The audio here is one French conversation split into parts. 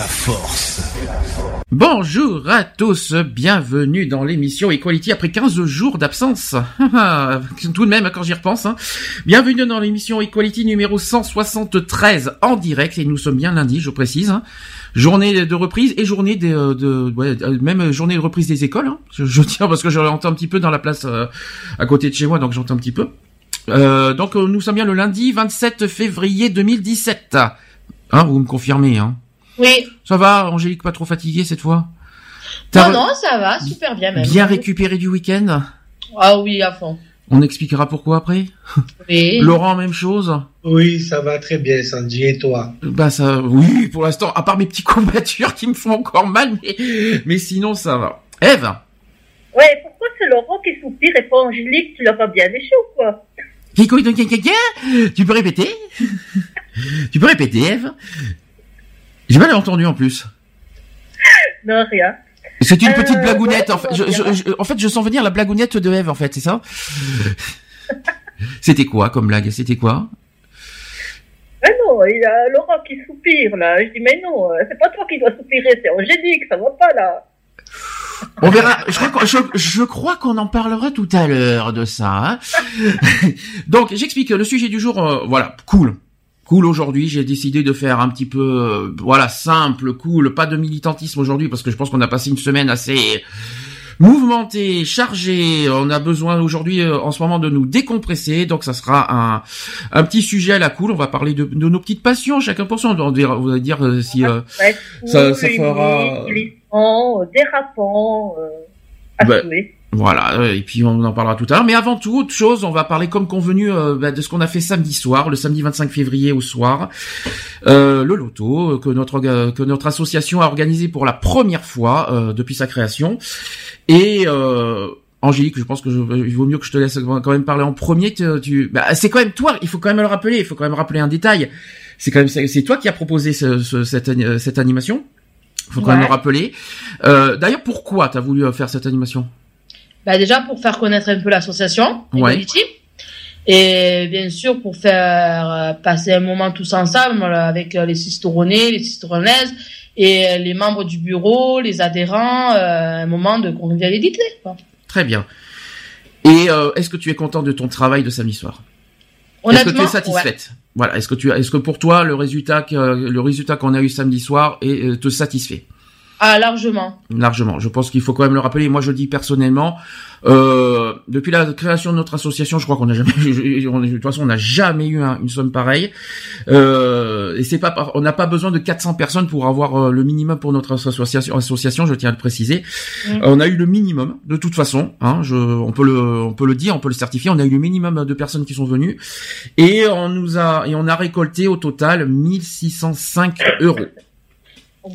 La force. Bonjour à tous, bienvenue dans l'émission Equality après 15 jours d'absence. Tout de même quand j'y repense. Hein. Bienvenue dans l'émission Equality numéro 173 en direct et nous sommes bien lundi, je précise. hein. Journée de reprise et journée de, euh, de ouais, euh, même journée de reprise des écoles. hein. Je, je tiens parce que je l'entends un petit peu dans la place euh, à côté de chez moi, donc j'entends un petit peu. Euh, donc euh, nous sommes bien le lundi 27 février 2017. Hein, vous me confirmez, hein Oui. Ça va, Angélique, pas trop fatiguée cette fois? Non, non, ça va, super bien même. bien récupéré du week-end? Ah oui, à fond. On expliquera pourquoi après? Oui. Laurent, même chose? Oui, ça va très bien, Sandy, et toi? Bah ça, oui, pour l'instant, à part mes petits courbatures qui me font encore mal, mais, mais sinon ça va. Eve, Ouais, pourquoi c'est Laurent qui soupire et pas Angélique? Tu l'as pas bien léché ou quoi? Kiko, donc, quelqu'un tu peux répéter? Tu peux répéter, Eve J'ai mal entendu en plus. Non, rien. C'est une petite Euh, blagounette. ouais, en, fait. Je, en fait, je sens venir la blagounette de Eve, en fait, c'est ça? C'était quoi comme blague? C'était quoi? Mais non, il y a Laurent qui soupire là. Je dis, mais non, euh, c'est pas toi qui dois soupirer, c'est Angélique, ça va pas là. On verra. Je crois qu'on, je, je crois qu'on en parlera tout à l'heure de ça. hein. Donc, j'explique le sujet du jour. euh, voilà, cool. Cool aujourd'hui, j'ai décidé de faire un petit peu, euh, voilà, simple, cool, pas de militantisme aujourd'hui parce que je pense qu'on a passé une semaine assez mouvementée, chargée. On a besoin aujourd'hui, euh, en ce moment, de nous décompresser. Donc, ça sera un, un petit sujet à la cool. On va parler de, de nos petites passions, chacun pour soi. On va dire euh, si. euh, Ouais, Ça- ça fera- euh, dérapant, euh, Bah. Voilà, euh, et puis on en parlera tout à l'heure. Mais avant tout, autre chose, on va parler comme convenu euh, bah, de ce qu'on a fait samedi soir, le samedi 25 février au soir, euh, le loto que notre que notre association a organisé pour la première fois euh, depuis sa création. Et euh, Angélique, je pense que je, il vaut mieux que je te laisse quand même parler en premier. Tu, tu- bah, c'est quand même toi. Il faut quand même le rappeler. Il faut quand même rappeler un détail. C'est quand même c'est toi qui as proposé ce, ce- cette, ani- cette animation. Il faut quand même le rappeler. Euh, D'ailleurs, pourquoi t'as voulu faire cette animation? Bah déjà pour faire connaître un peu l'association Ouais. Equality. Et bien sûr pour faire euh, passer un moment tous ensemble euh, avec euh, les cisteronnais, les cisteronnaises et les membres du bureau, les adhérents, un moment de convivialité. quoi. Très bien. Et euh, est-ce que tu es content de ton travail de samedi soir? Est-ce que tu es satisfaite? Voilà. Est-ce que tu est-ce que pour toi le résultat que, le résultat qu'on a eu samedi soir est, te satisfait? ouais. Ah largement. largement Je pense qu'il faut quand même le rappeler. Moi, je le dis personnellement. Euh, depuis la création de notre association, je crois qu'on n'a jamais, on- de toute façon, on n'a jamais eu un- une somme pareille. Euh, et c'est pas, par- on n'a pas besoin de 400 personnes pour avoir euh, le minimum pour notre association. Association, je tiens à le préciser. Mm. Euh, on a eu le minimum, de toute façon. Hein, je, on peut le, on peut le dire, on peut le certifier. On a eu le minimum de personnes qui sont venues et on nous a, et on a récolté au total 1605 euros.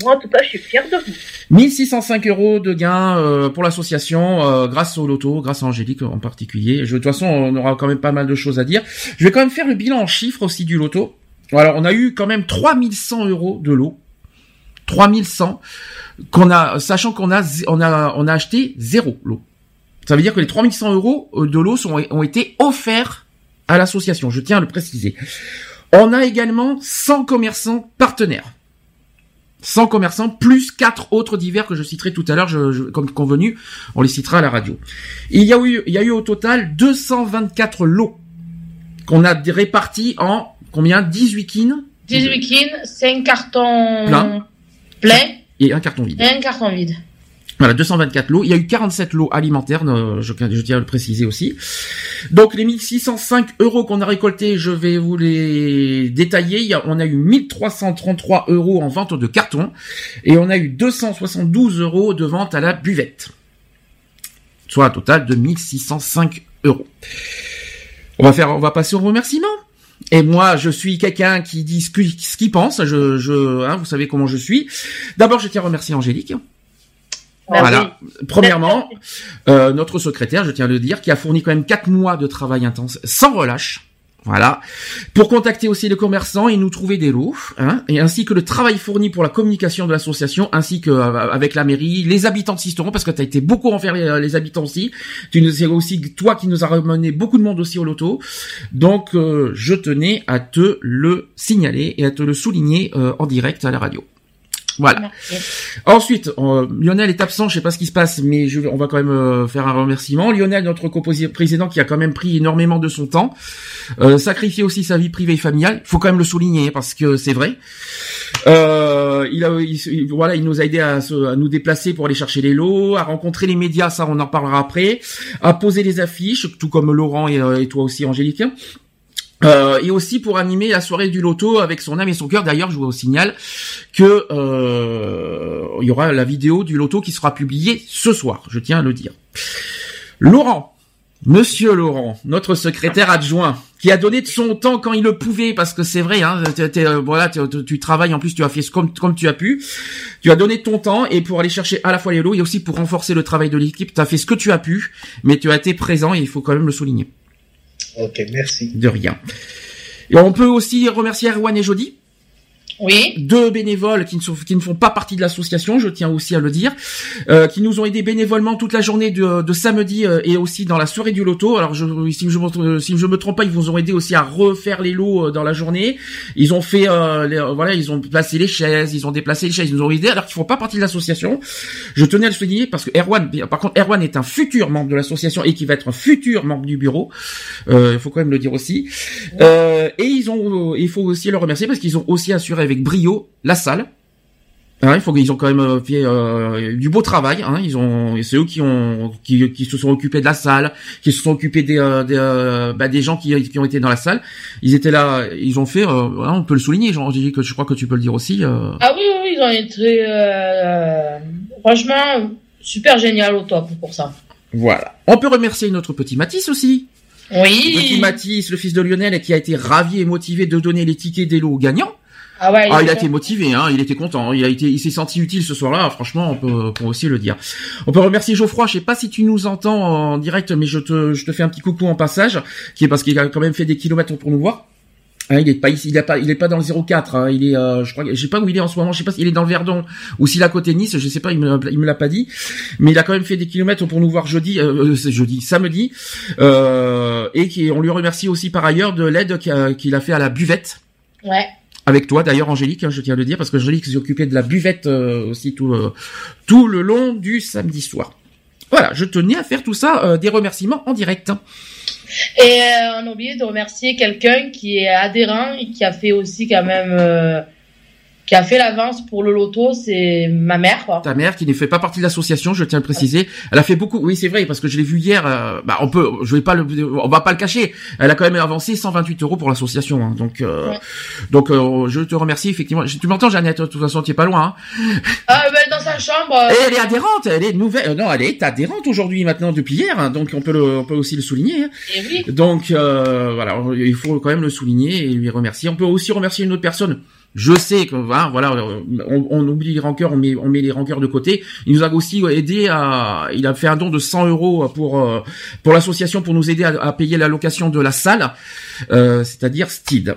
Moi, en tout je suis fière de vous. 1605 euros de gains euh, pour l'association euh, grâce au loto, grâce à Angélique en particulier. Je, de toute façon, on aura quand même pas mal de choses à dire. Je vais quand même faire le bilan en chiffres aussi du loto. Alors, on a eu quand même 3100 euros de lot. 3100 qu'on a, sachant qu'on a, on a, on a acheté zéro lot. Ça veut dire que les 3100 euros euh, de lot ont été offerts à l'association. Je tiens à le préciser. On a également 100 commerçants partenaires. 100 commerçants, plus quatre autres divers que je citerai tout à l'heure, je, je- comme convenu, on les citera à la radio. Il y a eu, il y a eu au total 224 lots qu'on a répartis en combien? 18 kines? 18 kines, 5 cartons Plein. pleins et un carton vide. et un carton vide. Voilà, 224 lots. Il y a eu 47 lots alimentaires, euh, je, tiens à le préciser aussi. Donc les 1605 euros qu'on a récoltés, je vais vous les détailler. On a eu 1333 euros en vente de carton et on a eu 272 euros de vente à la buvette. Soit un total de 1605 euros. On va faire, on va passer au remerciement. Et moi, je suis quelqu'un qui dit ce qu'il pense. Je, je hein, vous savez comment je suis. D'abord, je tiens à remercier Angélique voilà. Premièrement, euh, notre secrétaire, je tiens à le dire, qui a fourni quand même quatre mois de travail intense sans relâche. Voilà. Pour contacter aussi les commerçants et nous trouver des lots, hein, et ainsi que le travail fourni pour la communication de l'association, ainsi que euh, avec la mairie, les habitants de Sisteron, parce que tu as été beaucoup envers les, les, habitants aussi. Tu nous c'est aussi toi qui nous a ramené beaucoup de monde aussi au loto. Donc euh, je tenais à te le signaler et à te le souligner en direct à la radio. Voilà. Ensuite, euh, Lionel est absent, je sais pas ce qui se passe, mais je, on va quand même euh, faire un remerciement. Lionel, notre président, qui a quand même pris énormément de son temps, euh, sacrifié aussi sa vie privée et familiale. Il faut quand même le souligner parce que c'est vrai. Euh, il, a, voilà, il nous a aidé à, à, nous déplacer pour aller chercher les lots, à rencontrer les médias, ça on en parlera après, à poser les affiches, tout comme Laurent et, et toi aussi, Angélique. Euh, et aussi pour animer la soirée du loto avec son âme et son cœur. D'ailleurs, je vous signale que euh, il y aura la vidéo du loto qui sera publiée ce soir. Je tiens à le dire. Laurent, Monsieur Laurent, notre secrétaire adjoint, qui a donné de son temps quand il le pouvait, parce que c'est vrai, hein, euh, voilà, tu travailles en plus, tu as fait comme, comme tu as pu, tu as donné ton temps et pour aller chercher à la fois les lots et aussi pour renforcer le travail de l'équipe, tu as fait ce que tu as pu, mais tu as été présent et il faut quand même le souligner. Ok, merci. De rien. Et on peut aussi remercier Erwan et Jody oui. Deux bénévoles qui ne, sont, qui ne font pas partie de l'association, je tiens aussi à le dire, euh, qui nous ont aidés bénévolement toute la journée de, de samedi euh, et aussi dans la soirée du loto. Alors je, si je me si je me trompe pas, ils vous ont aidé aussi à refaire les lots euh, dans la journée. Ils ont fait euh, voilà, ils ont placé les chaises, ils ont déplacé les chaises, ils nous ont aidés alors qu'ils font pas partie de l'association. Je tenais à le souligner parce que Erwan, par contre, Erwan est un futur membre de l'association et qui va être un futur membre du bureau. Il faut quand même le dire aussi. et ils ont, il faut aussi le remercier parce qu'ils ont aussi assuré avec brio la salle. Hein, il faut qu'ils ont quand même euh, fait euh, du beau travail. Hein, ils ont, c'est eux qui ont, qui, qui, se sont occupés de la salle, qui se sont occupés des, euh, des, bah, des gens qui, qui, ont été dans la salle. Ils étaient là, ils ont fait. on peut le souligner. Jean, que je crois que tu peux le dire aussi. Ah oui, oui, ils ont été franchement super génial au top pour ça. Voilà. On peut remercier notre petit Matisse aussi. Oui. petit Matisse, le fils de Lionel, qui a été ravi et motivé de donner les tickets des lots aux gagnants. Ah, ouais, ah il a été motivé, hein, il était content, il a été, il s'est senti utile ce soir-là. Franchement, on peut, on aussi le dire. On peut remercier Geoffroy. Je sais pas si tu nous entends en direct, mais je te, je te fais un petit coucou en passage, qui est parce qu'il a quand même fait des kilomètres pour nous voir. Hein, il est pas ici, il est pas, il est pas dans le 04. Hein, il est, euh, je crois, je sais pas où il est en ce moment. Je sais pas s'il est dans le Verdon ou s'il est à côté de Nice. Je sais pas, il me, il me l'a pas dit. Mais il a quand même fait des kilomètres pour nous voir jeudi, euh, euh jeudi, samedi, euh, et qui, on lui remercie aussi par ailleurs de l'aide qu'il a, a fait à la buvette. Ouais avec toi d'ailleurs Angélique, hein, je tiens à le dire parce que Angélique s'est occupée de la buvette euh, aussi tout le, tout le long du samedi soir. Voilà, je tenais à faire tout ça, euh, des remerciements en direct. Et euh, on a oublié de remercier quelqu'un qui est adhérent et qui a fait aussi quand même qui a fait l'avance pour le loto, c'est ma mère. Quoi. Ta mère qui ne fait pas partie de l'association, je tiens à le préciser. Elle a fait beaucoup. Oui, c'est vrai parce que je l'ai vu hier. Euh, bah, on peut, je vais pas le, on va pas le cacher. Elle a quand même avancé 128 euros pour l'association. Hein, donc, euh, donc, euh, je te remercie effectivement. Tu m'entends, Jeannette De toute façon, tu es pas loin. Hein ah, ben, dans sa chambre. Et elle est adhérente. Elle est nouvelle. non, elle est adhérente aujourd'hui maintenant depuis hier. Hein, donc, on peut le, on peut aussi le souligner. Hein. Et oui. Donc, voilà, il faut quand même le souligner et lui remercier. On peut aussi remercier une autre personne je sais que hein, voilà, on, on, oublie les rancœurs, on met, on met les rancœurs de côté. Il nous a aussi aidé à, il a fait un don de 100 euros pour euh, pour l'association pour nous aider à, payer la location de la salle, euh, c'est-à-dire Steed.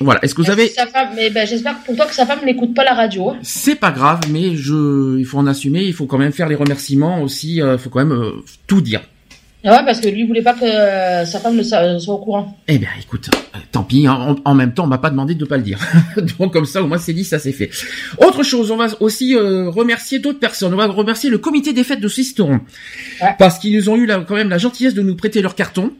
Voilà. Est-ce que vous avez Mais ben, j'espère pour toi que sa femme n'écoute pas la radio. Hein. C'est pas grave, mais je, il faut en assumer. Il faut quand même faire les remerciements aussi. Euh, il faut quand même tout dire. Ah ouais, parce que lui voulait pas que euh, sa femme ne soit au courant. Eh bien, écoute, euh, tant pis. En, même temps, on m'a pas demandé de pas le dire. Donc comme ça, au moins c'est dit, ça c'est fait. Autre chose, on va aussi euh, remercier d'autres personnes. On va remercier le comité des fêtes de Sisteron, parce qu'ils nous ont eu quand même la gentillesse de nous prêter leur carton.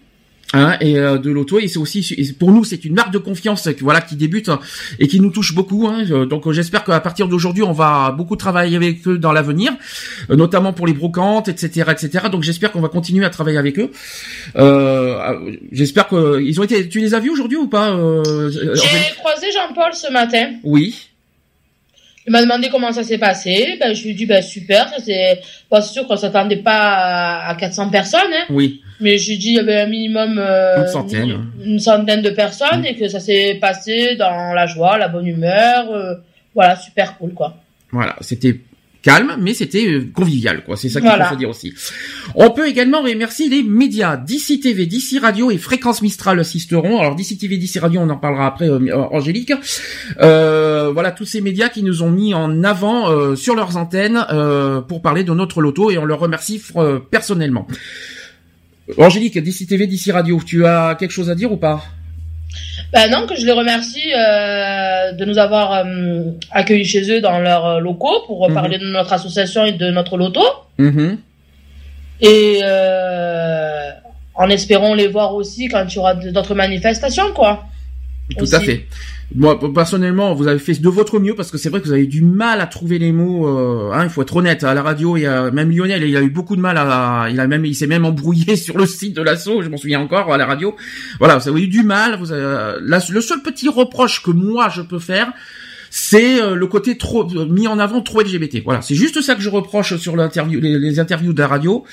Hein, et euh, de l'auto et c'est aussi pour nous c'est une marque de confiance voilà qui débute hein, et qui nous touche beaucoup hein. Euh, donc j'espère qu'à partir d'aujourd'hui on va beaucoup travailler avec eux dans l'avenir euh, notamment pour les brocantes etc etc donc j'espère qu'on va continuer à travailler avec eux. J'espère que ils ont été tu les as vus aujourd'hui ou pas j'ai croisé Jean-Paul ce matin. Oui il m'a demandé comment ça s'est passé. Ben, je lui ai dit, ben, super. C'est pas sûr qu'on s'attendait pas à 400 personnes. Hein. Oui. Mais j'ai dit, il y avait un minimum, euh, une centaine. Une, centaine de personnes et que ça s'est passé dans la joie, la bonne humeur. Euh, voilà, super cool, quoi. Voilà, c'était calme, mais c'était euh, convivial, quoi. C'est ça qu'il faut dire aussi. On peut également remercier les médias DC TV, DC Radio et Fréquence Mistral assisteront. Alors DC TV, DC Radio, on en parlera après, euh, Angélique. Euh, voilà, tous ces médias qui nous ont mis en avant euh, sur leurs antennes pour parler de notre loto et on leur remercie personnellement. Angélique, DC TV, DC Radio, tu as quelque chose à dire ou pas? Ben non, que je les remercie euh, de nous avoir euh, accueillis chez eux dans leurs euh, locaux pour mhm. parler de notre association et de notre loto. Mhm. Et euh, en espérant les voir aussi quand il y aura d'autres manifestations, quoi. Tout à fait. Moi, personnellement, vous avez fait de votre mieux parce que c'est vrai que vous avez du mal à trouver les mots. Euh, hein, il faut être honnête. À la radio, il y a même Lionel, il a eu beaucoup de mal à. Il a même, il s'est même embrouillé sur le site de l'assaut. Je m'en souviens encore à la radio. Voilà, vous avez eu du mal. Vous avez, le seul petit reproche que moi je peux faire, c'est euh, le côté trop euh, mis en avant trop LGBT. Voilà, c'est juste ça que je reproche sur l'interview, les, interviews de la radio.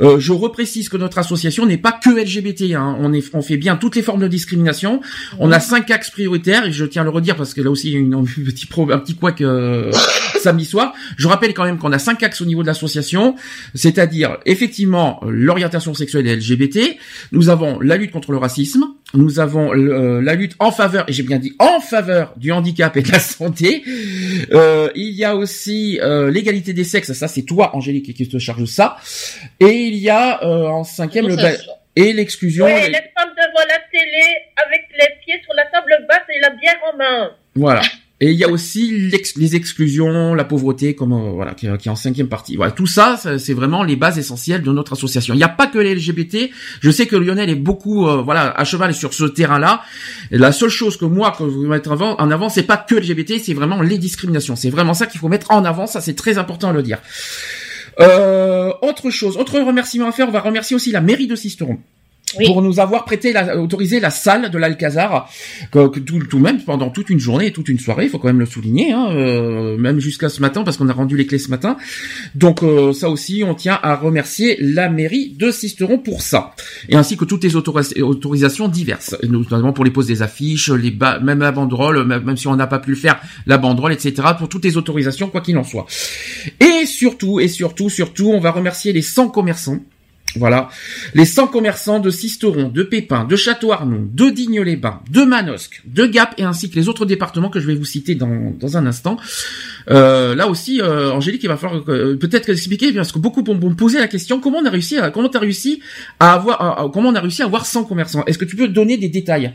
Euh, je reprécise que notre association n'est pas que LGBT. Hein. On est, on fait bien toutes les formes de discrimination. On a cinq axes prioritaires et je tiens à le redire parce que là aussi il y a une, un petit pro, un petit couac euh, samedi soir. Je rappelle quand même qu'on a cinq axes au niveau de l'association, c'est-à-dire effectivement l'orientation sexuelle et LGBT. Nous avons la lutte contre le racisme. Nous avons la lutte en faveur, et j'ai bien dit en faveur du handicap et de la santé euh, il y a aussi euh, l'égalité des sexes, ça c'est toi Angélique qui te charge de ça. Et il y a euh, en cinquième le et l'exclusion. Oui, les... femmes devant la télé avec les pieds sur la table basse et la bière en main. Voilà. Et il y a aussi les exclusions, la pauvreté, comme euh, voilà, qui, est en cinquième partie. Voilà, tout ça, c'est vraiment les bases essentielles de notre association. Il n'y a pas que les LGBT. Je sais que Lionel est beaucoup, euh, voilà, à cheval sur ce terrain-là. La seule chose que moi, que vous mettre en avant, c'est pas que LGBT, c'est vraiment les discriminations. C'est vraiment ça qu'il faut mettre en avant. Ça, c'est très important à le dire. Euh, autre chose, autre remerciement à faire, on va remercier aussi la mairie de Sisteron pour nous avoir prêté la, autorisé la salle de l'Alcazar que, que tout, tout, même pendant toute une journée et toute une soirée il faut quand même le souligner hein, euh, même jusqu'à ce matin parce qu'on a rendu les clés ce matin. Donc euh, ça aussi on tient à remercier la mairie de Sisteron pour ça. Et ainsi que toutes les autorisations diverses. Notamment pour les poses des affiches les même la banderole même, si on n'a pas pu le faire la banderole etc pour toutes les autorisations quoi qu'il en soit. Et surtout et surtout surtout on va remercier les 100 commerçants voilà. Les 100 commerçants de Sisteron, de Pépin, de Château-Arnoux, de Digne-les-Bains, de Manosque, de Gap et ainsi que les autres départements que je vais vous citer dans, dans un instant. Euh, là aussi, euh, Angélique, il va falloir euh, peut-être expliquer parce que beaucoup vont me poser la question comment on a réussi à comment as réussi à avoir comment on a réussi à avoir 100 commerçants? Est-ce que tu peux donner des détails?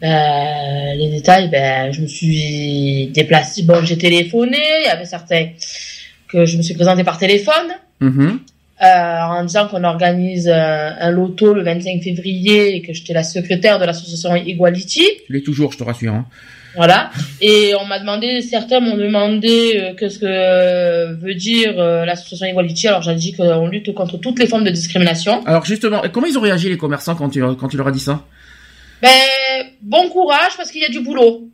Ben, les détails, ben, je me suis déplacé. Bon, j'ai téléphoné. Il y avait certains que je me suis présenté par téléphone. Mm euh, en disant qu'on organise euh, un, loto le 25 février et que j'étais la secrétaire de l'association Equality. Tu l'es toujours, je te rassure. Hein. Voilà. Et on m'a demandé, certains m'ont demandé euh, qu'est-ce que veut dire l'association Equality. Alors j'ai dit qu'on lutte contre toutes les formes de discrimination. Alors justement, comment ils ont réagi les commerçants quand tu, quand tu leur as dit ça? Ben bon courage parce qu'il y a du boulot.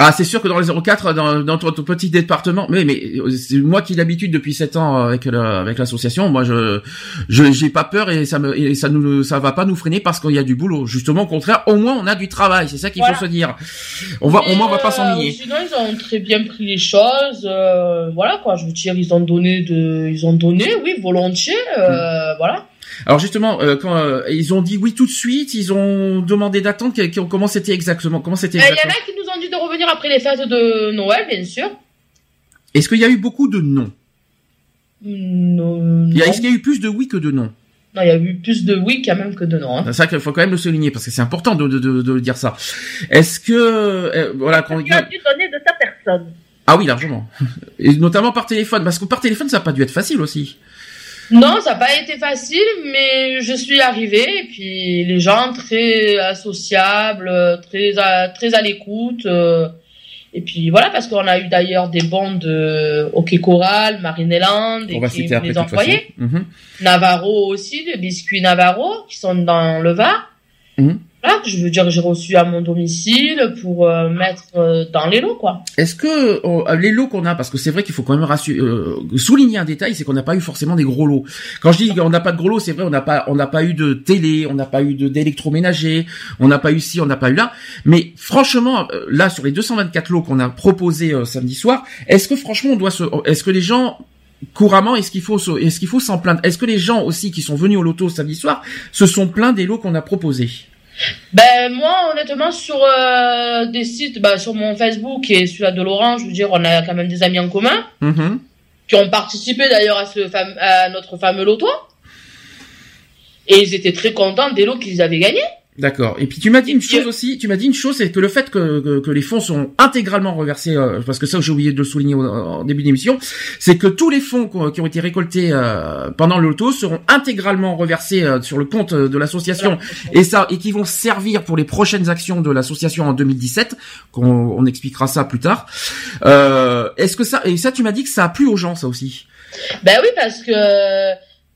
Ah, c'est sûr que dans les 04, dans, dans ton, petit département, mais mais c'est moi qui l'habitude depuis 7 ans avec avec l'association. Moi, je je j'ai pas peur et ça me et ça nous ça va pas nous freiner parce qu'il y a du boulot. Justement, au contraire, au moins on a du travail. C'est ça qu'il faut se dire. On va au moins on va pas s'ennuyer. Euh, sinon, ils ont très bien pris les choses. Euh, voilà quoi. Je veux dire, ils ont donné de, ils ont donné, oui, volontiers. Euh, mm. Voilà. Alors justement, euh, quand euh, ils ont dit oui tout de suite, ils ont demandé d'attendre. Comment c'était exactement Comment c'était Il y en a qui nous ont dit de revenir après les fêtes de Noël, bien sûr. Est-ce qu'il y a eu beaucoup de non Non. Est-ce qu'il y a eu plus de oui que de non non, il y a eu plus de oui quand même que de non. Hein. C'est ça qu'il faut quand même le souligner parce que c'est important de, de, de, dire ça. Est-ce que euh, voilà quand tu as dû donner de ta personne? Ah oui largement et notamment par téléphone parce que par téléphone ça n'a pas dû être facile aussi. Non, ça n'a pas été facile, mais je suis arrivée et puis les gens très associables, très à, très à l'écoute. euh, et puis voilà, parce qu'on a eu d'ailleurs des bons de Hockey Coral, Marineland, et qui les façon. envoyer. Mhm. Navarro aussi, les biscuits Navarro, qui sont dans le Var. Mhm. Voilà, je veux dire j'ai reçu à mon domicile pour euh, mettre euh, dans les lots, quoi. Est-ce que oh, les lots qu'on a, parce que c'est vrai qu'il faut quand même euh, souligner un détail, c'est qu'on n'a pas eu forcément des gros lots. Quand je dis qu'on n'a pas de gros lots, c'est vrai, on n'a pas, on n'a pas eu de télé, on n'a pas eu d'électroménager, on n'a pas eu ci, on n'a pas eu là. Mais franchement, euh, là sur les 224 lots qu'on a proposés euh, samedi soir, est-ce que franchement on doit se, est-ce que les gens couramment, est-ce qu'il faut, est-ce qu'il faut s'en plaindre? Est-ce que les gens aussi qui sont venus au loto samedi soir se sont plaints des lots qu'on a proposés? Ben moi honnêtement sur euh, des sites, ben, sur mon Facebook et celui de Laurent, je veux dire on a quand même des amis en commun Mhm. qui ont participé d'ailleurs à ce à notre fameux loto et ils étaient très contents des lots qu'ils avaient gagnés. D'accord. Et puis tu m'as dit une chose aussi. Tu m'as dit une chose, c'est que le fait que, que, que les fonds sont intégralement reversés, euh, parce que ça j'ai oublié de le souligner au- en début d'émission, c'est que tous les fonds qui ont été récoltés euh, pendant le loto seront intégralement reversés euh, sur le compte de l'association et ça et qui vont servir pour les prochaines actions de l'association en 2017. Qu'on on expliquera ça plus tard. Euh, Est-ce que ça et ça tu m'as dit que ça a plu aux gens ça aussi? Ben oui parce que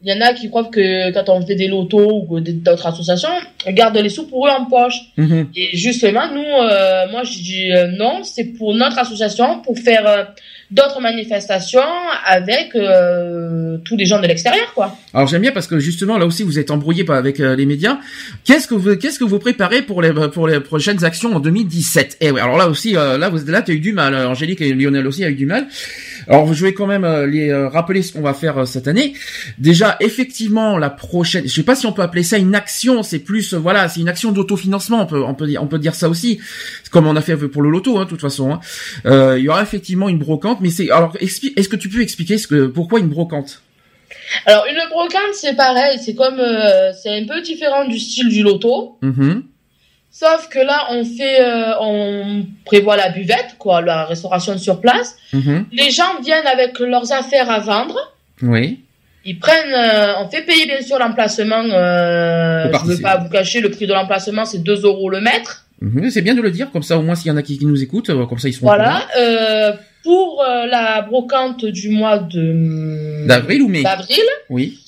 il y en a qui croient que quand on fait des lotos ou d'autres associations, on garde les sous pour eux en poche. Mhm. Et justement, nous, euh, moi, je dis euh, non, c'est pour notre association, pour faire euh, d'autres manifestations avec euh, tous les gens de l'extérieur, quoi. Alors j'aime bien parce que justement là aussi vous êtes embrouillé avec les médias. Qu'est-ce que vous qu'est-ce que vous préparez pour les pour les prochaines actions en 2017 Eh oui, alors là aussi là vous là as eu du mal. Angélique et Lionel aussi a eu du mal. Alors je vais quand même euh, les euh, rappeler ce qu'on va faire euh, cette année. Déjà effectivement la prochaine, je sais pas si on peut appeler ça une action, c'est plus voilà, c'est une action d'autofinancement, on peut on peut dire on peut dire ça aussi, comme on a fait pour le loto hein, de toute façon. hein. Euh, il y aura effectivement une brocante, mais c'est alors est-ce que tu peux expliquer ce que pourquoi une brocante? Alors, une brocante, c'est pareil, c'est comme, euh, c'est un peu différent du style du loto. Mhm. Sauf que là, on fait, euh, on prévoit la buvette, quoi, la restauration sur place. Mhm. Les gens viennent avec leurs affaires à vendre. Oui. Ils prennent, euh, on fait payer bien sûr l'emplacement. Euh, je participer. veux pas vous cacher, le prix de l'emplacement c'est 2 euros le mètre. Mhm, C'est bien de le dire, comme ça au moins s'il y en a qui, qui nous écoutent, comme ça ils seront Voilà. Pour la brocante du mois de. D'avril ou mai d'avril. Oui.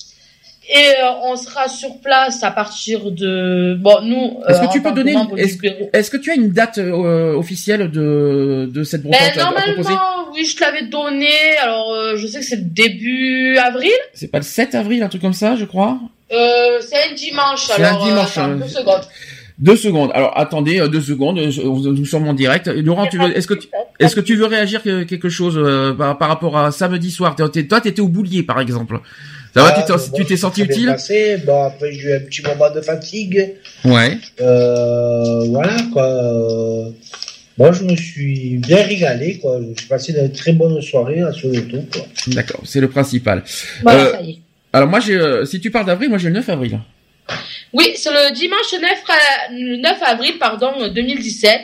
Et euh, on sera sur place à partir de bon nous. Est-ce euh, que tu peux donner- est-ce- Est-ce que tu as une date euh, officielle de, de cette brocante Ben, à proposer? normalement, oui, je te l'avais donné. Alors, euh, je sais que c'est le début avril. C'est pas le 7 avril, un truc comme ça, je crois Euh, c'est un dimanche. C'est un alors, dimanche, attends, euh, deux secondes. Deux secondes. Alors attendez, deux secondes. Nous sommes en direct. Laurent, tu veux, est-ce que tu, est-ce que tu veux réagir que- quelque chose euh, par, par rapport à samedi soir? Toi, t'étais au boulier, par exemple. Ça va Ah, Tu t'es- bon, senti utile passé. Bon, après, j'ai eu un petit moment de fatigue. Ouais. Euh, voilà, quoi. Euh, Moi, je me suis bien régalé, quoi. J'ai passé une très bonne soirée à ce quoi. D'accord, c'est le principal. Voilà, Euh, ça y est. Alors moi, j'ai, euh, si tu parles d'avril, moi j'ai le 9 avril. Oui, c'est le dimanche 9, ra- le 9 avril pardon, 2017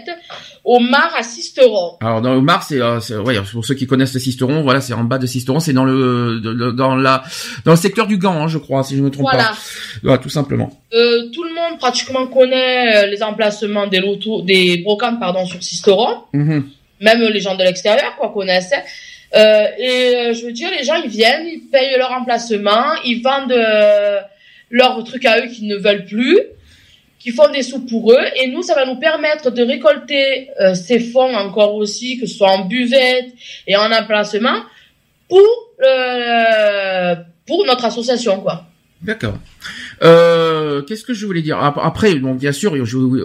au Mar à Sisteron. Alors dans le Mars, c'est, euh, ouais, pour ceux qui connaissent le Sisteron, voilà, c'est en bas de Sisteron, c'est dans le, de- de- dans la, dans le secteur du Gand, hein, je crois, si je me trompe Voilà. pas. Voilà, tout simplement. Euh, tout le monde pratiquement connaît euh, les emplacements des lotos, des brocantes pardon sur Sisteron. Mhm. Même les gens de l'extérieur quoi connaissent. Euh, et je veux dire, les gens ils viennent, ils payent leur emplacement, ils vendent leurs trucs à eux qu'ils ne veulent plus, qui font des sous pour eux. Et nous, ça va nous permettre de récolter euh, ces fonds encore aussi, que ce soit en buvette et en emplacement, pour euh, pour notre association quoi. D'accord. Euh, qu'est-ce que je voulais dire Ap- Après, bon, bien sûr,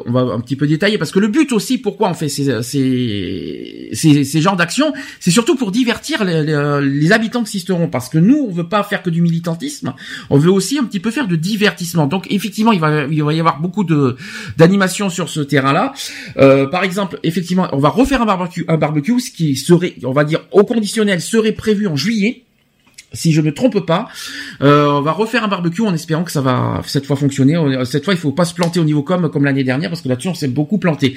on va un petit peu détailler parce que le but aussi, pourquoi on fait ces ces ces, ces genres d'actions, c'est surtout pour divertir les, les, les habitants de Sisteron, parce que nous, on veut pas faire que du militantisme, on veut aussi un petit peu faire de divertissement. Donc, effectivement, il va il va y avoir beaucoup de d'animation sur ce terrain-là. Euh, par exemple, effectivement, on va refaire un barbecue, un barbecue, ce qui serait, on va dire, au conditionnel, serait prévu en juillet. Si je me trompe pas. Euh, on va refaire un barbecue en espérant que ça va cette fois fonctionner. Cette fois, il faut pas se planter au niveau com comme l'année dernière parce que là-dessus on s'est beaucoup planté.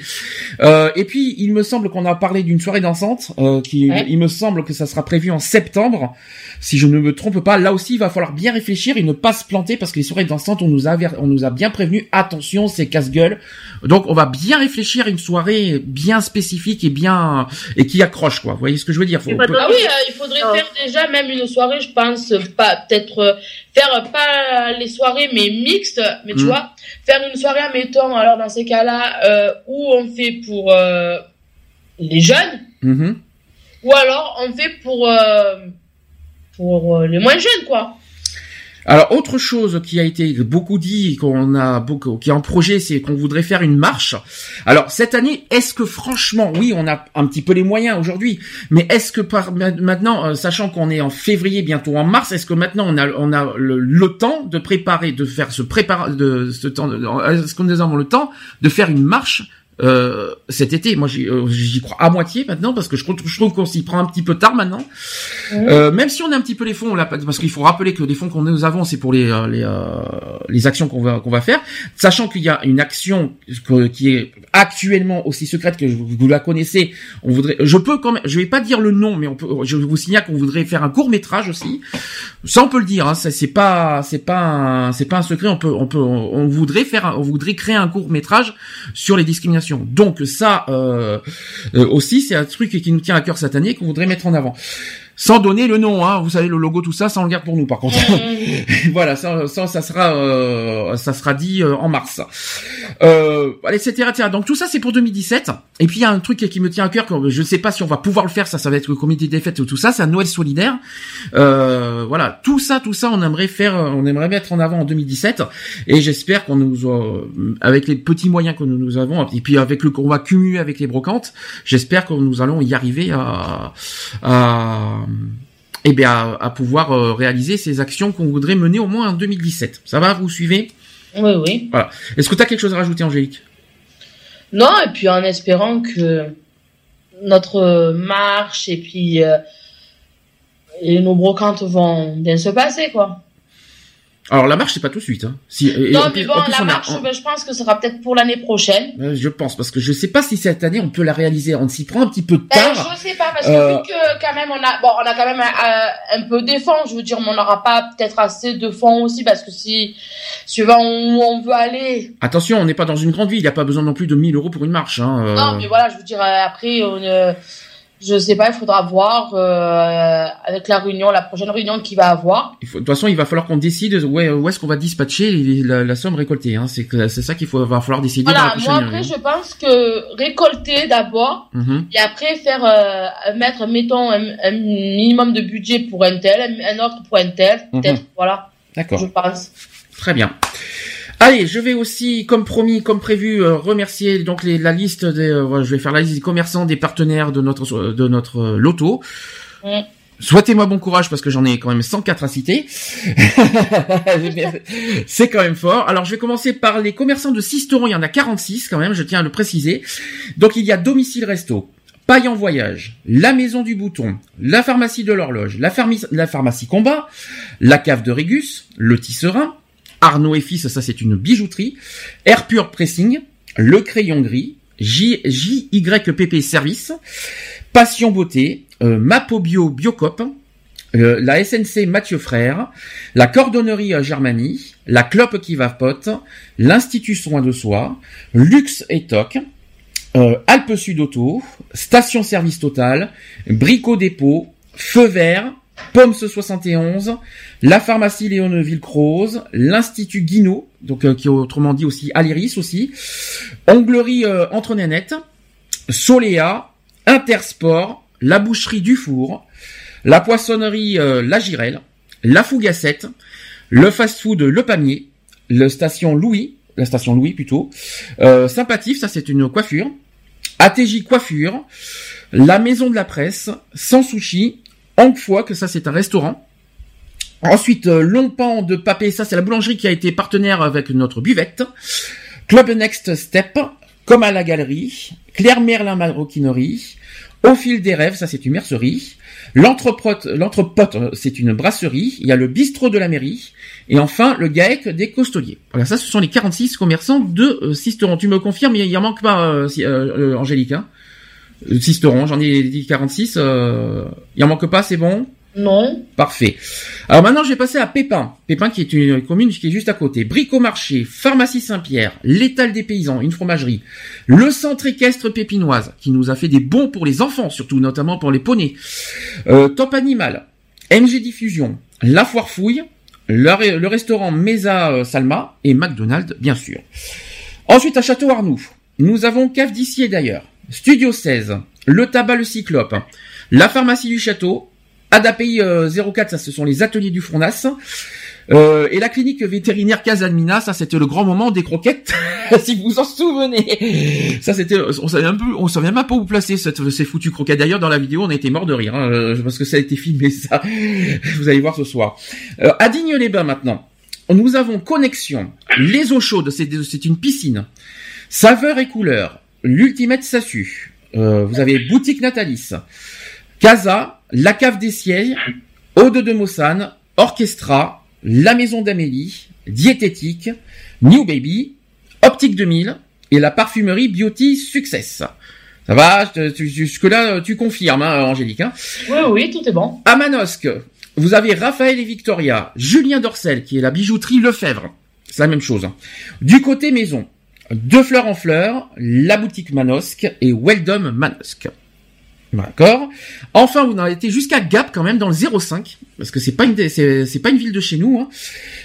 Euh, et puis, il me semble qu'on a parlé d'une soirée dansante euh, qui, il me semble que ça sera prévu en septembre. Si je ne me trompe pas, là aussi, il va falloir bien réfléchir et ne pas se planter parce que les soirées dansantes, on nous a, on nous a bien prévenu. Attention, c'est casse-gueule. Donc, on va bien réfléchir à une soirée bien spécifique et bien et qui accroche, quoi. Vous voyez ce que je veux dire? Faut, Ah oui, euh, il faudrait faire déjà même une soirée, je pense, pas peut-être euh, faire pas les soirées mais mixtes, mais tu Mm. vois, faire une soirée, admettons, alors dans ces cas-là, euh, où on fait pour euh, les jeunes, Mhm. ou alors on fait pour euh, pour les moins jeunes, quoi. Alors autre chose qui a été beaucoup dit, qu'on a beaucoup, qui est en projet, c'est qu'on voudrait faire une marche. Alors cette année, est-ce que franchement, oui, on a un petit peu les moyens aujourd'hui, mais est-ce que par maintenant, euh, sachant qu'on est en février, bientôt en mars, est-ce que maintenant on a on a le, temps de préparer, de faire ce préparer, de ce temps, de- est-ce qu'on nous avons le temps de faire une marche euh, cet été, moi j'y euh, j'y crois à moitié maintenant parce que je trouve, je trouve qu'on s'y prend un petit peu tard maintenant. Euh, même si on a un petit peu les fonds, là, parce qu'il faut rappeler que les fonds qu'on nous avons, c'est pour les euh, les, les actions qu'on va qu'on va faire, sachant qu'il y a une action qui est actuellement aussi secrète que vous, la connaissez. On voudrait, je peux quand même, je vais pas dire le nom, mais on peut, je vous signale qu'on voudrait faire un court métrage aussi. Ça, on peut le dire. Hein, c'est pas, c'est pas, un- c'est pas un secret. On peut, on peut, on, voudrait faire, on voudrait créer un court métrage sur les discriminations. Donc ça euh, euh, aussi, c'est un truc qui nous tient à cœur année qu'on voudrait mettre en avant. Sans donner le nom, hein, vous savez le logo, tout ça, ça on le garde pour nous par contre. voilà, ça, ça, ça sera, euh, ça sera dit euh, en mars. Euh, etc., etc. Donc tout ça c'est pour 2017. Et puis il y a un truc qui me tient à cœur, que je ne sais pas si on va pouvoir le faire, ça, ça va être le comité des fêtes ou tout ça, c'est un Noël solidaire. Euh, voilà, tout ça, tout ça, on aimerait faire, on aimerait mettre en avant en 2017. Et j'espère qu'on nous, euh, avec les petits moyens que nous, nous avons, et puis avec le qu'on va cumuler avec les brocantes, j'espère que nous allons y arriver à, à eh bien, à, à pouvoir euh, réaliser ces actions qu'on voudrait mener au moins en 2017. Ça va, vous suivez? Oui, oui. Voilà. Est-ce que tu as quelque chose à rajouter, Angélique? Non, et puis en espérant que notre marche et puis euh, et nos brocantes vont bien se passer, quoi. Alors la marche c'est pas tout de suite. Hein. Si, et- non, en mais bon, en plus, la a- marche, on- ben, je pense que ce sera peut-être pour l'année prochaine. Euh, je pense parce que je sais pas si cette année on peut la réaliser. On s'y prend un petit peu Ben, tard. je sais pas, parce que Euh, vu que quand même on a, bon, on a quand même un, un peu des fonds, je veux dire, mais on n'aura pas peut-être assez de fonds aussi, parce que si, suivant où on veut aller, Attention, on n'est pas dans une grande ville. Il n'y a pas besoin non plus de 1000 euros pour une marche. Hein. euh. non, mais voilà, je veux dire, euh, après, on, euh, je sais pas, il faudra voir, euh, avec la réunion, la prochaine réunion qu'il va avoir. Il faut- de toute façon, il va falloir qu'on décide où, est- où est-ce qu'on va dispatcher la, la somme récoltée. Hein. C'est ça qu'il va falloir décider dans la Voilà, prochaine moi après, réunion. je pense que récolter d'abord, Mhm. et après faire, euh, mettre, mettons, un, un minimum de budget pour un tel, un, autre pour un tel, Mhm. peut-être, voilà, D'accord. je pense. Très bien. Allez, je vais aussi, comme promis, comme prévu, euh, remercier donc les, la liste des. euh, je vais faire la liste des commerçants, des partenaires de notre de notre euh, loto. Mm. Souhaitez-moi bon courage parce que j'en ai quand même 104 à citer. C'est quand même fort. Alors je vais commencer par les commerçants de Sisteron. Il y en a 46 quand même, je tiens à le préciser. Donc il y a Domicile Resto, Paille en Voyage, La Maison du Bouton, La Pharmacie de l'Horloge, la, la Pharmacie Combat, La Cave de Régus, Le Tisserin, Arnaud et Fils, ça c'est une bijouterie, Air Pure Pressing, Le Crayon Gris, J, JYPP Service, Passion Beauté, euh, Mapobio Biocop, euh, la SNC Mathieu Frère, la Cordonnerie euh, Germanie, la Clope qui vapote, l'Institut Soins de Soi, Luxe et Toc, euh, Alpes Sud Auto, Station Service Total, Brico Dépôt, Feu Vert, Pomme 71, la pharmacie Léoneville Croze, l'Institut Guinaud, donc euh, qui est autrement dit aussi Aléris aussi, Onglerie euh, Entre Nénettes, Soléa, Intersport, la boucherie du Four, la poissonnerie euh, La Girelle, la Fougassette, le fast-food Le Pamier, le station Louis, la station Louis plutôt, euh, Sympatif, ça c'est une coiffure, ATJ Coiffure, la Maison de la Presse, Sans Sushi, Angfoy, que ça c'est un restaurant, Ensuite, euh, Longpan de Papé, ça c'est la boulangerie qui a été partenaire avec notre buvette. Club Next Step, comme à la galerie, Claire Merlin Maroquinerie, Au fil des rêves, ça c'est une mercerie. L'entrepote, l'entrepote, c'est une brasserie. Il y a le bistrot de la mairie. Et enfin, le GAEC des costoliers. Voilà, ça ce sont les 46 commerçants de euh, Sisteron. Tu me confirmes, il y en manque pas, euh, euh, Angélique. Hein? Sisteron, j'en ai dit 46. Euh, il en manque pas, c'est bon? Non. Parfait. Alors maintenant, je vais passer à Pépin. Pépin qui est une commune qui est juste à côté. Brico-marché, pharmacie Saint-Pierre, l'étal des paysans, une fromagerie, le centre équestre pépinoise qui nous a fait des bons pour les enfants, surtout notamment pour les poneys. Euh, Top Animal, MG Diffusion, La Foire Fouille, le, restaurant Mesa euh, Salma et McDonald's, bien sûr. Ensuite, à Château Arnoux, nous avons Cave d'ici et d'ailleurs, Studio 16, le tabac le cyclope, la pharmacie du château, ADAPI 04, euh, ça ce sont les ateliers du Frondas. Euh, et la clinique vétérinaire Casalmina, ça c'était le grand moment des croquettes, si vous vous en souvenez. On savait un peu, on savait même pas placer ces foutues croquettes. D'ailleurs dans la vidéo, on a été mort de rire hein, euh, parce que ça a été filmé. Ça, vous allez voir ce soir. Euh, à Digne-les-Bains maintenant, nous avons connexion. Les eaux chaudes, c'est une piscine. Saveur et couleur. L'ultimate Sassu. Euh, vous avez boutique Natalis. Casa, La Cave des Ciels, Ode de Mossane, Orchestra, La Maison d'Amélie, Diététique, New Baby, Optique 2000 et la parfumerie Beauty Success. Ça va Jusque-là, tu confirmes, hein, Angélique hein Oui, oui, tout est bon. À Manosque, vous avez Raphaël et Victoria, Julien Dorcel, qui est la bijouterie Lefebvre. C'est la même chose. Hein. Du côté maison, Deux Fleurs en Fleurs, la boutique Manosque et Weldom Manosque. D'accord. Enfin, en avez été jusqu'à Gap quand même dans le 05, parce que c'est pas une c'est pas une ville de chez nous. Hein.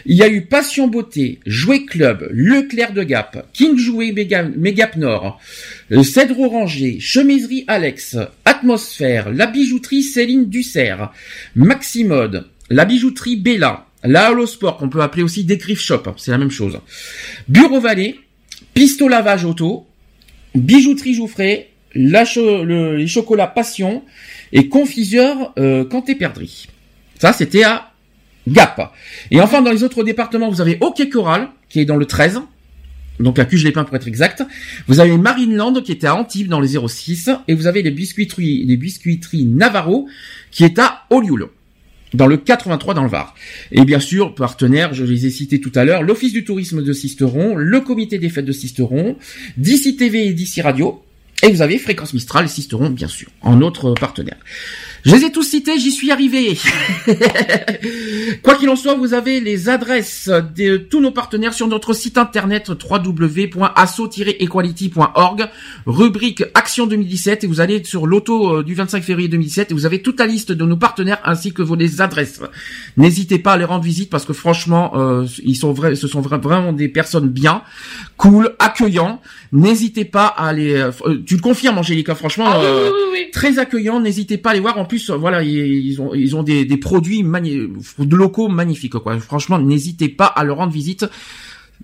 Il y a eu Passion Beauté, Jouet Club, Leclerc de Gap, King Jouet Mégap Nord, euh, Cèdre Oranger, Chemiserie Alex, Atmosphère, la bijouterie Céline Dussert, Maximode, la bijouterie Bella, la Halo Sport qu'on peut appeler aussi Décrif Shop, c'est la même chose. Bureau Vallée, Pisto Lavage Auto, Bijouterie Jouffret, les chocolats Passion et confiseur euh, Canté Perdri. Ça, c'était à Gap. Et enfin, dans les autres départements, vous avez OK Coral, qui est dans le 13, donc à Cuge-les-Pins pour être exact. Vous avez Marineland, qui était à Antibes, dans le 06, et vous avez les biscuiteries, les biscuiteries Navarro, qui est à Olioul dans le 83 dans le Var. Et bien sûr, partenaires, je les ai cités tout à l'heure, l'Office du tourisme de Sisteron, le Comité des fêtes de Sisteron, DC TV et DC Radio, et vous avez Fréquence Mistral et Sisteron, bien sûr, en autre partenaire. Je les ai tous cités, j'y suis arrivé. Quoi qu'il en soit, vous avez les adresses de tous nos partenaires sur notre site internet www.asso-equality.org, rubrique Action 2017, et vous allez sur l'auto euh, du 25 février 2017 et vous avez toute la liste de nos partenaires ainsi que vos adresses. N'hésitez pas à les rendre visite parce que franchement, euh, ils sont vrais, ce sont vraiment des personnes bien, cool, accueillants. N'hésitez pas à les. Euh, tu le confirmes, Angélique, franchement, ah très accueillant. N'hésitez pas à les voir. En plus voilà, ils ont, ils ont des, des produits de locaux magnifiques, quoi. Franchement, n'hésitez pas à leur rendre visite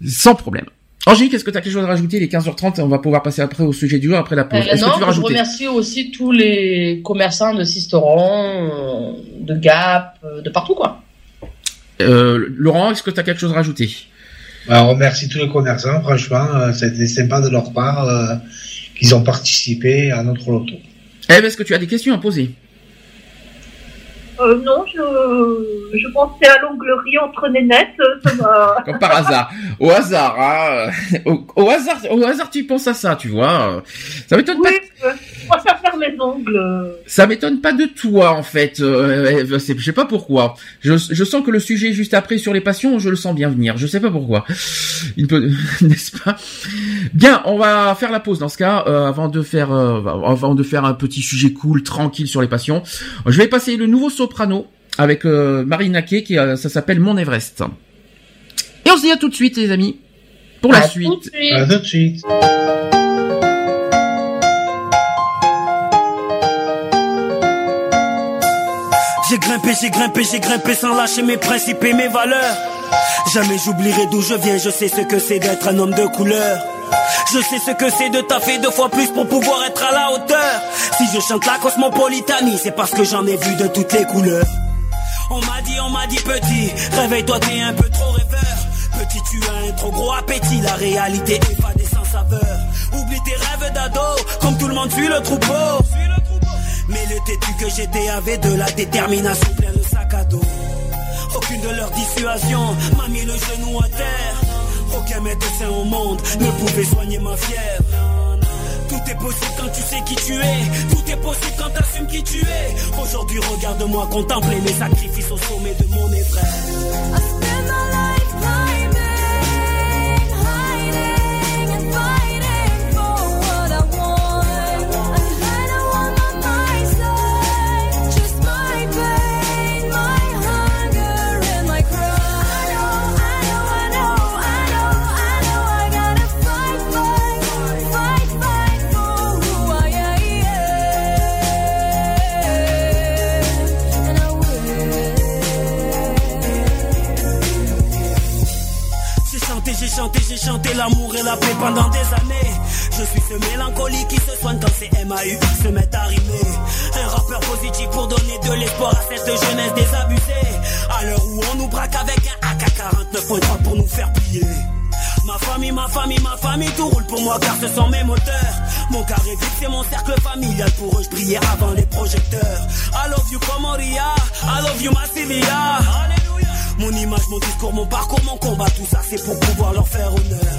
sans problème. Angélique, est-ce que tu as quelque chose à rajouter? Il est 15h30 et on va pouvoir passer après au sujet du jour, après la pause. Euh, non, je remercie aussi tous les commerçants de Sisteron, de Gap, euh, de partout, quoi. Euh, Laurent, est-ce que tu as quelque chose à rajouter? Bah, On remercie tous les commerçants, franchement, c'était sympa de leur part qu'ils ont participé à notre loto. Eh, est-ce que tu as des questions à poser? Euh, non, je, je pensais à l'onglerie entre nénettes, ça va. Comme par hasard. Au hasard, hein. Au, hasard, au hasard, tu penses à ça, tu vois. Ça m'étonne oui, pas. Euh, je préfère faire mes ongles. Ça m'étonne pas de toi, en fait. Euh, je sais pas pourquoi. Je, je sens que le sujet juste après sur les passions, je le sens bien venir. Je sais pas pourquoi. Il peut, n'est-ce pas? Bien, on va faire la pause dans ce cas, euh, avant de faire, euh, avant de faire un petit sujet cool, tranquille sur les passions. Je vais passer le nouveau soprano avec euh, Marina Kay, qui euh, ça s'appelle Mon Everest. Et on se dit à tout de suite, les amis, pour la suite. Tout À tout de suite. J'ai grimpé, j'ai grimpé, j'ai grimpé sans lâcher mes principes et mes valeurs. Jamais j'oublierai d'où je viens, je sais ce que c'est d'être un homme de couleur. Je sais ce que c'est de taffer deux fois plus pour pouvoir être à la hauteur. Si je chante la cosmopolitanie, c'est parce que j'en ai vu de toutes les couleurs. On m'a dit, on m'a dit petit, réveille-toi, t'es un peu trop rêveur. Petit, tu as un trop gros appétit, la réalité est pas des sans saveur. Oublie tes rêves d'ado, comme tout le monde suit le troupeau. j'étais têtu que j'étais avait de la détermination plein de sac à dos. Aucune de leurs dissuasions m'a mis le genou à terre. Aucun médecin au monde ne pouvait soigner ma fièvre. Tout est possible quand tu sais qui tu es. Tout est possible quand t'assumes qui tu es. Aujourd'hui, regarde-moi contempler mes sacrifices au sommet de mon épreuve. Chanté, l'amour et la paix pendant des années. Je suis ce mélancolique qui se soigne quand ces MAU se mettent à rimer. Un rappeur positif pour donner de l'espoir à cette jeunesse désabusée. À l'heure où on nous braque avec un AK-49.3 pour nous faire plier. Ma famille, ma famille, ma famille, tout roule pour moi car ce sont mes moteurs. Mon carré vide, c'est mon cercle familial. Pour eux, je avant les projecteurs. I love you, Comoria. I love you, Massilia. Mon image, mon discours, mon parcours, mon combat, tout ça c'est pour pouvoir leur faire honneur.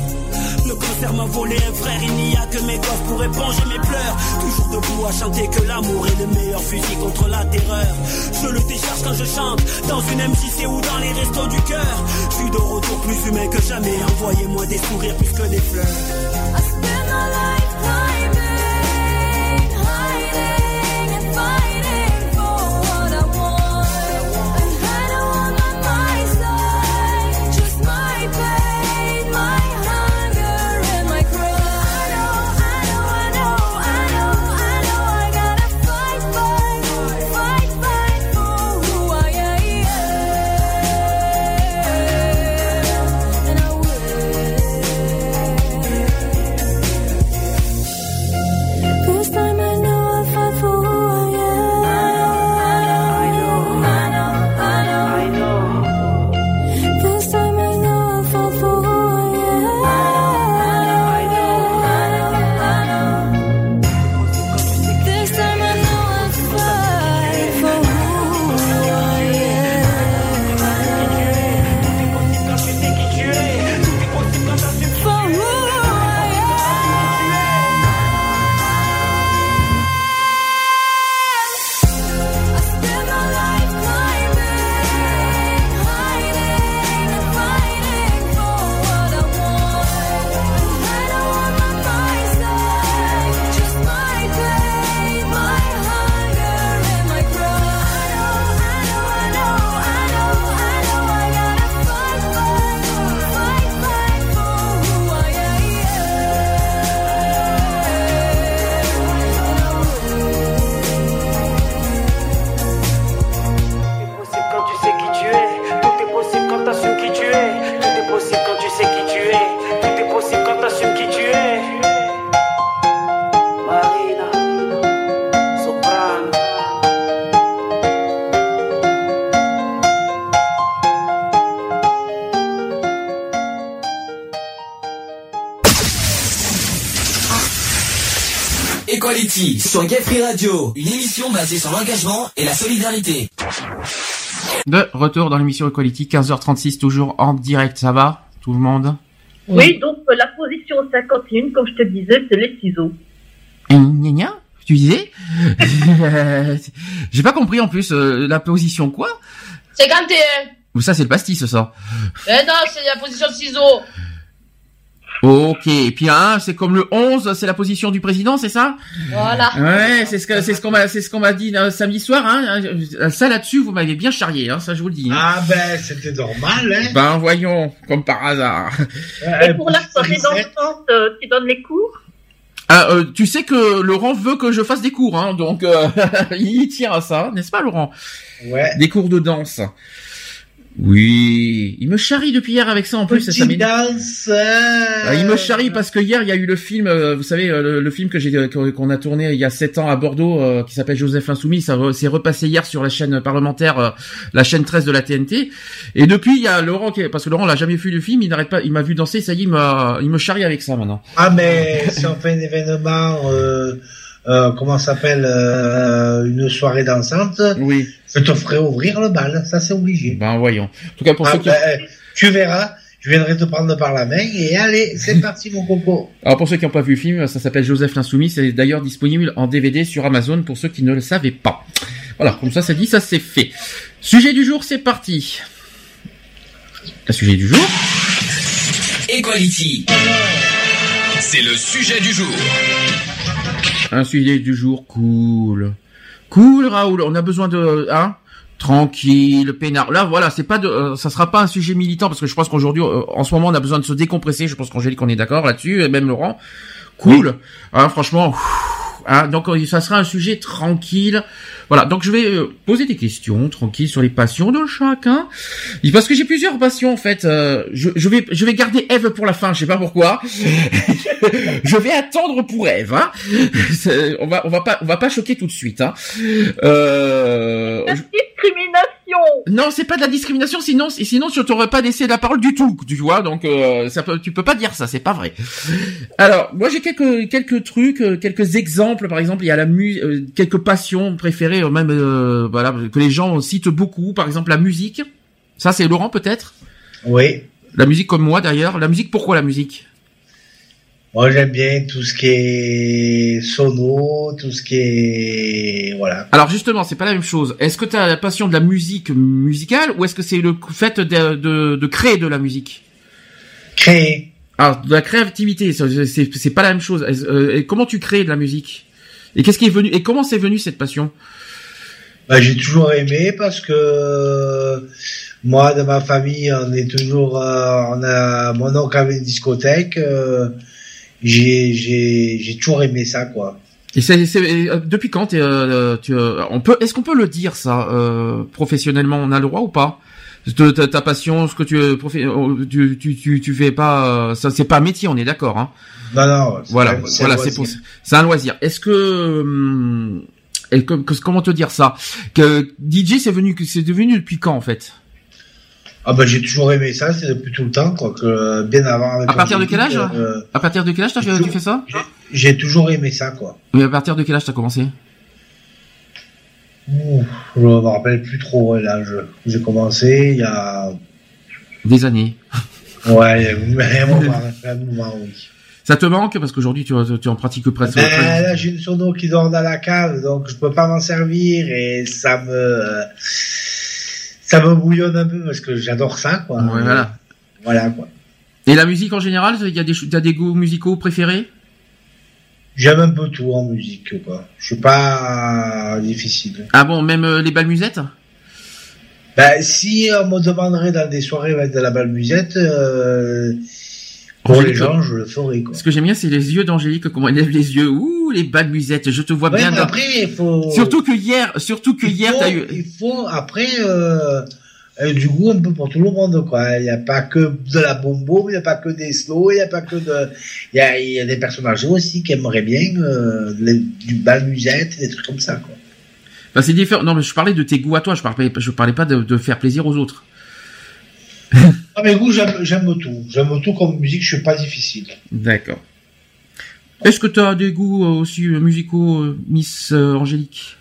Le cancer m'a volé un frère, il n'y a que mes gosses pour éponger mes pleurs. Toujours debout à chanter que l'amour est le meilleur fusil contre la terreur. Je le décharge quand je chante, dans une MJC ou dans les restos du cœur. Je suis de retour plus humain que jamais, envoyez-moi des sourires plus que des fleurs. Sur Gay Free Radio, une émission basée sur l'engagement et la solidarité. De retour dans l'émission Equality, 15h36, toujours en direct, ça va Tout le monde? Oui, donc euh, la position 51, comme je te disais, c'est les ciseaux. Gna Tu disais? J'ai pas compris en plus, euh, la position quoi? 51 Ou ça c'est le pastis ça? Eh non, c'est la position de ciseaux Ok, et puis un, c'est comme le 11, c'est la position du président, c'est ça? Voilà. Ouais, c'est ce que c'est ce qu'on m'a c'est ce qu'on m'a dit euh, samedi soir hein. Ça là-dessus, vous m'avez bien charrié hein, ça je vous le dis. Hein. Ah ben, c'était normal hein. Ben voyons, comme par hasard. Et pour la soirée euh, tu donnes les cours? Ah, euh, tu sais que Laurent veut que je fasse des cours, hein, donc euh, il tient à ça, n'est-ce pas, Laurent? Ouais. Des cours de danse. Oui, il me charrie depuis hier avec ça en plus. Ça, ça ah, il me charrie parce que hier il y a eu le film, euh, vous savez, euh, le, film que j'ai qu'on a tourné il y a sept ans à Bordeaux, euh, qui s'appelle Joseph Insoumis. Ça s'est repassé hier sur la chaîne parlementaire, la chaîne 13 de la TNT. Et depuis il y a Laurent, qui, parce que Laurent l'a jamais vu le film, il n'arrête pas, il m'a vu danser, ça y est, il me, il me charrie avec ça maintenant. Ah mais si on fait un événement euh, comment ça s'appelle, euh, une soirée dansante, Oui. je te ferai ouvrir le bal. Ça, c'est obligé. Ben voyons. En tout cas pour Ah, ceux qui. ben, euh, tu verras, je viendrai te prendre par la main et allez, c'est parti, mon coco. Alors pour ceux qui n'ont pas vu le film, ça s'appelle Joseph l'Insoumis. C'est d'ailleurs disponible en DVD sur Amazon pour ceux qui ne le savaient pas. Voilà, comme ça c'est dit, ça c'est fait. Sujet du jour, c'est parti. Le sujet du jour. Equality. C'est le sujet du jour. Un sujet du jour cool. Cool, Raoul. On a besoin de, hein? Tranquille, peinard. Là, voilà, c'est pas de, euh, ça sera pas un sujet militant parce que je pense qu'aujourd'hui, euh, en ce moment, on a besoin de se décompresser. Je pense qu'Angélique, on est d'accord là-dessus, et même Laurent. Cool. Hein, franchement. Hein, donc, euh, ça sera un sujet tranquille. Voilà. Donc, je vais euh, poser des questions tranquilles sur les passions de chacun. Et Parce que j'ai plusieurs passions en fait. Euh, je, je vais, je vais garder Eve pour la fin. Je sais pas pourquoi. je vais attendre pour Eve. Hein. On va, on va pas, on va pas choquer tout de suite. Hein. Euh, je- Discrimination. Non, c'est pas de la discrimination, sinon, sinon je t'aurais pas laissé la parole du tout, tu vois. Donc, euh, ça peut, tu peux pas dire ça, c'est pas vrai. Alors, moi j'ai quelques quelques trucs, euh, quelques exemples. Par exemple, il y a la mu, euh, quelques passions préférées, euh, même euh, voilà, que les gens citent beaucoup. Par exemple, la musique. Ça, c'est Laurent peut-être? Oui. La musique comme moi d'ailleurs. La musique, pourquoi la musique? Moi, j'aime bien tout ce qui est sono, tout ce qui est, voilà. Alors justement, c'est pas la même chose. Est-ce que tu as la passion de la musique musicale ou est-ce que c'est le fait de, de, de créer de la musique? Créer. Alors, de la créativité, c'est c'est pas la même chose. Euh, et comment tu crées de la musique? Et qu'est-ce qui est venu Et comment c'est venu cette passion? Bah, j'ai toujours aimé parce que moi, de ma famille, on est toujours, euh, on a, mon oncle avait une discothèque, euh, j'ai, j'ai, j'ai toujours aimé ça, quoi. Et c'est c'est- euh, depuis quand t'es, euh, tu, euh, on peut Est-ce qu'on peut le dire ça euh, professionnellement On a le droit ou pas? Ta, ta- ta passion, ce que tu, euh, profé- euh, tu, tu, tu, tu fais pas, euh, ça c'est pas un métier, on est d'accord, hein Non, non. c'est Voilà, un- voilà, c'est pour, c'est un loisir. Est-ce que, hum, et que- que- comment te dire ça? Que DJ, c'est venu, c'est devenu depuis quand en fait? Ah, bah, j'ai toujours aimé ça, c'est depuis tout le temps, quoi, que bien avant. avec À partir de quel âge euh, À partir de quel âge t'as fait- tu fais ça J'ai toujours aimé ça, quoi. Mais à partir de quel âge t'as commencé Ouh, je me rappelle plus trop l'âge. J'ai commencé il y a, Des années. ouais, a un moment, un moment, oui. Ça te manque parce qu'aujourd'hui tu, tu en pratiques presque. Ben, là, j'ai une sono qui dort dans la cave, donc je peux pas m'en servir et ça me, ça me bouillonne un peu parce que j'adore ça, quoi. Ouais, voilà. Voilà, quoi. Et la musique en général, il y a des, t'as des goûts musicaux préférés? J'aime un peu tout en musique, quoi. Je suis pas difficile. Ah bon, même euh, les balmusettes? Ben, si on me demanderait dans des soirées avec de la balmusette, euh, pour les gens, je le ferais, quoi. Ce que j'aime bien, c'est les yeux d'Angélique, comment elle lève les yeux. Ouh, les balmusettes, je te vois Ouais, bien. mais après, il faut... Surtout que hier, surtout que il hier, faut, t'as eu. il faut après euh, euh, du goût un peu pour tout le monde quoi il n'y a pas que de la bombo il n'y a pas que des slow il n'y a pas que de il y a, il y a des personnages aussi qui aimeraient bien euh, les- du bal musette des trucs comme ça quoi Bah, c'est différent. Non, mais je parlais de tes goûts à toi. Je parlais, je parlais pas de, de faire plaisir aux autres. Ah mais goût j'aime tout. J'aime tout comme musique je suis pas difficile. D'accord. Est-ce que tu as des goûts euh, aussi euh, musicaux, euh, Miss Angélique?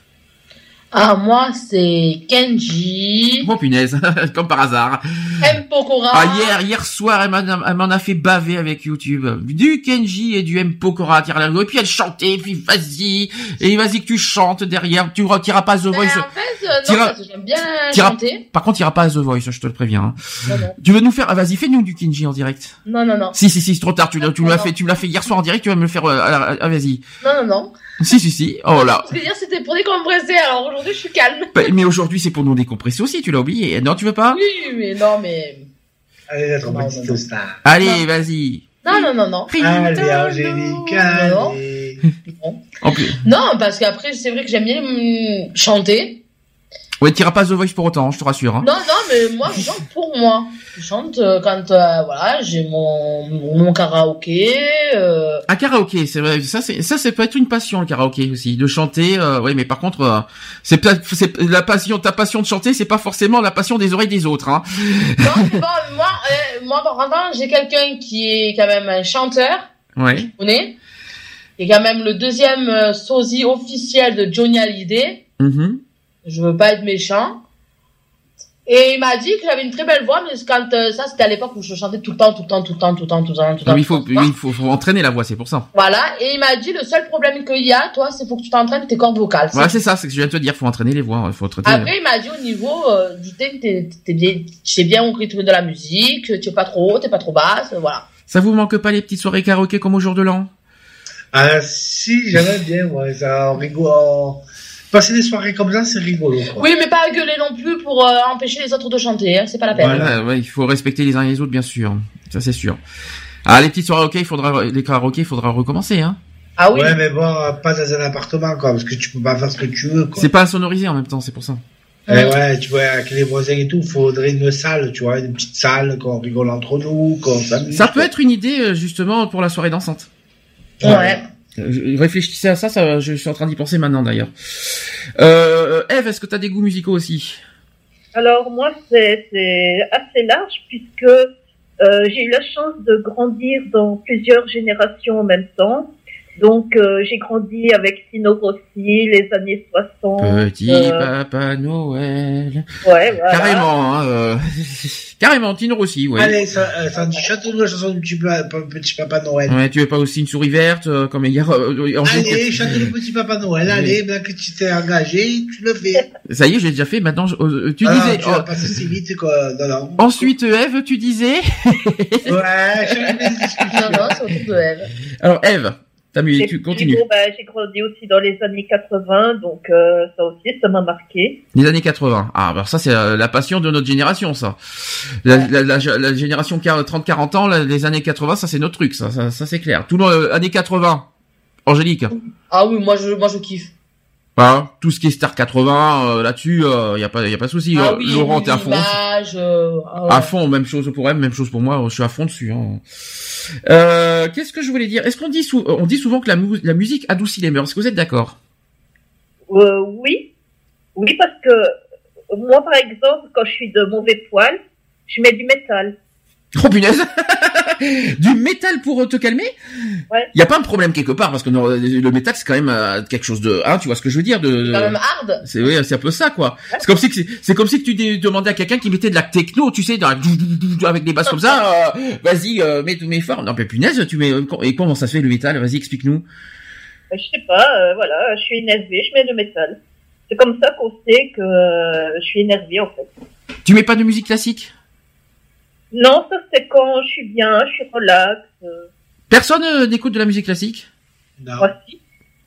Ah, moi, c'est Kenji, Oh punaise, comme par hasard. M. Pokora. Ah hier, hier soir, elle m'en elle m'en a fait baver avec YouTube. Du Kenji et du M Pokora Et puis elle chantait, et puis vas-y, et vas-y que tu chantes derrière. Tu retireras pas The Ben, Voice. en fait, euh, Tira- j'aime bien chanter. Par contre, t'iras pas à The Voice, je te le préviens. hein. Non, non. Tu veux nous faire, ah, vas-y, fais-nous du Kenji en direct. Non, non, non. Si, si, si, c'est trop tard. Tu, tu me l'as fait, tu me l'as fait hier soir en direct. Tu vas me le faire. ah, vas-y. Non, non, non. Si, si, si. Oh là. Parce que dire, c'était pour décompresser, alors aujourd'hui, je suis calme. Bah, Mais aujourd'hui, c'est pour nous décompresser aussi. Tu l'as oublié. Non, tu veux pas? Oui, mais non, mais. allez Non, non, non. star Allez, vas-y. Non, non, non, non. allez Angélique Non. allez Non, En plus, Non, parce qu'après, c'est vrai que j'aime bien hum, chanter. Ouais, t'iras pas The Voice pour autant. hein, je te rassure. Hein. Non, non, mais moi, je chante pour moi. Je chante euh, quand, euh, voilà, j'ai mon, mon karaoké. Euh... À karaoké, c'est vrai. Ça, c'est ça, ça peut être une passion le karaoké aussi, de chanter. Euh, oui, mais par contre, euh, c'est peut-être c'est la passion, ta passion de chanter, c'est pas forcément la passion des oreilles des autres. Hein. Non, bon, moi, euh, moi, par contre, j'ai quelqu'un qui est quand même un chanteur. Ouais. Connais? Qui est quand même le deuxième sosie officiel de Johnny Hallyday. Mhm. Je veux pas être méchant. Et il m'a dit que j'avais une très belle voix, mais quand euh, ça c'était à l'époque où je chantais tout le temps, tout le temps, tout le temps, tout le temps, tout le temps, tout le temps. Il faut, tout le temps. il faut, faut entraîner la voix, c'est pour ça. Voilà. Et il m'a dit le seul problème qu'il y a, toi, c'est faut que tu t'entraînes tes cordes vocales. Voilà, c'est ça, c'est ce que je viens de te dire, faut entraîner les voix, il faut. Après, il m'a dit au niveau euh, du thème, t'es t'es bien, tu sais bien au rythme de la musique, tu es pas trop haut, t'es pas trop basse, voilà. Ça vous manque pas les petites soirées karaoké comme au jour de l'an? Ah, si, j'aimerais bien, ouais, ça, on rigole. Passer des soirées comme ça, c'est rigolo, quoi. Oui, mais pas à gueuler non plus pour euh, empêcher les autres de chanter, hein, c'est pas la peine. Voilà, ouais, il faut respecter les uns et les autres, bien sûr. Ça, c'est sûr. Ah, les petites soirées ok, il faudra, les karaoké, il faudra recommencer, hein. Ah oui. Ouais, mais bon, pas dans un appartement, quoi, parce que tu peux pas faire ce que tu veux, quoi. C'est pas sonorisé en même temps, c'est pour ça. Eh ouais, tu vois, avec les voisins et tout, faudrait une salle, tu vois, une petite salle, qu'on rigole entre nous, qu'on s'amuse. Ça peut être une idée, euh, justement, pour la soirée dansante. Ouais. Je- Réfléchissez à ça, ça, je suis en train d'y penser maintenant, d'ailleurs. Euh, Eve, est-ce que t'as des goûts musicaux aussi? Alors moi, c'est c'est assez large puisque euh, j'ai eu la chance de grandir dans plusieurs générations en même temps. Donc euh, j'ai grandi avec Tino Rossi, les années 60. Petit euh, Papa Noël. ouais, voilà. Carrément, hein, euh, carrément, Tino Rossi, ouais. Allez, ça, euh, ça dit, chante-nous la chanson du petit, pa- pa- petit Papa Noël. Ouais, tu veux pas aussi une souris verte, euh, comme hier, Angélique Allez, chante le petit Papa Noël, allez, bien que tu t'es engagé, tu le fais. Ça y est, j'ai déjà fait, maintenant, je- tu Ah, disais, tu vas oh, passer si vite, quoi, non, non. ensuite, Eve, tu disais, Ouais, des Non, discussions. non, autour de Eve. alors, Eve, t'as Et tu continues. bon, bah, j'ai grandi aussi dans les années 80, donc euh, ça aussi, ça m'a marqué. Les années 80. Ah, alors ça, c'est euh, la passion de notre génération, ça. La, la, la, la génération 30-40 ans, la- les années 80, ça, c'est notre truc, ça, ça, ça, c'est clair. Tout le euh, années 80. Angélique. Ah oui, moi je, moi je kiffe. Hein, tout ce qui est Star 80, euh, là-dessus, il y a pas, y a pas de souci. ah Euh, oui, Laurent, oui, t'es à fond. l'image, euh, ah ouais. À fond, même chose pour elle, même chose pour moi. Je suis à fond dessus. Hein. Euh, Qu'est-ce que je voulais dire? Est-ce qu'on dit, sou- on dit souvent que la, mu- la musique adoucit les mœurs Est-ce que vous êtes d'accord? Euh, oui, oui, parce que moi, par exemple, quand je suis de mauvais poil, je mets du métal. Oh punaise Du métal pour te calmer Ouais. Il y a pas un problème quelque part parce que non, le métal c'est quand même euh, quelque chose de, hein, tu vois ce que je veux dire de. C'est quand même hard. C'est oui, un peu ça quoi. C'est comme si c'est- comme si tu demandais à quelqu'un qui mettait de la techno, tu sais, dans la avec des basses comme ça. euh, Vas-y, euh, mets mets fort. Non mais punaise, tu mets et comment ça se fait le métal? Vas-y, explique-nous. Euh, Je sais pas, euh, voilà, je suis énervée, je mets le métal. C'est comme ça qu'on sait que euh, je suis énervée, en fait. Tu mets pas de musique classique? Non, ça c'est quand je suis bien, je suis relax. Euh, Personne euh, n'écoute de la musique classique? Non. moi si.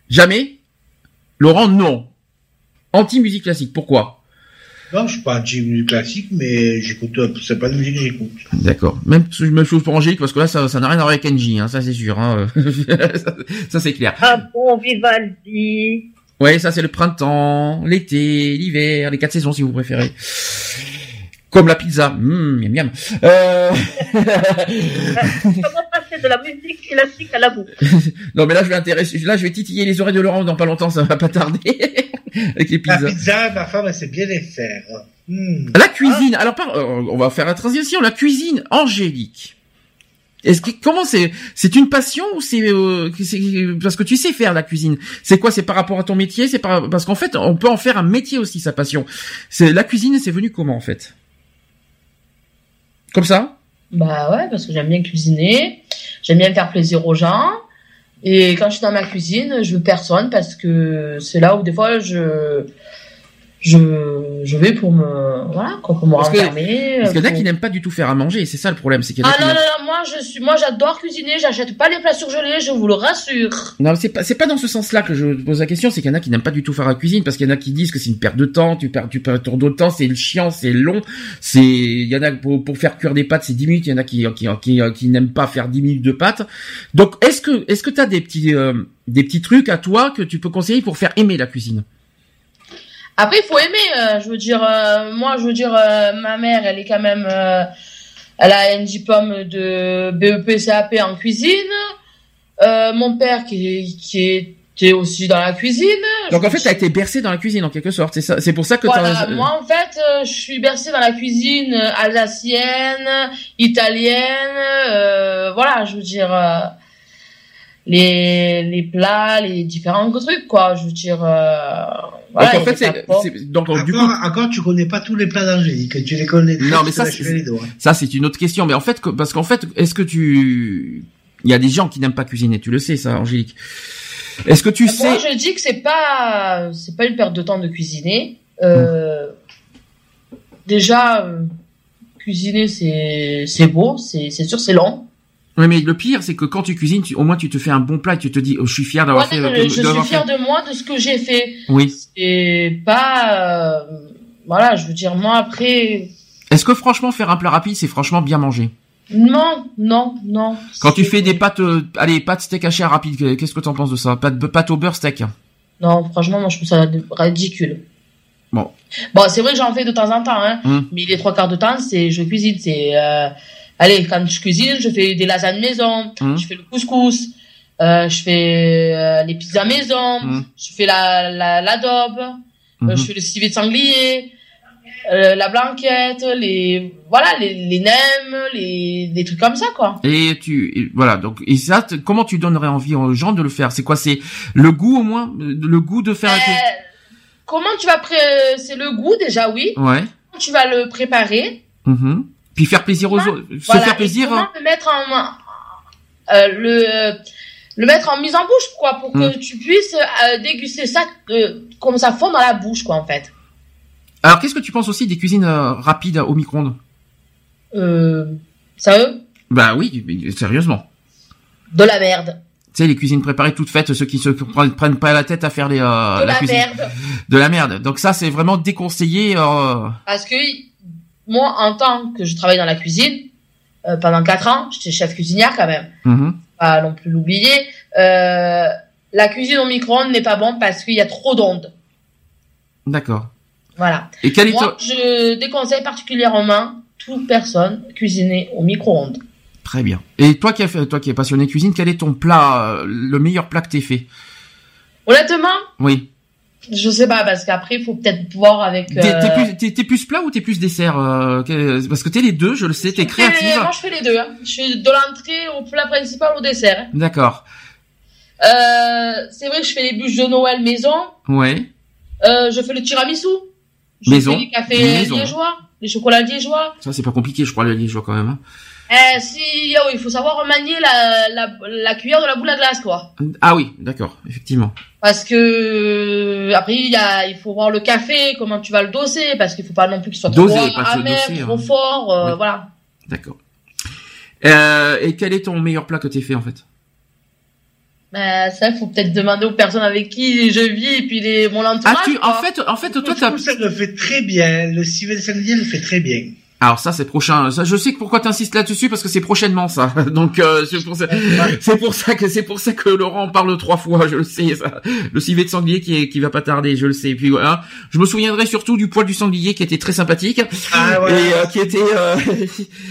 Jamais? Laurent, non. Anti-musique classique, pourquoi? Non, je suis pas anti-musique classique, mais j'écoute, euh, c'est pas de musique que j'écoute. D'accord. Même, même chose pour Angélique, parce que là, ça ça n'a rien à voir avec Angie, hein, ça c'est sûr. Hein. ça, ça, c'est clair. Ah bon, Vivaldi. Ouais, ça c'est le printemps, l'été, l'hiver, les quatre saisons si vous préférez. Comme la pizza. Mmh, miam miam. Euh... Comment passer de la musique classique à la bouffe non mais là je vais intéresser, là je vais titiller les oreilles de Laurent dans pas longtemps, ça va pas tarder. avec les La pizzas. pizza, ma femme, elle sait bien les faire. Hmm. La cuisine. Alors, par- euh, on va faire la transition. La cuisine, Angélique. Est-ce que comment c'est C'est une passion ou c'est euh, parce que tu sais faire la cuisine C'est quoi C'est par rapport à ton métier C'est par parce qu'en fait, on peut en faire un métier aussi sa passion. C'est la cuisine. C'est venu comment en fait? Comme ça? Bah ouais, parce que j'aime bien cuisiner, j'aime bien faire plaisir aux gens. Et quand je suis dans ma cuisine, je veux personne parce que c'est là où des fois je je je vais pour me voilà quoi, pour me Parce que-. Parce qu'il y en a qui n'aiment pas du tout faire à manger. et C'est ça le problème, c'est qu'il y en a Ah qui non non non, moi je suis moi j'adore cuisiner, j'achète pas les plats surgelés, je vous le rassure. Non, c'est pas c'est pas dans ce sens-là que je pose la question. C'est qu'il y en a qui n'aiment pas du tout faire la cuisine parce qu'il y en a qui disent que c'est une perte de temps. Tu perds tu perds ton de temps, c'est chiant, c'est long. C'est il y en a pour pour faire cuire des pâtes c'est 10 minutes. Il y en a qui qui qui, qui n'aiment pas faire 10 minutes de pâtes. Donc est-ce que est-ce que t'as des petits euh, des petits trucs à toi que tu peux conseiller pour faire aimer la cuisine? Après il faut aimer, euh, je veux dire euh, moi je veux dire euh, ma mère elle est quand même euh, elle a un diplôme de BEP CAP en cuisine. Euh, mon père qui qui était aussi dans la cuisine. Donc en fait t'as été bercé dans la cuisine en quelque sorte. C'est ça. C'est pour ça que Voilà, moi en fait, euh, je suis bercée dans la cuisine alsacienne, italienne, euh, voilà, je veux dire. euh, les, les plats, les différents trucs, quoi. Je veux dire, euh, voilà, donc en fait, c'est, donc Encore, du coup, encore, tu connais pas tous les plats d'Angélique. Tu les connais. Non, mais tu ça, doigts. ça c'est une autre question. Mais en fait, parce qu'en fait, est-ce que tu, il y a des gens qui n'aiment pas cuisiner, tu le sais, ça, Angélique. Est-ce que tu sais, Moi, je dis que c'est pas, c'est pas une perte de temps de cuisiner. Euh, déjà, euh, cuisiner, c'est, c'est beau, c'est, c'est sûr, c'est long. Oui, mais le pire, c'est que quand tu cuisines, tu- au moins tu te fais un bon plat et tu te dis, oh, je suis fier d'avoir Ouais, fait. mais je suis fait- de moi, de ce que j'ai fait. Oui. Et pas, euh, voilà, je veux dire, moi, après, Est-ce que franchement faire un plat rapide, c'est franchement bien manger? non, non, non. Quand tu fais des pâtes, euh, allez, pâtes steak haché rapide, qu'est-ce que t'en penses de ça? Pâtes, pâtes au beurre steak. Non, franchement, moi, je trouve ça ridicule. Bon. Bon, c'est vrai que j'en fais de temps en temps, hein. Hum. Mais les trois quarts de temps, c'est je cuisine. C'est euh, allez, quand je cuisine, je fais des lasagnes maison, Hum. je fais le couscous, euh, je fais euh, les pizzas maison, Hum. je fais la la l'adobe, euh, Mhm. je fais le civet de sanglier, euh, la blanquette, les voilà, les les nems, les des trucs comme ça quoi. Et tu, et voilà. Donc, et ça, comment tu donnerais envie aux gens de le faire? C'est quoi? C'est le goût au moins, le goût de faire. Euh, comment tu vas pré c'est le goût déjà oui. Ouais. Comment tu vas le préparer? Mhm. Puis faire plaisir aux autres, se Voilà, faire plaisir. hein. le mettre en euh, le le mettre en mise en bouche quoi pour que Mm. tu puisses euh, déguster ça euh, comme ça fond dans la bouche quoi en fait. Alors, qu'est-ce que tu penses aussi des cuisines euh, rapides au micro-ondes? Euh, sérieux? Bah oui, mais sérieusement. De la merde. Tu sais, les cuisines préparées toutes faites, ceux qui se prennent, pas la tête à faire les, euh, de la, cuisine. merde. De la merde. Donc ça, c'est vraiment déconseillé. Euh... Parce que moi en tant que je travaille dans la cuisine euh, pendant quatre ans, j'étais chef cuisinière quand même. mhm. Pas non plus l'oublier. Euh, la cuisine au micro-ondes n'est pas bon parce qu'il y a trop d'ondes. D'accord. Voilà. Et quel est Moi, je déconseille particulièrement toute personne cuisiner au micro-ondes. Très bien. Et toi qui as fait, toi qui es passionné cuisine, quel est ton plat, euh, le meilleur plat que t'aies fait? Honnêtement, Oui. Je sais pas parce qu'après il faut peut-être voir avec. T'es euh, t'es plus, plus plat ou t'es plus dessert euh, Parce que t'es les deux, je le sais, t'es créative. Moi, je fais les deux. Hein. Je fais de l'entrée au plat principal au dessert. hein. D'accord. Euh, c'est vrai que je fais les bûches de Noël maison. Ouais. Euh, je fais le tiramisu. Je Maison. fais les cafés liégeois, les chocolats liégeois. Ça c'est pas compliqué, je crois les liégeois quand même. hein. Euh, si, oui, il faut savoir manier la, la, la cuillère de la boule à glace, quoi. Ah oui, d'accord, effectivement. Parce que euh, après il y a, il faut voir le café, comment tu vas le doser, parce qu'il faut pas non plus qu'il soit Doser, trop amer, doser, trop hein. fort, euh, voilà. D'accord. Euh, et quel est ton meilleur plat que t'aies fait en fait? Ben, ça, il faut peut-être demander aux personnes avec qui je vis et puis les, mon entourage. Ah tu, en fait, en fait, toi t'as. ça le fait très bien. Le civet de sanglier le fait très bien. Alors ça c'est prochain. Ça, je sais que pourquoi t'insistes là-dessus parce que c'est prochainement ça. Donc euh, c'est pour ça. C'est pour ça que c'est pour ça que Laurent en parle trois fois. Je le sais. Ça. Le civet de sanglier qui est, qui va pas tarder. Je le sais. Et puis voilà. Je me souviendrai surtout du poil du sanglier qui était très sympathique Ah ouais. et euh, qui était. euh,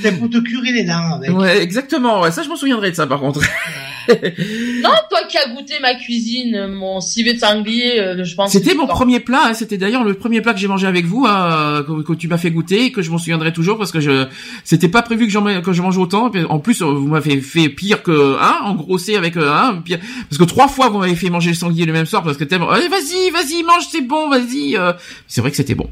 C'est pour te curer les dents avec. ouais, exactement. Ouais, ça je me souviendrai de ça par contre. Non, toi qui as goûté ma cuisine, mon civet de sanglier, euh, je pense. C'était mon premier plat. hein. C'était d'ailleurs le premier plat que j'ai mangé avec vous, hein, que, que tu m'as fait goûter et que je m'en souviendrai toujours parce que je c'était pas prévu que j'en que je mange autant. En plus, vous m'avez fait pire que hein, engrossé avec euh, hein, pire parce que trois fois vous m'avez fait manger le sanglier le même soir parce que tellement. Allez, vas-y, vas-y, mange, c'est bon, vas-y. euh. C'est vrai que c'était bon.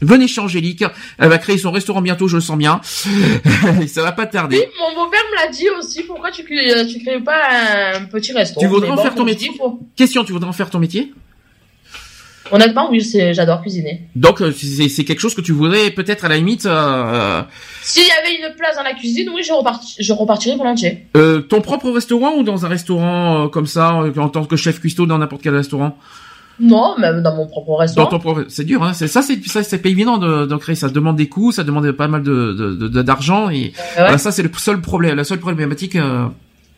Venez chez Angélique, elle va créer son restaurant bientôt, je le sens bien. ça va pas Oui, tarder. mon beau-père me l'a dit aussi. Pourquoi tu crées, tu crées pas un petit resto Tu voudrais en bon, faire ton métier? Question, tu voudrais en faire ton métier? Honnêtement, oui, j'adore cuisiner. Donc euh, c'est quelque chose que tu voudrais peut-être à la limite. euh, S'il y avait une place dans la cuisine, oui, je, reparti, je repartirais volontiers. Euh, ton propre restaurant ou dans un restaurant euh, comme ça, euh, en tant que chef cuistot dans n'importe quel restaurant? Non, même dans mon propre Dans restaurant. ton propre, c'est dur, hein. C'est ça, c'est ça, c'est pas évident de, de créer. Ça demande des coûts, ça demande pas mal de de- de- d'argent et Euh, ouais. voilà, ça c'est le seul problème, la seule problématique. euh,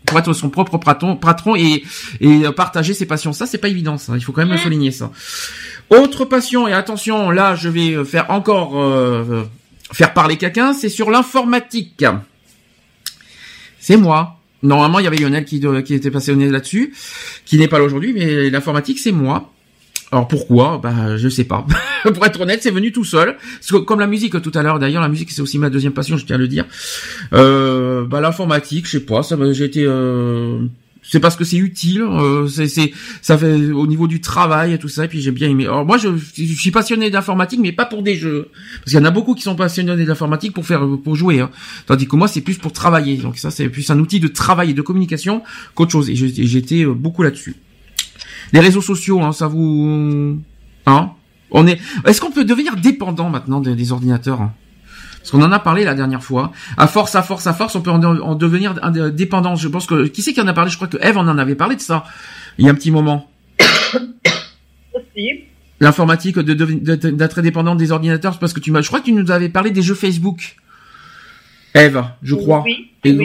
pour être son propre patron, patron et, et partager ses passions, ça c'est pas évident, ça. Il faut quand même le Mm. souligner ça. Autre passion et attention, là je vais faire encore euh, faire parler quelqu'un, c'est sur l'informatique. C'est moi. Normalement, il y avait Lionel qui, qui était passionné là-dessus, qui n'est pas là aujourd'hui, mais l'informatique, c'est moi. Alors pourquoi? Bah, je sais pas. Pour être honnête, c'est venu tout seul. Comme la musique tout à l'heure, d'ailleurs, la musique c'est aussi ma deuxième passion, je tiens à le dire. Euh, bah, l'informatique, je sais pas, j'ai été. Euh, c'est parce que c'est utile, euh, c'est, ça fait au niveau du travail et tout ça. Et puis j'ai bien aimé. Alors moi, je, je suis passionné d'informatique, mais pas pour des jeux, parce qu'il y en a beaucoup qui sont passionnés d'informatique pour faire, pour jouer. Hein. Tandis que moi, c'est plus pour travailler. Donc ça, c'est plus un outil de travail et de communication qu'autre chose. Et j'étais euh, beaucoup là-dessus. Les réseaux sociaux, hein, ça vous, hein On est. Est-ce qu'on peut devenir dépendant maintenant des, des ordinateurs hein? Parce qu'on en a parlé la dernière fois. À force, à force, à force, on peut en, devenir dépendant. Je pense que qui c'est qui en a parlé? Je crois que Eve en avait parlé de ça il y a un petit moment. Aussi. L'informatique d'être dépendant des ordinateurs, parce que tu m'as. Je crois que tu nous avais parlé des jeux Facebook. Eve, je crois. Oui. Et,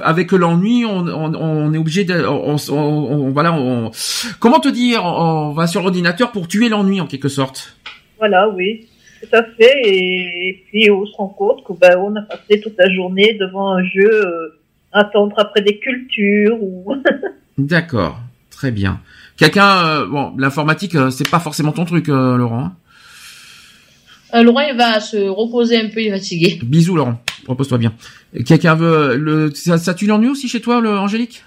avec l'ennui, on, on, est obligé de, on, on, voilà, on, comment te dire, on va sur l'ordinateur pour tuer l'ennui en quelque sorte. Voilà, oui. Tout à fait. Et, puis on se rend compte qu'on ben, on a passé toute la journée devant un jeu, euh, attendre après des cultures ou. D'accord, très bien. Quelqu'un, euh, bon, l'informatique, euh, c'est pas forcément ton truc, Laurent. Hein Laurent, il va se reposer un peu, il est fatigué. Bisous, Laurent. Repose-toi bien. Quelqu'un veut le, ça, ça tue l'ennui aussi chez toi, le, Angélique?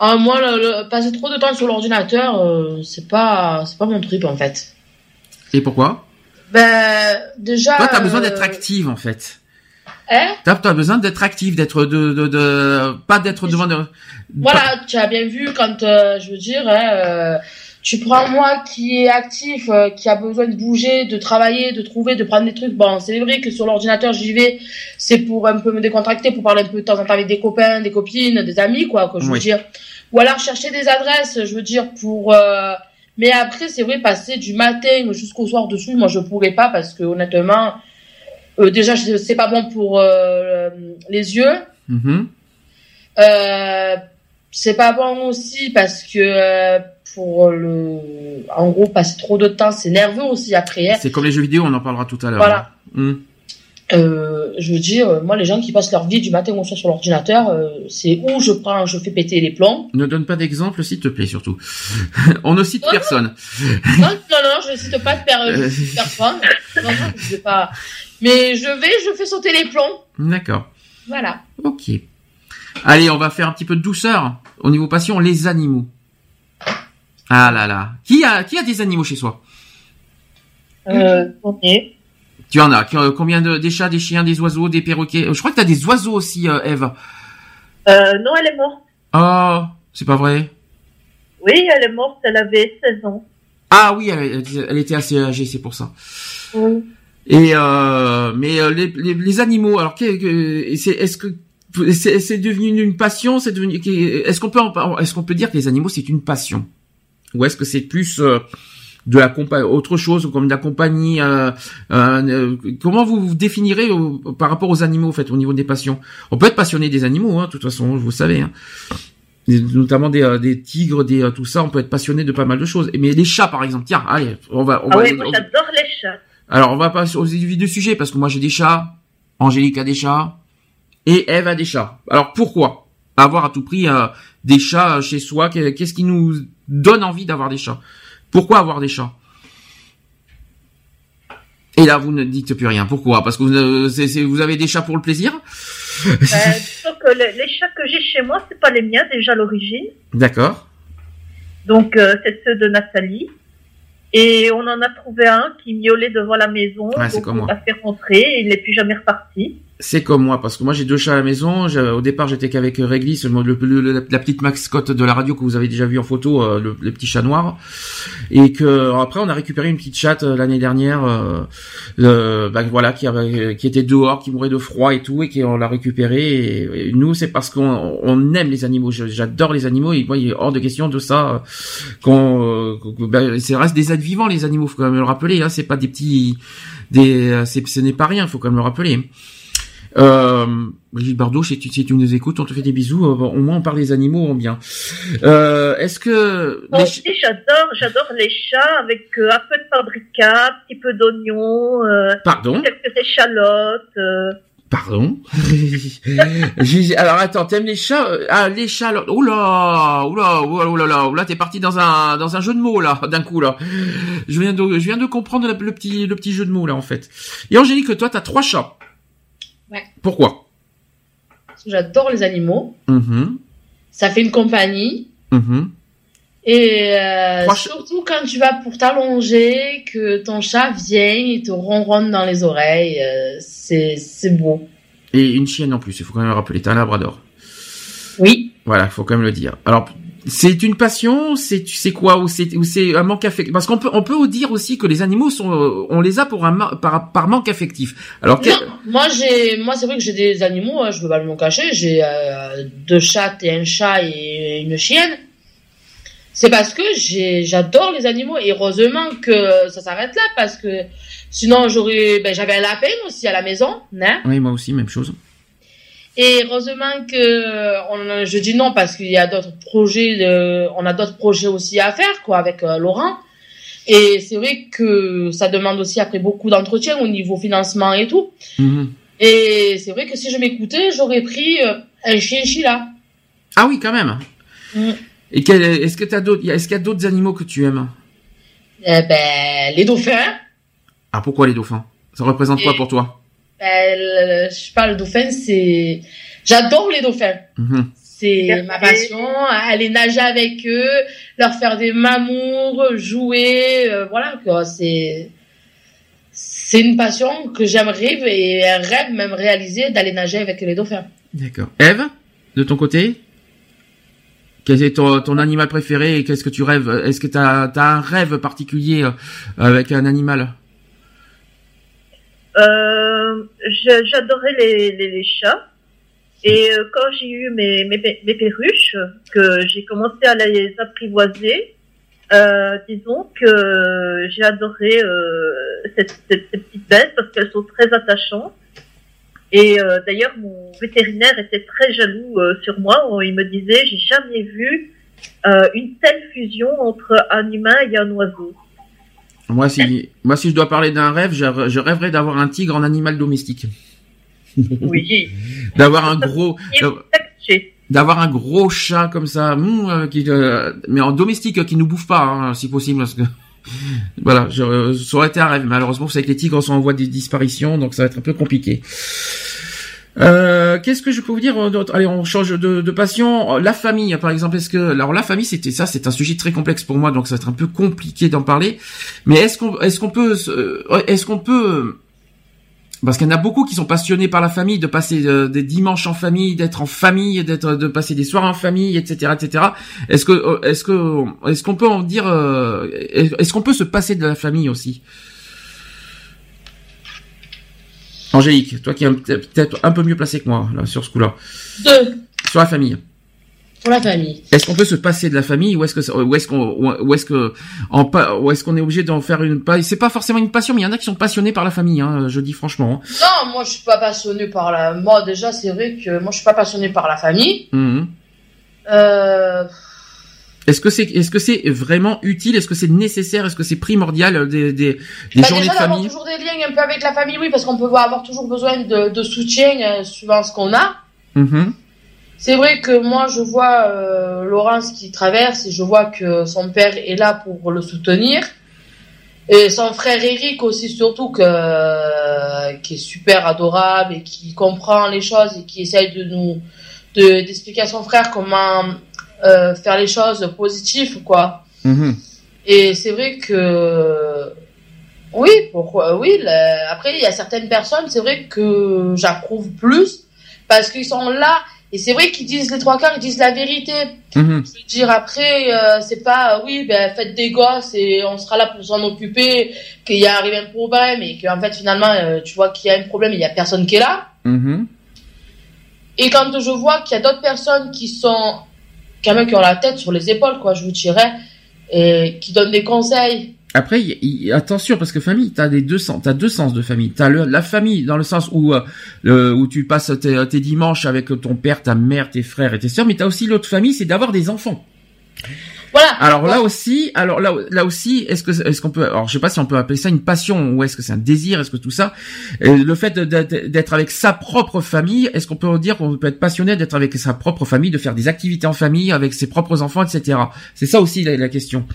Ah, Moi, le, passer trop de temps sur l'ordinateur, c'est pas, c'est pas mon truc en fait. Et pourquoi? Ben, déjà. Toi, t'as besoin d'être euh, active, en fait. Hein? T'as as besoin d'être active, d'être de, de, de, pas d'être devant. De... Voilà, tu as bien vu quand euh, je veux dire, hein, euh, tu prends moi qui est actif, qui a besoin de bouger, de travailler, de trouver, de prendre des trucs. Bon, c'est vrai que sur l'ordinateur j'y vais, c'est pour un peu me décontracter, pour parler un peu de temps en temps avec des copains, des copines, des amis, quoi, que je veux dire. Ou alors chercher des adresses, je veux dire pour mais après, c'est vrai, passer du matin jusqu'au soir dessus, moi, je pourrais pas parce que honnêtement, euh, déjà, c'est pas bon pour euh, les yeux. Mm-hmm. Euh, c'est pas bon aussi parce que euh, pour le, en gros, passer trop de temps, c'est nerveux aussi après. Hein. C'est comme les jeux vidéo, on en parlera tout à l'heure. Voilà. Mm. Euh, je veux dire, moi, les gens qui passent leur vie du matin au soir sur l'ordinateur, euh, c'est où je prends, je fais péter les plombs. Ne donne pas d'exemple, s'il te plaît, surtout. On ne cite personne. Non, non, non, je ne cite pas de personne. Non, non, je vais pas. Mais je vais, je fais sauter les plombs. D'accord. Voilà. Ok. Allez, on va faire un petit peu de douceur au niveau passion, les animaux. Ah là là. Qui a, qui a des animaux chez soi euh, est. Tu en as Combien de des chats, des chiens, des oiseaux, des perroquets? Je crois que tu as des oiseaux aussi, euh, Eve. Euh, non, elle est morte. Oh, c'est pas vrai Oui, elle est morte, elle avait 16 ans. Ah oui, elle, était assez âgée, c'est pour ça. Oui. Et euh, mais euh, les, les, animaux, alors est-ce que c'est devenu une passion? C'est devenu Est-ce qu'on peut est-ce qu'on peut dire que les animaux c'est une passion? Ou est-ce que c'est plus de la autre chose comme de la compagnie euh, euh, comment vous vous définirez par rapport aux animaux en fait au niveau des passions? On peut être passionné des animaux hein, de toute façon vous savez hein. notamment des, euh, des tigres des tout ça on peut être passionné de pas mal de choses. Mais les chats par exemple tiens allez on va on ah va, oui, moi j'adore les chats. Alors on va passer aux du sujet parce que moi j'ai des chats Angélique a des chats et Eve a des chats. Alors pourquoi avoir à tout prix des chats chez soi? Qu'est-ce qui nous donne envie d'avoir des chats pourquoi avoir des chats? Et là, vous ne dites plus rien. Pourquoi? Parce que vous, vous, avez des chats pour le plaisir? Euh, que les, chats que j'ai chez moi, c'est pas les miens déjà à l'origine. D'accord. Donc euh, c'est ceux de Nathalie. Et on en a trouvé un qui miaulait devant la maison. Ouais, donc on l'a fait rentrer et il n'est plus jamais reparti c'est comme moi parce que moi j'ai deux chats à la maison. Au départ j'étais qu'avec Réglisse, le, la petite mascotte de la radio que vous avez déjà vu en photo, euh, le, petit chat noir. Et que après on a récupéré une petite chatte euh, l'année dernière, euh, bah, voilà, qui, avait, qui était dehors, qui mourait de froid et tout, et qui on l'a récupéré. Et, nous c'est parce qu'on on aime les animaux. J'adore les animaux et moi il est hors de question de ça. Qu'on, bah, c'est reste des êtres vivants les animaux, faut quand même le rappeler. Hein, c'est pas des petits, des, ce n'est pas rien, faut quand même le rappeler. Euh, Brigitte Bardot, si tu, si tu nous écoutes, on te fait des bisous. Euh, au moins, on parle des animaux en bien. Euh, Est-ce que... Moi aussi, j'adore, j'adore les chats avec euh, un peu de paprika, un petit peu d'oignon, euh, Pardon quelques échalotes. Euh. Pardon Alors attends, t'aimes les chats Ah les chats. Oula, oula, oula, oula, là, là, t'es parti dans un dans un jeu de mots là, d'un coup là. Je viens de je viens de comprendre le, petit le petit jeu de mots là en fait. Et Angélique, toi t'as trois chats. Pourquoi? Parce que j'adore les animaux. Mm-hmm. ça fait une compagnie. Mhm. Et euh, surtout quand tu vas pour t'allonger, que ton chat vient et te ronronne dans les oreilles, euh, c'est c'est beau. Et une chienne en plus, il faut quand même le rappeler. T'as un labrador. Oui. Voilà, faut quand même le dire. Alors, c'est une passion, c'est tu sais quoi, ou c'est ou c'est un manque affectif. Parce qu'on peut on peut dire aussi que les animaux sont, euh, on les a pour un par par manque affectif. Alors, Non, moi j'ai, moi c'est vrai que j'ai des animaux, hein, je veux pas le m'en cacher. J'ai euh, deux chats et un chat et une chienne. C'est parce que j'ai, j'adore les animaux et heureusement que ça s'arrête là parce que sinon j'aurais, ben j'avais un lapin aussi à la maison, hein. oui, moi aussi, même chose. Et heureusement que on, je dis non parce qu'il y a d'autres projets, de, on a d'autres projets aussi à faire quoi avec euh, Laurent. Et c'est vrai que ça demande aussi après beaucoup d'entretien au niveau financement et tout. Mhm. Et c'est vrai que si je m'écoutais, j'aurais pris euh, un chinchilla. Ah oui, quand même. Mm. Et est-ce que t'as d'autres, est-ce qu'il y a d'autres animaux que tu aimes? Eh ben, les dauphins. Ah, pourquoi les dauphins? Ça représente quoi pour toi? Ben, le- je sais pas, le dauphin, c'est... J'adore les dauphins. Mhm. C'est ma passion. Aller nager avec eux, leur faire des mamours, jouer, euh, voilà quoi. C'est c'est une passion que j'aimerais et un rêve même réalisé d'aller nager avec les dauphins. D'accord. Eve, de ton côté quel est ton, ton animal préféré et qu'est-ce que tu rêves? Est-ce que tu as, un rêve particulier euh, avec un animal? Euh, j'adorais les, les, les chats. Et euh, quand j'ai eu mes, mes, mes perruches, que j'ai commencé à les apprivoiser, euh, disons que j'ai adoré euh, cette, ces petites bêtes parce qu'elles sont très attachantes. Et euh, d'ailleurs, mon vétérinaire était très jaloux euh, sur moi. Il me disait, j'ai jamais vu euh, une telle fusion entre un humain et un oiseau. Moi, si, moi, si je dois parler d'un rêve, je, je rêverais d'avoir un tigre en animal domestique. Oui. D'avoir un gros, d'avoir un gros chat comme ça, hum, euh, qui, euh, mais en domestique, euh, qui nous bouffe pas, hein, si possible, parce que voilà, je, ça aurait été un rêve. Malheureusement, vous savez que les tigres sont en voie de disparition, donc ça va être un peu compliqué. Euh, Qu'est-ce que je peux vous dire euh, Allez, on change de, de passion. Euh, La famille, par exemple, est-ce que alors la famille, c'était ça, c'est un sujet très complexe pour moi, donc ça va être un peu compliqué d'en parler. Mais est-ce qu'on est-ce qu'on peut est-ce qu'on peut parce qu'il y en a beaucoup qui sont passionnés par la famille, de passer des dimanches en famille, d'être en famille, d'être, de passer des soirs en famille, etc., etc. Est-ce que, est-ce que, est-ce qu'on peut en dire, est-ce qu'on peut se passer de la famille aussi? Angélique, toi qui es peut-être un peu mieux placé que moi là, sur ce coup-là, Deux, sur la famille. pour la famille. Est-ce qu'on peut se passer de la famille ou est-ce que ou est-ce qu'on ou est-ce que en ou est-ce qu'on est obligé d'en faire une c'est pas forcément une passion mais il y en a qui sont passionnés par la famille hein, je dis franchement. hein. Non, moi je suis pas passionnée par la. Moi déjà, c'est vrai que moi je suis pas passionnée par la famille. Mhm. Euh... Est-ce que c'est est-ce que c'est vraiment utile? Est-ce que c'est nécessaire? Est-ce que c'est primordial euh, des des, des Bah, journées déjà de famille? toujours des liens un peu avec la famille, oui, parce qu'on peut avoir toujours besoin de, de soutien euh, suivant ce qu'on a. Mhm. C'est vrai que moi je vois euh, Laurence qui traverse et je vois que son père est là pour le soutenir. Et son frère Eric aussi surtout que euh, qui est super adorable et qui comprend les choses et qui essaye de nous de d'expliquer à son frère comment euh, faire les choses positives quoi. Mhm. Et c'est vrai que oui, pourquoi oui. Après, il y a certaines personnes, c'est vrai que j'approuve plus parce qu'ils sont là et c'est vrai qu'ils disent les trois quarts, ils disent la vérité. Mhm. Je veux dire après, euh, c'est pas oui, ben faites des gosses et on sera là pour s'en occuper, qu'il y a arrivé un problème et qu'en fait finalement euh, tu vois qu'il y a un problème, et il y a personne qui est là. Mhm. Et quand je vois qu'il y a d'autres personnes qui sont même qui ont la tête sur les épaules, quoi, je vous dirais, et qui donnent des conseils. Après, il- attention parce que famille, t'as des deux sens, t'as deux sens de famille. T'as le, la famille dans le sens où euh, où tu passes tes, tes dimanches avec ton père, ta mère, tes frères et tes sœurs, mais t'as aussi l'autre famille, c'est d'avoir des enfants. Voilà. Alors là aussi, alors là, là aussi, est-ce que est-ce qu'on peut, alors je sais pas si on peut appeler ça une passion ou est-ce que c'est un désir, est-ce que tout ça, le fait d'être avec sa propre famille, est-ce qu'on peut dire qu'on peut être passionné d'être avec sa propre famille, de faire des activités en famille avec ses propres enfants, etc. C'est ça aussi la, la question.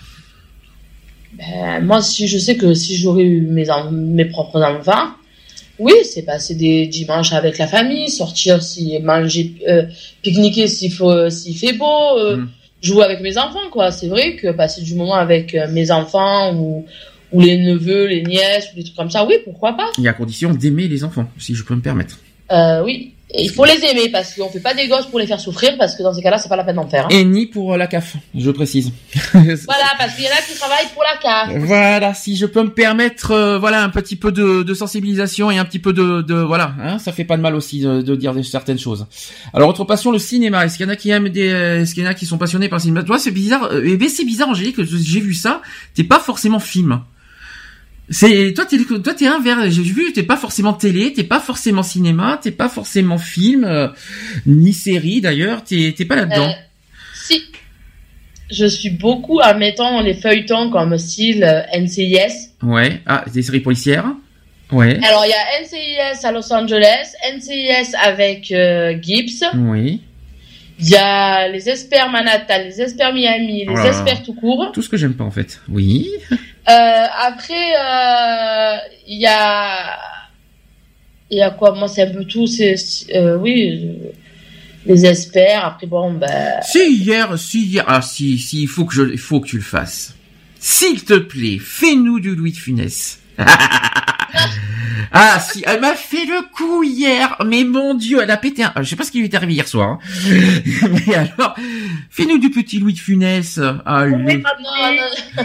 Ben, moi, si je sais que si j'aurais eu mes, mes propres enfants, Oui, c'est passer des dimanches avec la famille, sortir, si manger, euh, pique-niquer s'il faut, s'il fait beau, euh, Mm. Jouer avec mes enfants, quoi. C'est vrai que passer du moment avec euh, mes enfants ou, ou les neveux, les nièces ou des trucs comme ça, oui, pourquoi pas. Et à condition d'aimer les enfants, si je peux me permettre. Euh, oui, Et il faut les aimer parce qu'on fait pas des gosses pour les faire souffrir parce que dans ces cas-là, c'est pas la peine d'en faire. hein. Et ni pour la CAF, je précise. Voilà, parce qu'il y en a qui travaillent pour la CAF. Voilà, si je peux me permettre, euh, voilà, un petit peu de, de sensibilisation et un petit peu de, de voilà, hein, ça fait pas de mal aussi de, de dire des, certaines choses. Alors autre passion, le cinéma. Est-ce qu'il y en a qui aiment des, euh, est-ce qu'il y en a qui sont passionnés par le cinéma? Toi, c'est bizarre. euh, Eh ben, c'est bizarre, Angélique, que j'ai vu ça. T'es pas forcément film. C'est toi, t'es toi, t'es inverse. J'ai vu, t'es pas forcément télé, t'es pas forcément cinéma, t'es pas forcément film, euh, ni série d'ailleurs. T'es t'es pas là-dedans. Euh, si. Je suis beaucoup en mettant les feuilletons comme style euh, NCIS. Ouais. Ah, des séries policières. Ouais. Alors, il y a NCIS à Los Angeles, NCIS avec euh, Gibbs. Oui. Il y a les experts Manhattan, les experts Miami, les Ah. experts tout court. Tout ce que j'aime pas en fait. Oui. Euh, après, euh, il y a, il y a quoi? Moi, c'est un peu tout. C'est, euh, oui, euh, les experts. Après, bon, ben, Si hier, si hier, ah si, si, il faut que je, il faut que tu le fasses. S'il te plaît, fais-nous du Louis de Funès. ah si, elle m'a fait le coup hier, mais mon Dieu, elle a pété un, je sais pas ce qui lui est arrivé hier soir, hein. mais alors, fais-nous du petit Louis de Funès. Ah, Oui, le- non, non.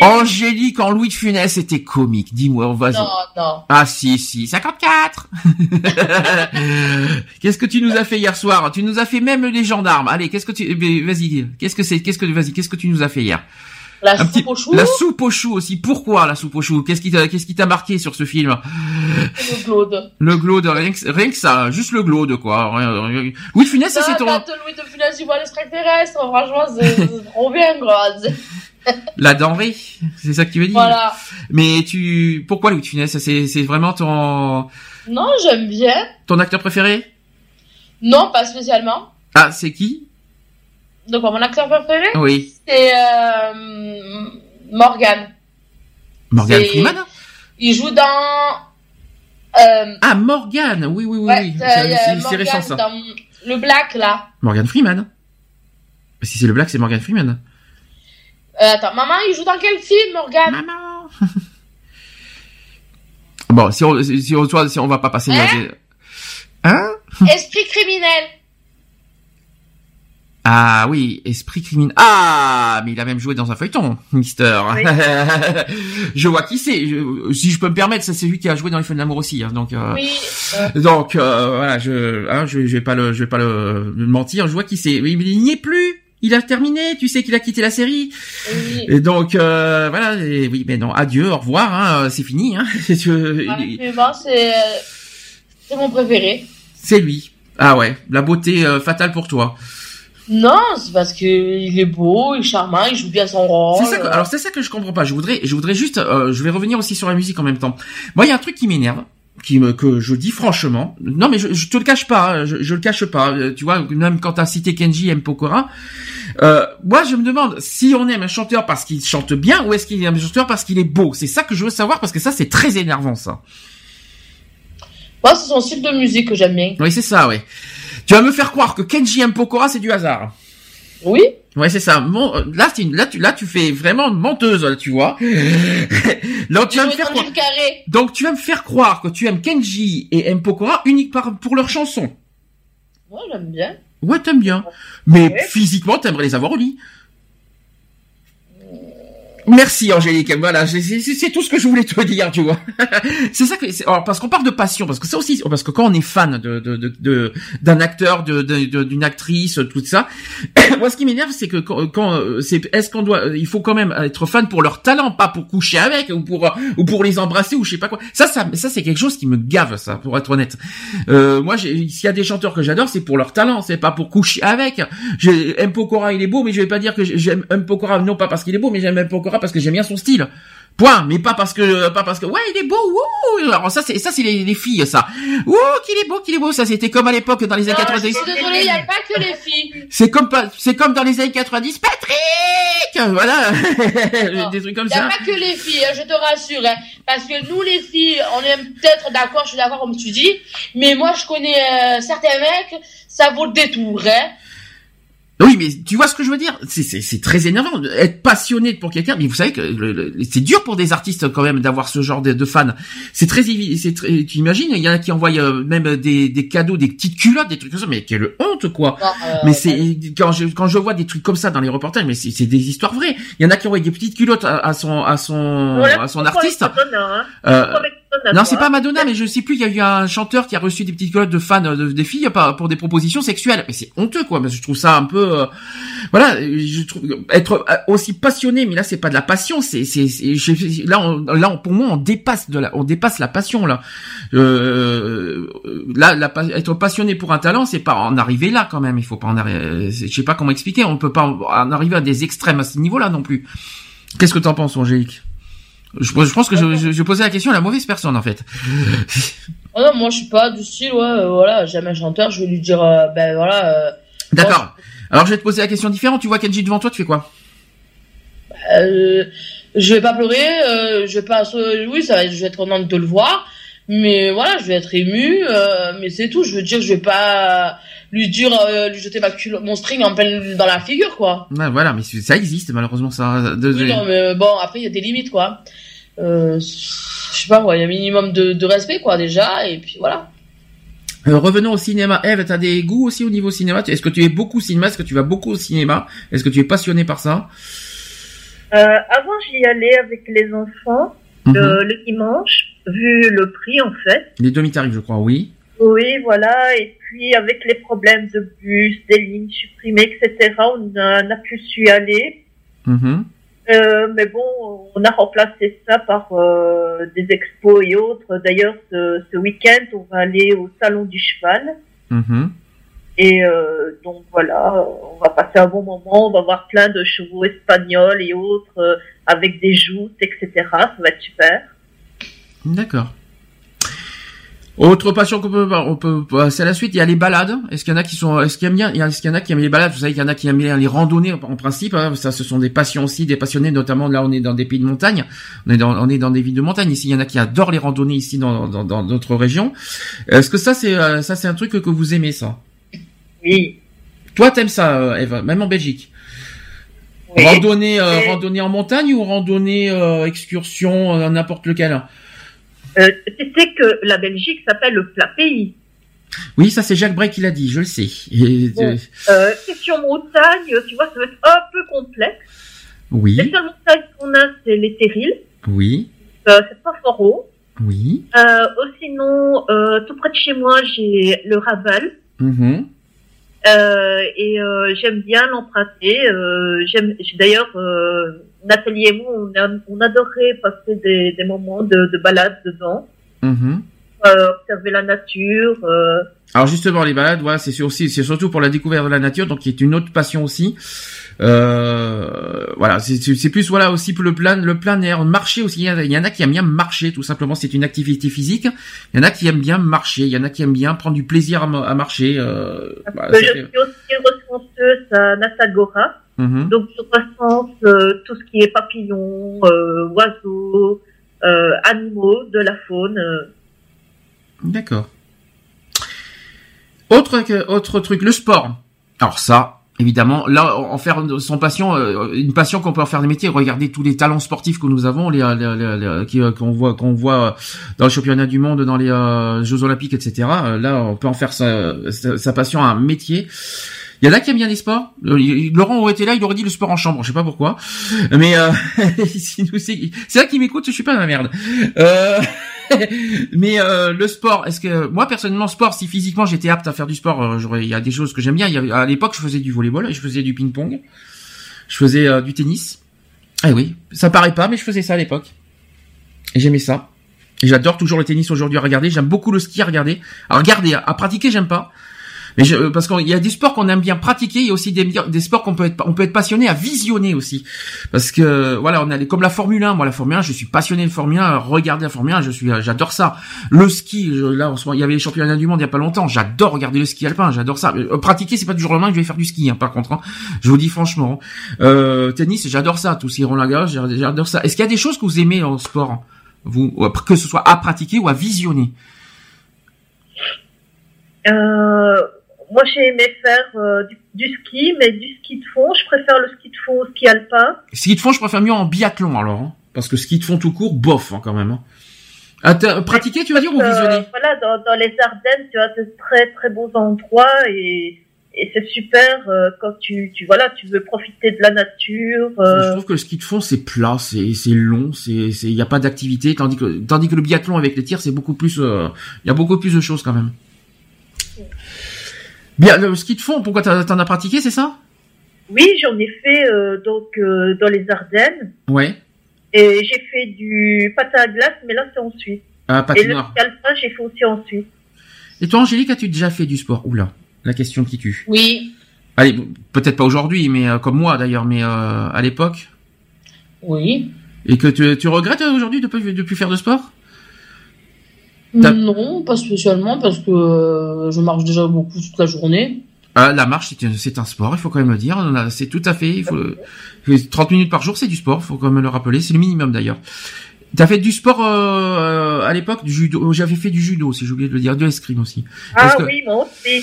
Angélique en Louis de Funès était comique. Dis-moi, vas-y. non, non. Ah si si 54 Qu'est-ce que tu nous as fait hier soir? Tu nous as fait même les gendarmes. Allez, qu'est-ce que tu eh ben, vas-y, qu'est-ce que c'est Qu'est-ce que vas-y, qu'est-ce que tu nous as fait hier? La Un soupe petit au chou, la soupe au chou aussi. Pourquoi la soupe au chou Qu'est-ce qui t'a qu'est-ce qui t'a marqué sur ce film? Le Claude. Le glaude, rien que, rien que ça, juste le glaude quoi. Oui, Funès, c'est ton quand Louis de Funès, il voit l'extraterrestre, franchement, c'est c'est trop bien, quoi. La denrée, c'est ça que tu veux dire Voilà. Mais tu pourquoi Louis de Funès? C'est c'est vraiment ton Non, j'aime bien. ton acteur préféré? Non, pas spécialement. Ah, c'est qui? Quoi, mon acteur préféré Oui, C'est euh, Morgan. Morgan Freeman? Il joue dans... Euh, Ah, Morgan, oui, oui, oui, ouais, oui. c'est, euh, c'est- récent ça. dans le Black, là. Morgan Freeman? Si c'est le black, c'est Morgan Freeman. Euh, attends, maman, il joue dans quel film, Morgan Maman. bon, si on, si si on, si on va pas passer. Hein? Hein? Esprit criminel. Ah oui, esprit criminel. Ah, mais il a même joué dans un feuilleton, Mister. Oui. je vois qui c'est. Si je peux me permettre, c'est celui qui a joué dans les Feux de l'amour aussi. hein, donc. euh, Oui. euh, Donc euh, voilà, je, hein, je, je vais pas le, je vais pas le, le mentir. Je vois qui c'est. Mais il n'y est plus. Il a terminé. Tu sais qu'il a quitté la série. oui. Et donc euh, voilà. et oui, mais non. Adieu, au revoir. Hein, c'est fini. Hein, bon, c'est, euh, c'est mon préféré. c'est lui. Ah ouais, la beauté euh, fatale pour toi. Non, c'est parce que il est beau, il est charmant, il joue bien son rôle. C'est ça. Que, alors c'est ça que je comprends pas. Je voudrais, je voudrais juste, euh, je vais revenir aussi sur la musique en même temps. Moi, il y a un truc qui m'énerve, qui me, que je dis franchement. Non, mais je, je te le cache pas. hein, Je, je le cache pas. Euh, Tu vois, même quand t'as cité Kenji M Pokora, euh, moi, je me demande si on aime un chanteur parce qu'il chante bien ou est-ce qu'il aime un chanteur parce qu'il est beau. C'est ça que je veux savoir parce que ça, c'est très énervant, ça. Moi, c'est son style de musique que j'aime bien. Oui, c'est ça, ouais. Tu vas me faire croire que Kenji M Pokora, c'est du hasard. Oui. Ouais, c'est ça. Mon, là, une- là, tu, là, tu fais vraiment menteuse, là, tu vois. là, tu vas me Je faire vais croire. le carré. Donc tu vas me faire croire que tu aimes Kenji et M Pokora unique par, pour leurs chansons. Moi, j'aime bien. Ouais, t'aimes bien. Mais Ouais. physiquement, t'aimerais les avoir au lit. Merci Angélique. Voilà, c'est tout ce que je voulais te dire, tu vois. c'est ça que alors, parce qu'on parle de passion, parce que ça aussi, parce que quand on est fan de de de- de- d'un acteur, de de- de- d'une actrice, tout ça. moi, ce qui m'énerve, c'est que quand, quand, c'est est-ce qu'on doit, il faut quand même être fan pour leur talent, pas pour coucher avec ou pour ou pour les embrasser ou je sais pas quoi. Ça, ça, ça c'est quelque chose qui me gave, ça, pour être honnête. Euh, moi, s'il y a des chanteurs que j'adore, c'est pour leur talent, c'est pas pour coucher avec. J'ai M Pokora, il est beau, mais je vais pas dire que j'aime M Pokora non pas parce qu'il est beau, mais j'aime M Parce que j'aime bien son style. Point, mais pas parce que pas parce que ouais il est beau. Ouh Alors ça c'est ça c'est les, les, filles ça. Ouh qu'il est beau, qu'il est beau. Ça c'était comme à l'époque dans les années 90. Je suis désolée, il n'y a pas que les filles. C'est comme c'est comme dans les années 90. Patrick, voilà des trucs comme ça. Il n'y a pas que les filles, hein, je te rassure. Hein. parce que nous les filles, on est peut-être d'accord, je suis d'accord comme tu dis, mais moi je connais euh, certains mecs, ça vaut le détour. Hein. Oui, mais tu vois ce que je veux dire? C'est très énervant être passionné pour quelqu'un. Mais vous savez que c'est dur pour des artistes quand même d'avoir ce genre de, de fans. C'est très, c'est. Tu imagines Il y en a qui envoient euh, même des, des, cadeaux, des petites culottes, des trucs comme ça. Mais quelle honte quoi euh, Mais c'est quand je quand je vois des trucs comme ça dans les reportages, mais c'est des histoires vraies. Il y en a qui envoient des petites culottes à, son à son à son artiste. Hein. Euh, non, c'est pas Madonna, mais je sais plus. Il y a eu un chanteur qui a reçu des petites culottes de fans de, des filles pour des propositions sexuelles. Mais c'est honteux, quoi. Mais je trouve ça un peu, euh, voilà. Je trouve être euh, aussi passionné, mais là c'est pas de la passion. C'est, c'est, là, on, là, pour moi, on dépasse de la, on dépasse la passion là. Euh, là, la, être passionné pour un talent, c'est pas en arriver là quand même. Il faut pas en arriver. Je sais pas comment expliquer. On peut pas en arriver à des extrêmes à ce niveau-là non plus. Qu'est-ce que t'en penses, Angélique? Je, je, pense que je, je, posais la question à la mauvaise personne en fait. oh non, moi je suis pas du style, ouais, euh, voilà, j'aime un chanteur, je vais lui dire, euh, ben voilà. Euh, D'accord. Alors je vais te poser la question différente. Tu vois Kenji devant toi, tu fais quoi? Je vais pas pleurer, je vais pas, oui, ça va, je vais être contente de le voir, mais voilà, je vais être ému, mais c'est tout. Je veux dire, je vais pas lui dire, lui jeter ma mon string en plein dans la figure, quoi. Ouais, voilà, mais ça existe malheureusement ça. Oui, non, mais bon, après il y a des limites, quoi euh, je sais pas, il y a un minimum de, de, respect, quoi, déjà, et puis voilà. Euh, revenons au cinéma. Eve, t'as des goûts aussi au niveau cinéma? Est-ce que tu es beaucoup cinéma? Est-ce que tu vas beaucoup au cinéma? Est-ce que tu es passionné par ça? Euh, Avant, j'y allais avec les enfants mhm. le, dimanche, vu le prix en fait. Les demi-tarifs, je crois, oui. Oui, voilà. Et puis avec les problèmes de bus, des lignes supprimées, etc., on a, a pu y aller. Mhm. Euh, mais bon, on a remplacé ça par euh, des expos et autres. D'ailleurs, ce, ce week-end, on va aller au Salon du Cheval. Mm-hmm. Et euh, donc voilà, on va passer un bon moment, on va voir plein de chevaux espagnols et autres avec des joutes, etc. Ça va être super. D'accord. Autre passion qu'on peut, on peut passer à la suite. Il y a les balades. Est-ce qu'il y en a qui sont, est-ce qu'il y a bien, est-ce qu'il y en a qui aiment les balades? Vous savez qu'il y en a qui aiment les randonnées en principe. Hein. Ça, ce sont des passions aussi, des passionnés. Notamment là, on est dans des pays de montagne. On est dans, on est dans des villes de montagne. Ici, il y en a qui adorent les randonnées ici dans dans dans d'autres régions. Est-ce que ça, c'est euh, ça, c'est un truc que vous aimez ça? Oui. Toi, t'aimes ça, euh, Eva, même en Belgique? Oui. Randonnée, euh, randonnée en montagne ou randonnée excursion n'importe lequel? Euh, sais que la Belgique s'appelle le plat pays. Oui, ça c'est Jacques Bray qui l'a dit, je le sais. bon, euh, question montagne, tu vois, ça va être un peu complexe. Oui. Les seules montagnes qu'on a, c'est les Terrils. Oui. Euh, c'est pas fort haut. Oui. Euh, sinon, euh, tout près de chez moi, j'ai le Raval. Euh, et euh, j'aime bien l'emprunter. Euh, j'aime d'ailleurs Nathalie et moi, on, adorait passer des, moments de, de balade dedans. Mm observer la nature. Alors justement les balades, ouais, c'est aussi, c'est surtout pour la découverte de la nature, donc qui est une autre passion aussi. Euh, voilà, c'est plus voilà aussi pour le plein le plein air, marcher aussi. Il y en a qui aiment bien marcher, tout simplement. C'est une activité physique. Il y en a qui aiment bien marcher. Il y en a qui aiment bien prendre du plaisir à, marcher. Euh, bah, je suis aussi ressenteuse à Nassagora. Mhm. Donc je ressens euh, tout ce qui est papillons, euh, oiseaux, euh, animaux de la faune. D'accord. Autre autre truc, le sport. Alors ça, évidemment, là, en faire son passion, euh, une passion qu'on peut en faire des métiers. Regardez tous les talents sportifs que nous avons, les, euh, qu'on voit, qu'on voit dans le championnat du monde, dans les euh, Jeux Olympiques, etc. Là, on peut en faire sa, passion un métier. Il y en a qui aiment bien les sports. Laurent aurait été là, il aurait dit le sport en chambre. Je sais pas pourquoi, mais c'est là qui m'écoute. Je suis pas la merde. Euh... mais euh, le sport, est-ce que moi personnellement sport, si physiquement j'étais apte à faire du sport, euh, il y a des choses que j'aime bien. Y à l'époque, je faisais du volleyball, je faisais du ping-pong, je faisais euh, du tennis. Eh oui, ça paraît pas, mais je faisais ça à l'époque. Et j'aimais ça. J'adore toujours le tennis aujourd'hui à regarder. J'aime beaucoup le ski à regarder. À regarder, à, pratiquer, j'aime pas. Mais je, parce qu'il y a des sports qu'on aime bien pratiquer, il y a aussi des, des sports qu'on peut être, on peut être passionné à visionner aussi. Parce que voilà, on a les, comme la Formule 1. Moi, la Formule 1, je suis passionné de Formule 1. Regarder la Formule 1, je suis, j'adore ça. Le ski, là, en ce moment, il y avait les championnats du monde il y a pas longtemps. J'adore regarder le ski alpin. J'adore ça. Euh, pratiquer, c'est pas du jour au lendemain que je vais faire du ski. Hein, par contre, hein. je vous dis franchement. Euh, tennis, j'adore ça. Tout Roland Garros, j'adore ça. Est-ce qu'il y a des choses que vous aimez en sport, vous, que ce soit à pratiquer ou à visionner? Euh, moi, j'ai aimé faire euh, du, ski, mais du ski de fond. Je préfère le ski de fond au ski alpin. Ski de fond, je préfère mieux en biathlon alors, hein, parce que ski de fond tout court, bof hein, quand même. Hein. Ah, pratiquer, tu vas dire, ou visionner euh, Voilà, dans, dans, les Ardennes, tu as de très très beaux endroits et et c'est super euh, quand tu, tu voilà tu veux profiter de la nature euh... je trouve que le ski de fond c'est plat c'est long il y a pas d'activité tandis que tandis que le biathlon avec les tirs c'est beaucoup plus il y a beaucoup plus de choses quand même Bien, le ski de fond, pourquoi t'en as pratiqué, c'est ça? Oui, j'en ai fait euh, donc euh, dans les Ardennes. Ouais. Et j'ai fait du patin à glace, mais là c'est en Suisse. Ah, Et le ski alpin, j'ai fait aussi en Suisse. Et toi, Angélique, as-tu déjà fait du sport? Oula, la question qui tue. Oui. Allez, peut-être pas aujourd'hui, mais euh, comme moi d'ailleurs, mais à l'époque. Oui. Et que tu, tu regrettes aujourd'hui de ne plus faire de sport? Non, pas spécialement parce que euh, je marche déjà beaucoup toute la journée. Ah, la marche, c'est un sport, il faut quand même le dire. C'est tout à fait. Il faut 30 minutes par jour, c'est du sport. Il faut quand même le rappeler. C'est le minimum d'ailleurs. T'as fait du sport euh, à l'époque, du judo. J'avais fait du judo, si j'ai oublié de le dire, de l'escrime aussi. Ah oui, moi aussi.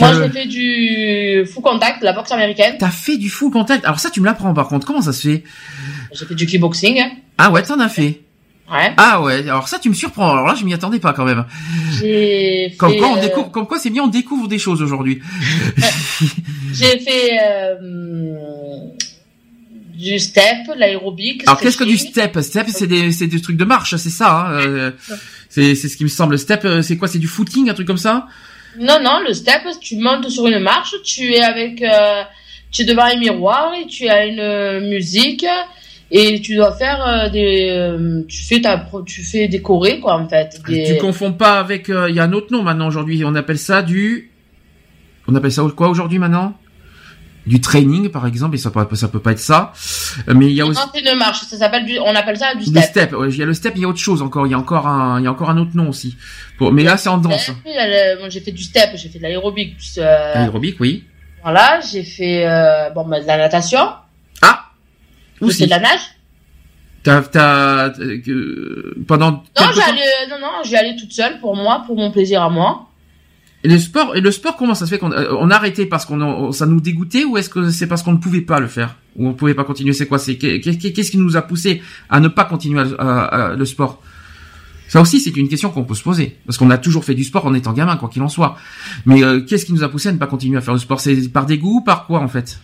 Moi, j'ai fait du full contact, la boxe américaine. T'as fait du full contact. Alors ça, tu me l'apprends par contre. Comment ça se fait? J'ai fait du kickboxing. Ah ouais, t'en as fait. Ouais. Ah ouais, alors ça tu me surprends. Alors là, je m'y attendais pas quand même. J'ai comme quoi on euh, comme quoi c'est bien, on découvre des choses aujourd'hui. J'ai fait euh, du step, l'aérobic. Alors qu'est-ce que du step? Step, c'est des, c'est des trucs de marche, c'est ça. Hein euh, c'est, c'est ce qui me semble. Step, c'est quoi? C'est du footing, un truc comme ça? Non, non, le step, tu montes sur une marche, tu es avec, tu es devant un miroir et tu as une musique et tu dois faire euh, des euh, tu fais ta tu fais décorer quoi en fait. Des... tu confonds pas avec euh, il y a un autre nom maintenant aujourd'hui. On appelle ça du on appelle ça quoi aujourd'hui maintenant? Du training par exemple et ça peut ça peut pas être ça. Mais il y a aussi une marche ça s'appelle du on appelle ça du step. du step il y a le step il y a autre chose encore il y a encore un il y a encore un autre nom aussi. Pour mais là c'est en danse j'ai fait du step j'ai fait de l'aérobic euh... l'aérobic oui. voilà j'ai fait bon bah, de la natation. ah c'est de la nage T'as, t'as, euh, pendant. Non, j'allais, non, non, j'y allais toute seule pour moi, pour mon plaisir à moi. Et le sport, et le sport, comment ça se fait qu'on euh, on a arrêté parce qu'on ça nous dégoûtait ou est-ce que c'est parce qu'on ne pouvait pas le faire ou on pouvait pas continuer? C'est quoi? C'est qu'est-ce qui nous a poussé à ne pas continuer à, le sport? Ça aussi, c'est une question qu'on peut se poser parce qu'on a toujours fait du sport en étant gamin, quoi qu'il en soit. Mais euh, qu'est-ce qui nous a poussé à ne pas continuer à faire le sport? C'est par dégoût, par quoi en fait?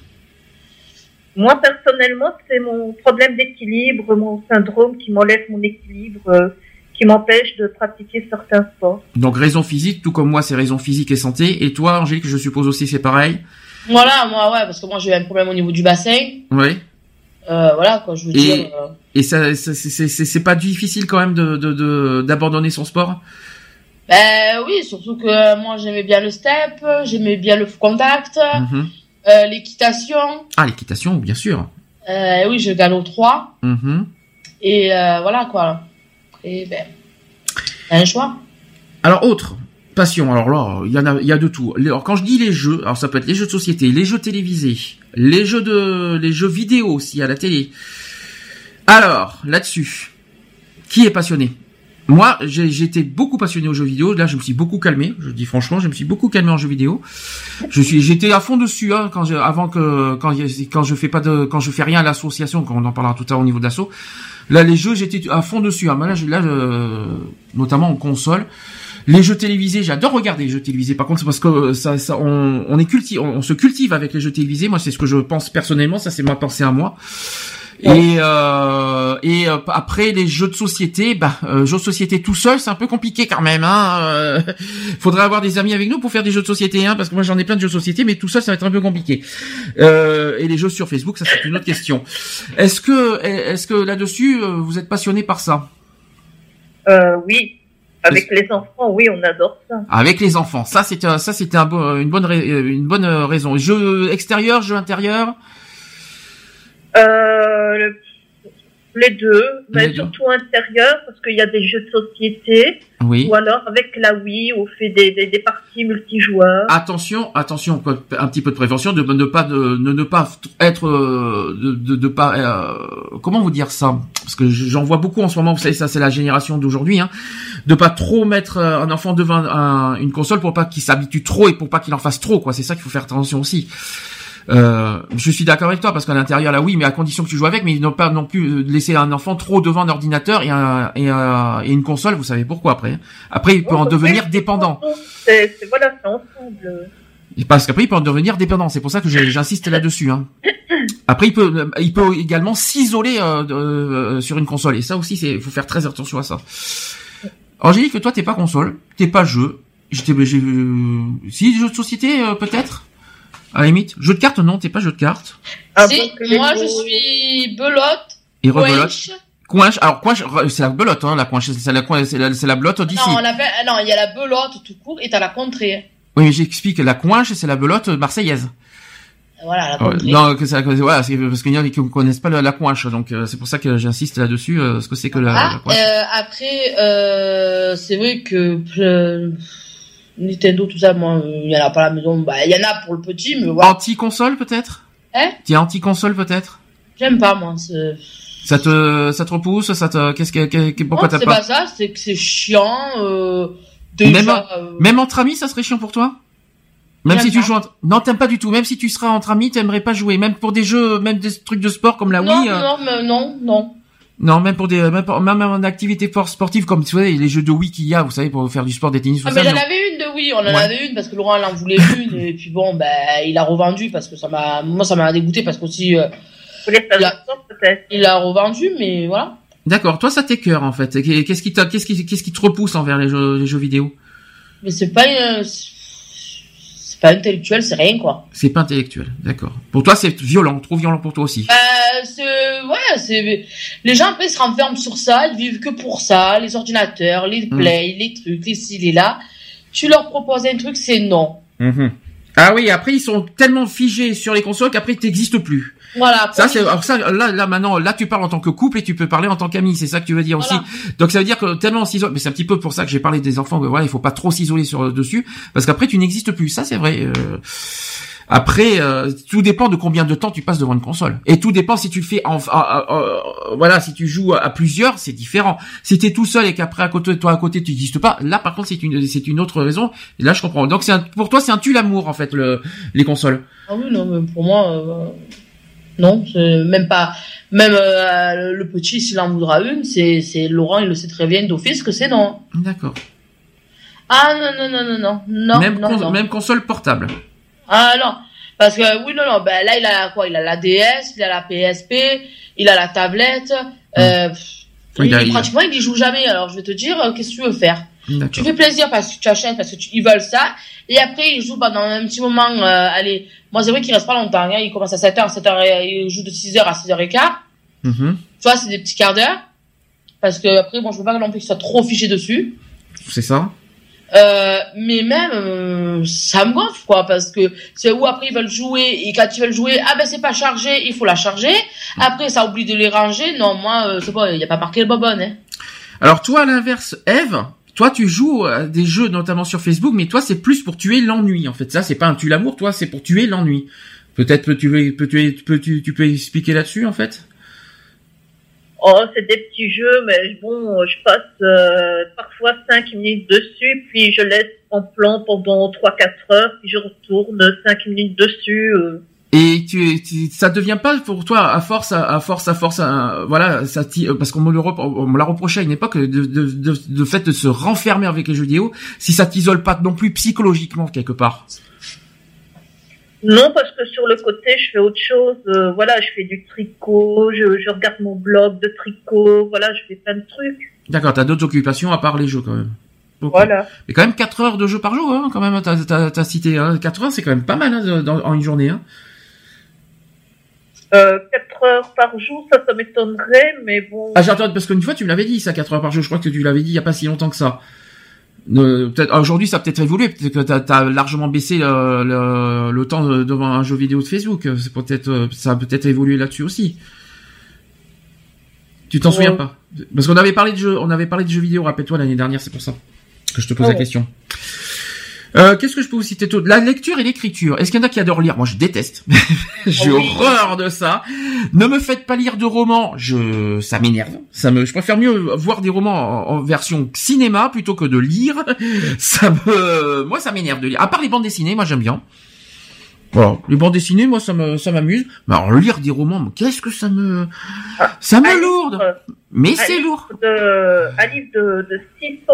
Moi, personnellement, c'est mon problème d'équilibre, mon syndrome qui m'enlève mon équilibre, euh, qui m'empêche de pratiquer certains sports. Donc, raison physique, tout comme moi, c'est raison physique et santé. Et toi, Angélique, je suppose aussi, c'est pareil Voilà, moi, ouais, parce que moi, j'ai eu un problème au niveau du bassin. Oui. Euh, voilà, quoi, je veux dire. Euh. Et ça, c'est pas difficile quand même de d'abandonner son sport? Ben oui, surtout que moi, j'aimais bien le step, j'aimais bien le contact. Mm euh, l'équitation. Ah, l'équitation, bien sûr. Euh, oui, je galop 3. Mm-hmm. Et euh, voilà quoi. Et ben, un choix. Alors, autre passion. Alors là, il y en a, il y a de tout. Alors, quand je dis les jeux, alors ça peut être les jeux de société, les jeux télévisés, les jeux de, les jeux vidéo aussi à la télé. Alors, là-dessus, qui est passionné? Moi, j'étais beaucoup passionné aux jeux vidéo. Là, je me suis beaucoup calmé. Je dis franchement, je me suis beaucoup calmé en jeux vidéo. Je suis, j'étais à fond dessus hein, quand avant que quand je fais pas de quand je fais rien à l'association, quand on en parlera tout à l'heure au niveau d'assaut. Là, les jeux, j'étais à fond dessus. Hein. Là, là, notamment en console. Les jeux télévisés, j'adore regarder les jeux télévisés. Par contre, c'est parce que ça, ça on, est cultive, on, se cultive avec les jeux télévisés. Moi, c'est ce que je pense personnellement. Ça, c'est ma pensée à moi. Et euh, et euh, après les jeux de société, bah euh, jeux de société tout seul, c'est un peu compliqué quand même. Hein. Euh, faudrait avoir des amis avec nous pour faire des jeux de société, hein, parce que moi j'en ai plein de jeux de société, mais tout seul ça va être un peu compliqué. Euh, et les jeux sur Facebook, ça c'est une autre question. Est-ce que est-ce que là-dessus vous êtes passionné par ça? Euh, Oui. Avec les enfants, oui, on adore ça. Avec les enfants, ça c'était ça c'était un une bonne une bonne raison. Jeu extérieur, jeu intérieur. Euh, les deux, mais surtout intérieur, parce qu'il y a des jeux de société. Oui. Ou alors avec la Wii, on fait des, des, des parties multijoueurs. Attention, attention, un petit peu de prévention, de ne pas de ne, pas être de, de, de pas euh, comment vous dire ça? Parce que j'en vois beaucoup en ce moment. Vous savez, ça c'est la génération d'aujourd'hui, hein, de pas trop mettre euh, un enfant devant une console pour pas qu'il s'habitue trop et pour pas qu'il en fasse trop. Quoi, c'est ça qu'il faut faire attention aussi. Euh, je suis d'accord avec toi parce qu'à l'intérieur là oui, mais à condition que tu joues avec, mais ne pas non plus euh, laisser un enfant trop devant un ordinateur et, un, et, et une console. Vous savez pourquoi après hein. Après, il peut en devenir dépendant. C'est voilà, c'est ensemble. Parce qu'après, il peut en devenir dépendant. C'est pour ça que j'insiste là-dessus. Hein. Après, il peut, il peut également s'isoler euh, euh, sur une console. Et ça aussi, c'est, faut faire très attention à ça. Angélique, toi, t'es pas console, t'es pas jeu. J'étais, j'ai, si jeu de société, peut-être? À la limite, jeu de cartes, non, t'es pas jeu de cartes. Ah, si, moi je suis belote. Et rebelote. Coinche. Alors coinche, c'est la belote, hein, la coinche, c'est la c'est la, c'est la belote d'ici. Non, non, il y a la belote tout court et t'as la contrée. Oui, mais j'explique. La coinche, c'est la belote marseillaise. Voilà, la contrée. non, que ça, voilà, c'est parce qu'il y en a qui ne connaissent pas la, la coinche, donc euh, c'est pour ça que j'insiste là-dessus, euh, ce que c'est que la, ah, la coinche. Euh, après, euh, c'est vrai que Nintendo, tout ça, moi, il y en a pas à la maison. Bah, il y en a pour le petit, mais voilà. Anti-console, peut-être Hein Tu es anti-console, peut-être J'aime pas, moi. Ça te, ça te repousse Ça te, qu'est-ce que, pourquoi t'as pas C'est pas ça, c'est que c'est chiant. Euh, même, euh, même entre amis, ça serait chiant pour toi même si tu joues entre... non t'aimes pas du tout même si tu seras entre amis t'aimerais pas jouer même pour des jeux même des trucs de sport comme la Wii euh... non mais non non non, même pour des, même, pour, même en activité sportive comme tu vois, les jeux de Wii qu'il y a, vous savez, pour faire du sport, des tennis. Ah, mais j'en avais une de Wii, on en avait une parce que Laurent en voulait une et puis bon, ben, il a revendu parce que ça m'a, moi ça m'a dégoûté parce qu'aussi, euh, il, a, il a revendu, mais voilà. D'accord. Toi, ça t'écœure en fait. Qu'est-ce qui, qu'est-ce qui, qu'est-ce qui te repousse envers les jeux, les jeux vidéo? Mais c'est pas, euh, c'est pas intellectuel, c'est rien quoi. C'est pas intellectuel, d'accord. Pour toi, c'est violent, trop violent pour toi aussi. Euh, c'est, ouais, c'est les gens après se renferment sur ça, ils vivent que pour ça, les ordinateurs, les hmm. plays, les trucs, les ci, les là. Tu leur proposes un truc, c'est non. Mhm. Ah oui, après ils sont tellement figés sur les consoles qu'après ils n'existent plus. Voilà. Ça c'est alors ça là là maintenant là tu parles en tant que couple et tu peux parler en tant qu'ami, c'est ça que tu veux dire aussi. Donc ça veut dire que tellement on s'isole, mais c'est un petit peu pour ça que j'ai parlé des enfants. Mais voilà, il faut pas trop s'isoler sur dessus parce qu'après tu n'existes plus. Ça c'est vrai. Euh... Après, euh, tout dépend de combien de temps tu passes devant une console. Et tout dépend si tu le fais en, voilà, si tu joues à plusieurs, c'est différent. Si t'es tout seul et qu'après à côté toi à côté tu n'existes pas, là par contre c'est une c'est une autre raison. Et là je comprends. Donc c'est pour toi c'est un tue l'amour en fait le les consoles. Ah oui non mais pour moi euh, non même pas même euh, le petit s'il en voudra une c'est c'est Laurent il le sait très bien d'office que c'est non. D'accord. Ah non non non non non non même non. même console portable. Ah non, parce que oui, non, non, ben là, il a quoi Il a la DS, il a la PSP, il a la tablette. Euh, il, pratiquement, il y joue jamais. Alors, je vais te dire, euh, qu'est-ce que tu veux faire? Tu fais plaisir parce que tu achètes, parce que tu, ils veulent ça. Et après, il joue pendant un petit moment. Euh, allez, moi, c'est vrai qu'il reste pas longtemps. Hein, il commence à 7h, 7h, il joue de 6h à 6h15. Mm-hmm. Tu vois, c'est des petits quarts d'heure. Parce que après, bon, je veux pas plus qu'il soit trop fiché dessus. C'est ça euh, mais même euh, ça me gonfle quoi parce que c'est où après ils veulent jouer et quand ils veulent jouer ah ben c'est pas chargé il faut la charger après ça oublie de les ranger non moi euh, c'est pas il y a pas marqué le bobonne hein. alors toi à l'inverse Eve toi tu joues à des jeux notamment sur Facebook mais toi c'est plus pour tuer l'ennui en fait ça c'est pas un tue l'amour toi c'est pour tuer l'ennui peut-être peux tu peux tu peux tu, tu peux expliquer là-dessus en fait? Oh, c'est des petits jeux, mais bon, je passe euh, parfois 5 minutes dessus, puis je laisse en plan pendant 3-4 heures, puis je retourne 5 minutes dessus. Euh. Et tu, tu, ça devient pas pour toi à force, à, force, à force, voilà, ça parce qu'on me le on me l'a reproché à une époque de, de, de, de, fait de se renfermer avec les jeux vidéo, si ça t'isole pas non plus psychologiquement quelque part. Non, parce que sur le côté, je fais autre chose. Euh, voilà, je fais du tricot, je, je, regarde mon blog de tricot, voilà, je fais plein de trucs. D'accord, t'as d'autres occupations à part les jeux quand même. Voilà. Mais quand même 4 heures de jeu par jour, hein, quand même, t'as as, cité. Hein. 4 heures, c'est quand même pas mal hein, dans, en une journée. Hein. Euh, 4 heures par jour, ça, ça m'étonnerait, mais bon. Ah, j'attends, parce qu'une fois, tu me l'avais dit, ça, 4 heures par jour. Je crois que tu l'avais dit il y a pas si longtemps que ça. peut-être aujourd'hui ça a peut-être évolué, peut-être que t'as as largement baissé le, le, temps devant un jeu vidéo de Facebook. C'est peut-être ça a peut-être évolué là-dessus aussi. Tu t'en souviens pas? Parce qu'on avait parlé de jeux, on avait parlé de jeux vidéo, rappelle-toi l'année dernière, c'est pour ça que je te pose la question. Euh, Qu'est-ce que je peux vous citer tout? La lecture et l'écriture. Est-ce qu'il y en a qui adorent lire? Moi, je déteste. J'ai oh horreur de ça. Ne me faites pas lire de romans. Je, ça m'énerve. Ça me, je préfère mieux voir des romans en, version cinéma plutôt que de lire. Ça me, moi, ça m'énerve de lire. À part les bandes dessinées, moi, j'aime bien. Voilà, les bandes dessinées, moi, ça me, ça m'amuse. Mais alors, lire des romans, qu'est-ce que ça me, ah, ça me lourde. Mais c'est lourd. un livre de, de 600,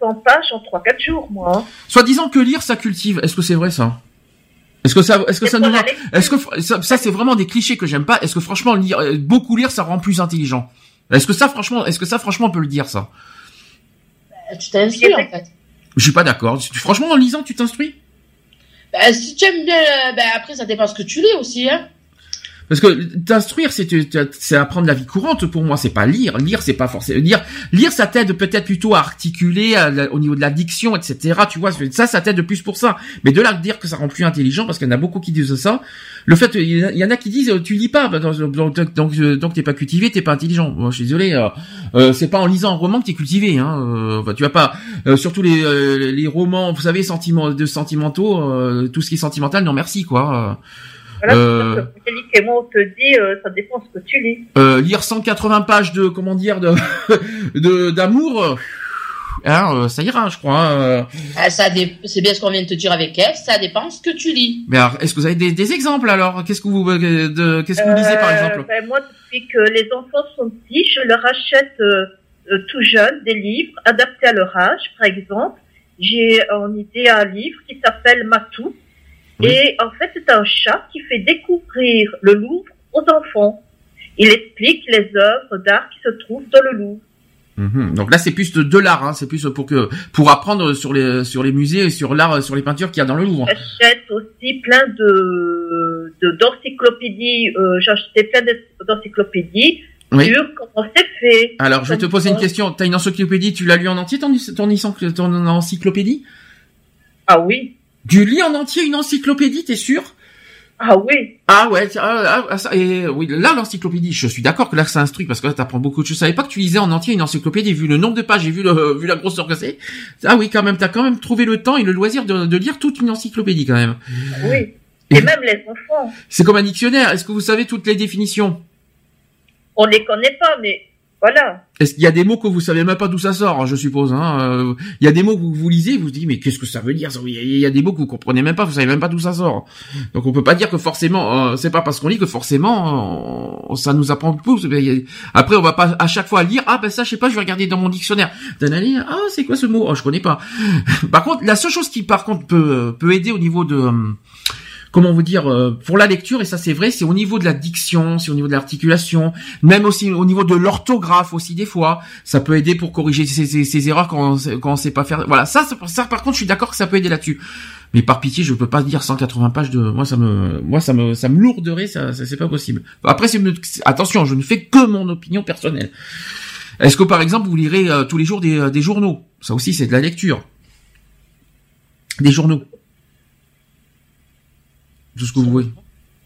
700 pages en 3-4 jours, moi. Hein. Soit disant que lire, ça cultive. Est-ce que c'est vrai, ça? Est-ce que ça, est-ce que ça nous est-ce que ça, c'est vraiment des clichés que j'aime pas. Est-ce que franchement lire, euh, beaucoup lire, ça rend plus intelligent? Est-ce que ça, franchement, est-ce que ça, franchement, on peut le dire ça? Bah, Tu t'instruis en fait. Je suis pas d'accord. Franchement, en lisant, tu t'instruis? Bah, si tu aimes bien, euh, bah, après, ça dépend ce que tu lis aussi, hein. Parce que t'instruire, c'est apprendre la vie courante pour moi. C'est pas lire. Lire, c'est pas forcément lire. Lire, ça t'aide peut-être plutôt à articuler au niveau de la diction, etc. Tu vois, ça, ça t'aide de plus pour ça. Mais de là dire que ça rend plus intelligent, parce qu'il y en a beaucoup qui disent ça. Le fait, il y en a qui disent, tu lis pas, donc donc donc t'es pas cultivé, t'es pas intelligent. Moi, je suis désolé. Euh, euh, c'est pas en lisant un roman que t'es cultivé. Hein. Euh, tu vas pas, surtout les les romans, vous savez, sentiments de sentimentaux, tout ce qui est sentimental, non merci quoi. Voilà, euh, et moi on te dit, euh, ça dépend ce que tu lis. Euh, lire 180 pages de, comment dire, de, de d'amour, hein, euh, ça ira, je crois. Euh. Ah, ça c'est bien ce qu'on vient de te dire avec elle, ça dépend ce que tu lis. Mais alors, est-ce que vous avez des, des exemples alors? Qu'est-ce que vous, de, qu'est-ce que vous lisez par exemple? ben, Moi, depuis que les enfants sont petits, je leur achète tout jeune des livres adaptés à leur âge, par exemple. J'ai en idée un livre qui s'appelle Matou et en fait, c'est un chat qui fait découvrir le Louvre aux enfants. Il explique les œuvres d'art qui se trouvent dans le Louvre. Mhm. Donc là, c'est plus de, l'art, hein. c'est plus pour que pour apprendre sur les sur les musées et sur l'art, sur les peintures qu'il y a dans le Louvre. J'achète aussi plein de d'encyclopédies. Euh, J'ai acheté plein d'encyclopédies sur comment c'est fait. Alors, je vais te poser une question. T'as une encyclopédie, tu l'as lu en entier ton, ton, ton encyclopédie? Ah oui. Du lis en entier une encyclopédie, t'es sûr? Ah oui. Ah ouais, ah, ah, ah, et oui, là l'encyclopédie, je suis d'accord que là ça instruit parce que là t'apprends beaucoup de choses. Je savais pas que tu lisais en entier une encyclopédie vu le nombre de pages et vu le vu la grosseur que c'est. Ah oui, quand même, t'as quand même trouvé le temps et le loisir de, de lire toute une encyclopédie quand même. Oui. Et, même les enfants. C'est comme un dictionnaire. Est-ce que vous savez toutes les définitions? On les connaît pas, mais voilà. Est-ce qu'il y a des mots que vous savez même pas d'où ça sort, je suppose hein euh, Il y a des mots que vous, lisez, vous vous dites mais qu'est-ce que ça veut dire Il y a des mots que vous comprenez même pas, vous savez même pas d'où ça sort. Donc on peut pas dire que forcément, euh, c'est pas parce qu'on lit que forcément euh, ça nous apprend plus. Après on va pas à chaque fois lire ah ben ça je sais pas, je vais regarder dans mon dictionnaire. ah c'est quoi ce mot? Oh je connais pas. par contre la seule chose qui par contre peut peut aider au niveau de comment vous dire, euh, pour la lecture, et ça c'est vrai, c'est au niveau de la diction, c'est au niveau de l'articulation, même aussi au niveau de l'orthographe aussi des fois, ça peut aider pour corriger ces, erreurs quand on, sait pas faire. Voilà, ça, ça par contre, je suis d'accord que ça peut aider là-dessus. Mais par pitié, je peux pas dire 180 pages de, moi ça me, moi ça me, ça me lourderait, ça, c'est pas possible. Après, c'est attention, je ne fais que mon opinion personnelle. Est-ce que par exemple vous lirez euh, tous les jours des, euh, des journaux? Ça aussi, c'est de la lecture. Des journaux tout ce que vous voulez.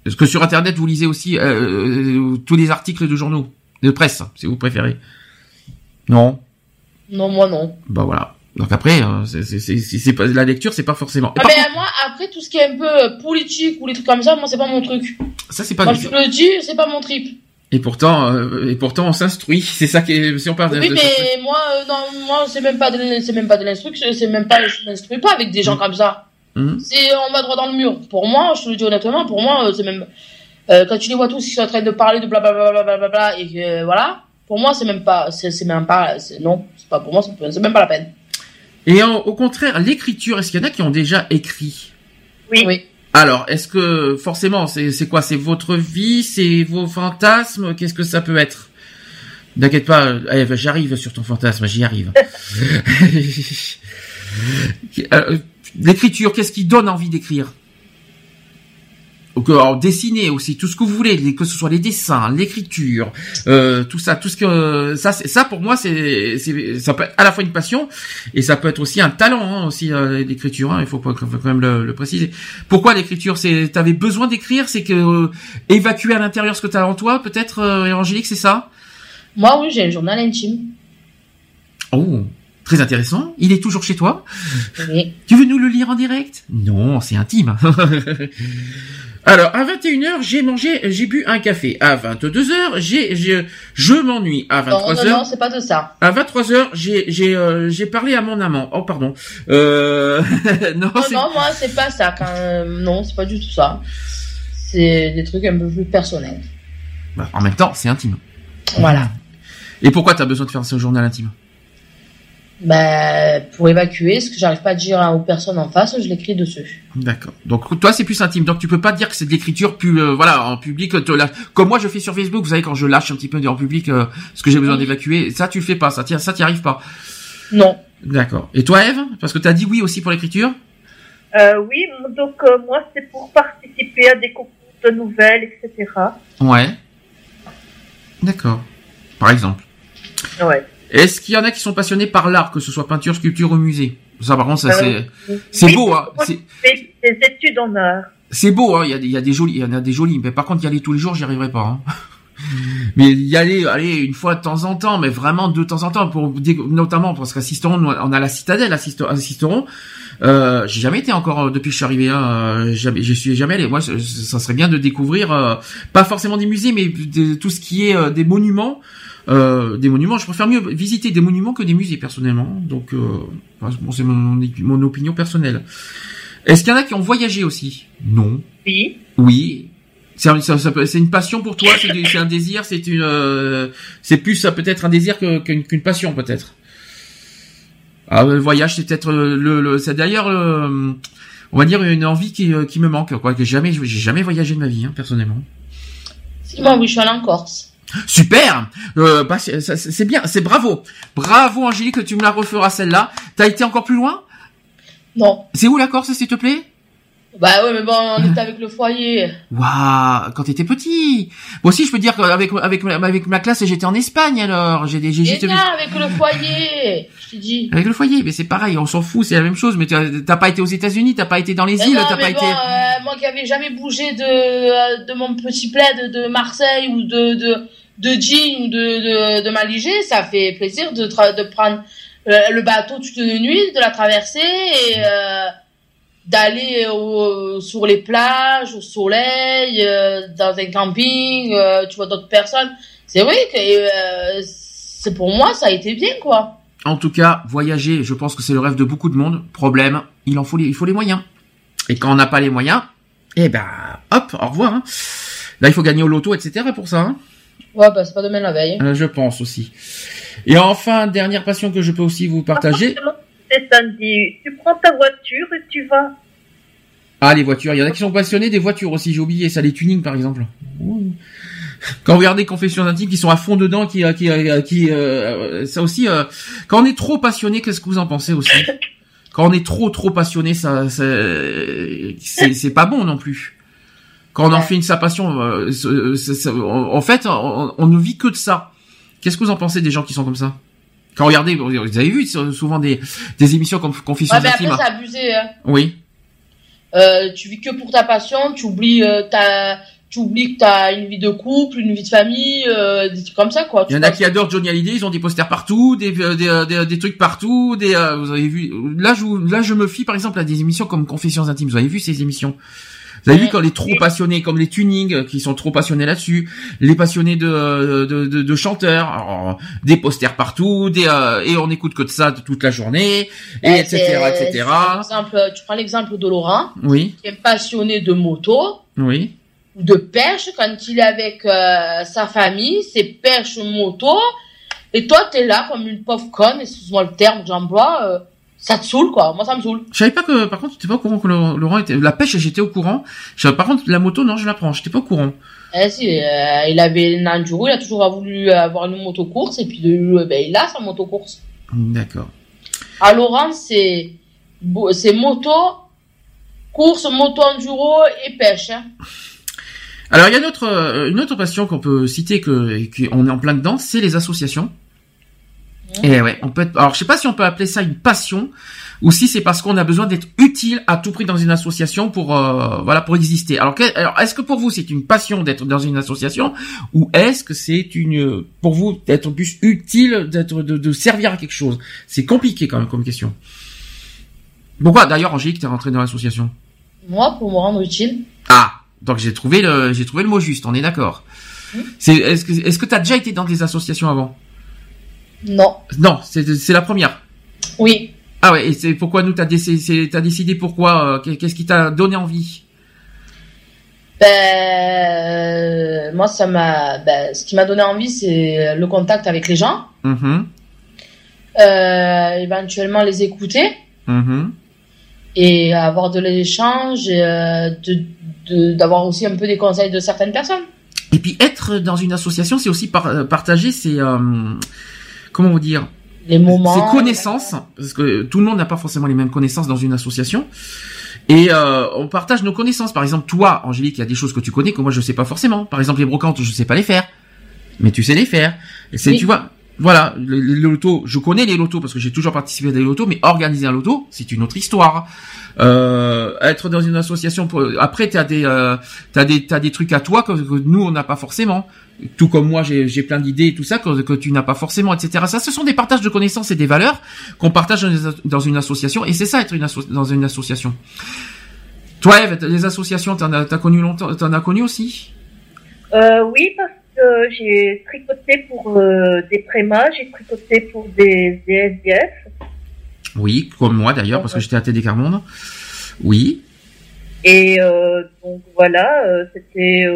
Est-ce que sur Internet, vous lisez aussi euh, euh, tous les articles de journaux, de presse, si vous préférez Non Non, moi non. Bah voilà. Donc après, hein, c'est pas la lecture, c'est pas forcément. Ah ben moi, après tout ce qui est un peu euh, politique ou les trucs comme ça, moi c'est pas mon truc. Ça c'est pas. Moi je le dis, c'est pas mon trip. Et pourtant, et pourtant on s'instruit. C'est ça qui est. Si on parle. Oui, mais moi, non, moi c'est même pas de, c'est même pas de l'instruction, c'est même pas, je m'instruis pas avec des gens mm. comme ça. Mhm. C'est on va droit dans le mur. Pour moi, je te le dis honnêtement, pour moi, euh, c'est même euh, quand tu les vois tous, ils sont en train de parler de blablabla bla, bla, bla, et que voilà. Pour moi, c'est même pas, c'est même pas, non, c'est pas pour moi, c'est même pas la peine. Et au contraire, l'écriture, est-ce qu'il y en a qui ont déjà écrit? Oui. oui. Alors, est-ce que forcément, c'est quoi? C'est votre vie, c'est vos fantasmes? Qu'est-ce que ça peut être? N'inquiète pas, j'arrive sur ton fantasme, j'y arrive. euh, L'écriture, qu'est-ce qui donne envie d'écrire alors, dessiner aussi tout ce que vous voulez, que ce soit les dessins, l'écriture, euh, tout ça, tout ce que ça, ça pour moi c'est, ça peut être à la fois une passion et ça peut être aussi un talent hein, aussi euh, l'écriture. Hein, il faut, quand même le, préciser. Pourquoi l'écriture C'est, t'avais besoin d'écrire, c'est que euh, évacuer à l'intérieur ce que t'as en toi, peut-être, Angélique, c'est ça? Moi, oui, j'ai un journal intime. Oh. Très intéressant. Il est toujours chez toi. Oui. Tu veux nous le lire en direct? Non, c'est intime. Alors, à 21h, j'ai mangé, j'ai bu un café. À 22h, j'ai, je m'ennuie. À 23h. Non, non, c'est pas de ça. À 23h, j'ai, j'ai, euh, j'ai parlé à mon amant. Oh, pardon. Euh... non, non, moi, c'est pas ça. Quand... Non, c'est pas du tout ça. C'est des trucs un peu plus personnels. Bah, en même temps, c'est intime. Voilà. Et pourquoi tu as besoin de faire ce journal intime? Bah, pour évacuer ce que j'arrive pas à dire aux personnes en face, je l'écris dessus. D'accord. Donc toi c'est plus intime. Donc tu peux pas dire que c'est de l'écriture plus euh, voilà en public comme moi je fais sur Facebook, vous savez quand je lâche un petit peu en public euh, ce que j'ai besoin d'évacuer, ça tu le fais pas, ça ça t'y arrive pas. Non. D'accord. Et toi Eve? Parce que tu as dit oui aussi pour l'écriture? Euh, oui, donc moi c'est pour participer à des concours de nouvelles, etc. Ouais. D'accord. Par exemple. Ouais. Est-ce qu'il y en a qui sont passionnés par l'art, que ce soit peinture, sculpture ou musée? Ça, par contre, ça c'est euh, c'est beau. Hein. C'est des études en art. C'est beau. Hein. Il y a il y a des jolis, il y en a des jolis. Mais par contre, y aller tous les jours, j'y arriverai pas. Hein. mais y aller, aller une fois de temps en temps, mais vraiment de temps en temps, pour notamment parce qu'à Sisteron, on a la citadelle à Sisteron. Euh, j'ai jamais été encore euh, depuis que je suis arrivé. Hein, jamais, je suis jamais allé. Moi, ça serait bien de découvrir, euh, pas forcément des musées, mais tout ce qui est des monuments. Euh, des monuments. Je préfère mieux visiter des monuments que des musées personnellement. Donc, euh, bon, c'est mon, mon, opinion personnelle. Est-ce qu'il y en a qui ont voyagé aussi? Non. Oui. Oui. C'est une passion pour toi, c'est un désir, c'est une, euh, c'est plus ça peut-être un désir qu'une passion peut-être. Ah, le voyage, c'est peut-être le, le c'est d'ailleurs, on va dire une envie qui, qui me manque, quoi. Que jamais, j'ai jamais voyagé de ma vie, hein, personnellement. Moi, oui, je suis allé en Corse. Super, euh, bah, c'est bien, c'est bravo, bravo Angélique, tu me la referas celle-là. T'as été encore plus loin? Non. C'est où la Corse, s'il te plaît? Bah ouais, mais bon, on était avec le foyer. Waouh, quand t'étais petit. Moi aussi, je peux dire qu'avec avec avec ma classe, j'étais en Espagne alors. J'ai j'ai j'ai avec le foyer. Je t'ai dit. Avec le foyer, mais c'est pareil, on s'en fout, c'est la même chose. Mais t'as pas été aux États-Unis, t'as pas été dans les îles, t'as pas été. Euh, moi qui avais jamais bougé de euh, de mon petit plaid de Marseille ou de de de jean ou de de, de Maligé, ça fait plaisir de de prendre euh, le bateau toute une nuit, de la traverser et d'aller sur les plages, au soleil, euh, dans un camping, euh, tu vois d'autres personnes. C'est vrai que euh, c'est pour moi ça a été bien quoi. En tout cas, voyager, je pense que c'est le rêve de beaucoup de monde. Problème, il en faut les, il faut les moyens. Et quand on n'a pas les moyens, eh ben, hop, au revoir. Hein. Là, il faut gagner au loto, etc. pour ça. Hein. Ouais, bah c'est pas demain la veille. je pense aussi. Et enfin, dernière passion que je peux aussi vous partager c'est samedi. Tu prends ta voiture et tu vas. Ah, les voitures. Il y en a qui sont passionnés des voitures aussi. J'ai oublié ça, les tuning par exemple. Quand vous regardez Confessions intimes qui sont à fond dedans, qui, qui, qui, euh, ça aussi. Euh, quand on est trop passionné, qu'est-ce que vous en pensez aussi? Quand on est trop trop passionné, ça, c'est pas bon non plus. Quand on en fait une sa passion, euh, en fait, on, ne vit que de ça. Qu'est-ce que vous en pensez des gens qui sont comme ça? Quand regardez, vous avez vu souvent des, des émissions comme Confessions ouais, mais Après, c'est abusé. Hein. Oui. Euh, tu vis que pour ta passion, tu oublies euh, ta tu oublies que t'as une vie de couple, une vie de famille, euh, des trucs comme ça quoi. Il y en a qui adorent Johnny Hallyday, ils ont des posters partout, des des, des, trucs partout, des vous avez vu là je là je me fie par exemple à des émissions comme Confessions intimes, vous avez vu ces émissions? Vous avez vu quand les trop passionnés, comme les tunings, euh, qui sont trop passionnés là-dessus, les passionnés de, de, de, chanteurs, des posters partout, des, euh, et on écoute que de ça toute la journée, et etc., etc. Exemple, tu prends l'exemple de Laurent, oui. qui est passionné de moto, oui. ou de pêche, quand il est avec euh, sa famille, c'est pêche moto, et toi, t'es là comme une pauvre conne, excuse-moi le terme que j'emploie, ça te saoule quoi moi ça me saoule je savais pas que par contre tu étais pas au courant que Laurent était la pêche j'étais au courant par contre la moto non je la prends j'étais pas au courant eh si euh, il avait une enduro il a toujours voulu avoir une moto course et puis de, ben, il a sa moto course d'accord à Laurent c'est c'est moto Course, moto enduro et pêche. Hein. Alors il y a une autre, euh, une autre passion qu'on peut citer que qu'on est en plein dedans, c'est les associations. Et ouais, on peut alors je sais pas si on peut appeler ça une passion ou si c'est parce qu'on a besoin d'être utile à tout prix dans une association pour euh, voilà pour exister. Alors, alors est-ce que pour vous c'est une passion d'être dans une association ou est-ce que c'est une pour vous d'être plus utile d'être de, de, servir à quelque chose? C'est compliqué quand même comme question. Pourquoi d'ailleurs Angélique t'es rentrée dans l'association? Moi pour me rendre utile. Ah donc j'ai trouvé le j'ai trouvé le mot juste. On est d'accord. C'est est-ce que est-ce que t'as déjà été dans des associations avant? Non. Non, c'est la première. Oui. Ah ouais, et c'est pourquoi nous t'as décidé, t'as décidé pourquoi euh, Qu'est-ce qui t'a donné envie? Ben euh, moi ça m'a, ben, ce qui m'a donné envie c'est le contact avec les gens, mm-hmm. euh, éventuellement les écouter mm-hmm. et avoir de l'échange, et, de, d'avoir aussi un peu des conseils de certaines personnes. Et puis être dans une association, c'est aussi partager ses comment vous dire les moments. Ces connaissances, parce que tout le monde n'a pas forcément les mêmes connaissances dans une association. Et euh, on partage nos connaissances. Par exemple, toi, Angélique, il y a des choses que tu connais que moi je sais pas forcément. Par exemple, les brocantes, je sais pas les faire, mais tu sais les faire. Et c'est, tu vois, voilà, les, lotos, je connais les lotos parce que j'ai toujours participé à des lotos, mais organiser un loto, c'est une autre histoire. Euh, être dans une association, pour, après t'as des, euh, t'as des, t'as des trucs à toi que, nous on n'a pas forcément. Tout comme moi, j'ai, plein d'idées et tout ça que, que tu n'as pas forcément, etc. Ça, ce sont des partages de connaissances et des valeurs qu'on partage dans une association, et c'est ça être une dans une association. Toi, Eve, les associations, t'en as, t'as connu longtemps, t'en as connu aussi? Euh, Oui, parce j'ai tricoté pour euh, des prémas, j'ai tricoté pour des, des SDF. Oui, comme moi d'ailleurs, parce que j'étais à TD Carmonde. Oui. Et euh, donc voilà, euh, c'était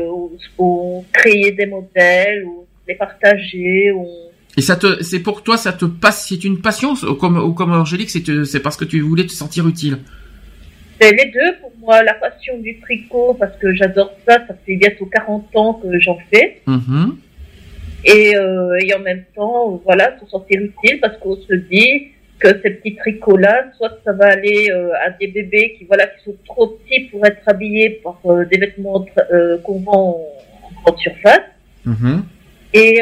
on créer des modèles, ou les partager. Et ça te, c'est pour toi, ça te passe, c'est une passion, comme, ou comme Angélique, c'est parce que tu voulais te sentir utile? C'est les deux pour moi, la passion du tricot, parce que j'adore ça, ça fait bientôt 40 ans que j'en fais. Mm-hmm. Et, euh, et, en même temps, voilà, se sentir utile, parce qu'on se dit que ces petits tricots-là, soit ça va aller euh, à des bébés qui, voilà, qui sont trop petits pour être habillés par euh, des vêtements qu'on vend en grande surface. Mm-hmm. Et,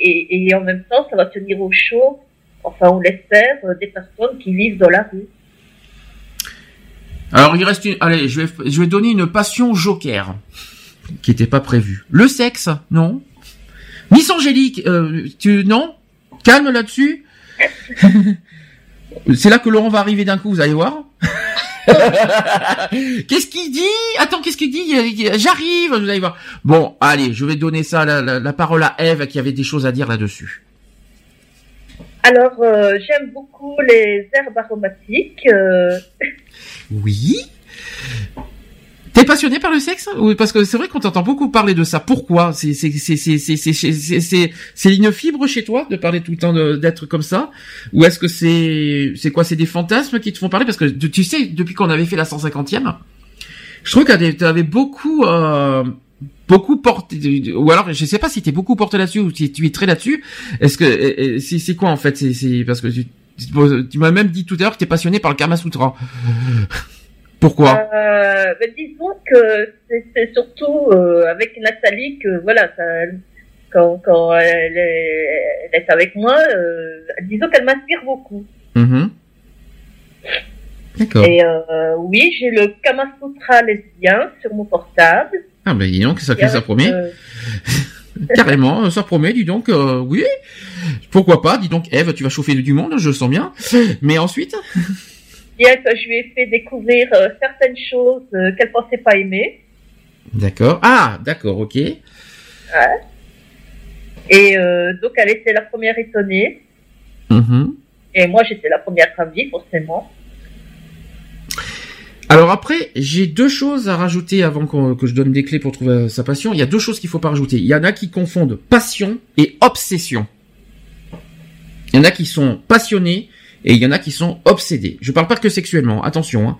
et, et, en même temps, ça va tenir au chaud, enfin on l'espère, des personnes qui vivent dans la rue. Alors il reste une. Allez, je vais je vais donner une passion joker qui n'était pas prévue. Le sexe, non. Miss Angélique, euh, tu non Calme là-dessus. C'est là que Laurent va arriver d'un coup, vous allez voir. qu'est-ce qu'il dit? Attends, qu'est-ce qu'il dit? J'arrive, vous allez voir. Bon, allez, je vais donner ça la, la, parole à Eve qui avait des choses à dire là-dessus. Alors, euh, j'aime beaucoup les herbes aromatiques. Euh, oui. T'es passionné par le sexe Oui, parce que c'est vrai qu'on t'entend beaucoup parler de ça. Pourquoi? C'est une fibre chez toi de parler tout le temps d'être comme ça? Ou est-ce que c'est c'est quoi? C'est des fantasmes qui te font parler? Parce que tu sais, depuis qu'on avait fait la 150e, je trouve que t'avais beaucoup euh, beaucoup porté ou alors je sais pas si t'es beaucoup porté là-dessus ou si tu es très là-dessus. Est-ce que c'est quoi en fait? C'est parce que tu tu m'as même dit tout à l'heure que tu es passionné par le Kama Sutra. Pourquoi? Euh, ben Disons que c'est surtout euh, avec Nathalie que voilà, ça, quand, quand elle, est, elle, est, avec moi, euh, disons qu'elle m'inspire beaucoup. Mm-hmm. D'accord. Et oui, j'ai le Kama Sutra lesbien sur mon portable. Ah ben dis donc, ça fait ça promet. Euh, Carrément, ça promet, dis donc, euh, oui. Pourquoi pas, dis donc, Eve, tu vas chauffer du monde, je le sens bien. Mais ensuite que je lui ai fait découvrir euh, certaines choses euh, qu'elle pensait pas aimer. D'accord. Ah, d'accord, ok. Ouais. Et donc, elle était la première étonnée. Mm-hmm. Et moi, j'étais la première ravie, forcément. Alors après, j'ai deux choses à rajouter avant que je donne des clés pour trouver sa passion. Il y a deux choses qu'il faut pas rajouter. Il y en a qui confondent passion et obsession. Il y en a qui sont passionnés et il y en a qui sont obsédés. Je parle pas que sexuellement, attention. Hein.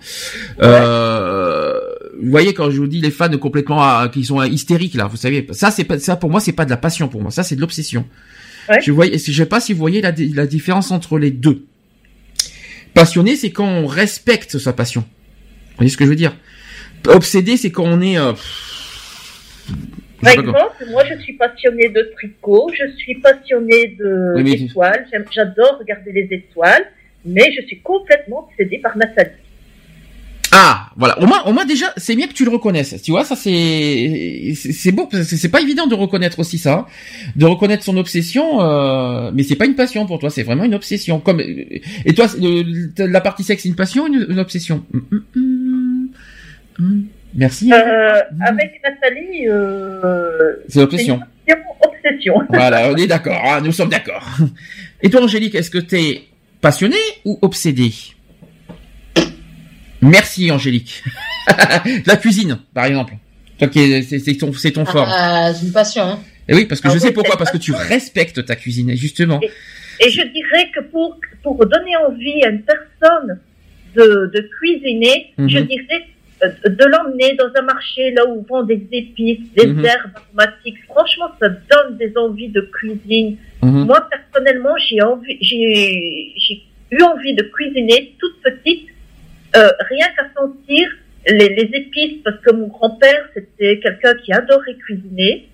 Euh, vous voyez quand je vous dis les fans complètement ah, qui sont hystériques là, vous savez, ça c'est pas ça pour moi c'est pas de la passion pour moi, ça c'est de l'obsession. Je vois, je sais pas si vous voyez la, la différence entre les deux. Passionné, c'est quand on respecte sa passion. Vous voyez ce que je veux dire? Obsédé, c'est quand on est. Euh, par exemple, moi je suis passionnée de tricot, je suis passionnée de d'étoiles, j'adore regarder les étoiles, mais je suis complètement obsédée par Nathalie. Ah, voilà. Au moins, au moins déjà, c'est bien que tu le reconnaisses. Tu vois, ça c'est c'est beau. C'est pas évident de reconnaître aussi ça, de reconnaître son obsession. Euh, mais c'est pas une passion pour toi, c'est vraiment une obsession. Comme et toi, la partie sexe, c'est une passion, ou une, obsession? Hum, hum, hum, Merci. Euh, avec Nathalie, euh, c'est obsession. Obsession. Voilà, on est d'accord. Hein, nous sommes d'accord. Et toi, Angélique, est-ce que t'es passionné ou obsédé Merci Angélique. la cuisine, par exemple. c'est ton, c'est ton fort. Ah, c'est une passion. Hein. Et oui, parce que je sais pourquoi, parce que tu respectes ta cuisine, justement. Et, je dirais que pour, pour donner envie à une personne de, de cuisiner, je mhm. dirais de l'emmener dans un marché là où on vend des épices, des mhm. herbes aromatiques. Franchement, ça donne des envies de cuisine. Mhm. Moi, personnellement, j'ai envie, j'ai, j'ai eu envie de cuisiner toute petite euh, rien qu'à sentir les, les, épices, parce que mon grand-père, c'était quelqu'un qui adorait cuisiner,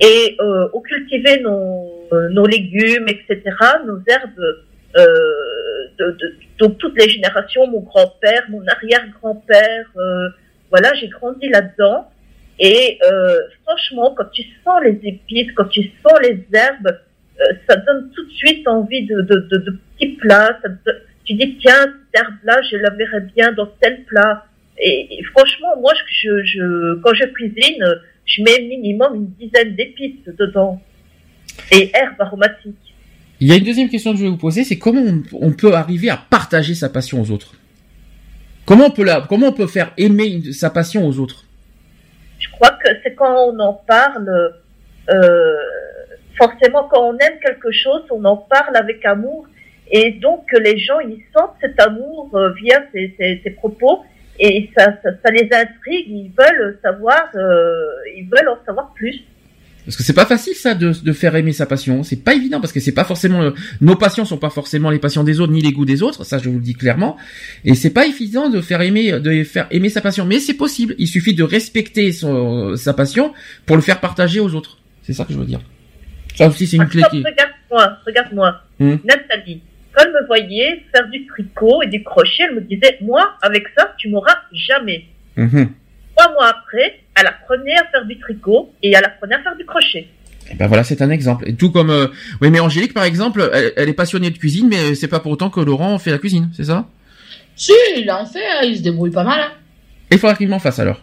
et euh, on cultivait nos, euh, nos légumes, etc., nos herbes, euh, de, de, toutes les générations, mon grand-père, mon arrière-grand-père, euh, voilà, j'ai grandi là-dedans. Et euh, franchement, quand tu sens les épices, quand tu sens les herbes, ça donne tout de suite envie de, petits plats. Tu dis tiens cette herbe là je la verrais bien dans tel plat et, franchement moi quand je cuisine je mets minimum une dizaine d'épices dedans et herbes aromatiques il y a une deuxième question que je vais vous poser c'est comment on, peut arriver à partager sa passion aux autres? Comment on peut la, comment on peut faire aimer sa passion aux autres? Je crois que c'est quand on en parle euh, forcément quand on aime quelque chose on en parle avec amour. Et donc les gens, ils sentent cet amour euh, via ces, propos. Et ça, ça, ça, les intrigue, ils veulent savoir, euh, ils veulent en savoir plus. Parce que c'est pas facile ça de, de, faire aimer sa passion. C'est pas évident parce que c'est pas forcément nos passions sont pas forcément les passions des autres ni les goûts des autres. Ça je vous le dis clairement. Et c'est pas évident de faire aimer de faire aimer sa passion. Mais c'est possible. Il suffit de respecter son, sa passion pour le faire partager aux autres. C'est ça que je veux dire. Ça aussi c'est une clé. Regarde-moi, regarde-moi, hmm. Nathalie elle me voyait faire du tricot et du crochet, elle me disait, moi, avec ça, tu m'auras jamais. Mhm. Trois mois après, elle apprenait à faire du tricot et elle apprenait à faire du crochet. Et eh ben voilà, c'est un exemple. Et tout comme, euh, oui, mais Angélique, par exemple, elle, est passionnée de cuisine, mais c'est pas pour autant que Laurent fait la cuisine, c'est ça? Si, il en fait, hein, il se débrouille pas mal. Hein. il faudra qu'il m'en fasse alors.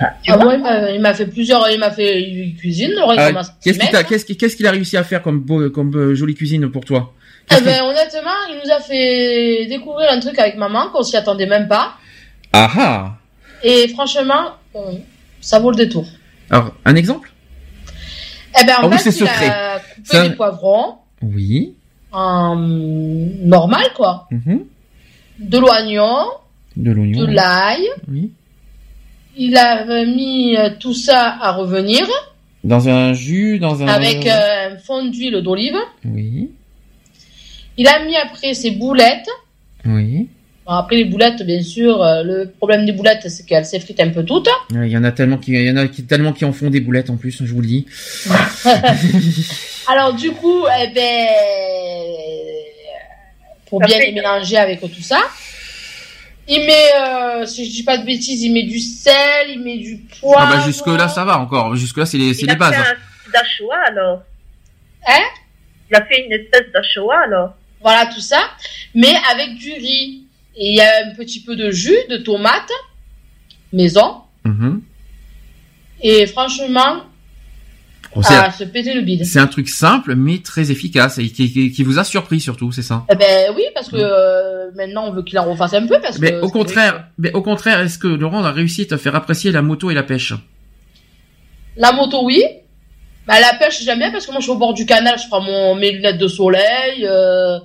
Ah, il m'a fait plusieurs, il m'a fait cuisine. Laurent, ah, qu'est-ce qu'il a réussi à faire comme comme euh, jolie cuisine pour toi? Eh ben, honnêtement, il nous a fait découvrir un truc avec maman qu'on s'y attendait même pas. Ah ah Et franchement, ça vaut le détour. Alors, un exemple? Eh ben, en ah fait, il a coupé des poivrons. Oui. En normal, quoi. Mhm. De l'oignon. De l'oignon. De l'ail. Oui. Il a mis euh, tout ça à revenir. Dans un jus, dans un... Avec euh, un fond d'huile d'olive. Oui. Il a mis après ses boulettes. Oui. Après les boulettes, bien sûr, euh, le problème des boulettes, c'est qu'elles s'effritent un peu toutes. Il y en a tellement qui, il y en a qui, tellement qui en font des boulettes en plus, je vous le dis. Alors du coup, eh ben, pour bien les mélanger avec tout ça, il met, euh, si je dis pas de bêtises, il met du sel, il met du poivre. Ah bah jusque là ça va encore, jusque là c'est les, c'est les bases. Il a fait un alors. Hein? Il a fait une espèce d'Ashoa alors. Voilà tout ça, mais avec du riz. Il y a un petit peu de jus de tomate maison. Mhm. Et franchement, oh, à se péter le bide. C'est un truc simple mais très efficace et qui, vous a surpris surtout, c'est ça? Eh Ben oui, parce que euh, maintenant on veut qu'il en refasse un peu parce mais au contraire, mais au contraire, est-ce que Laurent a réussi à te faire apprécier la moto et la pêche? La moto oui, bah, la pêche, j'aime bien parce que moi, je suis au bord du canal, je prends mon, mes lunettes de soleil, euh,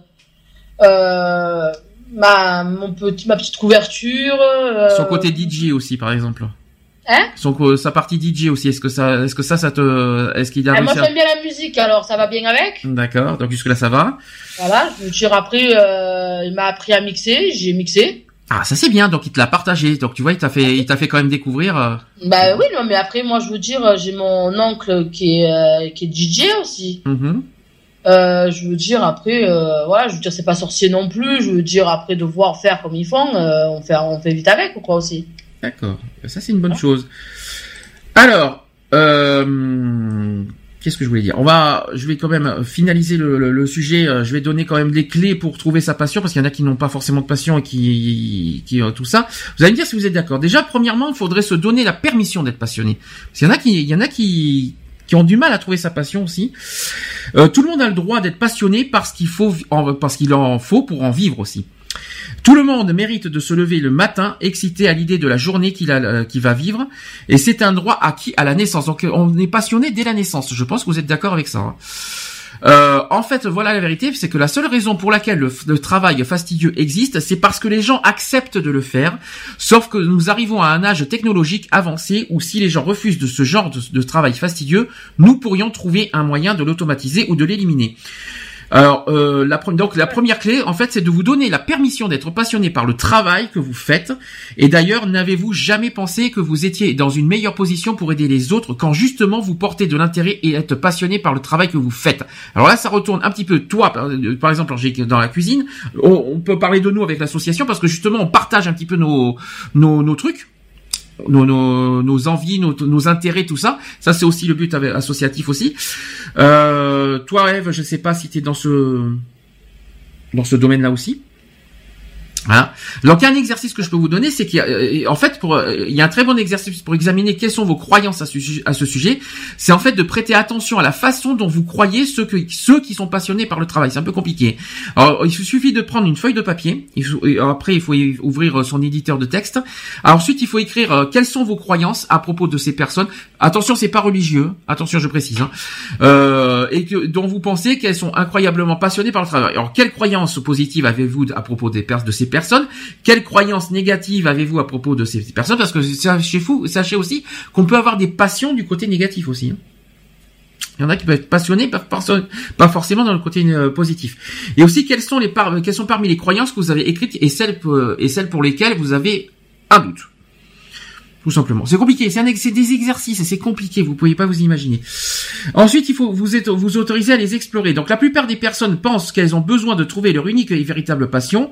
euh, ma, mon petit, ma petite couverture. Euh, Son côté DJ aussi, par exemple. Hein? Son, sa partie DJ aussi, est-ce que ça, est-ce que ça, ça te, est-ce qu'il a ah, Moi, j'aime bien la musique, alors ça va bien avec? D'accord, donc jusque là, ça va. Voilà, je tire après, euh, il m'a appris à mixer, j'ai mixé. Ah, ça c'est bien. Donc il te l'a partagé. Donc tu vois, il t'a fait, il t'a fait quand même découvrir. Euh... Bah oui, non, mais après moi je veux dire, j'ai mon oncle qui est euh, qui est DJ aussi. Mhm. Euh, je veux dire après, euh, voilà, je veux dire c'est pas sorcier non plus. Je veux dire après devoir faire comme ils font, euh, on fait on fait vite avec quoi aussi. D'accord, ça c'est une bonne chose. Alors, euh, qu'est-ce que je voulais dire? On va, je vais quand même finaliser le, sujet. Euh, je vais donner quand même des clés pour trouver sa passion parce qu'il y en a qui n'ont pas forcément de passion et qui, qui tout ça. Vous allez me dire si vous êtes d'accord. Déjà, premièrement, il faudrait se donner la permission d'être passionné. Parce qu'il y en a qui, il y en a qui qui ont du mal à trouver sa passion aussi. Euh, tout le monde a le droit d'être passionné parce qu'il faut, parce qu'il en faut pour en vivre aussi. Tout le monde mérite de se lever le matin excité à l'idée de la journée qu'il euh, va vivre, et c'est un droit acquis à la naissance. Donc on est passionné dès la naissance. Je pense que vous êtes d'accord avec ça. Hein. Euh, en fait, voilà la vérité, c'est que la seule raison pour laquelle le, travail fastidieux existe, c'est parce que les gens acceptent de le faire. Sauf que nous arrivons à un âge technologique avancé où si les gens refusent de ce genre de travail fastidieux, nous pourrions trouver un moyen de l'automatiser ou de l'éliminer. Alors, euh, la, donc la première clé, en fait, c'est de vous donner la permission d'être passionné par le travail que vous faites. Et d'ailleurs, n'avez-vous jamais pensé que vous étiez dans une meilleure position pour aider les autres quand justement vous portez de l'intérêt et êtes passionné par le travail que vous faites? Alors là, ça retourne un petit peu. Toi, par, euh, exemple, dans la cuisine, on, peut parler de nous avec l'association parce que justement, on partage un petit peu nos, nos trucs nos, nos, nos envies, nos, nos, intérêts, tout ça. Ça, c'est aussi le but associatif aussi. Euh, toi, Eve, je sais pas si tu es dans ce dans ce domaine-là aussi. Hein Donc il y a un exercice que je peux vous donner, c'est a, euh, fait, euh, il y a un très bon exercice pour examiner quelles sont vos croyances à ce, sujet. C'est en fait de prêter attention à la façon dont vous croyez ceux, qui sont passionnés par le travail. C'est un peu compliqué. Alors il suffit de prendre une feuille de papier. après il faut ouvrir son éditeur de texte. Alors, ensuite il faut écrire euh, quelles sont vos croyances à propos de ces personnes. Attention, c'est pas religieux. Attention, je précise. Hein. Euh, et que dont vous pensez qu'elles sont incroyablement passionnées par le travail. Alors quelles croyances positives avez-vous à propos des de ces personnes. Quelles croyances négatives avez-vous à propos de ces personnes? Parce que sachez, vous, sachez aussi qu'on peut avoir des passions du côté négatif aussi. Hein. Il y en a qui peuvent être passionnés, pas forcément dans le côté euh, positif. Et aussi, quelles sont les quelles sont parmi les croyances que vous avez écrites et celles, et celles pour lesquelles vous avez un doute? Tout simplement. C'est compliqué, c'est des exercices et c'est compliqué, vous pouvez pas vous imaginer. Ensuite, il faut vous, vous autoriser à les explorer. Donc la plupart des personnes pensent qu'elles ont besoin de trouver leur unique et véritable passion.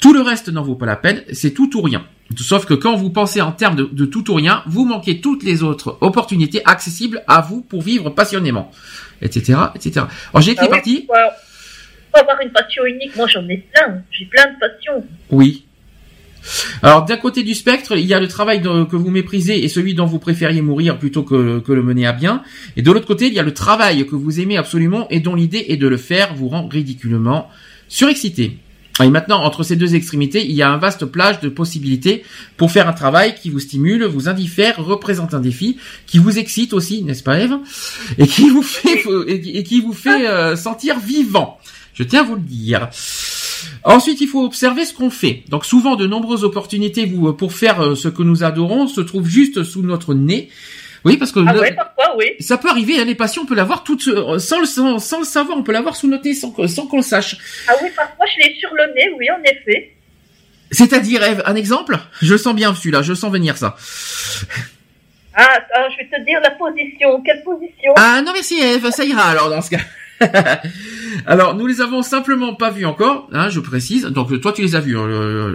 Tout le reste n'en vaut pas la peine, c'est tout ou rien. Sauf que quand vous pensez en termes de, tout ou rien, vous manquez toutes les autres opportunités accessibles à vous pour vivre passionnément, etc., etc. Alors j'ai écrit ah partie. avoir une passion unique, moi j'en ai plein, j'ai plein de passions. Oui, alors d'un côté du spectre, il y a le travail que vous méprisez et celui dont vous préfériez mourir plutôt que, le mener à bien. Et de l'autre côté, il y a le travail que vous aimez absolument et dont l'idée est de le faire vous rend ridiculement surexcité. Et maintenant, entre ces deux extrémités, il y a un vaste plage de possibilités pour faire un travail qui vous stimule, vous indiffère, représente un défi, qui vous excite aussi, n'est-ce pas Eve? Et qui vous fait, et qui vous fait euh, sentir vivant. Je tiens à vous le dire. Ensuite, il faut observer ce qu'on fait. Donc souvent, de nombreuses opportunités pour faire euh, ce que nous adorons se trouvent juste sous notre nez. Oui, parce que ah ouais, parfois, oui. ça peut arriver. Hein, les passions, on peut l'avoir toute euh, sans le sans, le savoir, on peut l'avoir sous notre nez sans, sans qu'on le sache. Ah oui, parfois je l'ai sur le nez, oui, en effet. C'est-à-dire, Eve, un exemple? Je sens bien celui-là, je sens venir ça. Ah, ah, je vais te dire la position. Quelle position? Ah non merci Eve, ça ira alors dans ce cas. Alors, nous les avons simplement pas vus encore, hein, je précise. Donc, toi, tu les as vus, hein,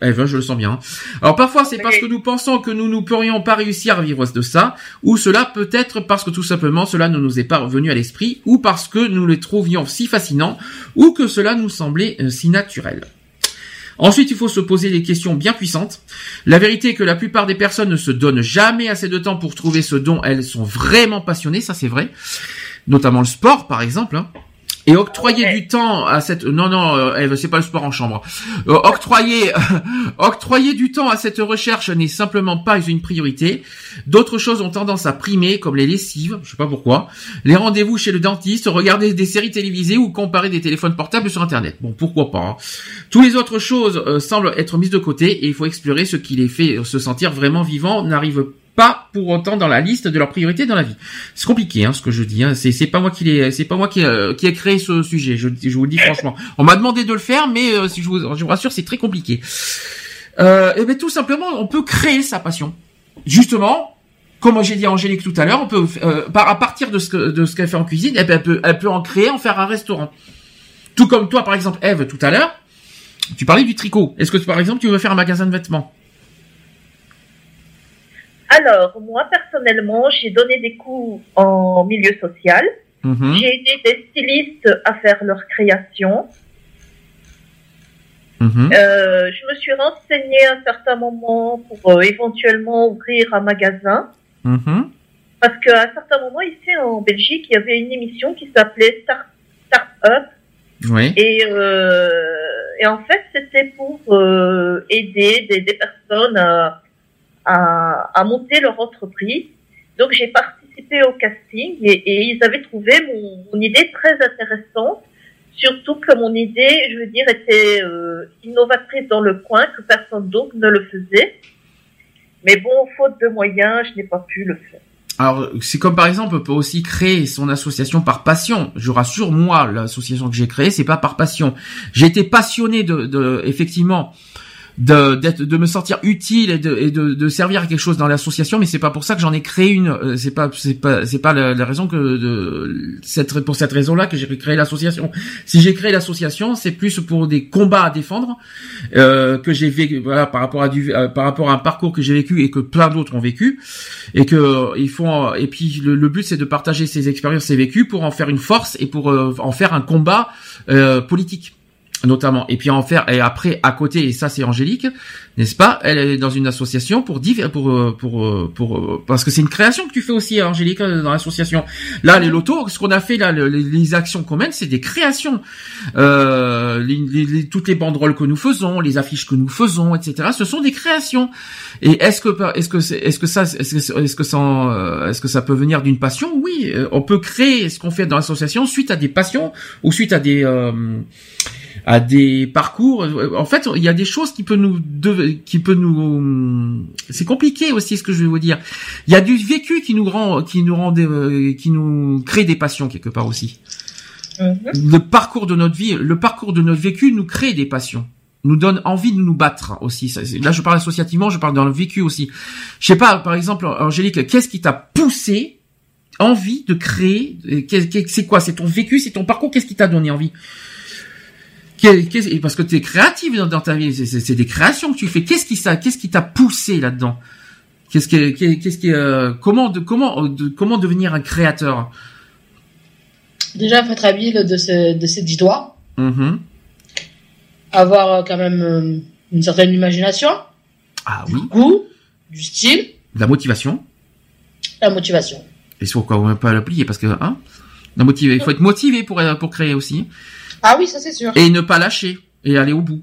Eve, je le sens bien. Alors, parfois, c'est parce que nous pensons que nous ne pourrions pas réussir à vivre de ça, ou cela peut être parce que tout simplement cela ne nous est pas revenu à l'esprit, ou parce que nous les trouvions si fascinants, ou que cela nous semblait euh, si naturel. Ensuite, il faut se poser des questions bien puissantes. La vérité est que la plupart des personnes ne se donnent jamais assez de temps pour trouver ce dont elles sont vraiment passionnées, ça c'est vrai notamment le sport par exemple. Hein. Et octroyer du temps à cette non non euh, c'est pas le sport en chambre. Euh, octroyer octroyer du temps à cette recherche n'est simplement pas une priorité. D'autres choses ont tendance à primer comme les lessives, je sais pas pourquoi, les rendez-vous chez le dentiste, regarder des séries télévisées ou comparer des téléphones portables sur internet. Bon, pourquoi pas. Hein. Toutes les autres choses euh, semblent être mises de côté et il faut explorer ce qui les fait se sentir vraiment vivants n'arrive pas pour autant dans la liste de leurs priorités dans la vie. C'est compliqué, hein, ce que je dis. Hein. C'est, pas moi euh, qui ai créé ce sujet. Je, vous le dis franchement. On m'a demandé de le faire, mais euh, si je vous, rassure, c'est très compliqué. euh, eh bien tout simplement, on peut créer sa passion. Justement, comme j'ai dit à Angélique tout à l'heure, on peut euh, à partir de ce que de ce qu'elle fait en cuisine, eh ben, elle peut elle peut en créer, en faire un restaurant. Tout comme toi, par exemple, Eve, tout à l'heure, tu parlais du tricot. Est-ce que par exemple, tu veux faire un magasin de vêtements? Alors, moi personnellement, j'ai donné des cours en milieu social. Mhm. J'ai aidé des stylistes à faire leur création. Mhm. Euh, je me suis renseignée à un certain moment pour euh, éventuellement ouvrir un magasin. Mhm. Parce qu'à un certain moment, ici en Belgique, il y avait une émission qui s'appelait Start, Start Up. Oui. Et, euh, et en fait, c'était pour aider des, des personnes à, à, à monter leur entreprise. Donc, j'ai participé au casting et, et ils avaient trouvé mon, mon idée très intéressante. Surtout que mon idée, je veux dire, était euh, innovatrice dans le coin, que personne d'autre ne le faisait. Mais bon, faute de moyens, je n'ai pas pu le faire. Alors, c'est comme par exemple, on peut aussi créer son association par passion. Je rassure, moi, l'association que j'ai créée, c'est pas par passion. Été passionné de, de effectivement, de, de me sentir utile et de, et de, de servir à quelque chose dans l'association, mais c'est pas pour ça que j'en ai créé une. Euh, C'est pas, c'est pas, c'est pas la, la raison que de cette, pour cette raison-là que j'ai créé l'association. Si j'ai créé l'association, c'est plus pour des combats à défendre euh, que j'ai vécu, voilà, par rapport à du, euh, par rapport à un parcours que j'ai vécu et que plein d'autres ont vécu, et que euh, ils font. Et puis le, le but, c'est de partager ces expériences, ces vécus, pour en faire une force et pour euh, en faire un combat euh, politique notamment. Et puis en faire et après à côté et ça c'est Angélique n'est-ce pas? Elle est dans une association pour pour euh, pour euh, pour, euh, parce que c'est une création que tu fais aussi Angélique dans l'association. Là les lotos ce qu'on a fait là le- les, actions qu'on mène c'est des créations. Euh, les, les- toutes les banderoles que nous faisons les affiches que nous faisons etc ce sont des créations. Et est-ce que est-ce que est-ce que ça est-ce que ça est-ce que ça peut venir d'une passion? Oui on peut créer ce qu'on fait dans l'association suite à des passions ou suite à des euh, à des parcours. En fait, il y a des choses qui peut nous, de- qui peut nous, c'est compliqué aussi ce que je vais vous dire. Il y a du vécu qui nous rend, qui nous rend, des- euh, qui nous crée des passions quelque part aussi. Le parcours de notre vie, le parcours de notre vécu nous crée des passions nous donne envie de nous battre aussi. Là, je parle associativement, je parle dans le vécu aussi. Je sais pas, par exemple, Angélique, qu'est-ce qui t'a poussé envie de créer euh, C'est quoi? C'est ton vécu, c'est ton parcours Qu'est-ce qui t'a donné envie? Parce que tu es créative dans, ta vie, c'est- des créations que tu fais. Qu'est-ce qui ça Qu'est-ce qui t'a poussé là-dedans? Qu'est-ce qui, qu'est- qu'est-ce qui, euh, comment, de, comment, de, comment devenir un créateur? Déjà, faut être habile de, ce, de ces dix doigts. Mhm. Avoir euh, quand même euh, une certaine imagination, Ah oui, goût, du style, de la motivation. la motivation. Et sur quoi on va pas l'appliquer parce que hein, la motiver, il faut être motivé pour euh, pour créer aussi Ah oui, ça c'est sûr. et ne pas lâcher et aller au bout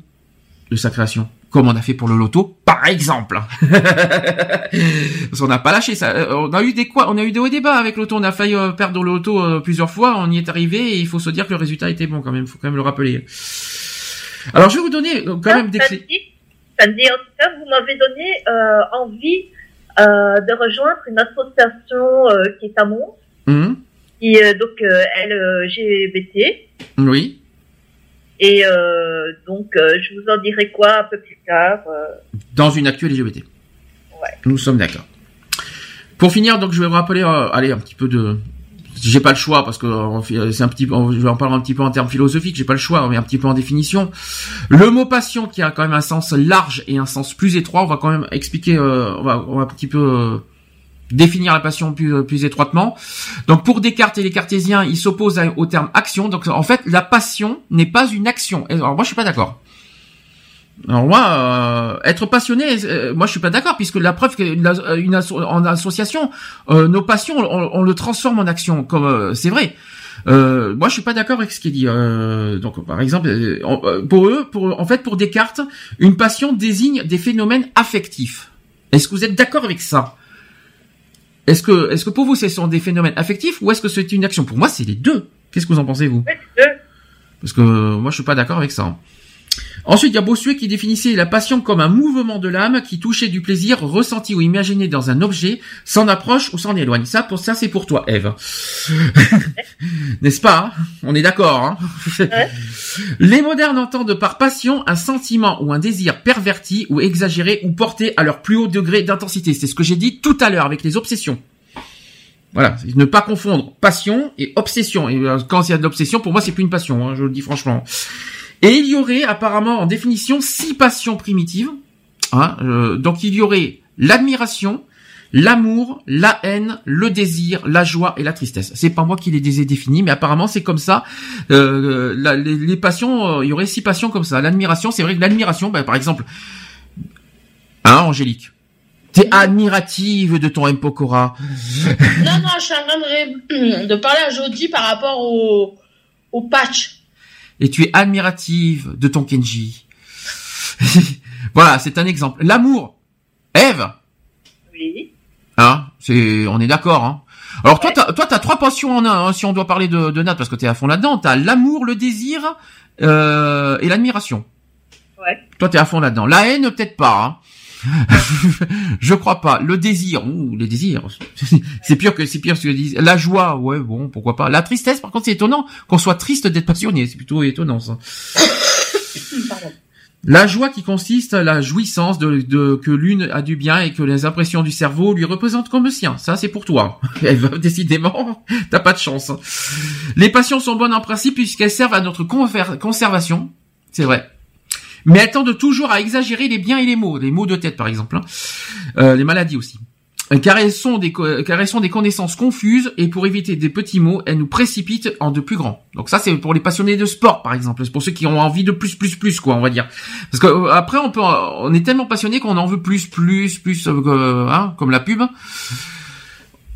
de sa création. Comme on a fait pour le loto, par exemple. Parce qu'on n'a pas lâché ça. Euh, On a eu des quoi On a eu des hauts et des bas avec l'auto. On a failli euh, perdre le loto euh, plusieurs fois. On y est arrivé et il faut se dire que le résultat était bon quand même. Il faut quand même le rappeler. Alors je vais vous donner quand Ah, même des clés. Sandy, en tout cas, vous m'avez donné euh, envie euh, de rejoindre une association euh, qui est à Mons, qui est donc euh, LGBT. Oui. Et euh, donc, euh, je vous en dirai quoi un peu plus tard. euh. dans une actuelle LGBT. Nous sommes d'accord. Pour finir, donc je vais vous rappeler, euh, allez, un petit peu de. J'ai pas le choix parce que euh, c'est un petit, peu- je vais en parler un petit peu en termes philosophiques. J'ai pas le choix, mais un petit peu en définition. Le mot passion, qui a quand même un sens large et un sens plus étroit, on va quand même expliquer, euh, on va, on va un petit peu euh, définir la passion plus, euh, plus étroitement. Donc pour Descartes et les cartésiens, ils s'opposent au terme action. Donc en fait, la passion n'est pas une action. Alors moi, je suis pas d'accord. Alors moi, euh, être passionné, euh, moi je suis pas d'accord puisque la preuve que la- une asso- en association, euh, nos passions, on, on le transforme en action. Comme c'est vrai. Moi je suis pas d'accord avec ce qui est dit. Donc par exemple, pour eux, pour en fait pour Descartes, une passion désigne des phénomènes affectifs. Est-ce que vous êtes d'accord avec ça? Est-ce que est-ce que pour vous ce sont des phénomènes affectifs ou est-ce que c'est une action? Pour moi c'est les deux. Qu'est-ce que vous en pensez vous? Parce que euh, moi je suis pas d'accord avec ça. Ensuite, il y a Bossuet qui définissait la passion comme un mouvement de l'âme qui touchait du plaisir ressenti ou imaginé dans un objet, s'en approche ou s'en éloigne. Ça, pour ça, c'est pour toi, Eve. N'est-ce pas hein? On est d'accord. Hein? Les modernes entendent par passion un sentiment ou un désir perverti ou exagéré ou porté à leur plus haut degré d'intensité. C'est ce que j'ai dit tout à l'heure avec les obsessions. Voilà, ne pas confondre passion et obsession. Et euh, quand il y a de l'obsession, pour moi, c'est plus une passion, hein, je le dis franchement. Et il y aurait apparemment en définition six passions primitives. Hein, euh, donc il y aurait l'admiration, l'amour, la haine, le désir, la joie et la tristesse. C'est pas moi qui les ai définis, mais apparemment c'est comme ça. Euh, les, passions, il y aurait six passions comme ça. L'admiration, c'est vrai que l'admiration, bah, par exemple, hein, Angélique. T'es admirative de ton M. Pokora. non, non, je suis en train de, parler à Jody par rapport au patch. Et tu es admirative de ton Kenji. voilà, c'est un exemple. L'amour. Eve. Oui. Hein, c'est, on est d'accord, hein. Alors toi, toi, t'as trois passions en un, hein, si on doit parler de, de Nat, parce que t'es à fond là-dedans. T'as l'amour, le désir euh, et l'admiration. Ouais. Toi, t'es à fond là-dedans. La haine, peut-être pas. Hein. je crois pas. Le désir, ouh, les désirs, c'est pire que c'est pire que le La joie, ouais, bon, pourquoi pas. La tristesse, par contre, c'est étonnant qu'on soit triste d'être passionné. C'est plutôt étonnant ça. La joie qui consiste à la jouissance de, de que l'une a du bien et que les impressions du cerveau lui représentent comme le sien. Ça, c'est pour toi. Décidément, t'as pas de chance. Les passions sont bonnes en principe puisqu'elles servent à notre conservation. C'est vrai mais elles tendent toujours à exagérer les biens et les maux, les maux de tête par exemple, hein. euh, les maladies aussi. Car elles, sont des, connaissances confuses et pour éviter des petits mots, elles nous précipitent en de plus grands. Donc ça c'est pour les passionnés de sport par exemple, c'est pour ceux qui ont envie de plus plus plus quoi on va dire. Parce que euh, après on est tellement passionné qu'on en veut plus plus plus euh, hein, comme la pub.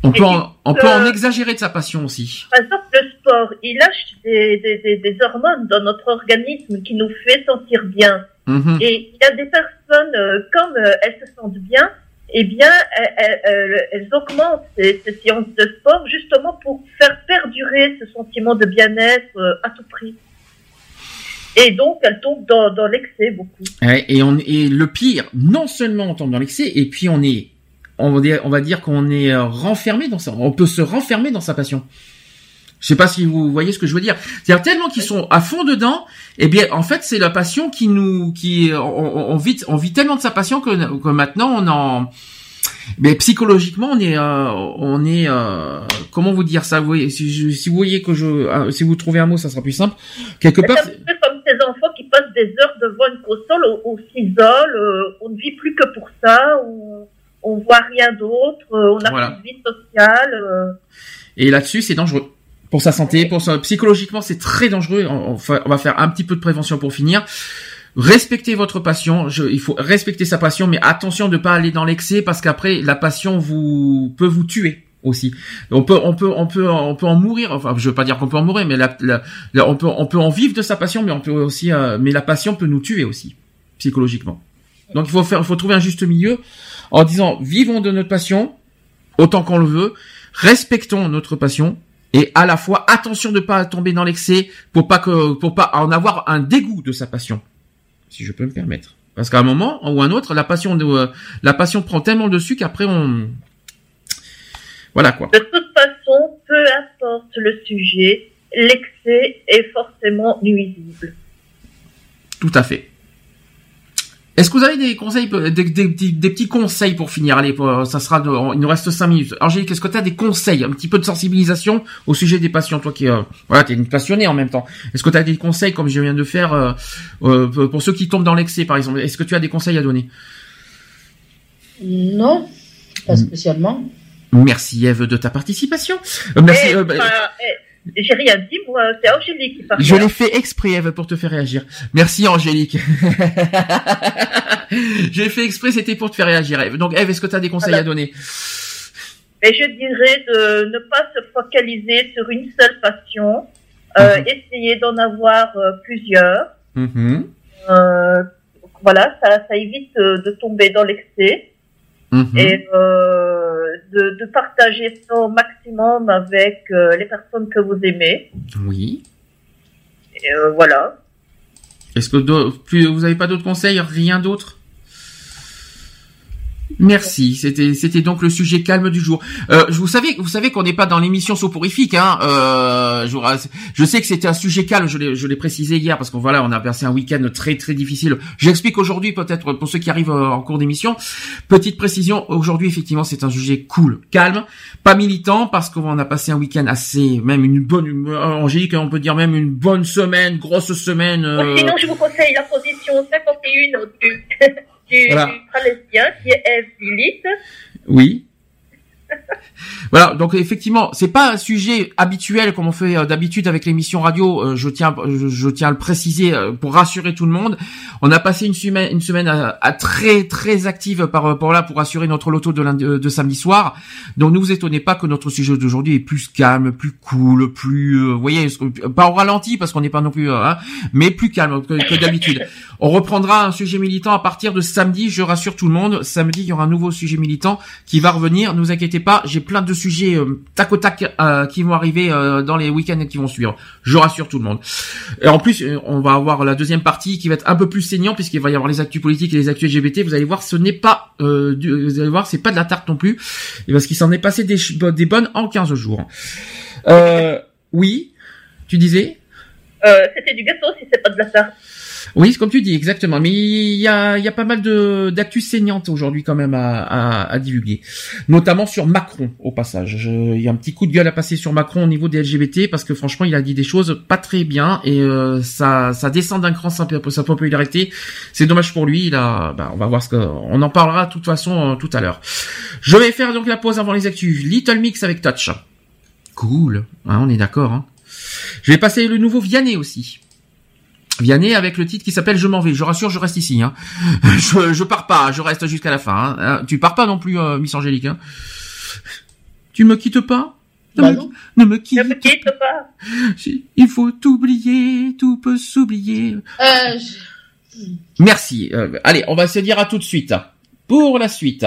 On peut, en, on peut en exagérer de sa passion aussi. Par exemple, le sport, il lâche des, des, des, hormones dans notre organisme qui nous fait sentir bien. Mhm. Et il y a des personnes, euh, comme euh, elles se sentent bien, eh bien, elles, elles, elles augmentent ces, ces, séances de sport justement pour faire perdurer ce sentiment de bien-être euh, à tout prix. Et donc, elles tombent dans, dans l'excès beaucoup. Et, on, et le pire, non seulement on tombe dans l'excès, et puis on est on va dire, on va dire qu'on est euh, renfermé dans ça. On peut se renfermer dans sa passion. Je sais pas si vous voyez ce que je veux dire. C'est-à-dire tellement qu'ils sont à fond dedans, eh bien, en fait, c'est la passion qui nous, qui, on, on, vit, on vit tellement de sa passion que, que maintenant on en, mais psychologiquement, on est, euh, on est, euh, comment vous dire ça? Vous voyez, si, si, vous voyez que je, si vous trouvez un mot, ça sera plus simple. Quelque part. C'est un peu comme ces enfants qui passent des heures devant une console, on, on s'isole, on ne vit plus que pour ça, ou on voit rien d'autre, euh, on a voilà. plus de vie sociale. Euh. Et là-dessus, c'est dangereux pour sa santé, pour sa... psychologiquement, c'est très dangereux. On, va faire un petit peu de prévention pour finir. Respectez votre passion. Je, il faut respecter sa passion, mais attention de pas aller dans l'excès parce qu'après la passion vous peut vous tuer aussi. On peut, on peut, on peut, on peut en mourir. Enfin, je veux pas dire qu'on peut en mourir, mais la, on peut, on peut en vivre de sa passion, mais on peut aussi, euh, mais la passion peut nous tuer aussi psychologiquement. Donc il faut faire, il faut trouver un juste milieu en disant vivons de notre passion autant qu'on le veut, respectons notre passion et à la fois attention de pas tomber dans l'excès pour pas que pour pas en avoir un dégoût de sa passion, si je peux me permettre. Parce qu'à un moment ou un autre, la passion de, euh, la passion prend tellement dessus qu'après on voilà quoi. De toute façon, peu importe le sujet, l'excès est forcément nuisible. Tout à fait. Est-ce que vous avez des conseils, des, petits conseils pour finir? Allez, ça sera, il nous reste cinq minutes. Angélique, est-ce que tu as des conseils, un petit peu de sensibilisation au sujet des patients, toi qui, euh, voilà, t'es une passionnée en même temps. Est-ce que tu as des conseils, comme je viens de faire, euh, euh, pour ceux qui tombent dans l'excès, par exemple? Est-ce que tu as des conseils à donner? Non, pas spécialement. Merci Eve de ta participation. merci. Eh, bah, eh, j'ai rien dit, moi, c'est Angélique qui parle. Je l'ai fait exprès, Eve, pour te faire réagir. Merci, Angélique. J'ai fait exprès, c'était pour te faire réagir, Eve. Donc, Eve, est-ce que tu as des conseils à donner? Mais Je dirais de ne pas se focaliser sur une seule passion, euh, mhm. essayer d'en avoir euh, plusieurs. Mhm. euh, voilà, ça, ça évite de, de tomber dans l'excès. Mhm. Et euh, de, de, partager ça au maximum avec euh, les personnes que vous aimez. Oui. Et euh, voilà. Est-ce que plus, vous n'avez pas d'autres conseils Rien d'autre? Merci. C'était c'était donc le sujet calme du jour. Euh, vous savez vous savez qu'on n'est pas dans l'émission soporifique. Hein. Euh, je, je, sais que c'était un sujet calme. Je l'ai je l'ai précisé hier parce qu'on voilà on a passé un week-end très très difficile. J'explique aujourd'hui peut-être pour ceux qui arrivent euh, en cours d'émission. Petite précision. Aujourd'hui effectivement c'est un sujet cool, calme, pas militant parce qu'on a passé un week-end assez même une bonne Angélique on peut dire même une bonne semaine, grosse semaine. Euh... Sinon je vous conseille la position 51 du du voilà. Palestin qui est Eve Oui. Voilà, donc effectivement, c'est pas un sujet habituel comme on fait euh, d'habitude avec l'émission radio. Euh, je tiens, je, tiens à le préciser euh, pour rassurer tout le monde. On a passé une semaine, une semaine à, très très active par rapport là pour assurer notre loto de, de, samedi soir. Donc ne vous étonnez pas que notre sujet d'aujourd'hui est plus calme, plus cool, plus, vous voyez, pas au ralenti parce qu'on n'est pas non plus, hein, mais plus calme que, d'habitude. On reprendra un sujet militant à partir de samedi. Je rassure tout le monde. Samedi, il y aura un nouveau sujet militant qui va revenir. Ne vous inquiétez pas, j'ai plein de sujets euh, tac au tac euh, qui vont arriver euh, dans les week-ends qui vont suivre. Je rassure tout le monde. Et en plus, on va avoir la deuxième partie qui va être un peu plus saignant puisqu'il va y avoir les actus politiques et les actus LGBT. Vous allez voir, ce n'est pas, du, vous allez voir, c'est pas de la tarte non plus, parce qu'il s'en est passé des, des bonnes en 15 jours. oui, tu disais? C'était du gâteau si c'est pas de la tarte. Oui, comme tu dis, exactement. Mais il y a, y a pas mal de d'actus saignantes aujourd'hui quand même à, à, à, divulguer, notamment sur Macron au passage. Il y a un petit coup de gueule à passer sur Macron au niveau des LGBT parce que franchement, il a dit des choses pas très bien et euh, ça, ça descend d'un cran sa, sa popularité. C'est dommage pour lui. Il a, bah, on va voir ce que, on en parlera de toute façon euh, tout à l'heure. Je vais faire donc la pause avant les actus. Little Mix avec Touch. Cool, hein, on est d'accord. Hein. Je vais passer le nouveau Vianney aussi. Vianney avec le titre qui s'appelle Je m'en vais. Je rassure, je reste ici. Hein. Je, je pars pas, je reste jusqu'à la fin. Hein. Euh, tu pars pas non plus, euh, Miss Angélique. Hein. Tu me quittes pas? Ne, bah me, ne me quitte, me quitte pas. Il faut t'oublier, tout peut s'oublier. Euh, Merci. Euh, allez, on va se dire à tout de suite. Pour la suite.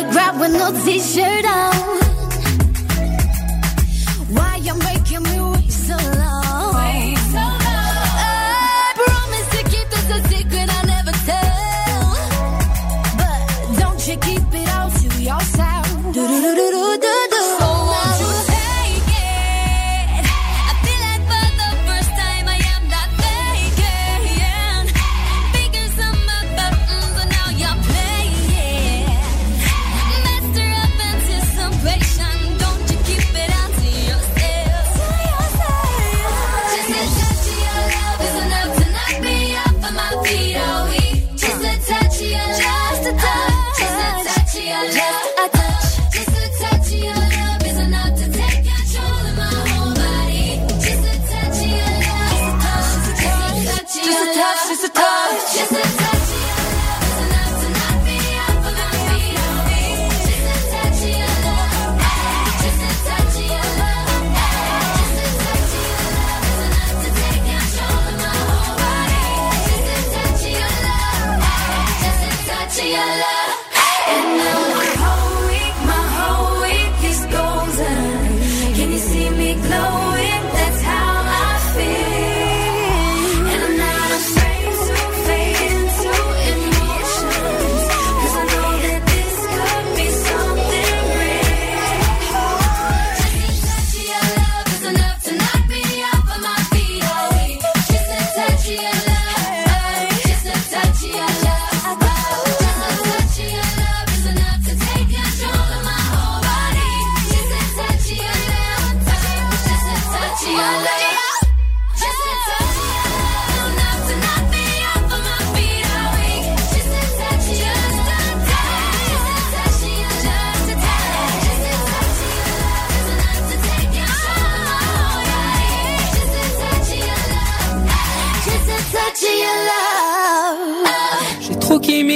Photograph with no t-shirt on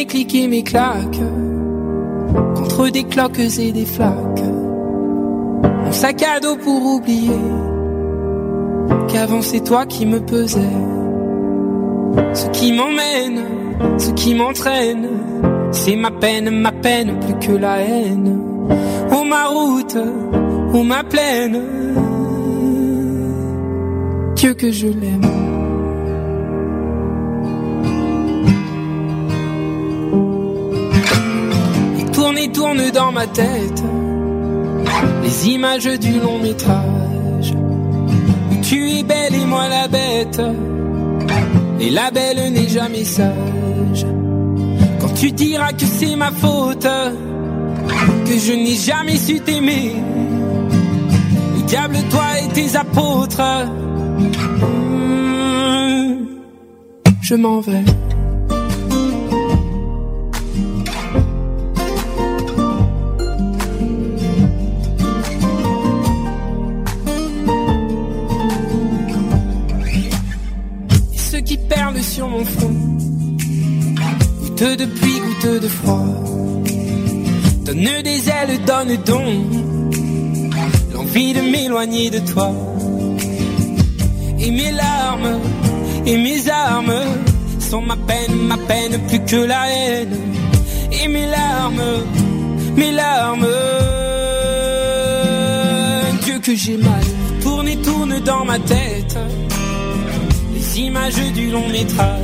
Clics et mes claques contre des cloques et des flaques. Mon sac à dos pour oublier qu'avant c'est toi qui me pesais. Ce qui m'emmène, ce qui m'entraîne, c'est ma peine, ma peine plus que la haine. Ou ma route, ou ma plaine. Dieu que je l'aime. Dans ma tête les images du long métrage. Tu es belle et moi la bête. Et la belle n'est jamais sage. Quand tu diras que c'est ma faute, que je n'ai jamais su t'aimer. Le diable, toi et tes apôtres. Mmh, Je m'en vais. Froid. Donne des ailes, donne donc l'envie de m'éloigner de toi. Et mes larmes et mes armes sont ma peine, ma peine plus que la haine. Et mes larmes, mes larmes, Dieu que j'ai mal, tourne et tourne dans ma tête les images du long métrage.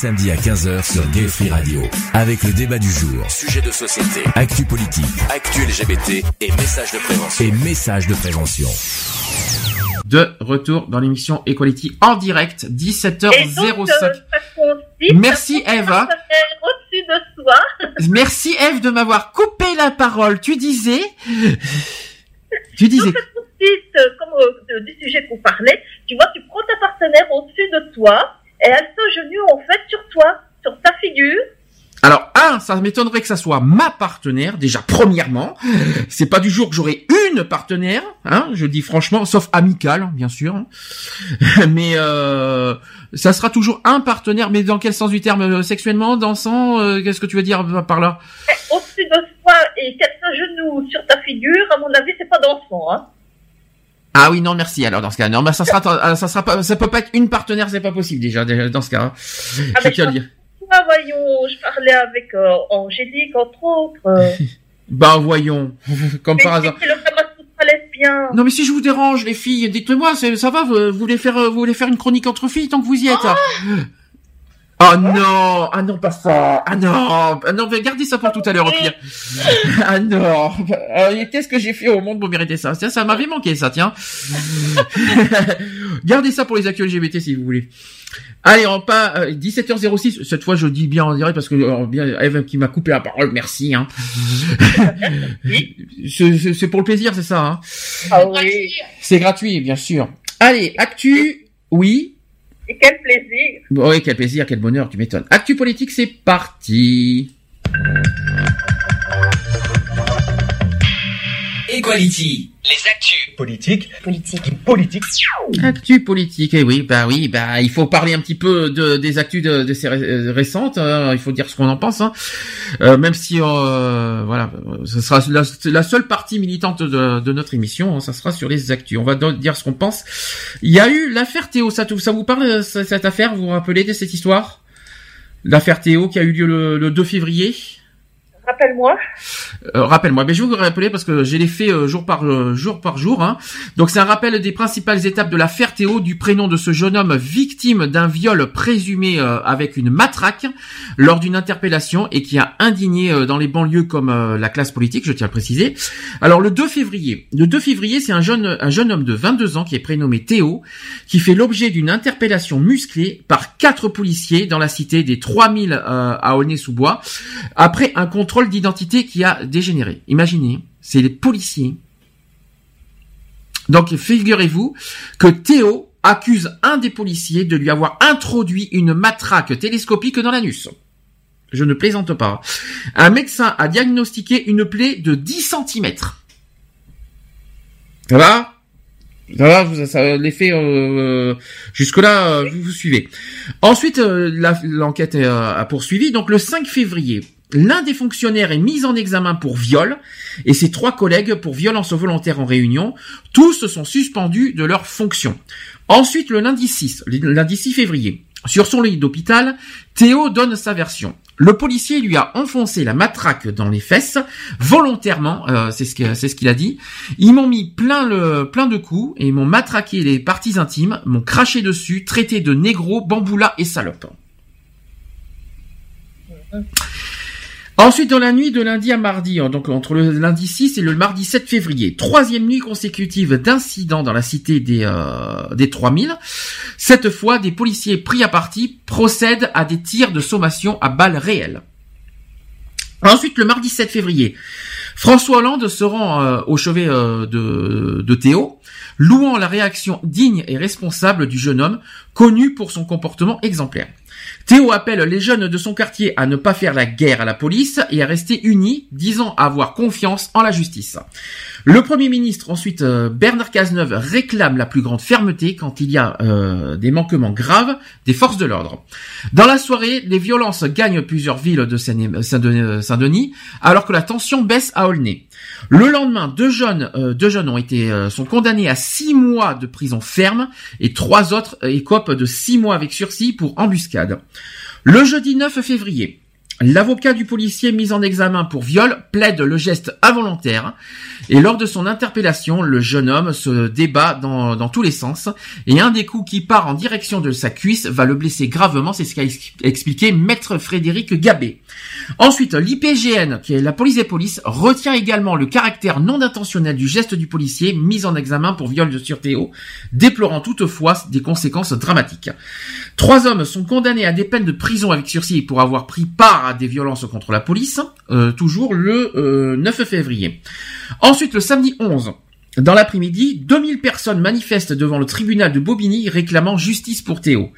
Samedis à 15h sur Gay Free Radio. Avec le débat du jour, Sujet de société, actu politique actu LGBT et messages de prévention. et messages de prévention. De retour dans l'émission Equality en direct, Et donc, 17h05. euh, Merci, de soi. Merci Eve de m'avoir coupé la parole. Tu disais, tu disais, euh, comme euh, du sujet qu'on parlait, tu vois, tu prends ta partenaire au-dessus de toi et elle s'agenouille en fait sur toi, sur ta figure. alors un, ça m'étonnerait que ça soit ma partenaire déjà premièrement. C'est pas du jour que j'aurai une partenaire, hein. Je dis franchement, sauf amicale, hein, bien sûr. hein. Mais euh, ça sera toujours un partenaire. Mais dans quel sens du terme? Euh, Sexuellement, dansant euh, Qu'est-ce que tu veux dire par là? Et Au-dessus de soi et qu'elle s'agenouille sur ta figure, à mon avis, c'est pas dansant, hein. Ah oui, non, merci. Alors dans ce cas, non, bah, ça sera, euh, ça sera pas, ça peut pas être une partenaire, c'est pas possible déjà déjà, dans ce cas. hein. Ah, Je dire. Ah, voyons, je parlais avec euh, Angélique, entre autres. euh. Bah voyons, comme Mais par hasard. Non mais si je vous dérange les filles, dites-moi, ça va, vous, voulez faire, euh, vous voulez faire une chronique entre filles tant que vous y êtes. Oh non, ah non pas ça, ah non, ah non, mais gardez ça pour tout à l'heure au pire. Ah non, et qu'est-ce que j'ai fait au monde pour mériter ça? Tiens, ça m'avait manqué ça, tiens. gardez ça pour les actus LGBT si vous voulez. Allez, on pas 17h06. Cette fois, je dis bien en direct parce que euh, bien Eve qui m'a coupé la parole. Merci. Hein. C'est pour le plaisir, c'est ça. Hein. Ah oui. C'est gratuit, bien sûr. Allez, actu, oui. Et quel plaisir. Oui, quel plaisir, quel bonheur, tu m'étonnes. Actu politique, c'est parti. Equality. Les actus. Politique. Politique. Politique. Actu politique, eh oui, bah oui, bah il faut parler un petit peu de, des actus de, de ces ré- récentes. hein, il faut dire ce qu'on en pense, hein. Euh, même si euh, voilà, ce sera la, la seule partie militante de, de notre émission, hein, ça sera sur les actus. On va dire ce qu'on pense. Il y a eu l'affaire Théo, ça, ça vous parle euh, ce- cette affaire Vous vous rappelez de cette histoire? L'affaire Théo qui a eu lieu le, le 2 février? Rappelle-moi. Euh, rappelle-moi, mais je vais vous rappeler parce que j'ai les faits euh, jour par euh, jour par jour. Hein. Donc c'est un rappel des principales étapes de l'affaire Théo, du prénom de ce jeune homme victime d'un viol présumé avec une matraque lors d'une interpellation et qui a indigné dans les banlieues comme la classe politique, je tiens à le préciser. Alors le 2 février, le 2 février, c'est un jeune un jeune homme de 22 ans qui est prénommé Théo, qui fait l'objet d'une interpellation musclée par quatre policiers dans la cité des 3000 euh, à Aulnay-sous-Bois après un contrôle d'identité qui a dégénéré. Imaginez, c'est les policiers. Donc figurez-vous que Théo accuse un des policiers de lui avoir introduit une matraque télescopique dans l'anus. Je ne plaisante pas. Un médecin a diagnostiqué une plaie de 10 cm. Ça va? Ça va, ça, l'effet euh, jusque là, vous, vous suivez. Ensuite, euh, l'enquête euh, a poursuivi. Donc le 5 février, l'un des fonctionnaires est mis en examen pour viol et ses trois collègues pour violence volontaire en réunion. Tous sont suspendus de leurs fonctions. Ensuite, le lundi 6, le lundi 6 février, sur son lit d'hôpital, Théo donne sa version. Le policier lui a enfoncé la matraque dans les fesses volontairement, euh, c'est ce que c'est ce qu'il a dit. Ils m'ont mis plein le plein de coups et m'ont matraqué les parties intimes, m'ont craché dessus, traité de négro, bamboula et salope. Ensuite, dans la nuit de lundi à mardi, hein, donc entre le lundi 6 et le mardi 7 février, troisième nuit consécutive d'incidents dans la cité des, euh, des 3000. Cette fois, des policiers pris à partie procèdent à des tirs de sommation à balles réelles. Ensuite, le mardi 7 février, François Hollande se rend euh, au chevet euh, de, de Théo, louant la réaction digne et responsable du jeune homme, connu pour son comportement exemplaire. Théo appelle les jeunes de son quartier à ne pas faire la guerre à la police et à rester unis, disant avoir confiance en la justice. Le Premier ministre, ensuite euh, Bernard Cazeneuve, réclame la plus grande fermeté quand il y a euh, des manquements graves des forces de l'ordre. Dans la soirée, les violences gagnent plusieurs villes de Saint-Denis, alors que la tension baisse à Aulnay. Le lendemain, deux jeunes, euh, ont été euh, sont condamnés à six mois de prison ferme et trois autres écopent de six mois avec sursis pour embuscade. Le jeudi 9 février, l'avocat du policier mis en examen pour viol plaide le geste involontaire et lors de son interpellation, le jeune homme se débat dans, tous les sens et un des coups qui part en direction de sa cuisse va le blesser gravement, c'est ce qu'a ex- expliqué maître Frédéric Gabé. Ensuite, l'IPGN, qui est la police des polices, retient également le caractère non intentionnel du geste du policier mis en examen pour viol de sûreté, déplorant toutefois des conséquences dramatiques. Trois hommes sont condamnés à des peines de prison avec sursis pour avoir pris part des violences contre la police, euh, toujours le euh, 9 février. Ensuite, le samedi 11, dans l'après-midi, 2000 personnes manifestent devant le tribunal de Bobigny réclamant justice pour Théo.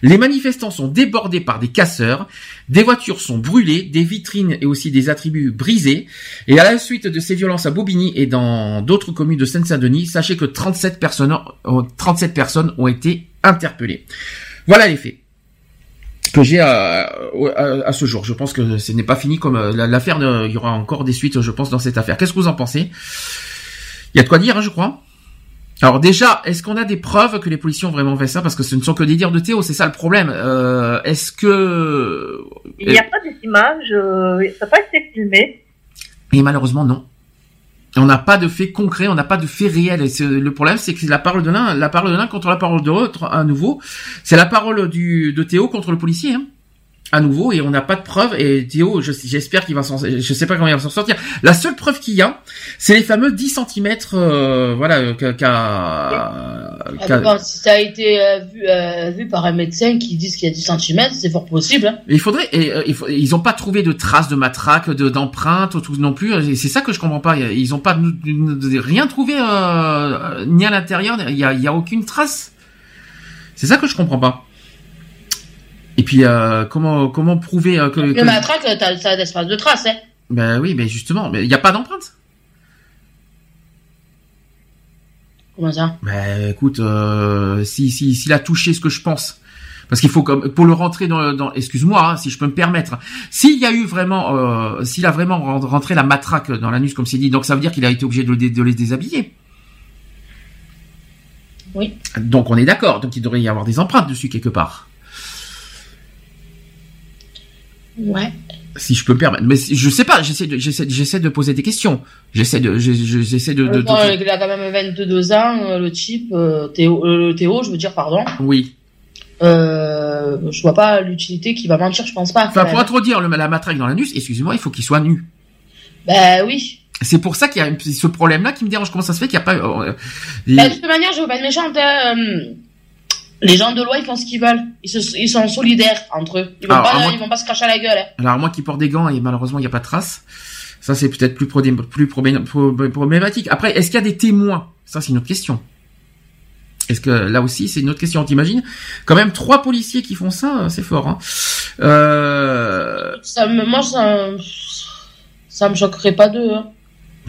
Les manifestants sont débordés par des casseurs, des voitures sont brûlées, des vitrines et aussi des attributs brisés. Et à la suite de ces violences à Bobigny et dans d'autres communes de Seine-Saint-Denis, sachez que 37 personnes, ont- 37 personnes ont été interpellées. Voilà les faits que j'ai à, à, à ce jour. Je pense que ce n'est pas fini comme euh, la- l'affaire. Il y aura encore des suites, je pense, dans cette affaire. Qu'est-ce que vous en pensez? Il y a de quoi dire, hein, je crois. Alors déjà, est-ce qu'on a des preuves que les policiers ont vraiment fait ça? Parce que ce ne sont que des dires de Théo, c'est ça le problème. Euh, est-ce que... Il n'y a pas des images, euh, ça n'a pas été filmé. Et malheureusement, non. On n'a pas de faits concrets, on n'a pas de. Et c'est- le problème, c'est que la parole de l'un, la parole de l'un contre la parole de l'autre, à nouveau. C'est la parole du, de Théo contre le policier, hein. À nouveau, et on n'a pas de preuves. Et Théo, je- j'espère qu'il va s'en, je sais pas comment il va s'en sortir. La seule preuve qu'il y a, c'est les fameux 10 cm, euh, voilà, euh, qu'a, qu'a, Ah, si ça a été euh, vu, euh, vu par un médecin qui dit qu'il y a 10 cm, c'est fort possible. Hein. Il faudrait, et, euh, il faut- ils ont pas trouvé de traces de matraque, de d'empreintes, tout non plus. C'est ça que je comprends pas. Ils ont pas rien trouvé euh, ni à l'intérieur. Il y a, y a aucune trace. C'est ça que je comprends pas. Et puis euh, comment comment prouver euh, que, Le que- matraque, t'as t'as l'espace de traces. Hein. ben oui, mais justement, mais il n'y a pas d'empreinte. Comment ça? Ben écoute, euh, si si s'il a touché ce que je pense. Parce qu'il faut comme pour le rentrer dans, dans excuse-moi hein, si je peux me permettre. S'il y a eu vraiment, euh, s'il a vraiment rentré la matraque dans l'anus comme c'est dit, donc ça veut dire qu'il a été obligé de, le- de les déshabiller. Oui. Donc on est d'accord. Donc il devrait y avoir des empreintes dessus quelque part. Ouais. Si je peux me permettre. Mais je sais pas. J'essaie de j'essaie j'essaie de poser des questions. J'essaie de je- je- j'essaie de, de- de- Bon, il a quand même 22 ans, euh, le type, euh, Théo, euh, Théo, je veux dire, pardon. oui. Euh, je vois pas l'utilité qui va mentir, je pense pas. Enfin quand pour même. introduire le, la matraque dans l'anus, excusez-moi, il faut qu'il soit nu. Ben oui. C'est pour ça qu'il y a ce problème-là qui me dérange. Comment ça se fait qu'il n'y a pas euh, il- Ben, de toute manière, je veux pas être méchante. hein, euh, Les gens de loi, ils font ce qu'ils veulent. Ils, se- ils sont solidaires entre eux. Ils vont, Alors, pas, moins- ils vont pas se cracher à la gueule. hein. Alors moi qui porte des gants et malheureusement il n'y a pas de traces. Ça c'est peut-être plus, problématique. Après, est-ce qu'il y a des témoins? Ça c'est une autre question. Est-ce que là aussi c'est une autre question T'imagines? Quand même trois policiers qui font ça, euh, c'est fort. Hein euh... Ça me, moi, ça, ça me choquerait pas d'eux. hein.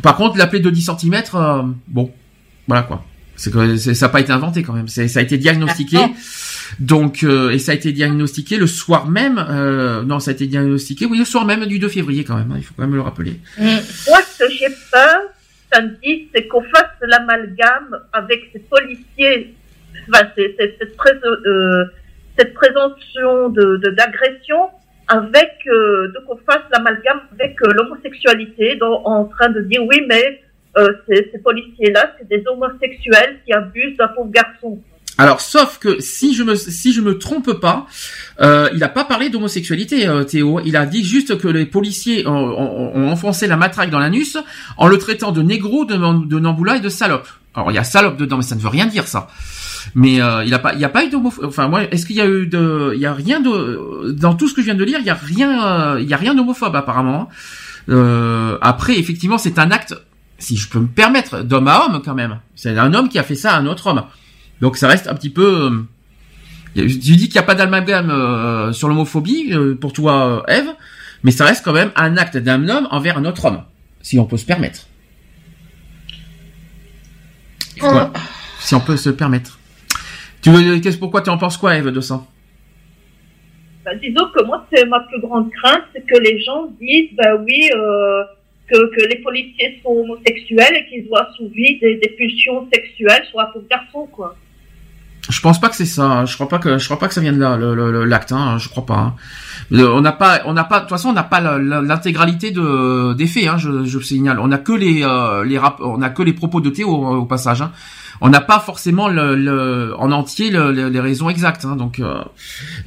Par contre, l'appeler de 10 cm, bon, voilà quoi. C'est que ça n'a pas été inventé quand même. Ça a été diagnostiqué. Ah. Donc euh, et ça a été diagnostiqué le soir même. euh, non, ça a été diagnostiqué oui le soir même du 2 février quand même. hein, il faut quand même le rappeler. Mm. Moi, ce que j'ai peur, samedi, c'est qu'on fasse l'amalgame avec ces policiers, enfin, c'est- c'est- cette, prés- euh, cette présomption de de- d'agression, avec euh, donc on fasse l'amalgame avec euh, l'homosexualité, donc en train de dire oui, mais euh, ces, policiers-là, c'est des homosexuels qui abusent d'un pauvre garçon. Alors, sauf que si je me si je me trompe pas, euh, il a pas parlé d'homosexualité, euh, Théo. Il a dit juste que les policiers ont, ont- ont enfoncé la matraque dans l'anus en le traitant de négro, de, de namboula et de salope. Alors, il y a salope dedans, mais ça ne veut rien dire ça. Mais euh, il a pas, il y a pas eu d'homo. Enfin, moi, est-ce qu'il y a eu de, il y a rien de dans tout ce que je viens de lire, il y a rien, euh, il y a rien d'homophobe apparemment. Euh, après, effectivement, c'est un acte, si je peux me permettre, d'homme à homme quand même. C'est un homme qui a fait ça à un autre homme. Donc ça reste un petit peu. euh, Tu dis qu'il n'y a pas d'amalgame euh, sur l'homophobie euh, pour toi, Eve, mais ça reste quand même un acte d'un homme envers un autre homme, si on peut se permettre. Voilà. Si on peut se permettre. Tu veux, qu'est-ce pourquoi tu en penses quoi, Eve, de ça Bah, disons que moi, c'est ma plus grande crainte, c'est que les gens disent, bah oui, euh, que, que les policiers sont homosexuels et qu'ils ont assouvi des, des pulsions sexuelles sur un pauvre garçon, quoi. Je pense pas que c'est ça. hein. Je crois pas que je crois pas que ça vienne de là l'acte. Hein. Je crois pas. hein. On n'a pas, on n'a pas. De toute façon, on n'a pas l'intégralité de des faits. Hein, je, je signale. On n'a que les euh, les rap, on a que les propos de Théo au, au passage. Hein. On n'a pas forcément le, le- en entier le- le- les raisons exactes. Hein, donc, euh,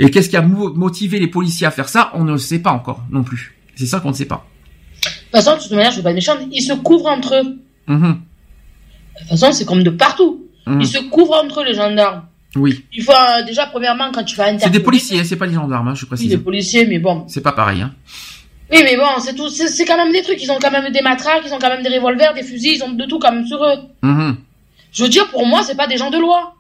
et qu'est-ce qui a mo- motivé les policiers à faire ça On ne sait pas encore non plus. C'est ça qu'on ne sait pas. De toute façon, de toute manière, je veux pas être méchante, ils se couvrent entre eux. Mhm. De toute façon, c'est comme de partout. Mhm. Ils se couvrent entre eux, les gendarmes. Oui. Il faut, euh, déjà, premièrement, quand tu vas C'est interpeller... des policiers, hein, c'est pas des gendarmes. Hein, je précise. des policiers, mais bon. C'est pas pareil. Hein. Oui, mais bon, c'est tout, c'est c'est quand même des trucs. Ils ont quand même des matraques, ils ont quand même des revolvers, des fusils, ils ont de tout quand même sur eux. Mhm. Je veux dire, pour moi, c'est pas des gens de loi.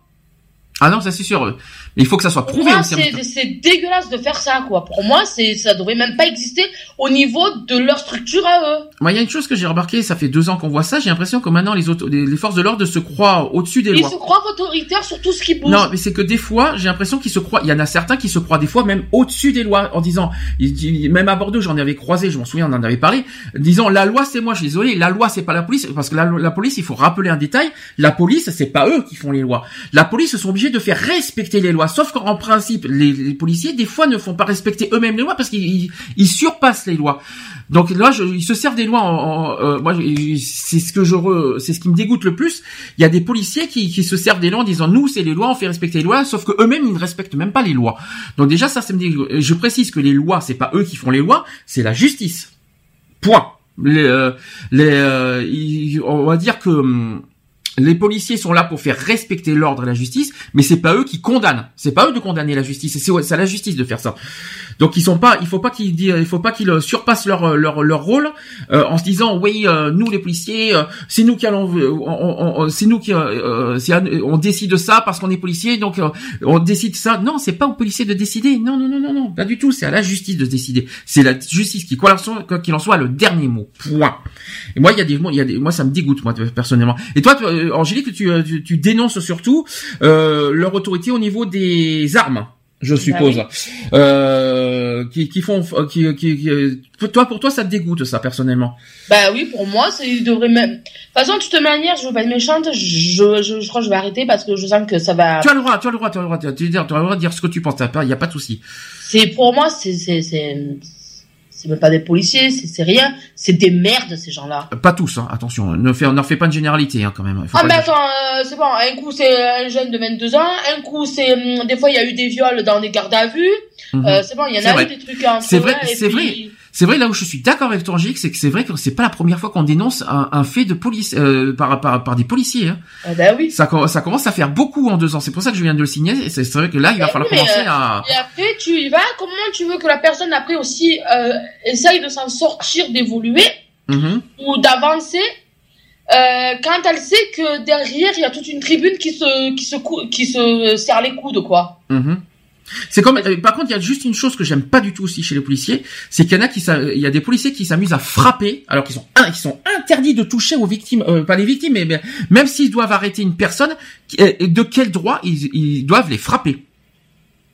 Ah non, ça c'est sûr. Il faut que ça soit prouvé aussi. c'est dégueulasse de faire ça, quoi. Pour moi, c'est ça devrait même pas exister au niveau de leur structure à eux. Moi, il y a une chose que j'ai remarqué, ça fait deux ans qu'on voit ça, j'ai l'impression que maintenant les, auto- les, les forces de l'ordre se croient au-dessus des Ils lois. se croient autoritaires sur tout ce qui bouge. Non, mais c'est que des fois, j'ai l'impression qu'ils se croient, il y en a certains qui se croient des fois même au-dessus des lois, en disant, ils- ils- même à Bordeaux, j'en avais croisé, je m'en souviens, on en avait parlé, disant, la loi c'est moi, je suis désolé, la loi c'est pas la police, parce que la, la police, il faut rappeler un détail, la police, c'est pas eux qui font les lois. La police sont obligés de faire respecter les lois, sauf qu'en principe, les, les policiers, des fois, ne font pas respecter eux-mêmes les lois parce qu'ils ils- surpassent les lois. Donc là, je, ils se servent des lois. En, euh, moi, c'est ce que je, c'est ce qui me dégoûte le plus. Il y a des policiers qui, qui se servent des lois en disant nous, c'est les lois, on fait respecter les lois, sauf que eux-mêmes ils ne respectent même pas les lois. Donc déjà, ça, ça me dégoûte. Je précise que les lois, c'est pas eux qui font les lois, c'est la justice. Point. Les, euh, les, euh, on va dire que hum, les policiers sont là pour faire respecter l'ordre et la justice, mais c'est pas eux qui condamnent. C'est pas eux de condamner la justice. C'est à la justice de faire ça. Donc ils sont pas, il faut pas qu'ils il faut pas qu'ils euh, surpassent leur leur leur rôle euh, en se disant oui euh, nous les policiers euh, c'est nous qui allons euh, on- c'est nous qui euh, euh, on décide ça parce qu'on est policier donc euh, on décide ça non c'est pas aux policiers de décider non non non non non pas du tout c'est à la justice de décider c'est la justice qui quoi qu'il en soit- le dernier mot point et moi il y a des il y a des moi ça me dégoûte moi personnellement et toi tu- euh, Angélique, tu, tu, tu dénonces surtout euh, leur autorité au niveau des armes je suppose, Bah euh, qui, qui font, qui, qui, qui- toi pour toi ça te dégoûte ça personnellement? Bah oui, pour moi, c'est il devrait même. De toute façon, de toute manière, je veux pas être méchante, je, je, je crois que je vais arrêter parce que je sens que ça va. Tu as le droit, tu as le droit, tu as le droit, tu as le droit, tu as le droit de dire ce que tu penses. Il y a pas de souci. C'est pour moi, c'est c'est c'est même pas des policiers, c'est rien, c'est des merdes ces gens-là. Pas tous, hein, attention. Ne fais, n'en fais pas une généralité hein, quand même. Faut Ah mais attends, euh, c'est bon, un coup c'est un jeune de 22 ans, un coup c'est hum, des fois il y a eu des viols dans des gardes à vue. Mhm. Euh, c'est bon, il y en a vrai. eu des trucs entre C'est vrai, c'est puis- vrai. C'est vrai là où je suis d'accord avec Angélique, c'est que c'est vrai que c'est pas la première fois qu'on dénonce un, un fait de police euh, par, par par des policiers. Hein. Ah bah oui. Ça, ça commence à faire beaucoup en deux ans. C'est pour ça que je viens de le signer. C'est vrai que là, il va Mais falloir mais, commencer euh, à. Et après, tu y vas, comment tu veux que la personne après aussi euh, essaye de s'en sortir, d'évoluer Mhm. ou d'avancer euh, quand elle sait que derrière il y a toute une tribune qui se qui se qui se serre les coudes quoi. Mhm. C'est comme. euh, par contre, il y a juste une chose que j'aime pas du tout aussi chez les policiers, c'est qu'il y en a qui, il y a des policiers qui s'amusent à frapper, alors qu'ils sont, interdits de toucher aux victimes, euh, pas les victimes, mais, même s'ils doivent arrêter une personne, euh, de quel droit ils, doivent les frapper?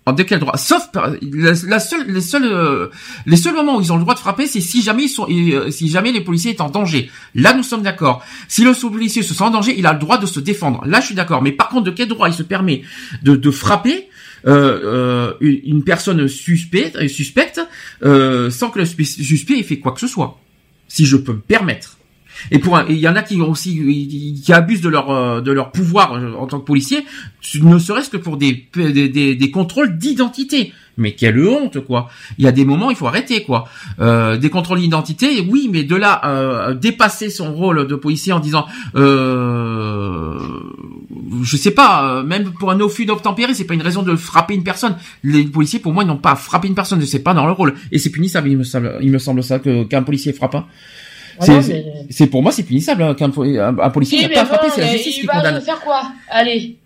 De quel droit? Sauf la, la seule, les seuls, les seuls moments où ils ont le droit de frapper, c'est si jamais sont, si jamais les policiers sont en danger. Là, nous sommes d'accord. Si le policier se sent en danger, il a le droit de se défendre. Là, je suis d'accord. Mais par contre, de quel droit il se permet de, de frapper euh, euh, une personne suspecte, suspecte euh, sans que le spe- suspect ait fait quoi que ce soit, si je peux me permettre. Et pour il y en a qui aussi qui abusent de leur de leur pouvoir en tant que policier, ne serait-ce que pour des, des contrôles d'identité. Mais quelle honte quoi Il y a des moments il faut arrêter quoi. Euh, des contrôles d'identité, oui, mais de là euh, dépasser son rôle de policier en disant euh, je sais pas, euh, même pour un offus d'obtempérer, c'est pas une raison de frapper une personne. Les policiers, pour moi, ils n'ont pas à frapper une personne, c'est pas dans leur rôle. Et c'est punissable, il me semble, il me semble ça, que, qu'un policier frappe. hein. C'est- mais- pour moi, c'est punissable, hein, qu'un un, policier Oui, n'a pas bon, c'est la mais justice il qui va condamne. faire quoi? Allez.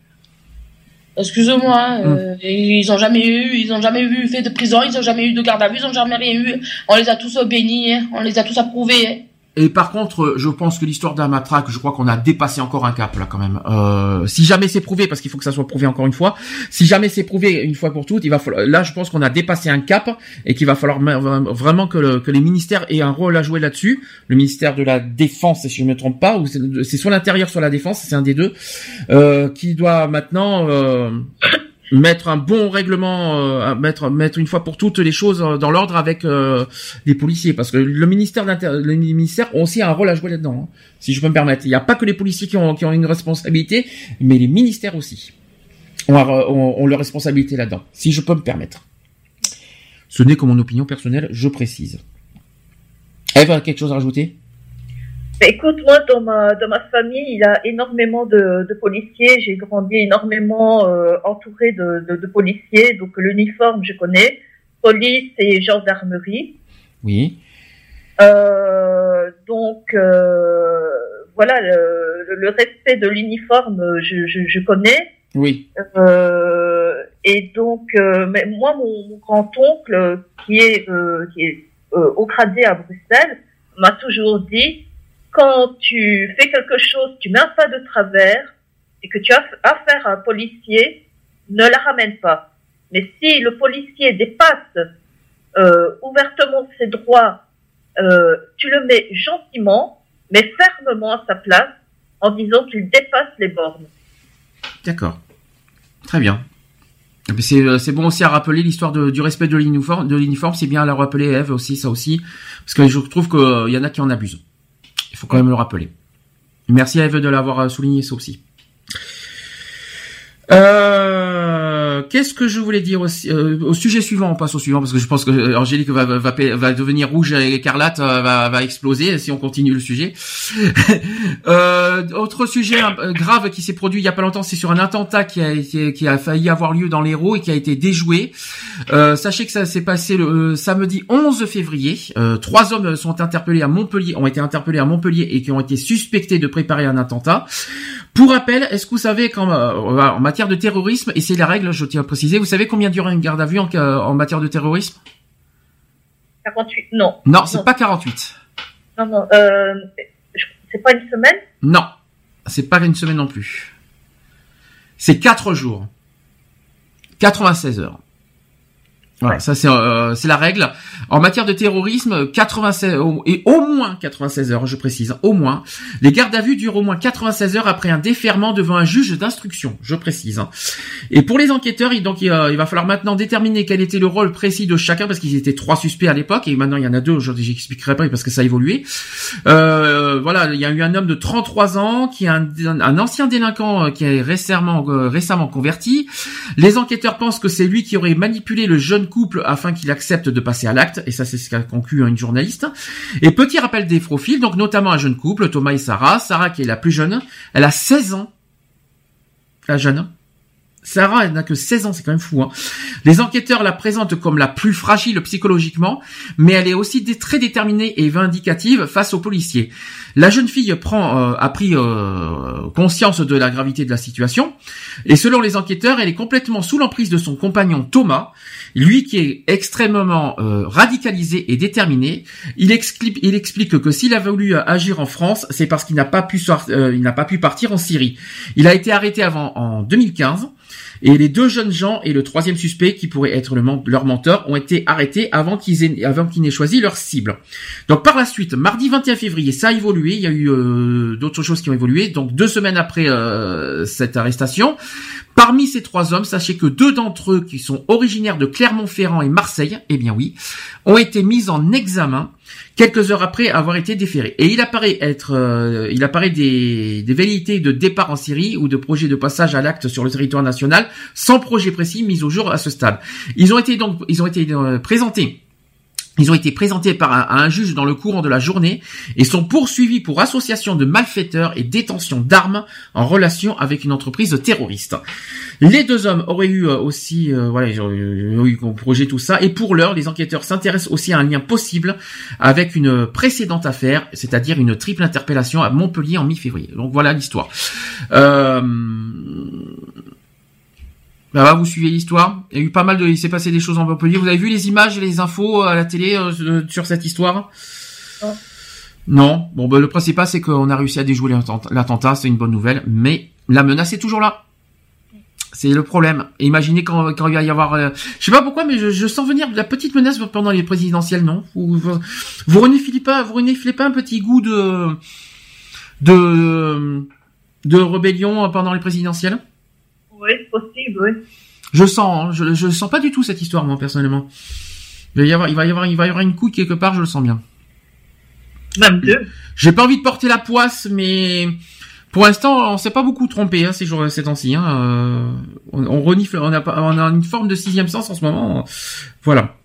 Excuse-moi, hein, Mm. euh, ils ont jamais eu, ils ont jamais eu fait de prison, ils ont jamais eu de garde à vue, ils ont jamais rien eu. On les a tous bénis, hein, on les a tous approuvés. Et par contre, je pense que l'histoire d'un matraque, je crois qu'on a dépassé encore un cap là quand même. Euh, si jamais c'est prouvé, parce qu'il faut que ça soit prouvé encore une fois, si jamais c'est prouvé une fois pour toutes, il va falloir. Là, je pense qu'on a dépassé un cap et qu'il va falloir vraiment que, le- que les ministères aient un rôle à jouer là-dessus. Le ministère de la Défense, si je ne me trompe pas, ou c'est c'est soit l'intérieur, soit la Défense, c'est un des deux, euh, qui doit maintenant. euh, mettre un bon règlement, euh, mettre mettre une fois pour toutes les choses euh, dans l'ordre avec euh, les policiers, parce que le ministère les ministères ont aussi un rôle à jouer là-dedans, hein, si je peux me permettre. Il n'y a pas que les policiers qui ont qui ont une responsabilité, mais les ministères aussi ont, ont, ont leur responsabilité là-dedans, si je peux me permettre. Ce n'est que mon opinion personnelle, je précise. Eve a quelque chose à rajouter? Écoute, moi, dans ma, dans ma famille, il y a énormément de, de policiers. J'ai grandi énormément euh, entouré de, de, de policiers. Donc, l'uniforme, je connais. Police et gendarmerie. Oui. Euh, donc, euh, voilà, le, le respect de l'uniforme, je, je, je connais. Oui. Euh, et donc, mais moi, mon, mon grand-oncle, qui est, qui est au gradé à Bruxelles, m'a toujours dit, quand tu fais quelque chose, tu mets un pas de travers et que tu as affaire à un policier, ne la ramène pas. Mais si le policier dépasse euh, ouvertement ses droits, euh, tu le mets gentiment, mais fermement à sa place, en disant qu'il dépasse les bornes. D'accord. Très bien. Eh ben, C'est euh, c'est bon aussi à rappeler l'histoire du respect de l'uniforme. De l'uniforme, c'est bien à la rappeler, Eve aussi, ça aussi, parce que je trouve qu'il y en a qui en abusent. Il faut quand même le rappeler. Merci à Eve de l'avoir euh, souligné ça aussi. Euh, Qu'est-ce que je voulais dire aussi euh, Au sujet suivant, on passe au suivant parce que je pense que euh, Angélique va, va, va, devenir rouge et écarlate, euh, va, va exploser si on continue le sujet. euh, autre sujet euh, grave qui s'est produit il y a pas longtemps, c'est sur un attentat qui a, été, qui a failli avoir lieu dans l'Hérault et qui a été déjoué. Euh, sachez que ça s'est passé le euh, samedi 11 février. Euh, trois hommes sont interpellés à Montpellier, ont été interpellés à Montpellier et qui ont été suspectés de préparer un attentat. Pour rappel, est-ce que vous savez qu'en euh, en matière de terrorisme, et c'est la règle, tiens à préciser, vous savez combien dure une garde à vue en, en matière de terrorisme? 48, non. Non, c'est pas 48. Non, non, euh, je- c'est pas une semaine? Non. c'est pas une semaine non plus. C'est 4 jours. 96 heures. Voilà, ça c'est euh, la règle. En matière de terrorisme, 96 et au moins 96 heures, je précise, au moins. Les gardes à vue durent au moins 96 heures après un déferment devant un juge d'instruction, je précise. Et pour les enquêteurs, il, donc il, va falloir maintenant déterminer quel était le rôle précis de chacun parce qu'ils étaient trois suspects à l'époque et maintenant il y en a deux. Aujourd'hui, j'expliquerai pas parce que ça a évolué. Euh, voilà, il y a eu un homme de 33 ans qui est un, un ancien délinquant euh, qui est récemment euh, récemment converti. Les enquêteurs pensent que c'est lui qui aurait manipulé le jeune couple afin qu'il accepte de passer à l'acte, et ça c'est ce qu'a conclu une journaliste. Et petit rappel des profils, donc notamment un jeune couple, Thomas et Sarah. Sarah qui est la plus jeune, elle a 16 ans. La jeune. Sarah, elle n'a que 16 ans, c'est quand même fou. Hein. Les enquêteurs la présentent comme la plus fragile psychologiquement, mais elle est aussi très déterminée et vindicative face aux policiers. La jeune fille prend, euh, a pris euh, conscience de la gravité de la situation, et selon les enquêteurs, elle est complètement sous l'emprise de son compagnon Thomas, lui qui est extrêmement euh, radicalisé et déterminé. Il explique, il explique que s'il a voulu agir en France, c'est parce qu'il n'a pas pu, il n'a pas pu partir en Syrie. Il a été arrêté avant en 2015. Et les deux jeunes gens et le troisième suspect, qui pourrait être le leur mentor, ont été arrêtés avant qu'ils aient, n'aient choisi leur cible. Donc par la suite, mardi 21 février, ça a évolué. Il y a eu euh, d'autres choses qui ont évolué. Donc deux semaines après euh, cette arrestation, parmi ces trois hommes, sachez que deux d'entre eux, qui sont originaires de Clermont-Ferrand et Marseille, eh bien oui, ont été mis en examen quelques heures après avoir été déféré. Et il apparaît être, euh, il apparaît des, des velléités de départ en Syrie ou de projets de passage à l'acte sur le territoire national, sans projet précis mis au jour à ce stade. Ils ont été donc, ils ont été euh, présentés ils ont été présentés par un, un, juge dans le courant de la journée et sont poursuivis pour association de malfaiteurs et détention d'armes en relation avec une entreprise terroriste. Les deux hommes auraient eu euh, aussi, euh, voilà, ils ont eu un projet tout ça. Et pour l'heure, les enquêteurs s'intéressent aussi à un lien possible avec une précédente affaire, c'est-à-dire une triple interpellation à Montpellier en mi-février. Donc voilà l'histoire. Euh, bah, vous suivez l'histoire. Il y a eu pas mal de, il s'est passé des choses en Montpellier. Vous avez vu les images et les infos à la télé euh, sur cette histoire? Non. non. Bon, bah, le principal c'est qu'on a réussi à déjouer l'attentat. C'est une bonne nouvelle, mais la menace est toujours là. C'est le problème. Et imaginez quand, quand il va y avoir, euh, je sais pas pourquoi, mais je, sens venir la petite menace pendant les présidentielles, non? Vous, vous, vous reniflez pas, vous reniflez pas un petit goût de de de rébellion pendant les présidentielles? Oui, Je sens, hein, je, je sens pas du tout cette histoire, moi, personnellement. Il va y avoir, il va y avoir, il va y avoir une couille quelque part, je le sens bien. Même deux. J'ai pas envie de porter la poisse, mais pour l'instant, on s'est pas beaucoup trompé hein, ces jours, ces temps-ci. Hein. Euh, on, on, renifle, on a, on a une forme de sixième sens en ce moment. Voilà.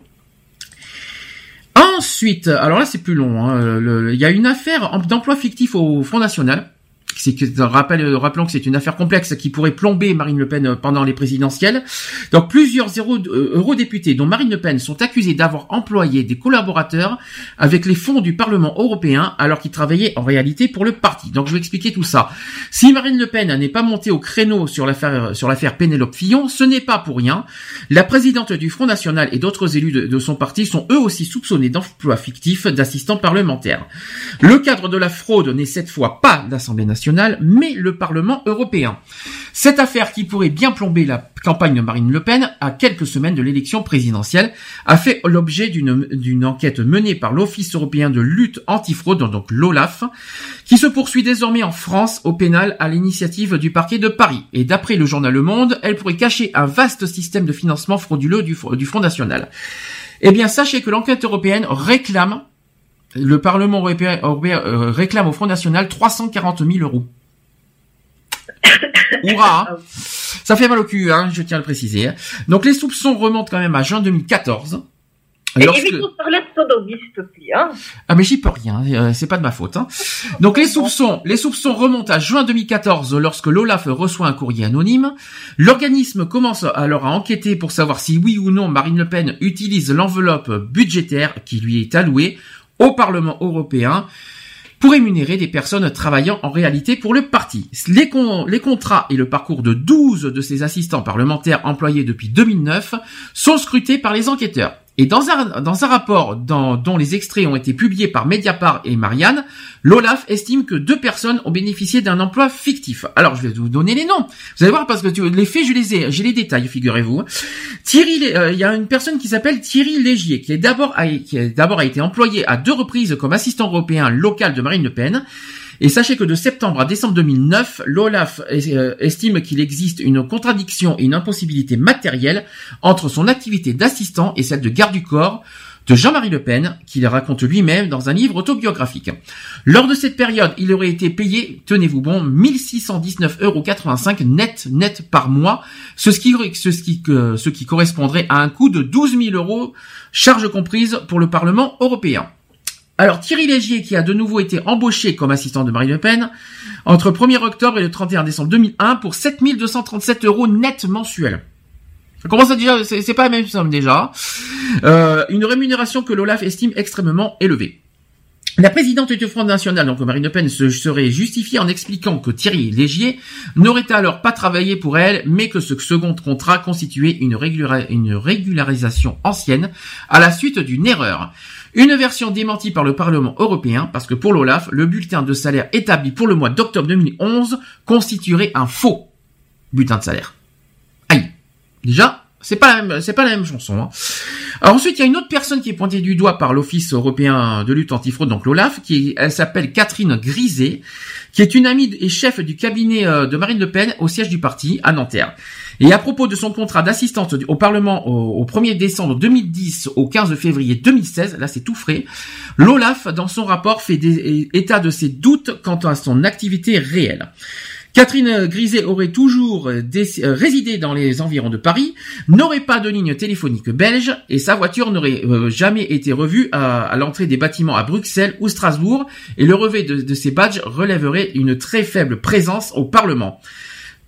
Ensuite, alors là c'est plus long. Hein, il y a une affaire d'emploi fictif au Front National c'est que rappel, euh, rappelons que c'est une affaire complexe qui pourrait plomber Marine Le Pen euh, pendant les présidentielles. Donc plusieurs euh, eurodéputés, dont Marine Le Pen, sont accusés d'avoir employé des collaborateurs avec les fonds du Parlement européen alors qu'ils travaillaient en réalité pour le parti. Donc je vais expliquer tout ça. Si Marine Le Pen n'est pas montée au créneau sur l'affaire sur l'affaire Pénélope Fillon, ce n'est pas pour rien. La présidente du Front National et d'autres élus de, de son parti sont eux aussi soupçonnés d'emploi fictif d'assistants parlementaires. Le cadre de la fraude n'est cette fois pas l'Assemblée nationale mais le Parlement européen. Cette affaire qui pourrait bien plomber la campagne de Marine Le Pen à quelques semaines de l'élection présidentielle a fait l'objet d'une enquête menée par l'Office européen de lutte antifraude, donc l'OLAF, qui se poursuit désormais en France au pénal à l'initiative du parquet de Paris. Et d'après le journal Le Monde, elle pourrait cacher un vaste système de financement frauduleux du, du Front National. Eh bien, sachez que l'enquête européenne réclame le Parlement européen, euh, réclame au Front National 340 000 euros. Hurrah hein. Ça fait mal au cul, hein, je tiens à le préciser. Donc les soupçons remontent quand même à juin 2014. Et évite de parler de. Hein. Ah mais j'y peux rien, euh, c'est pas de ma faute. Hein. Donc les soupçons, les soupçons remontent à juin 2014 lorsque l'Olaf reçoit un courrier anonyme. L'organisme commence alors à enquêter pour savoir si oui ou non Marine Le Pen utilise l'enveloppe budgétaire qui lui est allouée au Parlement européen pour rémunérer des personnes travaillant en réalité pour le parti. Les, contrats et le parcours de 12 de ces assistants parlementaires employés depuis 2009 sont scrutés par les enquêteurs. Et dans un, dans un rapport dont les extraits ont été publiés par Mediapart et Marianne, l'Olaf estime que deux personnes ont bénéficié d'un emploi fictif. Alors, je vais vous donner les noms. Vous allez voir parce que les faits, je les ai, j'ai les détails, figurez-vous. Thierry, euh, il y a une personne qui s'appelle Thierry Légier, qui est d'abord, qui d'abord a été employé à deux reprises comme assistant européen local de Marine Le Pen. Et sachez que de septembre à décembre 2009, l'OLAF euh, estime qu'il existe une contradiction et une impossibilité matérielle entre son activité d'assistant et celle de garde du corps de Jean-Marie Le Pen, qu'il raconte lui-même dans un livre autobiographique. Lors de cette période, il aurait été payé, tenez-vous bon, 1619,85 euros net, net par mois, ce qui, ce qui, ce qui correspondrait à un coût de 12 000 euros, charges comprises pour le Parlement européen. Alors Thierry Légier, qui a de nouveau été embauché comme assistant de Marine Le Pen, entre 1er octobre et le 31 décembre 2001 pour 7237 euros net mensuels. Ça commence à déjà, c'est pas la même somme déjà. Euh, une rémunération que l'Olaf estime extrêmement élevée. La présidente du Front National, donc Marine Le Pen, se serait justifiée en expliquant que Thierry Légier n'aurait alors pas travaillé pour elle, mais que ce second contrat constituait une, une régularisation ancienne à la suite d'une erreur. Une version démentie par le Parlement européen, parce que pour l'OLAF, le bulletin de salaire établi pour le mois d'octobre 2011 constituerait un faux bulletin de salaire. Aïe. Déjà, c'est pas la même, pas la même chanson. Hein. Alors ensuite, il y a une autre personne qui est pointée du doigt par l'Office européen de lutte antifraude, donc l'OLAF, qui elle s'appelle Catherine Griset, qui est une amie et chef du cabinet euh, de Marine Le Pen au siège du parti à Nanterre. Et à propos de son contrat d'assistante au Parlement au, 1er décembre 2010 au 15 février 2016, là c'est tout frais, l'OLAF dans son rapport fait état de ses doutes quant à son activité réelle. Catherine Griset aurait toujours euh, résidé dans les environs de Paris, n'aurait pas de ligne téléphonique belge et sa voiture n'aurait euh, jamais été revue à, l'entrée des bâtiments à Bruxelles ou Strasbourg et le revêt de, de ses badges relèverait une très faible présence au Parlement.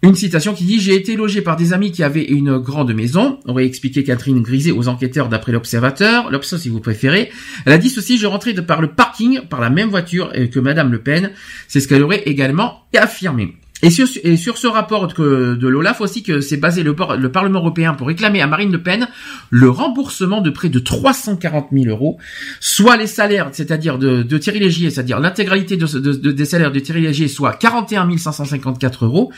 Une citation qui dit J'ai été logé par des amis qui avaient une grande maison, aurait expliqué Catherine Griset aux enquêteurs d'après l'Observateur, l'Obs si vous préférez. Elle a dit ceci Je rentrais de par le parking par la même voiture que Madame Le Pen. C'est ce qu'elle aurait également affirmé. Et sur, ce rapport de, l'OLAF aussi que c'est basé le, le, Parlement européen pour réclamer à Marine Le Pen le remboursement de près de 340 000 euros, soit les salaires, c'est-à-dire de, de, Thierry Légier, c'est-à-dire l'intégralité de, de, des salaires de Thierry Légier, soit 41 554 euros.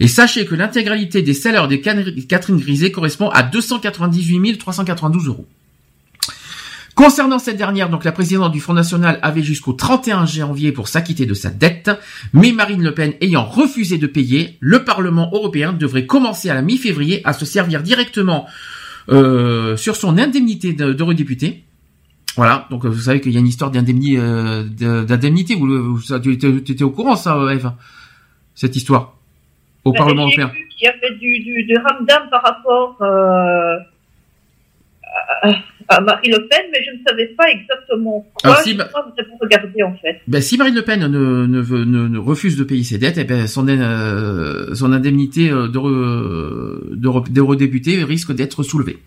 Et sachez que l'intégralité des salaires de Catherine Griset correspond à 298 392 euros. Concernant cette dernière, donc la présidente du Front National avait jusqu'au 31 janvier pour s'acquitter de sa dette, mais Marine Le Pen ayant refusé de payer, le Parlement européen devrait commencer à la mi-février à se servir directement euh, sur son indemnité d'eurodéputé. Voilà, donc vous savez qu'il y a une histoire d'indemnité, euh, d'indemnité. Vous, vous, tu étais au courant ça, Eve, cette histoire au Parlement européen? Qui a fait du, du, du ramdam par rapport euh, à Marie Le Pen, mais je ne savais pas exactement quoi. Alors, si pour regarder en fait. Ben, si Marine Le Pen ne, ne, ne, refuse de payer ses dettes, eh ben, son, euh, son indemnité euh, d'eurodéputé de, risque d'être soulevée.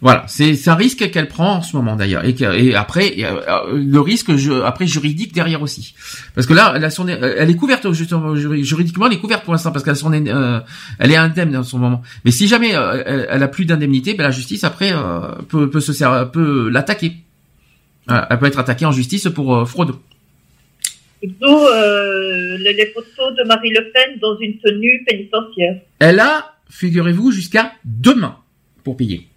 Voilà, c'est un risque qu'elle prend en ce moment d'ailleurs, et, et, après euh, le risque je, après juridique derrière aussi, parce que là, elle, a son, elle est couverte justement juridiquement, elle est couverte pour l'instant parce qu'elle euh, elle est indemne en ce moment. Mais si jamais euh, elle, a plus d'indemnité, ben la justice après peut, peut se peut l'attaquer. elle peut être attaquée en justice pour fraude. D'où les photos de Marie Le Pen dans une tenue pénitentiaire. Elle a, figurez-vous, jusqu'à demain pour payer.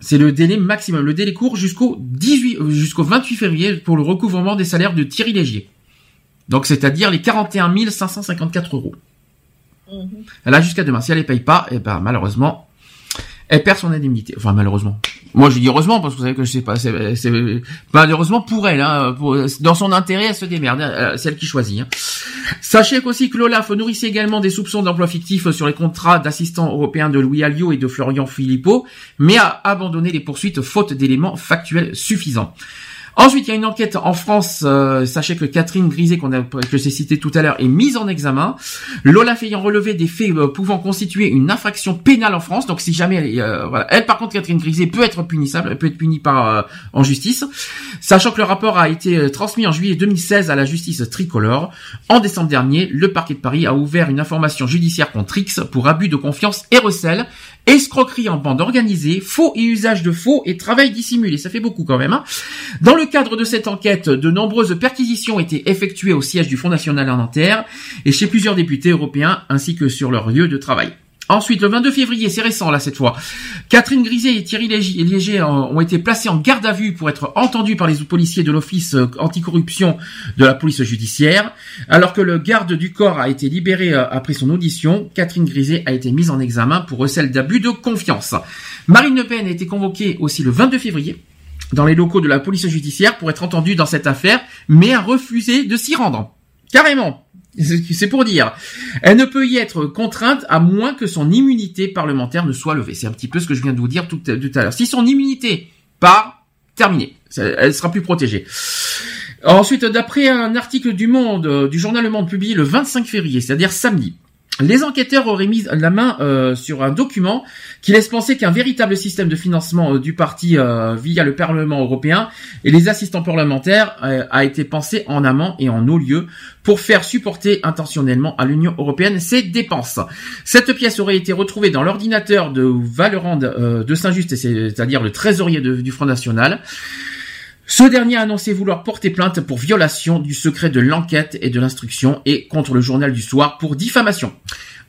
C'est le délai maximum. Le délai court jusqu'au 18, euh, jusqu'au 28 février pour le recouvrement des salaires de Thierry Légier. Donc, c'est-à-dire les 41 554 euros. Mhm. Elle a jusqu'à demain. Si elle les paye pas, eh ben, malheureusement, elle perd son indemnité. Enfin, malheureusement. Moi, je dis heureusement parce que vous savez que je sais pas. C'est malheureusement pour elle. Hein, dans son intérêt, elle se démerde. Hein, c'est elle qui choisit. Hein. Sachez qu'aussi que l'Olaf nourrissait également des soupçons d'emploi fictif sur les contrats d'assistants européens de Louis Alliot et de Florian Philippot, mais a abandonné les poursuites faute d'éléments factuels suffisants. Ensuite, il y a une enquête en France. euh, sachez que Catherine Griset, qu'on a, que j'ai cité tout à l'heure, est mise en examen. L'Olaf ayant relevé des faits euh, pouvant constituer une infraction pénale en France. Donc, si jamais, elle, euh, voilà, elle, par contre, Catherine Griset peut être punissable, elle peut être punie par euh, en justice. Sachant que le rapport a été euh, transmis en juillet 2016 à la justice tricolore. En décembre dernier, le parquet de Paris a ouvert une information judiciaire contre X pour abus de confiance et recel, escroquerie en bande organisée, faux et usage de faux et travail dissimulé. Ça fait beaucoup quand même. Hein Dans le cadre de cette enquête, de nombreuses perquisitions ont été effectuées au siège du Front National à Nanterre et chez plusieurs députés européens ainsi que sur leur lieu de travail. Ensuite, le 22 février, c'est récent là cette fois, Catherine Griset et Thierry Léger ont été placés en garde à vue pour être entendus par les policiers de l'Office anticorruption de la police judiciaire. Alors que le garde du corps a été libéré euh, après son audition, Catherine Griset a été mise en examen pour recel d'abus de confiance. Marine Le Pen a été convoquée aussi le 22 février dans les locaux de la police judiciaire pour être entendue dans cette affaire, mais a refusé de s'y rendre. Carrément. C'est pour dire. Elle ne peut y être contrainte à moins que son immunité parlementaire ne soit levée. C'est un petit peu ce que je viens de vous dire tout, à l'heure. Si son immunité part, terminé. Elle sera plus protégée. Ensuite, d'après un article du Monde, euh, du journal Le Monde publié le 25 février, c'est-à-dire samedi, les enquêteurs auraient mis la main euh, sur un document qui laisse penser qu'un véritable système de financement euh, du parti euh, via le Parlement européen et les assistants parlementaires a été pensé en amont et en haut lieu pour faire supporter intentionnellement à l'Union européenne ses dépenses. Cette pièce aurait été retrouvée dans l'ordinateur de Valerand de Saint-Just, c'est-à-dire le trésorier du Front National. Ce dernier a annoncé vouloir porter plainte pour violation du secret de l'enquête et de l'instruction et contre le journal du soir pour diffamation.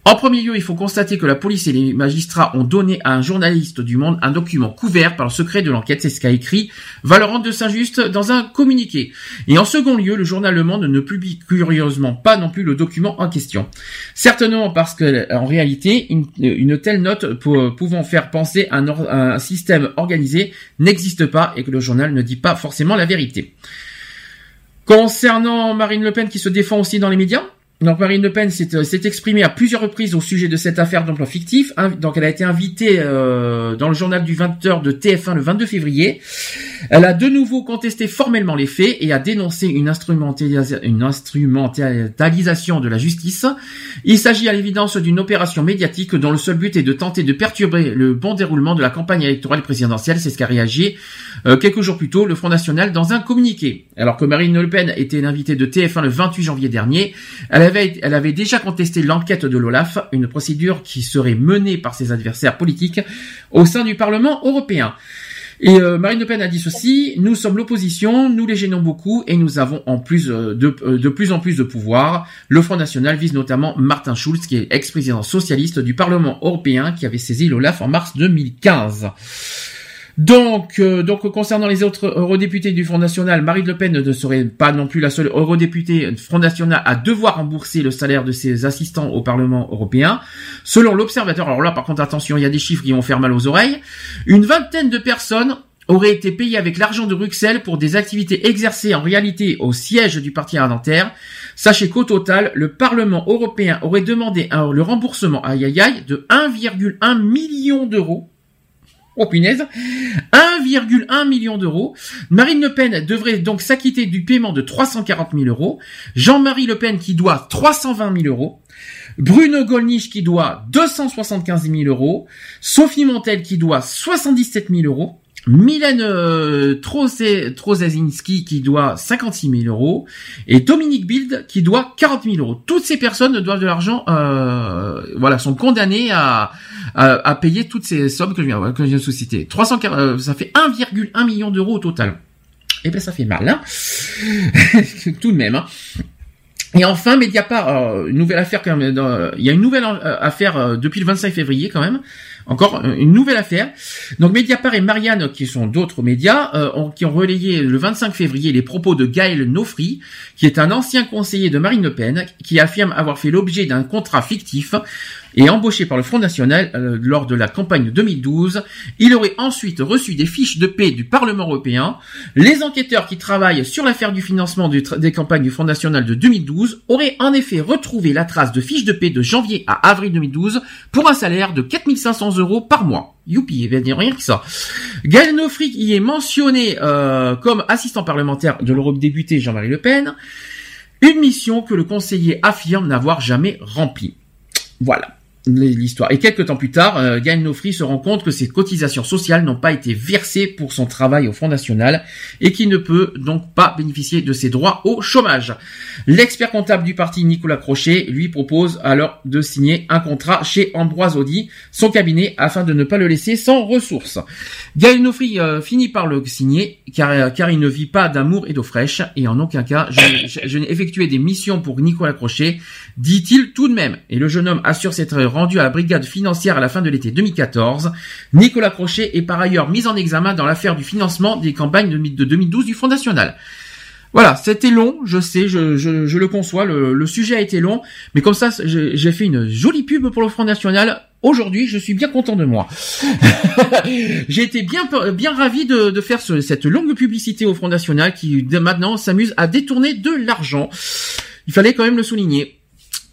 En premier lieu, il faut constater que la police et les magistrats ont donné à un journaliste du Monde un document couvert par le secret de l'enquête, c'est ce qu'a écrit Valorant de Saint-Just dans un communiqué. Et en second lieu, le journal Le Monde ne publie curieusement pas non plus le document en question. Certainement parce que, en réalité, une, telle note pou- pouvant faire penser à un système organisé n'existe pas et que le journal ne dit pas forcément la vérité. Concernant Marine Le Pen qui se défend aussi dans les médias, donc Marine Le Pen s'est euh, s'est exprimée à plusieurs reprises au sujet de cette affaire d'emploi fictif. Donc elle a été invitée euh, dans le journal du 20h de TF1 le 22 février. Elle a de nouveau contesté formellement les faits et a dénoncé une, une instrumentalisation de la justice. Il s'agit à l'évidence d'une opération médiatique dont le seul but est de tenter de perturber le bon déroulement de la campagne électorale présidentielle. C'est ce qu'a réagi euh, quelques jours plus tôt le Front National dans un communiqué. Alors que Marine Le Pen était l'invitée de TF1 le 28 janvier dernier, elle elle avait déjà contesté l'enquête de l'OLAF, une procédure qui serait menée par ses adversaires politiques au sein du Parlement européen. Et euh, Marine Le Pen a dit ceci nous sommes l'opposition, nous les gênons beaucoup et nous avons euh, de, euh, de plus en plus de pouvoir. Le Front National vise notamment Martin Schulz, qui est ex-président socialiste du Parlement européen, qui avait saisi l'OLAF en mars 2015. Donc, euh, donc concernant les autres eurodéputés du Front National, Marine Le Pen ne serait pas non plus la seule eurodéputée Front National à devoir rembourser le salaire de ses assistants au Parlement européen. Selon l'Observateur, alors là par contre attention, il y a des chiffres qui vont faire mal aux oreilles, une vingtaine de personnes auraient été payées avec l'argent de Bruxelles pour des activités exercées en réalité au siège du parti Nanterre. Sachez qu'au total, le Parlement européen aurait demandé le remboursement aïe aïe de 1,1 million d'euros Oh punaise 1,1 million d'euros. Marine Le Pen devrait donc s'acquitter du paiement de 340 000 euros. Jean-Marie Le Pen qui doit 320 000 euros. Bruno Gollnisch qui doit 275 000 euros. Sophie Montel qui doit 77 000 euros. Mylène euh, qui doit 56 000 euros et Dominique Bild qui doit 40 000 euros. Toutes ces personnes doivent de l'argent, euh, voilà, sont condamnées à, à, payer toutes ces sommes que je viens, de citer. 300, euh, ça fait 1,1 million d'euros au total. Eh ben ça fait mal, hein Tout de même. Hein. Et enfin, Mediapart, euh, une nouvelle affaire quand même. il y a une nouvelle affaire depuis le 25 février quand même. Encore euh, une nouvelle affaire. Donc Mediapart et Marianne, qui sont d'autres médias, euh, qui ont relayé le 25 février les propos de Gaël Nofri, qui est un ancien conseiller de Marine Le Pen, qui affirme avoir fait l'objet d'un contrat fictif et embauché par le Front National euh, lors de la campagne 2012. Il aurait ensuite reçu des fiches de paix du Parlement européen. Les enquêteurs qui travaillent sur l'affaire du financement des campagnes du Front National de 2012 auraient en effet retrouvé la trace de fiches de paix de janvier à avril 2012 pour un salaire de 4500 euros par mois. Youpi, il dire rien que ça. Gaël Nofri y est mentionné euh, comme assistant parlementaire de l'Europe député Jean-Marie Le Pen. Une mission que le conseiller affirme n'avoir jamais remplie. Voilà Et quelques temps plus tard, euh, Gaël Nofri se rend compte que ses cotisations sociales n'ont pas été versées pour son travail au Front National et qu'il ne peut donc pas bénéficier de ses droits au chômage. L'expert comptable du parti Nicolas Crochet lui propose alors de signer un contrat chez Ambroise Audi, son cabinet, afin de ne pas le laisser sans ressources. Gaël Nofri euh, finit par le signer car, car il ne vit pas d'amour et d'eau fraîche et en aucun cas je, n'ai effectué des missions pour Nicolas Crochet, dit-il tout de même. Et le jeune homme assure s'être rendu à la brigade financière à la fin de l'été 2014. Nicolas Crochet est par ailleurs mis en examen dans l'affaire du financement des campagnes de 2012 du Front National. Voilà, c'était long, je sais, je, le conçois, le, sujet a été long, mais comme ça, j'ai fait une jolie pub pour le Front National. Aujourd'hui, je suis bien content de moi. j'ai été bien bien ravi de, de faire cette longue publicité au Front National qui maintenant s'amuse à détourner de l'argent. Il fallait quand même le souligner.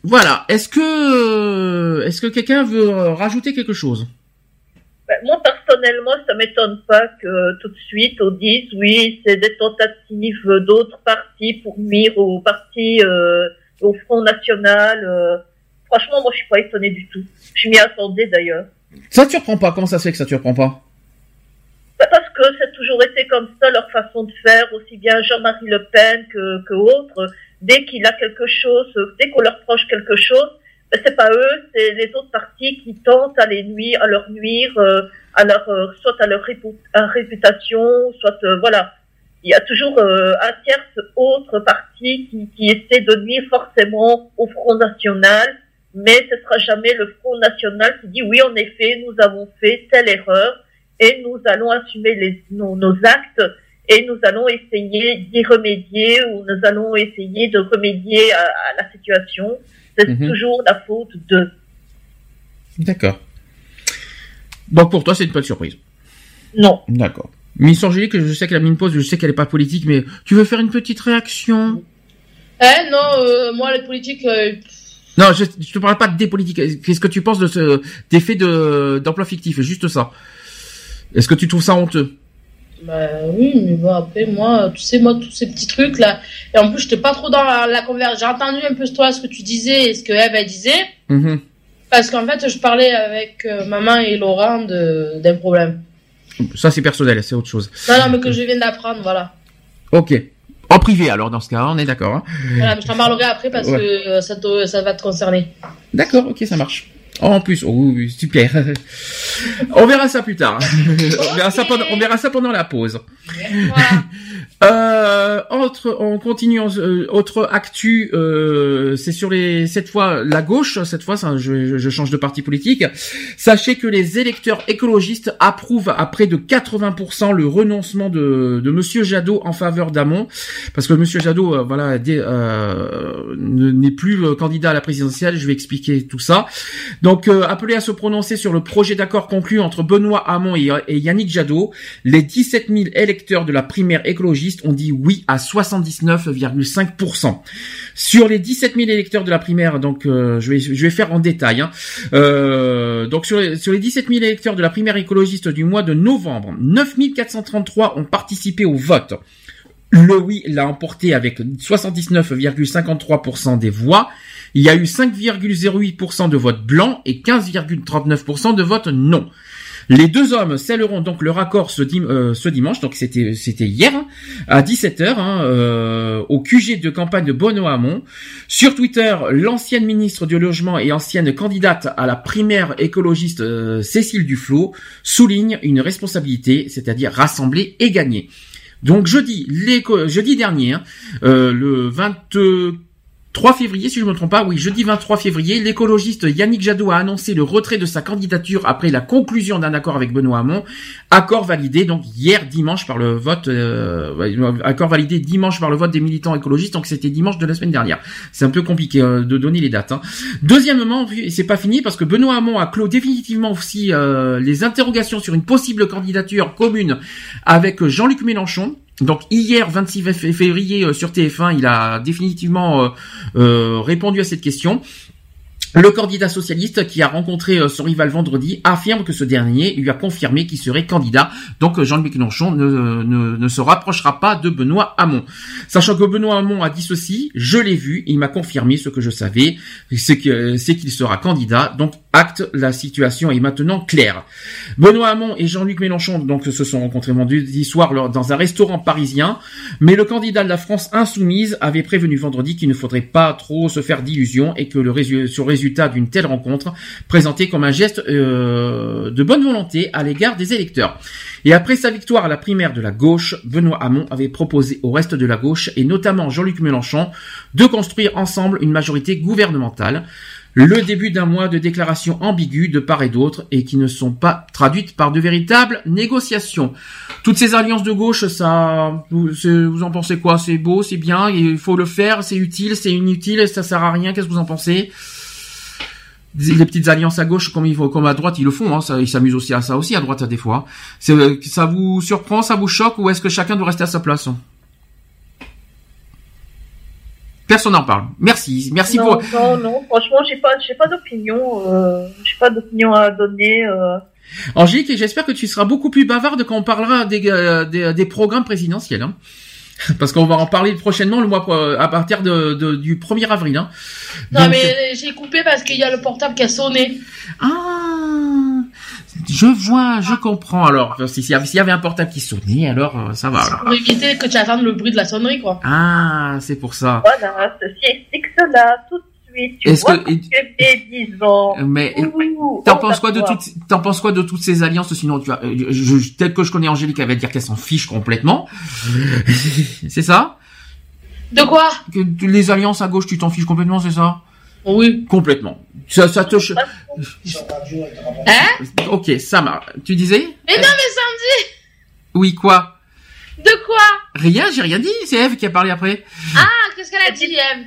Voilà. Est-ce que euh, est-ce que quelqu'un veut rajouter quelque chose? Ben, Moi personnellement, ça m'étonne pas que tout de suite on dise oui, c'est des tentatives d'autres partis pour nuire au parti euh, au Front National. Euh. franchement, moi je suis pas étonné du tout. Je m'y attendais d'ailleurs. Ça te surprend pas? Comment ça se fait que ça te surprend pas? Ben, parce que c'est toujours été comme ça leur façon de faire, aussi bien Jean-Marie Le Pen que, que autres dès qu'il a quelque chose, dès qu'on leur proche quelque chose, ben, c'est pas eux, c'est les autres partis qui tentent à les nuire, à leur nuire, euh, à leur, euh, soit à leur réputation, soit euh, voilà. Il y a toujours un tierce autre parti qui, qui essaie de nuire forcément au Front National, mais ce sera jamais le Front National qui dit oui, en effet, nous avons fait telle erreur et nous allons assumer les, nos, nos actes et nous allons essayer d'y remédier ou nous allons essayer de remédier à, la situation. C'est mhm. toujours la faute de. D'accord. Donc pour toi, c'est une bonne surprise. Non. D'accord. Miss Angélique, je sais qu'elle a mis une pause, je sais qu'elle n'est pas politique, mais tu veux faire une petite réaction? Eh non, euh, moi les politiques. Euh, non, je, ne te parle pas des politiques. Qu'est-ce que tu penses de ce d'effet de d'emploi fictif? Juste ça. Est-ce que tu trouves ça honteux? Bah oui, mais bon, après, moi, tu sais, moi, tous ces petits trucs là. Et en plus, j'étais pas trop dans la, conversation. J'ai entendu un peu toi ce que tu disais et ce que Eve, elle disait. Mm-hmm. Parce qu'en fait, je parlais avec euh, maman et Laurent d'un problème. Ça, c'est personnel, c'est autre chose. Non, non, mais que je viens d'apprendre, voilà. Ok. En privé, alors, dans ce cas, on est d'accord. Hein. Voilà, mais je t'en parlerai après parce que euh, ça, ça va te concerner. D'accord, ok, ça marche. En plus, oh, super. on verra ça plus tard. on, verra ça pendant, on verra ça pendant la pause. Euh, autre, on continue. Euh, autre actu, euh, c'est sur les cette fois la gauche. Cette fois, ça, je, je, change de parti politique. Sachez que les électeurs écologistes approuvent à près de 80% le renoncement de, de Monsieur Jadot en faveur d'Amon, parce que Monsieur Jadot, euh, voilà, euh, n'est plus candidat à la présidentielle. Je vais expliquer tout ça. Donc, appelé à se prononcer sur le projet d'accord conclu entre Benoît Hamon et, et Yannick Jadot, les 17 000 électeurs de la primaire écologiste ont dit oui à 79,5%. Sur les 17 000 électeurs de la primaire, donc euh, je, vais, je vais faire en détail. Hein. Euh, donc sur sur les 17 000 électeurs de la primaire écologiste du mois de novembre, 9 433 ont participé au vote. Le oui l'a emporté avec 79,53% des voix. Il y a eu 5,08% de votes blancs et 15,39% de votes non. Les deux hommes scelleront donc leur accord ce, euh, ce dimanche, donc c'était hier hein, à 17h hein, euh, au QG de campagne de Bono Hamon. Sur Twitter, l'ancienne ministre du logement et ancienne candidate à la primaire écologiste euh, Cécile Duflot souligne une responsabilité, c'est-à-dire rassembler et gagner. Donc jeudi, jeudi dernier, hein, le 23 3 février, si je ne me trompe pas, oui, jeudi 23 février, l'écologiste Yannick Jadot a annoncé le retrait de sa candidature après la conclusion d'un accord avec Benoît Hamon. Accord validé donc hier dimanche par le vote, euh, accord validé dimanche par le vote des militants écologistes. Donc c'était dimanche de la semaine dernière. C'est un peu compliqué euh, de donner les dates. Hein. Deuxièmement, c'est pas fini parce que Benoît Hamon a clos définitivement aussi euh, les interrogations sur une possible candidature commune avec Jean-Luc Mélenchon. Donc hier 26 février euh, sur TF1, il a définitivement euh, euh, répondu à cette question. Le candidat socialiste qui a rencontré son rival vendredi affirme que ce dernier lui a confirmé qu'il serait candidat. Donc Jean-Luc Mélenchon ne, ne, ne, se rapprochera pas de Benoît Hamon. Sachant que Benoît Hamon a dit ceci, je l'ai vu, il m'a confirmé ce que je savais, c'est qu'il sera candidat. Donc acte, la situation est maintenant claire. Benoît Hamon et Jean-Luc Mélenchon donc se sont rencontrés vendredi soir dans un restaurant parisien, mais le candidat de la France insoumise avait prévenu vendredi qu'il ne faudrait pas trop se faire d'illusions et que le résultat d'une telle rencontre présentait comme un geste euh, de bonne volonté à l'égard des électeurs. Et après sa victoire à la primaire de la gauche, Benoît Hamon avait proposé au reste de la gauche, et notamment Jean-Luc Mélenchon, de construire ensemble une majorité gouvernementale le début d'un mois de déclarations ambiguës de part et d'autre et qui ne sont pas traduites par de véritables négociations. Toutes ces alliances de gauche, ça, vous, vous en pensez quoi? C'est beau, c'est bien, il faut le faire, c'est utile, c'est inutile, ça sert à rien. Qu'est-ce que vous en pensez? Les petites alliances à gauche comme, il faut, comme à droite, ils le font. Hein, ça, ils s'amusent aussi à ça aussi à droite des fois. Ça vous surprend, ça vous choque ou est-ce que chacun doit rester à sa place Personne n'en parle. Merci, merci pour. Non, non, franchement, j'ai pas, j'ai pas d'opinion, euh, j'ai pas d'opinion à donner. Euh. Angélique, j'espère que tu seras beaucoup plus bavarde quand on parlera des, euh, des, des programmes présidentiels. Hein. Parce qu'on va en parler prochainement le mois à partir de, de du 1er avril. Hein. Non mais j'ai coupé parce qu'il y a le portable qui a sonné. Ah je vois, je comprends. Alors, s'il y, y, avait un portable qui sonnait, alors euh, ça va. Alors. Pour éviter que tu attendes le bruit de la sonnerie, quoi. Ah, c'est pour ça. Voilà, ceci explique cela tout suite. Tu vois que, que 10 ans. Mais t'en penses quoi de toutes, t'en penses quoi de toutes ces alliances? Sinon, tu vois, euh, je, peut-être que je connais Angélique, elle va dire qu'elle s'en fiche complètement. c'est ça? De quoi? Que les alliances à gauche, tu t'en fiches complètement, c'est ça? Oui. Complètement. Ça, ça te... Hein? Ok, ça marche. Tu disais? Mais non, mais samedi Oui, quoi? De quoi? Rien, j'ai rien dit. C'est Eve qui a parlé après. Ah, qu'est-ce qu'elle a dit, Eve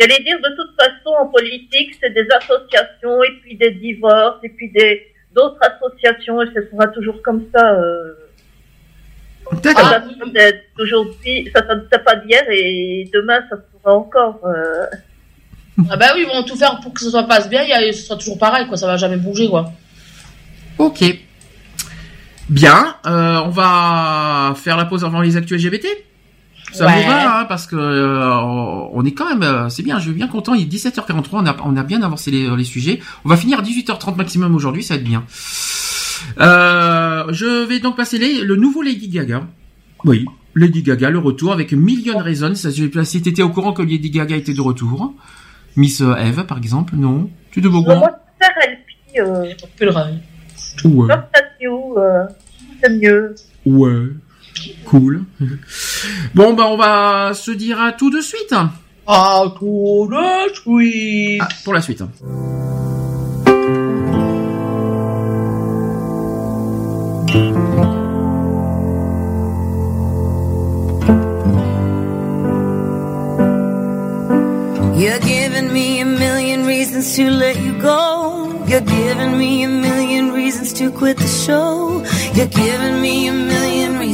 J'allais dire, de toute façon, en politique, c'est des associations, et puis des divorces, et puis des d'autres associations, et ce sera toujours comme ça. Euh... D'accord. Ça, aujourd'hui, ça, ça, pas d'hier, et demain, ça sera encore. Euh... Ah bah oui, ils vont tout faire pour que ça se passe bien, et ce sera toujours pareil, quoi. Ça va jamais bouger, quoi. Ok. Bien, euh, on va faire la pause avant les actus LGBT. Ça vous va, hein, parce que euh, on est quand même, euh, c'est bien, je suis bien content. Il est 17h43, on a, on a bien avancé les, les sujets. On va finir à 18h30 maximum aujourd'hui, ça va être bien. je vais donc passer les, le nouveau Lady Gaga. Oui, Lady Gaga, le retour avec Million Reasons. Si t'étais au courant que Lady Gaga était de retour. Miss euh, Eve, par exemple, non? Tu Moi, je euh, le rêve. Ouais. Euh, c'est mieux. Ouais. Cool. Bon, bah, on va se dire à tout de suite. À tout de suite. Ah, pour la suite. You're giving me a million reasons to let you go. You're giving me a million reasons to quit the show. You're giving me a million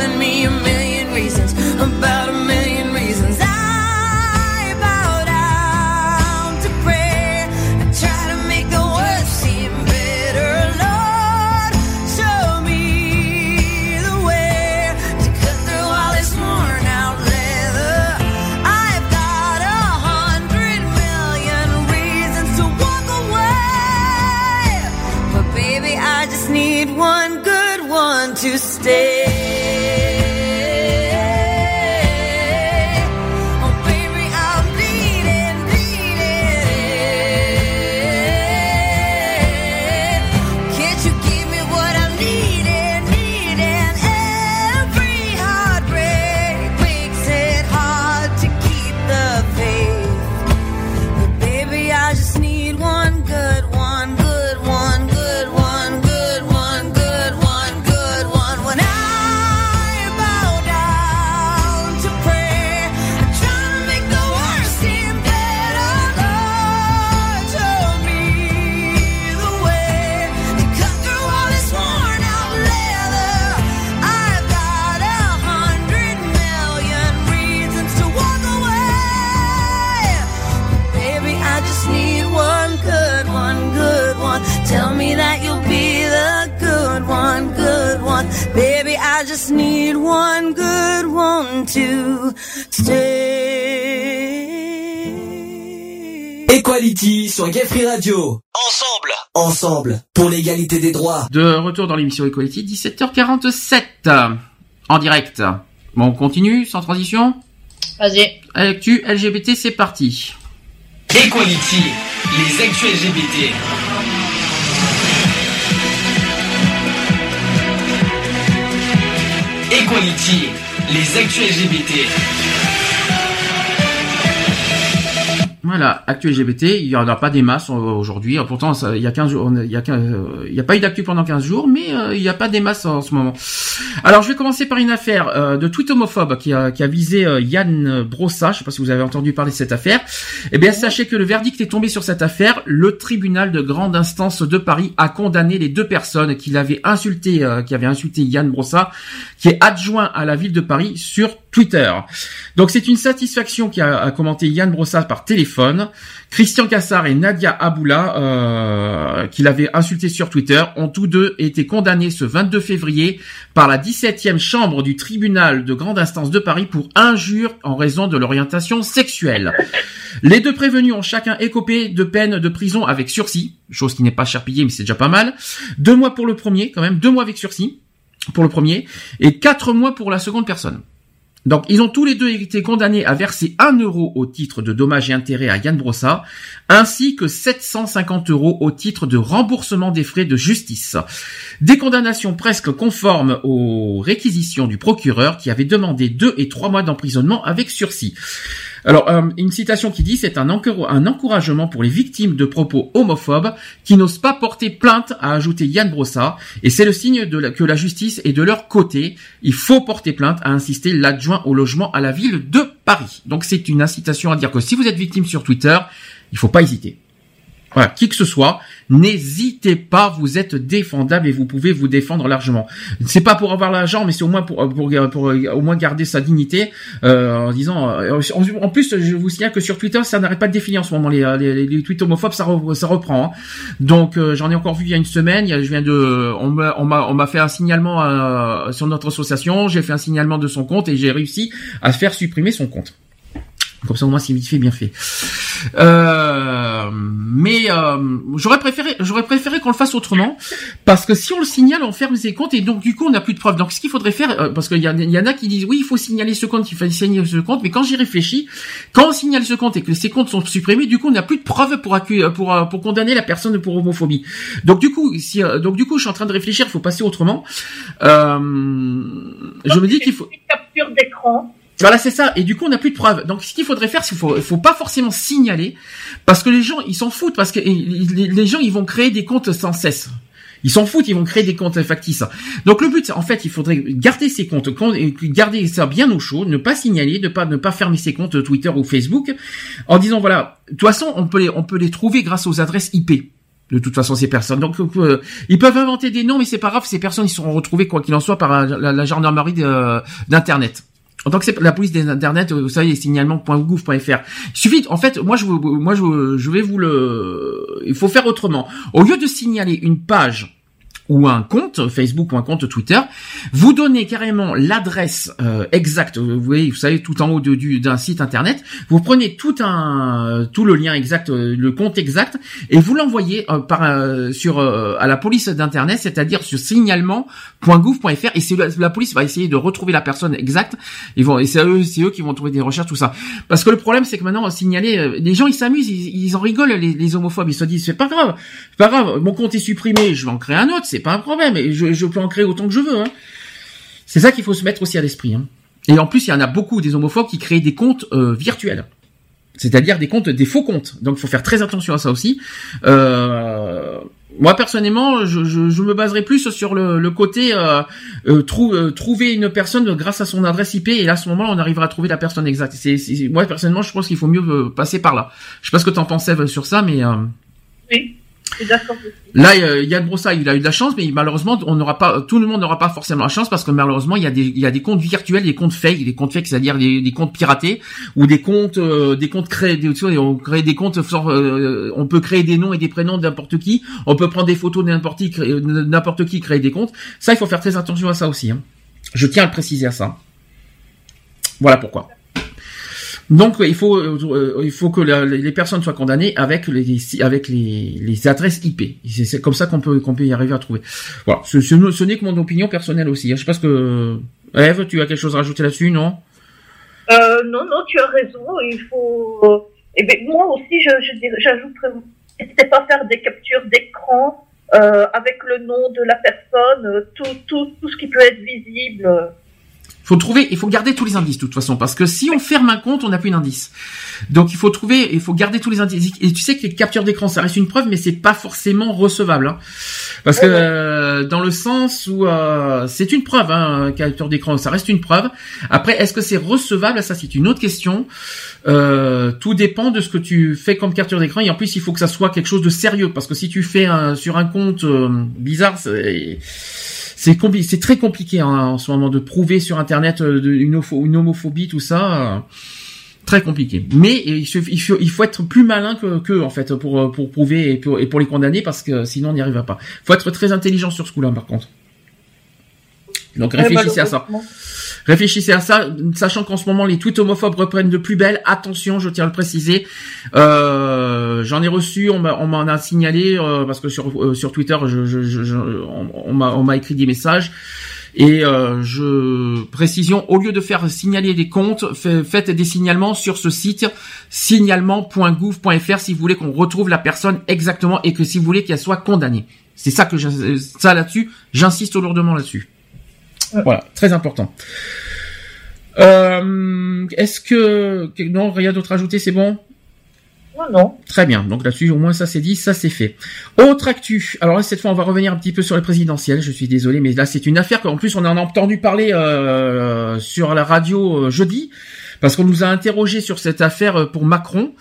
Giving me a million reasons. About a million reasons. I bow down to prayer. I try to make the worst seem better. Lord, show me the way to cut through all this worn out leather. I've got a hundred million reasons to walk away. But baby, I just need one good one to stay. To stay. Equality sur Gay Free Radio. Ensemble. Ensemble. Pour l'égalité des droits. De retour dans l'émission Equality, 17h47 en direct. Bon, on continue sans transition? Vas-y. Actu LGBT, c'est parti. Equality. Les actus LGBT. Equality. Les actus LGBT. Voilà, actu LGBT, il y en a pas des masses euh, aujourd'hui. Pourtant, ça- il y a 15 jours, il y a 15, euh, a pas eu d'actu pendant 15 jours, mais euh, il n'y a pas des masses en ce moment. Alors, je vais commencer par une affaire euh, de tweet homophobe qui a, qui a visé euh, Yann Brossa. Je sais pas si vous avez entendu parler de cette affaire. Eh bien, sachez que le verdict est tombé sur cette affaire. Le tribunal de grande instance de Paris a condamné les deux personnes qui l'avaient insulté, euh, qui avaient insulté Yann Brossa, qui est adjoint à la ville de Paris sur Twitter. Donc c'est une satisfaction qui a, commenté Yann Brossard par téléphone. Christian Cassard et Nadia Aboula, euh, qui l'avaient insulté sur Twitter, ont tous deux été condamnés ce 22 février par la 17e chambre du tribunal de grande instance de Paris pour injure en raison de l'orientation sexuelle. Les deux prévenus ont chacun écopé de peine de prison avec sursis, chose qui n'est pas cher payée mais c'est déjà pas mal. Deux mois pour le premier, quand même, deux mois avec sursis pour le premier et quatre mois pour la seconde personne. Donc, ils ont tous les deux été condamnés à verser 1 euro au titre de dommages et intérêts à Yann Brossa, ainsi que 750 euros au titre de remboursement des frais de justice. Des condamnations presque conformes aux réquisitions du procureur qui avait demandé 2 et 3 mois d'emprisonnement avec sursis. Alors, euh, une citation qui dit c'est un, encour- un encouragement pour les victimes de propos homophobes qui n'osent pas porter plainte, a ajouté Yann Brossa, et c'est le signe que la justice est de leur côté. Il faut porter plainte, a insisté l'adjoint au logement à la ville de Paris. Donc c'est une incitation à dire que si vous êtes victime sur Twitter, il faut pas hésiter. Voilà, qui que ce soit, n'hésitez pas, vous êtes défendable et vous pouvez vous défendre largement. C'est pas pour avoir l'argent, mais c'est au moins pour, pour, pour, au moins garder sa dignité euh, en disant. euh, en, en plus, je vous signale que sur Twitter, ça n'arrête pas de défiler en ce moment les, les, les, les tweets homophobes, ça, ça reprend. hein. Donc euh, j'en ai encore vu il y a une semaine. Je viens de, on m'a on m'a on m'a fait un signalement euh, sur notre association. J'ai fait un signalement de son compte et j'ai réussi à faire supprimer son compte. Comme ça au moins c'est vite fait, bien fait. Euh, mais euh, j'aurais préféré, j'aurais préféré qu'on le fasse autrement, parce que si on le signale, on ferme ses comptes et donc du coup on n'a plus de preuves. Donc ce qu'il faudrait faire, euh, parce qu'il y, en a- il y en a qui disent oui, il faut signaler ce compte, il faut signaler ce compte, mais quand j'y réfléchis, quand on signale ce compte et que ces comptes sont supprimés, du coup on n'a plus de preuves pour pour euh, pour condamner la personne pour homophobie. Donc du coup, si euh, donc du coup je suis en train de réfléchir, il faut passer autrement. Euh, je me dis qu'il faut d'écran. Voilà, c'est ça. Et du coup, on n'a plus de preuves. Donc, ce qu'il faudrait faire, c'est qu'il faut, faut pas forcément signaler, parce que les gens, ils s'en foutent, parce que les, gens, ils vont créer des comptes sans cesse. Ils s'en foutent, ils vont créer des comptes factices. Donc le but, en fait, il faudrait garder ces comptes, garder ça bien au chaud, ne pas signaler, ne pas ne pas fermer ses comptes Twitter ou Facebook, en disant voilà, de toute façon, on peut les on peut les trouver grâce aux adresses IP de toute façon ces personnes. Donc euh, ils peuvent inventer des noms, mais c'est pas grave, ces personnes ils seront retrouvées quoi qu'il en soit par la, la gendarmerie d'internet. En tant que c'est la police des internet, vous savez, les signalements.gouv.fr. Il suffit, en fait, moi je, moi je, je vais vous le, il faut faire autrement. Au lieu de signaler une page ou un compte Facebook ou un compte Twitter, vous donnez carrément l'adresse euh, exacte. Vous voyez, vous savez tout en haut d'un site internet. Vous prenez tout un tout le lien exact, euh, le compte exact, et vous l'envoyez euh, par sur à la police d'internet, c'est-à-dire sur signalement.gouv.fr. Et c'est la, police va essayer de retrouver la personne exacte. Ils vont et c'est eux c'est eux qui vont trouver des recherches tout ça. Parce que le problème c'est que maintenant signaler, les gens ils s'amusent, ils, en rigolent les, les, homophobes. Ils se disent c'est pas grave, c'est pas grave. Mon compte est supprimé, je vais en créer un autre pas un problème. Et je, peux en créer autant que je veux. Hein. C'est ça qu'il faut se mettre aussi à l'esprit. Hein. Et en plus, il y en a beaucoup des homophobes qui créent des comptes euh, virtuels. C'est-à-dire des comptes, des faux comptes. Donc il faut faire très attention à ça aussi. Euh, moi personnellement, je, me baserai plus sur le, côté euh, trouver une personne grâce à son adresse IP et là à ce moment-là on arrivera à trouver la personne exacte. C'est, moi personnellement, je pense qu'il faut mieux passer par là. Je sais pas ce que tu en pensais sur ça, mais oui. Là, Yann Brossard, il a eu de la chance, mais malheureusement, on n'aura pas, tout le monde n'aura pas forcément la chance parce que malheureusement, il y a des, il y a des comptes virtuels, des comptes fake, des comptes fake, c'est-à-dire des, comptes piratés ou des comptes, euh, des comptes créés, des, on crée des comptes, euh, on peut créer des noms et des prénoms de n'importe qui, on peut prendre des photos de n'importe qui, n'importe qui créer des comptes. Ça, il faut faire très attention à ça aussi. Hein. Je tiens à le préciser à ça. Voilà pourquoi. Donc il faut euh, il faut que les personnes soient condamnées avec les avec les, adresses IP. C'est comme ça qu'on peut qu'on peut y arriver à trouver. Voilà, ce, ce, n'est que mon opinion personnelle aussi. Hein. Je sais pas ce que Eve, tu as quelque chose à rajouter là-dessus, non? Euh, Non, non, tu as raison. Il faut. Eh ben, moi aussi, je j'ajouterais, n'hésitez pas à faire des captures d'écran euh, avec le nom de la personne, tout, tout, tout ce qui peut être visible faut trouver, il faut garder tous les indices de toute façon, parce que si on ferme un compte, on n'a plus d'indices. Donc il faut trouver, il faut garder tous les indices. Et tu sais que les captures d'écran, ça reste une preuve, mais c'est pas forcément recevable, hein. parce que euh, dans le sens où euh, c'est une preuve, hein, capture d'écran, ça reste une preuve. Après, est-ce que c'est recevable? Ça, c'est une autre question. Euh, tout dépend de ce que tu fais comme capture d'écran. Et en plus, il faut que ça soit quelque chose de sérieux, parce que si tu fais un, sur un compte bizarre, c'est c'est c'est très compliqué hein, en ce moment de prouver sur internet euh, une, une homophobie tout ça euh, très compliqué. Mais il, faut, il faut être plus malin que, que en fait pour pour prouver et pour, et pour les condamner parce que sinon on n'y arrivera pas. Faut être très intelligent sur ce coup-là par contre. Donc réfléchissez à ça Réfléchissez à ça, sachant qu'en ce moment les tweets homophobes reprennent de plus belle. Attention, je tiens à le préciser. Euh, J'en ai reçu, on m'en a, signalé euh, parce que sur euh, Twitter, on m'a écrit des messages. Et euh, je précision, au lieu de faire signaler des comptes, faites des signalements sur ce site signalement.gouv.fr si vous voulez qu'on retrouve la personne exactement et que si vous voulez qu'elle soit condamnée. C'est ça que ça là-dessus, j'insiste lourdement là-dessus. Voilà, très important. Euh, Est-ce que non, rien d'autre à ajouter, c'est bon? Non, non. Très bien. Donc là-dessus, au moins ça c'est dit, ça c'est fait. Autre actu. Alors là, cette fois, on va revenir un petit peu sur les présidentielles. Je suis désolé, mais là c'est une affaire qu'en plus on en a entendu parler euh, sur la radio euh, jeudi, parce qu'on nous a interrogé sur cette affaire euh, pour Macron.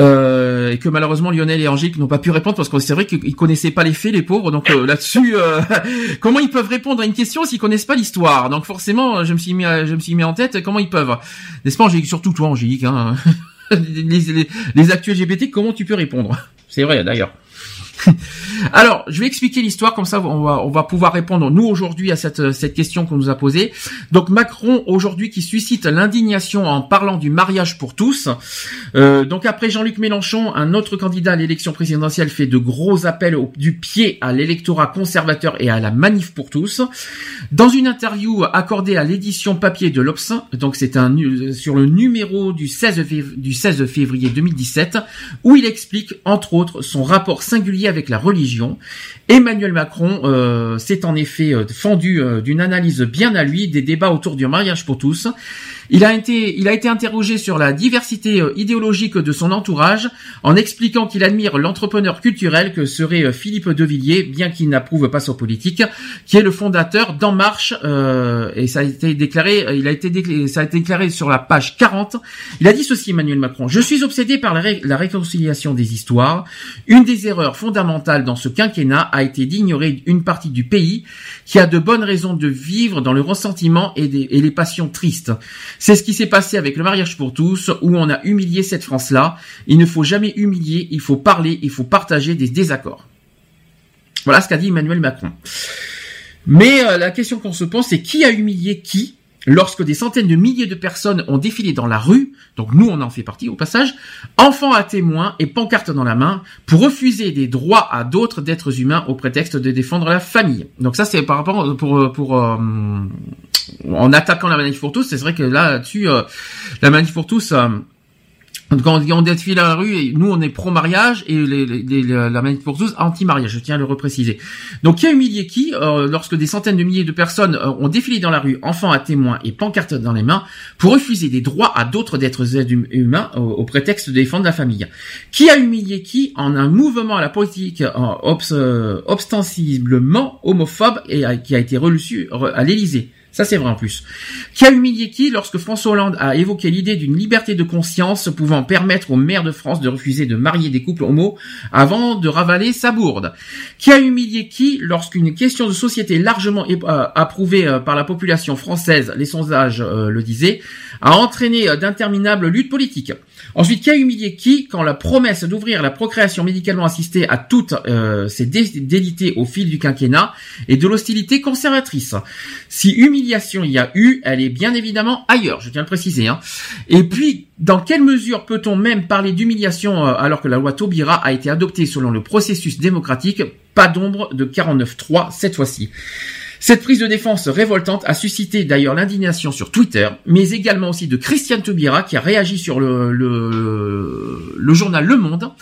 Euh, et que malheureusement Lionel et Angélique n'ont pas pu répondre parce que c'est vrai qu'ils connaissaient pas les faits les pauvres. Donc euh, là-dessus euh, comment ils peuvent répondre à une question s'ils connaissent pas l'histoire? Donc forcément je me suis mis je me suis mis en tête comment ils peuvent. N'est-ce pas Angélique? Surtout toi Angélique hein. Les, les, les comment tu peux répondre? C'est vrai d'ailleurs Alors, je vais expliquer l'histoire comme ça, on va, on va pouvoir répondre nous aujourd'hui à cette, cette question qu'on nous a posée. Donc Macron aujourd'hui qui suscite l'indignation en parlant du mariage pour tous. Euh, donc après Jean-Luc Mélenchon, un autre candidat à l'élection présidentielle fait de gros appels du pied à l'électorat conservateur et à la manif pour tous. Dans une interview accordée à l'édition papier de l'Obs, donc c'est un sur le numéro du 16 février, du 16 février 2017, où il explique entre autres son rapport singulier avec la religion. Emmanuel Macron euh, s'est en effet euh, fendu euh, d'une analyse bien à lui des débats autour du mariage pour tous. Il a été, il a été interrogé sur la diversité idéologique de son entourage en expliquant qu'il admire l'entrepreneur culturel que serait Philippe Devilliers, bien qu'il n'approuve pas son politique, qui est le fondateur d'En Marche, et ça a été déclaré, il a été déclaré, ça a été déclaré sur la page 40. Il a dit ceci, Emmanuel Macron. Je suis obsédé par la, la réconciliation des histoires. Une des erreurs fondamentales dans ce quinquennat a été d'ignorer une partie du pays qui a de bonnes raisons de vivre dans le ressentiment et, les passions tristes. C'est ce qui s'est passé avec le mariage pour tous, où on a humilié cette France-là. Il ne faut jamais humilier, il faut parler, il faut partager des désaccords. Voilà ce qu'a dit Emmanuel Macron. Mais euh, la question qu'on se pose, c'est qui a humilié qui lorsque des centaines de milliers de personnes ont défilé dans la rue, donc nous on en fait partie au passage, enfants à témoins et pancartes dans la main, pour refuser des droits à d'autres d'êtres humains au prétexte de défendre la famille. Donc ça c'est par rapport pour pour euh, en attaquant la manif pour tous, c'est vrai que là-dessus euh, la manif pour tous euh, quand on défile à la rue, nous on est pro-mariage et la manif pour tous anti-mariage, je tiens à le repréciser. Donc qui a humilié qui euh, lorsque des centaines de milliers de personnes euh, ont défilé dans la rue, enfants à témoins et pancartes dans les mains, pour refuser des droits à d'autres d'êtres hum, humains au, prétexte de défendre la famille. Qui a humilié qui en un mouvement à la politique euh, ostensiblement homophobe et qui a été reçu à l'Élysée? Ça, c'est vrai en plus. Qui a humilié qui lorsque François Hollande a évoqué l'idée d'une liberté de conscience pouvant permettre aux maires de France de refuser de marier des couples homo avant de ravaler sa bourde? Qui a humilié qui lorsqu'une question de société largement euh, approuvée euh, par la population française, les sondages euh, le disaient, a entraîné d'interminables luttes politiques? Ensuite, qui a humilié qui quand la promesse d'ouvrir la procréation médicalement assistée à toutes euh, s'est délitée au fil du quinquennat et de l'hostilité conservatrice? Si humiliation il y a eu, elle est bien évidemment ailleurs, je tiens à le préciser. Hein. Et puis, dans quelle mesure peut-on même parler d'humiliation euh, alors que la loi Taubira a été adoptée selon le processus démocratique? Pas d'ombre de 49.3 cette fois-ci. Cette prise de défense révoltante a suscité d'ailleurs l'indignation sur Twitter, mais également aussi de Christiane Taubira qui a réagi sur le, le, le journal Le Monde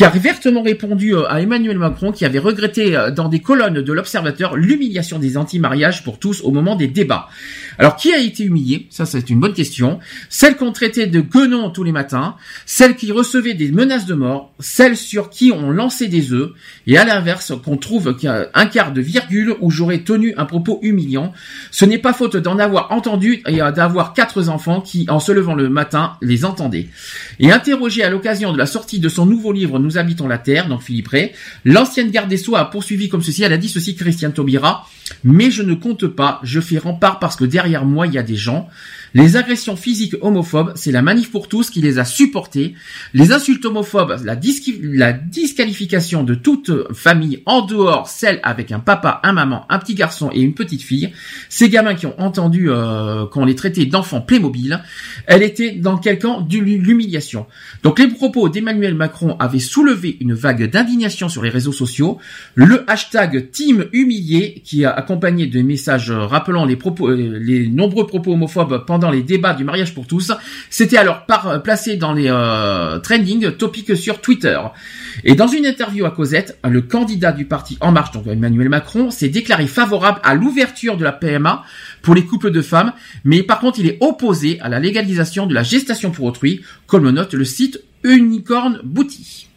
qui a vertement répondu euh, à Emmanuel Macron, qui avait regretté euh, dans des colonnes de l'Observateur l'humiliation des anti-mariages pour tous au moment des débats. Alors, qui a été humilié? Ça, c'est une bonne question. Celle qu'on traitait de guenon tous les matins, celle qui recevait des menaces de mort, celle sur qui on lançait des œufs, et à l'inverse, qu'on trouve un quart de virgule où j'aurais tenu un propos humiliant. Ce n'est pas faute d'en avoir entendu et d'avoir quatre enfants qui, en se levant le matin, les entendaient. Et interrogé à l'occasion de la sortie de son nouveau livre habitons la Terre, donc Philippe Ray. L'ancienne garde des Sceaux a poursuivi comme ceci, elle a dit ceci, Christiane Taubira, mais je ne compte pas, je fais rempart parce que derrière moi, il y a des gens. Les agressions physiques homophobes, c'est la manif pour tous qui les a supportées. Les insultes homophobes, la, disqualification de toute famille en dehors, celle avec un papa, un maman, un petit garçon et une petite fille. Ces gamins qui ont entendu euh, qu'on les traitait d'enfants Playmobil, elle était dans quel camp de l'humiliation. Donc les propos d'Emmanuel Macron avaient soulevé une vague d'indignation sur les réseaux sociaux. Le hashtag Team Humilié, qui a accompagné de messages rappelant les propos, euh, les nombreux propos homophobes pendant dans les débats du mariage pour tous. C'était alors par, placé dans les euh, trending topics sur Twitter. Et dans une interview à Cosette, le candidat du parti En Marche, donc Emmanuel Macron, s'est déclaré favorable à l'ouverture de la PMA pour les couples de femmes, mais par contre il est opposé à la légalisation de la gestation pour autrui, comme le note le site Unicorn Bouti.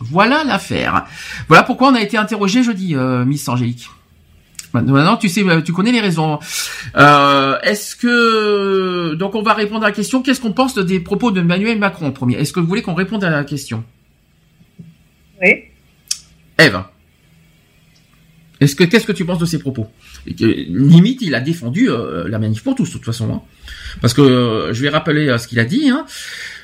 Voilà l'affaire. Voilà pourquoi on a été interrogé jeudi, euh, Miss Angélique. Maintenant, tu sais, tu connais les raisons. Euh, est-ce que donc on va répondre à la question Qu'est-ce qu'on pense des propos de Emmanuel Macron en premier? Est-ce que vous voulez qu'on réponde à la question? Oui. Eve. Est-ce que qu'est-ce que tu penses de ces propos? Limite, il a défendu euh, la manif pour tous, de toute façon. Hein. Parce que euh, je vais rappeler ce qu'il a dit. Hein.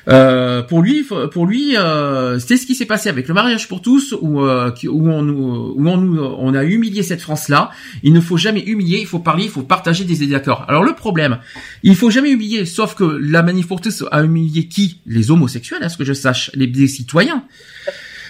Euh, pour lui, pour lui, euh, c'est ce qui s'est passé avec le mariage pour tous, où, euh, où on où on on a humilié cette France-là. Il ne faut jamais humilier, il faut parler, il faut partager des désaccords. Alors le problème, il faut jamais humilier, sauf que la manif pour tous a humilié qui? Les homosexuels, à ce que je sache, les, citoyens.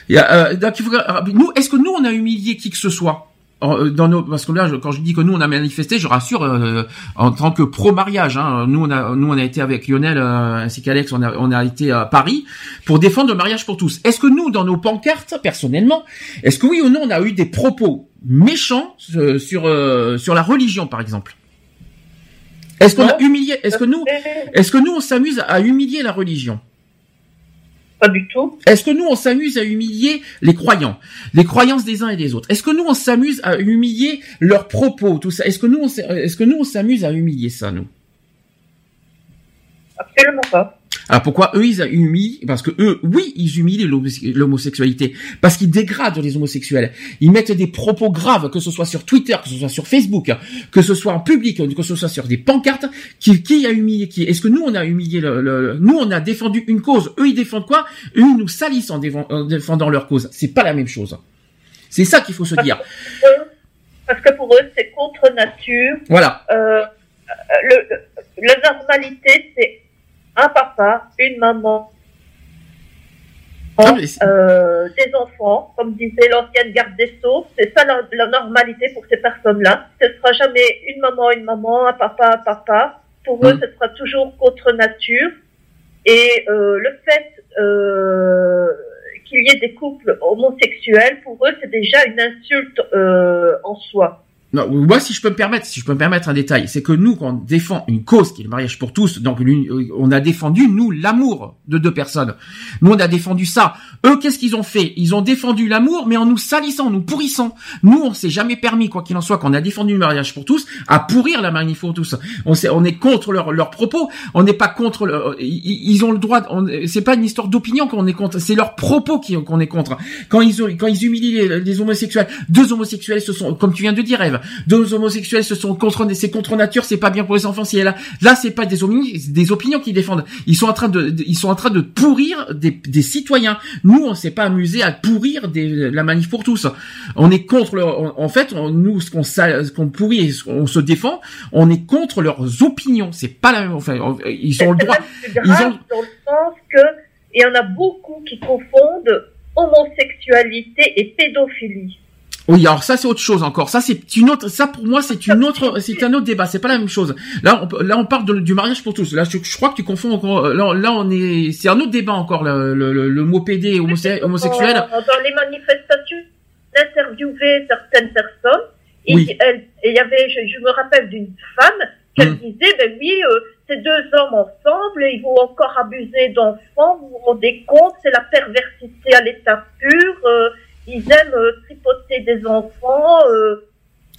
nous, est-ce que nous on a humilié qui que ce soit? euh, dans nos, parce que là, quand je dis que nous on a manifesté, je rassure, euh, en tant que pro mariage, hein, nous on a, nous on a été avec Lionel euh, ainsi qu'Alex, on a, on a été à Paris pour défendre le mariage pour tous. Est-ce que nous, dans nos pancartes, personnellement, est-ce que oui ou non on a eu des propos méchants sur sur la religion, par exemple? Est-ce qu'on a humilié Est-ce que nous, est-ce que nous on s'amuse à humilier la religion? Pas du tout. Est-ce que nous on s'amuse à humilier les croyants, les croyances des uns et des autres? Est-ce que nous on s'amuse à humilier leurs propos, tout ça? Est-ce que nous on est-ce que nous on s'amuse à humilier ça nous? Absolument pas. Alors pourquoi eux ils humilient Parce que eux, oui, ils humilient l'homosexualité, parce qu'ils dégradent les homosexuels. Ils mettent des propos graves, que ce soit sur Twitter, que ce soit sur Facebook, que ce soit en public, que ce soit sur des pancartes. Qui, qui a humilié qui? Est-ce que nous on a humilié le, Nous on a défendu une cause? Eux ils défendent quoi? Eux ils nous salissent en, défendant leur cause. C'est pas la même chose. C'est ça qu'il faut se dire. Parce que pour eux c'est contre nature. Voilà. Euh, le, la normalité c'est un papa, une maman, ah, euh, des enfants, comme disait l'ancienne garde des Sceaux, c'est ça la, normalité pour ces personnes-là. Ce sera jamais une maman, une maman, un papa, un papa. Pour eux, mm. ce sera toujours contre nature. Et euh, le fait euh, qu'il y ait des couples homosexuels, pour eux, c'est déjà une insulte en soi. Moi, si je peux me permettre, si je peux me permettre un détail, c'est que nous, quand on défend une cause qui est le mariage pour tous, donc euh, on a défendu nous l'amour de deux personnes. Nous, on a défendu ça. Eux, qu'est-ce qu'ils ont fait? Ils ont défendu l'amour, mais en nous salissant, nous pourrissant. Nous, on s'est jamais permis, quoi qu'il en soit, qu'on a défendu le mariage pour tous, à pourrir la manif pour tous. On, est, on est contre leurs propos. On n'est pas contre. Le, ils, ont le droit. C'est pas une histoire d'opinion qu'on est contre. C'est leurs propos qu'on est contre. Quand ils quand ils humilient les, homosexuels, deux homosexuels se sont, comme tu viens de dire, Eve, deux homosexuels se sont contre, c'est contre nature, c'est pas bien pour les enfants. Si là, là, c'est pas des opinions, des opinions qu'ils défendent. Ils sont en train de, ils sont en train de pourrir des, des citoyens. Nous, on s'est pas amusé à pourrir des, la manif pour tous. On est contre leur, en fait, nous, ce qu'on, ce qu'on pourrit, on se défend, on est contre leurs opinions. C'est pas la même, enfin, ils ont le droit. ils ont... dans le sens que il y en a beaucoup qui confondent homosexualité et pédophilie. Oui, alors ça c'est autre chose encore. Ça c'est une autre. Ça pour moi c'est une autre. C'est un autre débat. C'est pas la même chose. Là, on, là on parle du mariage pour tous. Là, je, crois que tu confonds encore. Euh, là, là on est. C'est un autre débat encore le, le, le, mot PD homosexuel. Dans les manifestations, interviewé certaines personnes. Et il y avait, je, me rappelle d'une femme qui hum. disait, ben oui, euh, ces deux hommes ensemble, ils vont encore abuser d'enfants. Vous vous rendez compte, c'est la perversité à l'état pur. Euh, ils aiment euh, tripoter des enfants.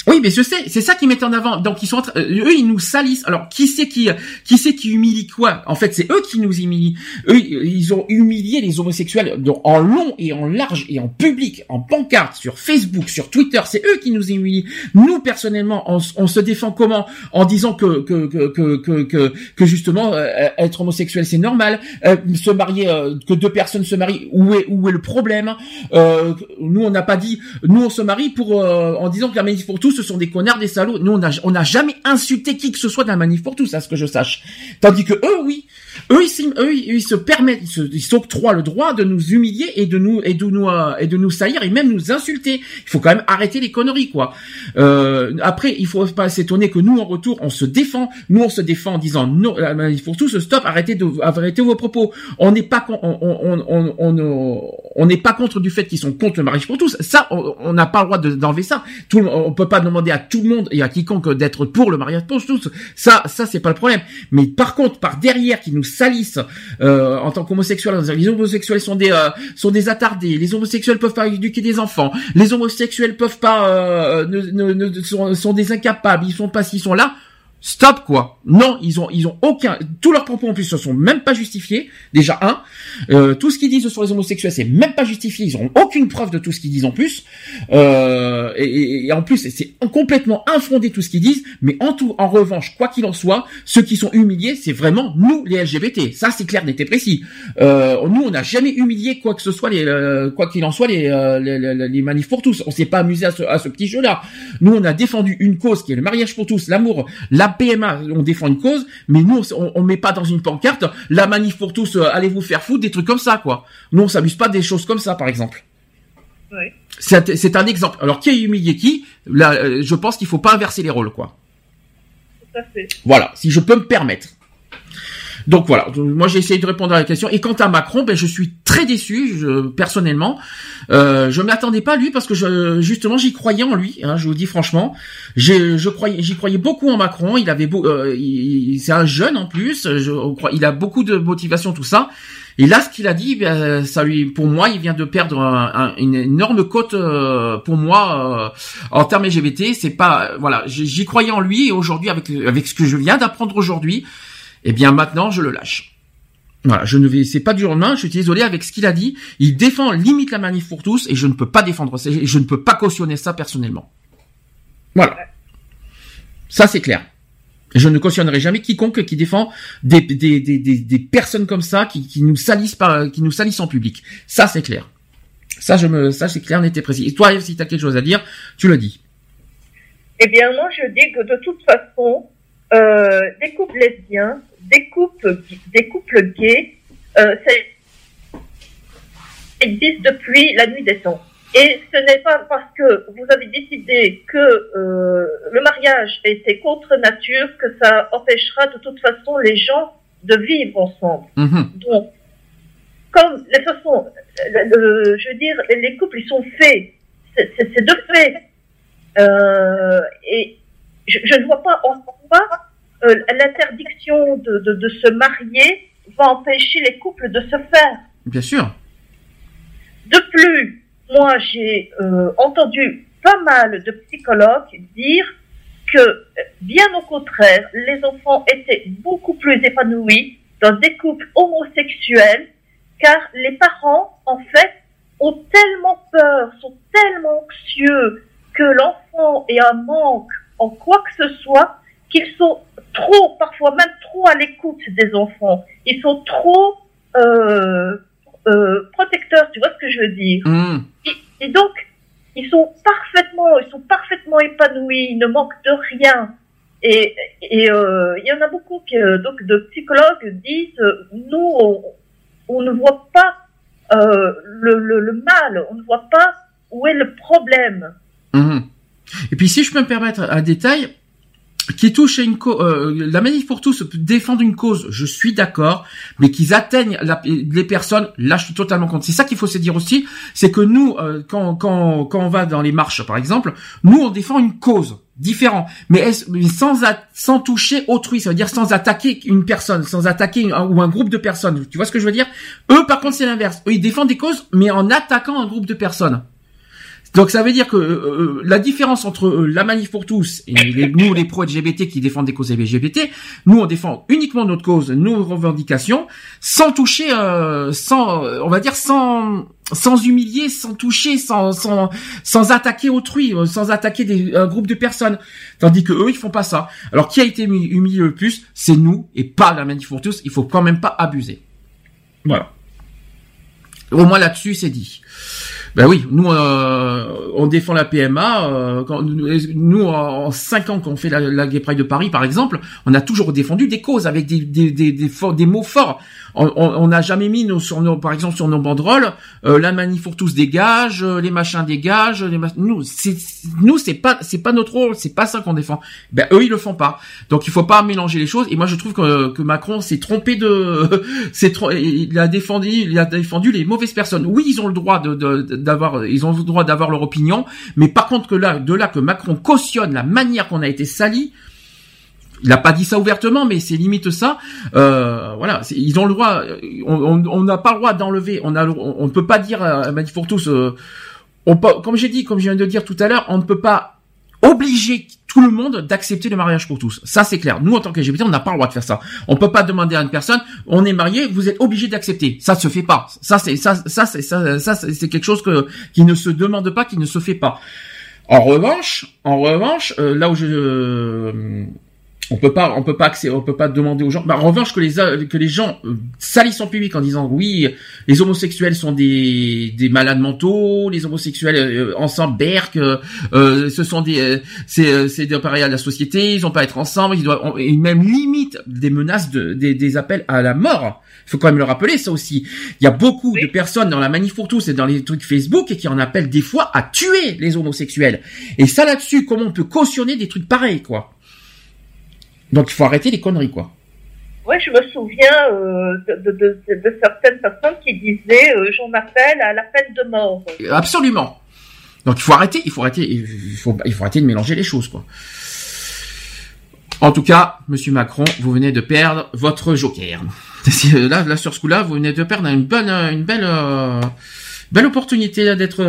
Euh, oui, mais je sais, c'est ça qui met en avant. Donc ils sont, euh, eux, ils nous salissent. Alors qui c'est qui, qui c'est qui humilie quoi? En fait, c'est eux qui nous humilient. Eux, ils ont humilié les homosexuels donc, en long et en large et en public, en pancarte, sur Facebook, sur Twitter. C'est eux qui nous humilient. Nous personnellement, on, on, se défend comment? En disant que que que que que, que justement euh, être homosexuel c'est normal. Euh, se marier, que deux personnes se marient, où est où est le problème? Nous, on n'a pas dit. Nous, on se marie pour en disant que la manif pour tous ce sont des connards, des salauds. Nous, on n'a jamais insulté qui que ce soit d'un manif pour tous, à ce que je sache. Tandis que eux, oui. Eux, ils, eux, ils se permettent, ils s'octroient le droit de nous humilier et de nous et de nous euh, et de nous saillir et même nous insulter. Il faut quand même arrêter les conneries, quoi. Euh, après, il faut pas s'étonner que nous, en retour, on se défend. Nous, on se défend en disant non, il faut tous stop, arrêtez de arrêtez vos propos. On n'est pas on on on on on n'est pas contre du fait qu'ils sont contre le mariage pour tous. Ça, on n'a pas le droit d'enlever ça. Tout, on peut pas demander à tout le monde et à quiconque d'être pour le mariage pour tous. Ça, ça c'est pas le problème. Mais par contre, par derrière, qui nous salissent euh, en tant qu'homosexuels. Les homosexuels sont des euh, sont des attardés. Les homosexuels peuvent pas éduquer des enfants. Les homosexuels peuvent pas euh, ne, sont, sont des incapables. Ils sont pas s'ils sont là. Stop quoi. Non, ils ont ils ont aucun tous leurs propos en plus se sont même pas justifiés. Déjà un, euh, tout ce qu'ils disent sur les homosexuels c'est même pas justifié. Ils ont aucune preuve de tout ce qu'ils disent en plus. Euh, et, et, en plus c'est complètement infondé tout ce qu'ils disent. Mais en tout en revanche quoi qu'il en soit, ceux qui sont humiliés c'est vraiment nous les LGBT. Ça c'est clair, n'était précis. Euh, nous on n'a jamais humilié quoi que ce soit les euh, quoi qu'il en soit les, euh, les, les, les manifs pour tous. On s'est pas amusé à ce, à ce petit jeu là. Nous on a défendu une cause qui est le mariage pour tous, l'amour, la PMA, on défend une cause, mais nous, on, on met pas dans une pancarte la manif pour tous, euh, allez vous faire foutre, des trucs comme ça, quoi. Nous, on s'amuse pas des choses comme ça, par exemple. Oui. C'est c'est un exemple. Alors qui a humilié qui Là, euh, je pense qu'il faut pas inverser les rôles, quoi. Tout à fait. Voilà, si je peux me permettre. Donc voilà, moi j'ai essayé de répondre à la question. Et quant à Macron, ben je suis très déçu, je, personnellement. Euh, je m'attendais pas à lui parce que je, justement j'y croyais en lui. Hein, je vous dis franchement, j'ai, je croyais, j'y croyais beaucoup en Macron. Il avait, beau, euh, il- c'est un jeune en plus. Je il a beaucoup de motivation, tout ça. Et là, ce qu'il a dit, ben, ça lui, pour moi, il vient de perdre un- un- une énorme cote euh, pour moi euh, en termes LGBT. C'est pas, voilà, j'y croyais en lui et aujourd'hui, avec avec ce que je viens d'apprendre aujourd'hui, eh bien maintenant, je le lâche. Voilà, je ne vais, c'est pas du lendemain. Je suis désolé avec ce qu'il a dit. Il défend limite la manif pour tous et je ne peux pas défendre ça. Je ne peux pas cautionner ça personnellement. Voilà. Ça c'est clair. Je ne cautionnerai jamais quiconque qui défend des, personnes comme ça qui, nous salissent par, qui nous salissent en public. Ça c'est clair. Ça je me, ça c'est clair, net et précis. Et toi, si tu as quelque chose à dire, tu le dis. Eh bien, moi, je dis que de toute façon, euh, des couples lesbiens, des couples, des couples gays, euh, ça existe depuis la nuit des temps. Et ce n'est pas parce que vous avez décidé que euh, le mariage était contre nature que ça empêchera de toute façon les gens de vivre ensemble. Mhm. Donc, comme de toute façon, le- le- je veux dire, les couples ils sont faits, c'est de fait. Euh, et je, je ne vois pas en quoi euh, l'interdiction de, de, de se marier va empêcher les couples de se faire. Bien sûr. De plus, moi j'ai euh, entendu pas mal de psychologues dire que, bien au contraire, les enfants étaient beaucoup plus épanouis dans des couples homosexuels, car les parents, en fait, ont tellement peur, sont tellement anxieux que l'enfant ait un manque en quoi que ce soit, qu'ils sont trop, parfois même trop à l'écoute des enfants. Ils sont trop euh, euh, protecteurs, tu vois ce que je veux dire? Mhm. et, et donc, ils sont parfaitement, ils sont parfaitement épanouis, ils ne manquent de rien. Et, et euh, il y en a beaucoup qui, euh, donc, de psychologues disent, nous, on, on ne voit pas euh, le, le, le mal, on ne voit pas où est le problème. Mhm. Et puis si je peux me permettre un détail qui touche à une cause, la manif pour tous défendre une cause, je suis d'accord, mais qu'ils atteignent les personnes, là je suis totalement contre. C'est ça qu'il faut se dire aussi, c'est que nous, euh, quand, quand, quand on va dans les marches par exemple, nous on défend une cause différent, mais, mais sans sans toucher autrui, ça veut dire sans attaquer une personne, sans attaquer ou un groupe de personnes. Tu vois ce que je veux dire? Eux par contre c'est l'inverse. Eux ils défendent des causes, mais en attaquant un groupe de personnes. Donc ça veut dire que euh, euh, la différence entre euh, la manif pour tous et nous les pro LGBT qui défendent des causes LGBT, nous on défend uniquement notre cause, nos revendications, sans toucher, euh, sans, euh, on va dire sans, sans humilier, sans toucher, sans, sans, sans attaquer autrui, sans attaquer des, un groupe de personnes. Tandis que eux ils font pas ça. Alors qui a été humi- humilié le plus, c'est nous et pas la manif pour tous. Il faut quand même pas abuser. Voilà. Au moins là-dessus c'est dit. Ben oui, nous euh, on défend la PMA. euh, quand, nous en cinq ans qu'on fait la, la Gay Pride de Paris, par exemple, on a toujours défendu des causes avec des des des, des, forts- des mots forts. On n'a jamais mis nos, sur nos, par exemple sur nos banderoles, euh, la manif pour tous dégage, euh, les machins dégagent, les mach- nous c'est nous c'est pas c'est pas notre rôle, c'est pas ça qu'on défend. Ben eux ils le font pas. Donc il faut pas mélanger les choses. Et moi je trouve que, que Macron s'est trompé de, c'est il a défendu, il a défendu les mauvaises personnes. Oui, ils ont le droit de, de- ils ont le droit d'avoir leur opinion, mais par contre que là, de là que Macron cautionne la manière qu'on a été sali. Il n'a pas dit ça ouvertement, mais c'est limite ça. Euh, voilà, ils ont le droit. On on- n'a pas le droit d'enlever. On ne peut pas dire euh, comme j'ai dit, comme je viens de dire tout à l'heure, on ne peut pas obliger tout le monde d'accepter le mariage pour tous. Ça, c'est clair. Nous, en tant qu'LGBT, on n'a pas le droit de faire ça. On peut pas demander à une personne, on est marié, vous êtes obligé d'accepter. Ça se fait pas. Ça, c'est ça, ça, c'est ça, ça, c'est quelque chose que qui ne se demande pas, qui ne se fait pas. En revanche, en revanche, euh, là où je euh, on peut pas, on peut pas accéder, on peut pas demander aux gens. Bah, en revanche, que les que les gens euh, salissent en public en disant oui, les homosexuels sont des des malades mentaux, les homosexuels euh, ensemble berk, euh, ce sont des c'est c'est des pareils à la société, ils ont pas à être ensemble, ils doivent et même limite des menaces de des, des appels à la mort. Il faut quand même le rappeler ça aussi. Il y a beaucoup de personnes dans la manif pour tous et dans les trucs Facebook et qui en appellent des fois à tuer les homosexuels. Et ça là-dessus, comment on peut cautionner des trucs pareils quoi? Donc il faut arrêter les conneries, quoi. Ouais, je me souviens euh, de, de, de, certaines personnes qui disaient euh, j'en appelle à la peine de mort. Absolument. Donc il faut arrêter, il faut arrêter, il faut, il faut arrêter de mélanger les choses, quoi. En tout cas, Monsieur Macron, vous venez de perdre votre joker. Là, là sur ce coup-là, vous venez de perdre une bonne, une belle, euh, belle opportunité d'être,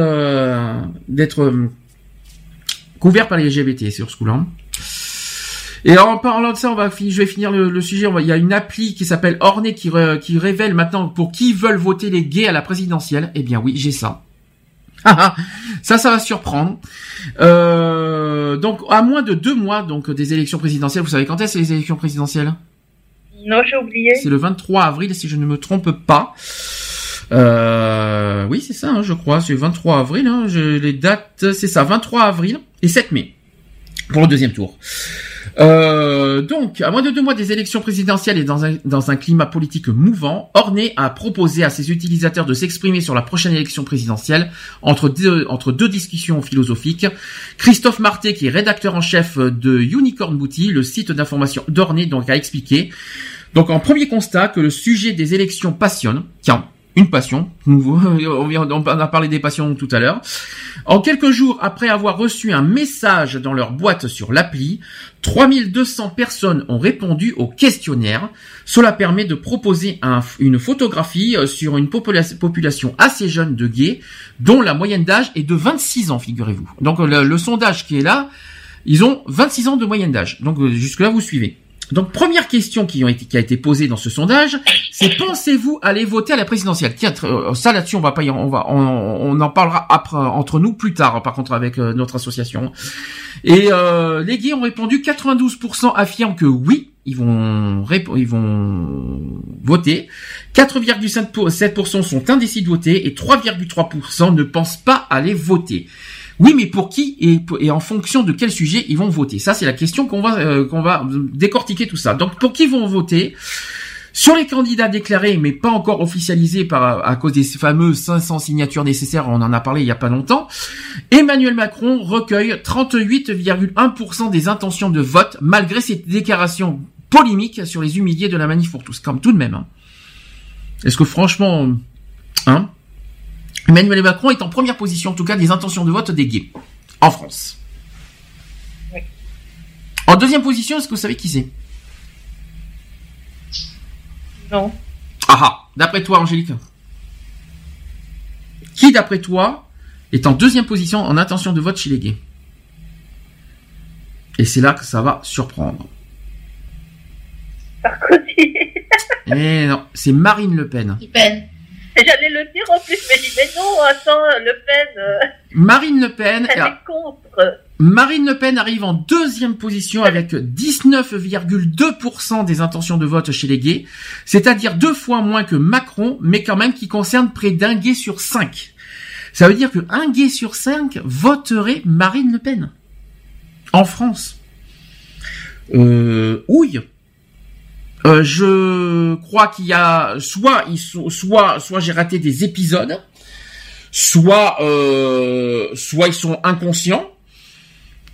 d'être couvert par les LGBT sur ce coup-là. Et en parlant de ça, on va je vais finir le, sujet. il y a une appli qui s'appelle Orné qui, qui révèle maintenant pour qui veulent voter les gays à la présidentielle. Eh bien oui, j'ai ça. ça, ça va surprendre. Euh, donc, à moins de deux mois donc des élections présidentielles, vous savez quand est-ce les élections présidentielles? Non, j'ai oublié. C'est le 23 avril, si je ne me trompe pas. Euh, oui, c'est ça, hein, je crois. C'est le 23 avril. Hein, je, les dates, c'est ça, 23 avril et 7 mai pour le deuxième tour. Euh, donc, à moins de deux mois des élections présidentielles et dans un, climat politique mouvant, Orné a proposé à ses utilisateurs de s'exprimer sur la prochaine élection présidentielle entre deux, entre deux discussions philosophiques. Christophe Marté, qui est rédacteur en chef de Unicorn Booty, le site d'information d'Orné, donc a expliqué. Donc, en premier constat, que le sujet des élections passionne, une passion. On a parlé des passions tout à l'heure. En quelques jours après avoir reçu un message dans leur boîte sur l'appli, 3200 personnes ont répondu au questionnaire. Cela permet de proposer une photographie euh, sur une population assez jeune de gays, dont la moyenne d'âge est de 26 ans, figurez-vous. Donc le, sondage qui est là, ils ont 26 ans de moyenne d'âge. Donc euh, jusque-là, vous suivez. Donc première question qui, a été posée dans ce sondage, c'est pensez-vous aller voter à la présidentielle? Tiens, euh, ça là-dessus on va pas, on va, on, en parlera entre nous plus tard. Par contre avec euh, notre association. Et euh, les gays ont répondu 92% affirment que oui, ils vont ils vont voter. 4,7% sont indécis de voter et 3,3% ne pensent pas aller voter. Oui, mais pour qui et, en fonction de quel sujet ils vont voter? Ça, c'est la question qu'on va euh, qu'on va décortiquer tout ça. Donc, pour qui vont voter? Sur les candidats déclarés, mais pas encore officialisés à cause des fameux 500 signatures nécessaires, on en a parlé il y a pas longtemps, Emmanuel Macron recueille 38,1% des intentions de vote, malgré ses déclarations polémiques sur les humiliés de la manif pour tous, comme tout de même. Hein. Est-ce que franchement, hein Emmanuel Macron est en première position, en tout cas, des intentions de vote des gays en France. En deuxième position, est-ce que vous savez qui c'est? Non. Ah ah D'après toi, Angélique Qui, d'après toi, est en deuxième position en intention de vote chez les gays? Et c'est là que ça va surprendre. Sarkozy. eh non, c'est Marine Le Pen. Le Pen. J'allais le dire en plus, mais je dis, mais non, attends, Le Pen. Euh, Marine Le Pen. Elle est contre. Marine Le Pen arrive en deuxième position avec 19,2% des intentions de vote chez les gays, c'est-à-dire deux fois moins que Macron, mais quand même qui concerne près d'un gay sur cinq. Ça veut dire que un gay sur cinq voterait Marine Le Pen en France. Euh, ouille. Euh, je crois qu'il y a soit ils sont, soit soit j'ai raté des épisodes, soit euh, soit ils sont inconscients,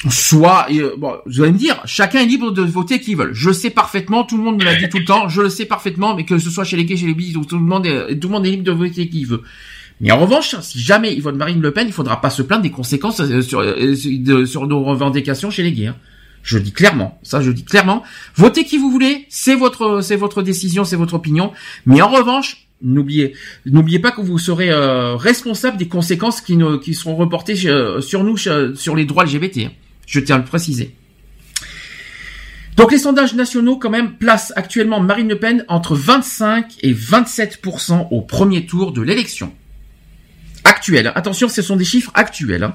soit euh, bon, vous allez me dire, chacun est libre de voter qui veut. Je sais parfaitement, tout le monde me l'a dit tout le temps, je le sais parfaitement, mais que ce soit chez les gays, chez les bis, tout le monde est, tout le monde est libre de voter qui veut. Mais en revanche, si jamais il vote Marine Le Pen, il faudra pas se plaindre des conséquences sur, sur nos revendications chez les gays. Hein. Je dis clairement, ça je dis clairement, votez qui vous voulez, c'est votre c'est votre décision, c'est votre opinion, mais en revanche, n'oubliez n'oubliez pas que vous serez euh, responsable des conséquences qui qui seront reportées euh, sur nous sur les droits LGBT. Hein. Je tiens à le préciser. Donc les sondages nationaux quand même placent actuellement Marine Le Pen entre 25 et 27% au premier tour de l'élection. Actuelle. Attention, ce sont des chiffres actuels.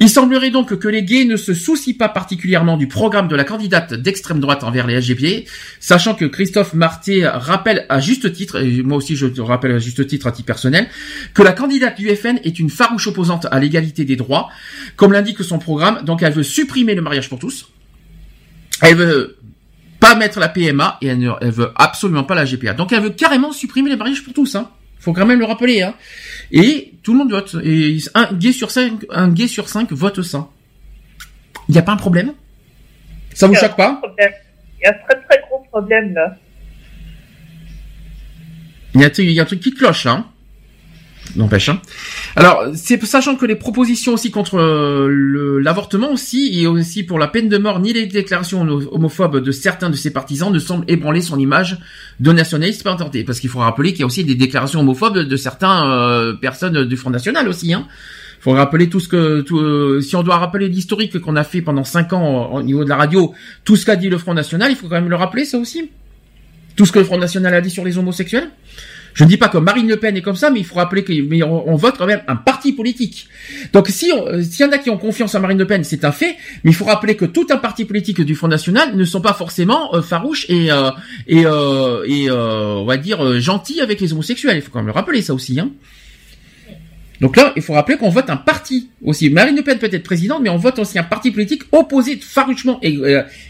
Il semblerait donc que les gays ne se soucient pas particulièrement du programme de la candidate d'extrême droite envers les LGBT, sachant que Christophe Marté rappelle à juste titre, et moi aussi je te rappelle à juste titre à titre personnel, que la candidate du FN est une farouche opposante à l'égalité des droits, comme l'indique son programme, donc elle veut supprimer le mariage pour tous, elle veut pas mettre la PMA et elle, ne, veut absolument pas la GPA. Donc elle veut carrément supprimer les mariages pour tous, hein. Faut quand même le rappeler, hein. Et tout le monde vote. Et un gay sur cinq, un gay sur cinq vote ça. Il n'y a pas un problème? Ça vous choque pas? Il y a un très très gros problème là. Il y, a, il y a un truc qui cloche, là. hein. N'empêche. Hein. Alors, c'est sachant que les propositions aussi contre euh, l'avortement aussi et aussi pour la peine de mort ni les déclarations homo- homophobes de certains de ses partisans ne semblent ébranler son image de nationaliste pas tenté. Parce qu'il faut rappeler qu'il y a aussi des déclarations homophobes de certaines euh, personnes du Front National aussi. Hein. faut rappeler tout ce que tout, euh, si on doit rappeler l'historique qu'on a fait pendant cinq ans au niveau de la radio, tout ce qu'a dit le Front National, il faut quand même le rappeler ça aussi. Tout ce que le Front National a dit sur les homosexuels. Je ne dis pas que Marine Le Pen est comme ça, mais il faut rappeler que mais on, on vote quand même un parti politique. Donc si euh, s'il y en a qui ont confiance en Marine Le Pen, c'est un fait, mais il faut rappeler que tout un parti politique du Front National ne sont pas forcément euh, farouches et euh, on va dire gentils avec les homosexuels. Il faut quand même le rappeler ça aussi. Hein. Donc là, il faut rappeler qu'on vote un parti aussi. Marine Le Pen peut être présidente, mais on vote aussi un parti politique opposé farouchement et,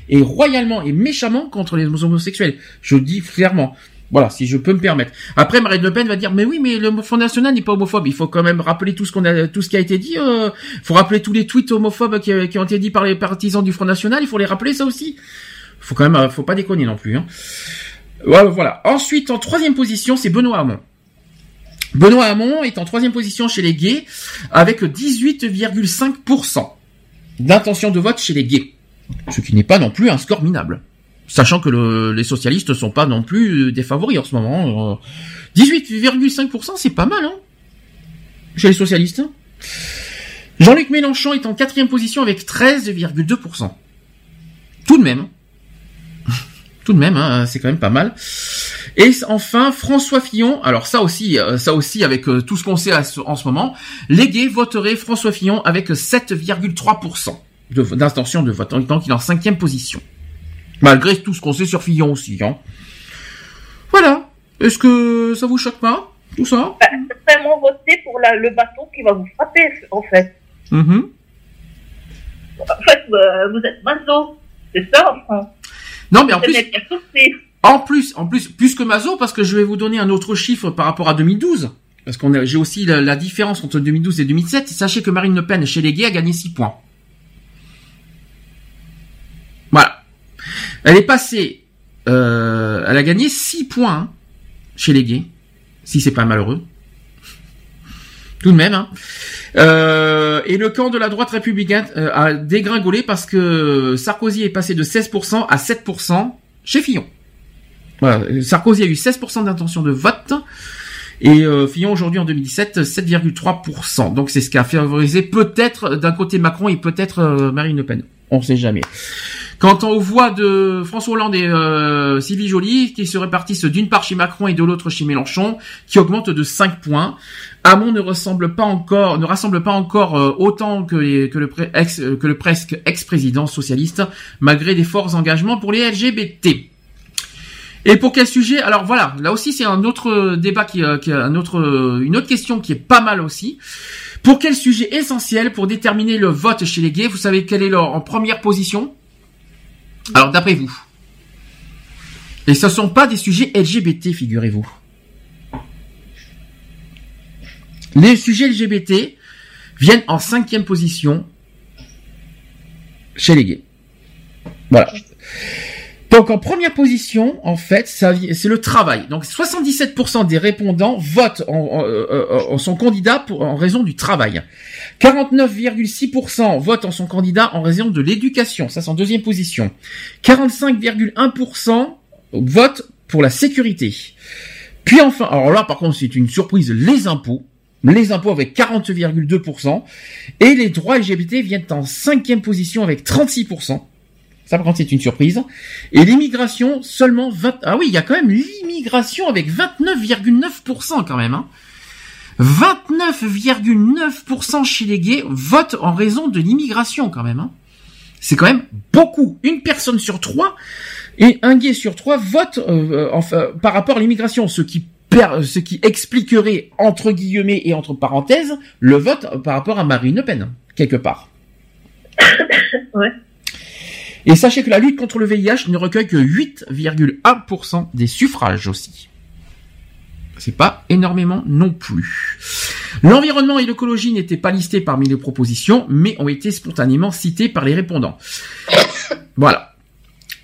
et royalement et méchamment contre les homosexuels. Je dis clairement. Voilà, si je peux me permettre. Après, Marine Le Pen va dire, mais oui, mais le Front National n'est pas homophobe. Il faut quand même rappeler tout ce qu'on a, tout ce qui a été dit. Il faut rappeler tous les tweets homophobes qui, qui ont été dit par les partisans du Front National. Il faut les rappeler ça aussi. Faut quand même, euh, faut pas déconner non plus. Hein. Voilà, voilà. Ensuite, en troisième position, c'est Benoît Hamon. Benoît Hamon est en troisième position chez les gays avec 18,5% d'intention de vote chez les gays. Ce qui n'est pas non plus un score minable. Sachant que le- les socialistes sont pas non plus euh, des favoris en ce moment. Euh, 18,5%, c'est pas mal, hein Chez les socialistes. Jean-Luc Mélenchon est en quatrième position avec 13,2%. Tout de même. Tout de même, hein, c'est quand même pas mal. Et enfin, François Fillon. Alors ça aussi, euh, ça aussi avec euh, tout ce qu'on sait en ce moment, les gays voteraient François Fillon avec 7,3% de- d'intention de vote. Donc il est en cinquième position. Malgré tout ce qu'on sait sur Fillon aussi. Hein. Voilà. Est-ce que ça vous choque pas Tout ça? Bah, vraiment voter pour la- le bâton qui va vous frapper, en fait. Mhm. En fait, euh, vous êtes maso. C'est ça, enfin. Non, mais en plus, en plus, en plus, plus que Mazo, parce que je vais vous donner un autre chiffre par rapport à 2012. Parce qu'on a, j'ai aussi la, la différence entre 2012 et 2007. Sachez que Marine Le Pen, chez les gays, a gagné 6 points. Voilà. Elle est passée, euh, elle a gagné 6 points chez les gays. Si c'est pas malheureux. Tout de même. Hein. Euh, et le camp de la droite républicaine euh, a dégringolé parce que Sarkozy est passé de 16% à 7% chez Fillon. Sarkozy a eu 16% d'intention de vote et Fillon aujourd'hui en 2017 7,3%. Donc c'est ce qui a favorisé peut-être d'un côté Macron et peut-être Marine Le Pen. On sait jamais. Quant aux voix de François Hollande et euh, Sylvie Joly, qui se répartissent d'une part chez Macron et de l'autre chez Mélenchon, qui augmentent de 5 points. Hamon ne ressemble pas encore, ne rassemble pas encore euh, autant que, les- que le, ex- euh, que le presque ex-président socialiste, malgré des forts engagements pour les LGBT. Et pour quel sujet? Alors voilà, là aussi c'est un autre débat qui, euh, qui un autre, euh, une autre question qui est pas mal aussi. Pour quel sujet essentiel pour déterminer le vote chez les gays? Vous savez quelle est leur en première position? Alors d'après vous. Et ce sont pas des sujets LGBT, figurez-vous. Les sujets LGBT viennent en cinquième position chez les gays. Voilà. Donc en première position, en fait, c'est le travail. Donc 77% des répondants votent en, euh, son candidat en raison du travail. 49,6% votent en son candidat en raison de l'éducation. Ça c'est en deuxième position. 45,1% votent pour la sécurité. Puis enfin, alors là par contre c'est une surprise, les impôts. Les impôts avec 40,2%. Et les droits LGBT viennent en cinquième position avec 36%. Ça, par contre, c'est une surprise. Et l'immigration, seulement 20... Ah oui, il y a quand même l'immigration avec 29,9% quand même. Hein. 29,9% chez les gays votent en raison de l'immigration quand même. Hein. C'est quand même beaucoup. Une personne sur trois et un gay sur trois vote euh, enfin, par rapport à l'immigration, ce qui ce qui expliquerait entre guillemets et entre parenthèses le vote par rapport à Marine Le Pen quelque part. Ouais. Et sachez que la lutte contre le VIH ne recueille que 8,1% des suffrages aussi. C'est pas énormément non plus. L'environnement et l'écologie n'étaient pas listés parmi les propositions, mais ont été spontanément cités par les répondants. Voilà.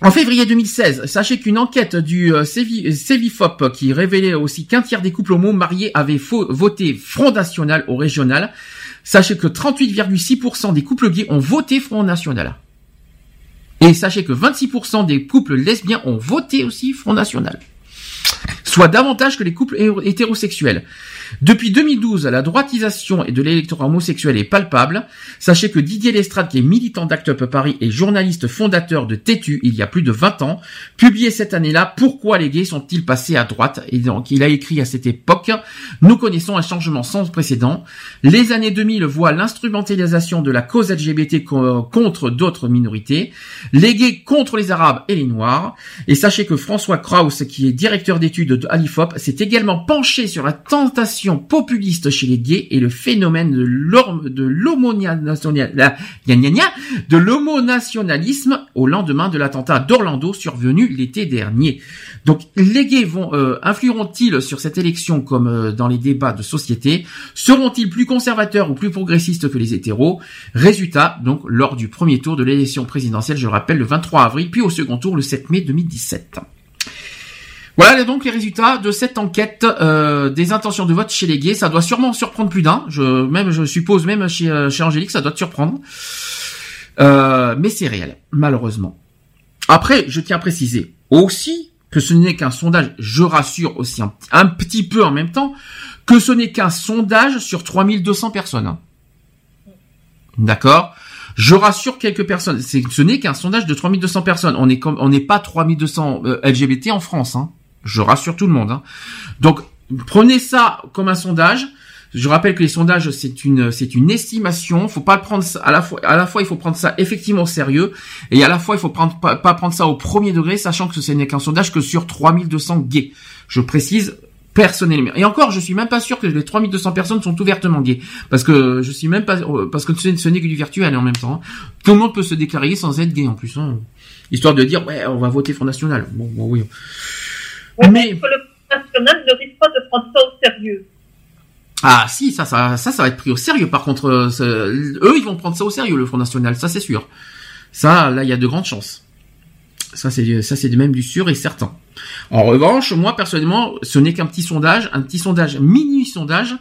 En février 2016, sachez qu'une enquête du euh, Cevifop qui révélait aussi qu'un tiers des couples homo mariés avaient voté Front National au régional. Sachez que 38,6% des couples gays ont voté Front National. Et sachez que 26% des couples lesbiens ont voté aussi Front National soit davantage que les couples hétérosexuels. Depuis 2012, la droitisation de l'électorat homosexuel est palpable. Sachez que Didier Lestrade, qui est militant d'Act Up Paris et journaliste fondateur de Tétu il y a plus de 20 ans, publiait cette année-là Pourquoi les gays sont-ils passés à droite? Et donc il a écrit à cette époque Nous connaissons un changement sans précédent. Les années 2000 voient l'instrumentalisation de la cause LGBT contre d'autres minorités. Les gays contre les Arabes et les Noirs. Et sachez que François Kraus, qui est directeur d'études de Alifop, s'est également penché sur la tentation populiste chez les gays et le phénomène de l'homonationalisme au lendemain de l'attentat d'Orlando survenu l'été dernier. Donc les gays vont euh, influeront-ils sur cette élection comme euh, dans les débats de société? Seront-ils plus conservateurs ou plus progressistes que les hétéros? Résultat, donc lors du premier tour de l'élection présidentielle, je le rappelle, le 23 avril, puis au second tour le 7 mai 2017. Voilà donc les résultats de cette enquête euh, des intentions de vote chez les gays. Ça doit sûrement surprendre plus d'un. Je même je suppose même chez euh, chez Angélique ça doit te surprendre. Euh, mais c'est réel, malheureusement. Après, je tiens à préciser aussi que ce n'est qu'un sondage. Je rassure aussi un, petit peu en même temps que ce n'est qu'un sondage sur 3200 personnes. D'accord? Je rassure quelques personnes. ce n'est qu'un sondage de 3200 personnes. On n'est pas 3200 LGBT en France. Hein. Je rassure tout le monde. Hein. Donc prenez ça comme un sondage. Je rappelle que les sondages c'est une c'est une estimation. Faut pas prendre à la fois à la fois il faut prendre ça effectivement au sérieux et à la fois il faut prendre pas, prendre ça au premier degré, sachant que ce n'est qu'un sondage que sur 3200 gays. Je précise personnellement. Et encore, je suis même pas sûr que les 3200 personnes sont ouvertement gays, parce que je suis même pas, parce que ce n'est que du virtuel en même temps. Hein. Tout le monde peut se déclarer sans être gay en plus, hein. histoire de dire ouais, on va voter Front National. Bon oui mais que le national ne risque pas de prendre ça au sérieux. Ah si, ça, ça, ça, ça va être pris au sérieux. Par contre, euh, eux, ils vont prendre ça au sérieux, le Front National, ça c'est sûr. Ça, là, il y a de grandes chances. Ça, c'est, ça, c'est même du sûr et certain. En revanche, moi personnellement, ce n'est qu'un petit sondage, un petit sondage, mini sondage,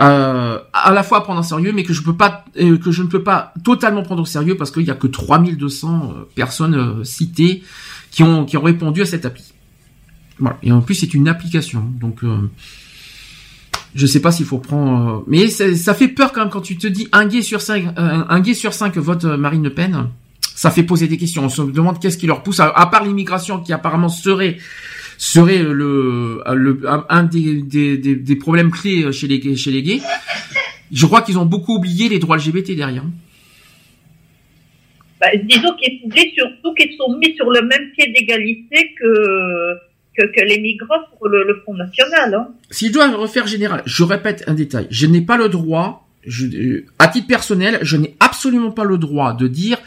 euh, à la fois à prendre au sérieux, mais que je peux pas, euh, que je ne peux pas totalement prendre au sérieux parce qu'il y a que 3200 personnes citées qui ont, qui ont répondu à cet appli. Et en plus, c'est une application. Donc, euh, je sais pas s'il faut prendre. Euh, mais ça fait peur quand même quand tu te dis un gay sur cinq, euh, sur cinq vote Marine Le Pen. Ça fait poser des questions. On se demande qu'est-ce qui leur pousse, à, part l'immigration qui apparemment serait serait le un des, des, des, problèmes clés chez les chez les gays. Je crois qu'ils ont beaucoup oublié les droits LGBT derrière. Bah, disons qu'ils surtout qu'ils sont mis sur le même pied d'égalité que que, les migrants pour le, Front National. Hein. Si je dois refaire général, je répète un détail. Je n'ai pas le droit, euh, à titre personnel, je n'ai absolument pas le droit de dire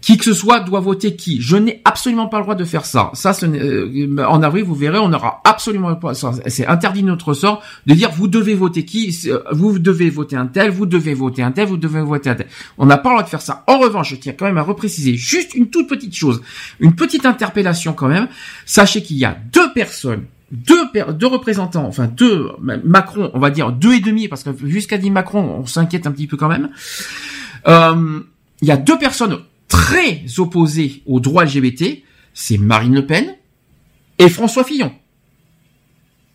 qui que ce soit doit voter qui. Je n'ai absolument pas le droit de faire ça. Ça, euh, en avril, vous verrez, on n'aura absolument pas. C'est interdit de notre sort de dire vous devez voter qui, euh, vous devez voter un tel, vous devez voter un tel, vous devez voter un tel. On n'a pas le droit de faire ça. En revanche, je tiens quand même à repréciser juste une toute petite chose, une petite interpellation quand même. Sachez qu'il y a deux personnes deux, deux représentants, enfin deux, Macron, on va dire deux et demi, parce que jusqu'à dit Macron, on s'inquiète un petit peu quand même. Euh, il y a deux personnes très opposés au droit LGBT, c'est Marine Le Pen et François Fillon.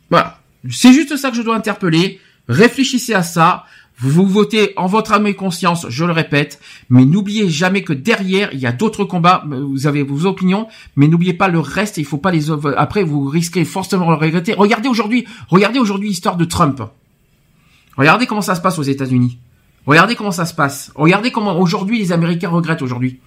Voilà. C'est juste ça que je dois interpeller. Réfléchissez à ça. Vous votez en votre âme et conscience, je le répète, mais n'oubliez jamais que derrière, il y a d'autres combats, vous avez vos opinions, mais n'oubliez pas le reste, il faut pas les après vous risquez forcément de le regretter. Regardez aujourd'hui, regardez aujourd'hui l'histoire de Trump. Regardez comment ça se passe aux États-Unis. Regardez comment ça se passe. Regardez comment aujourd'hui les Américains regrettent aujourd'hui.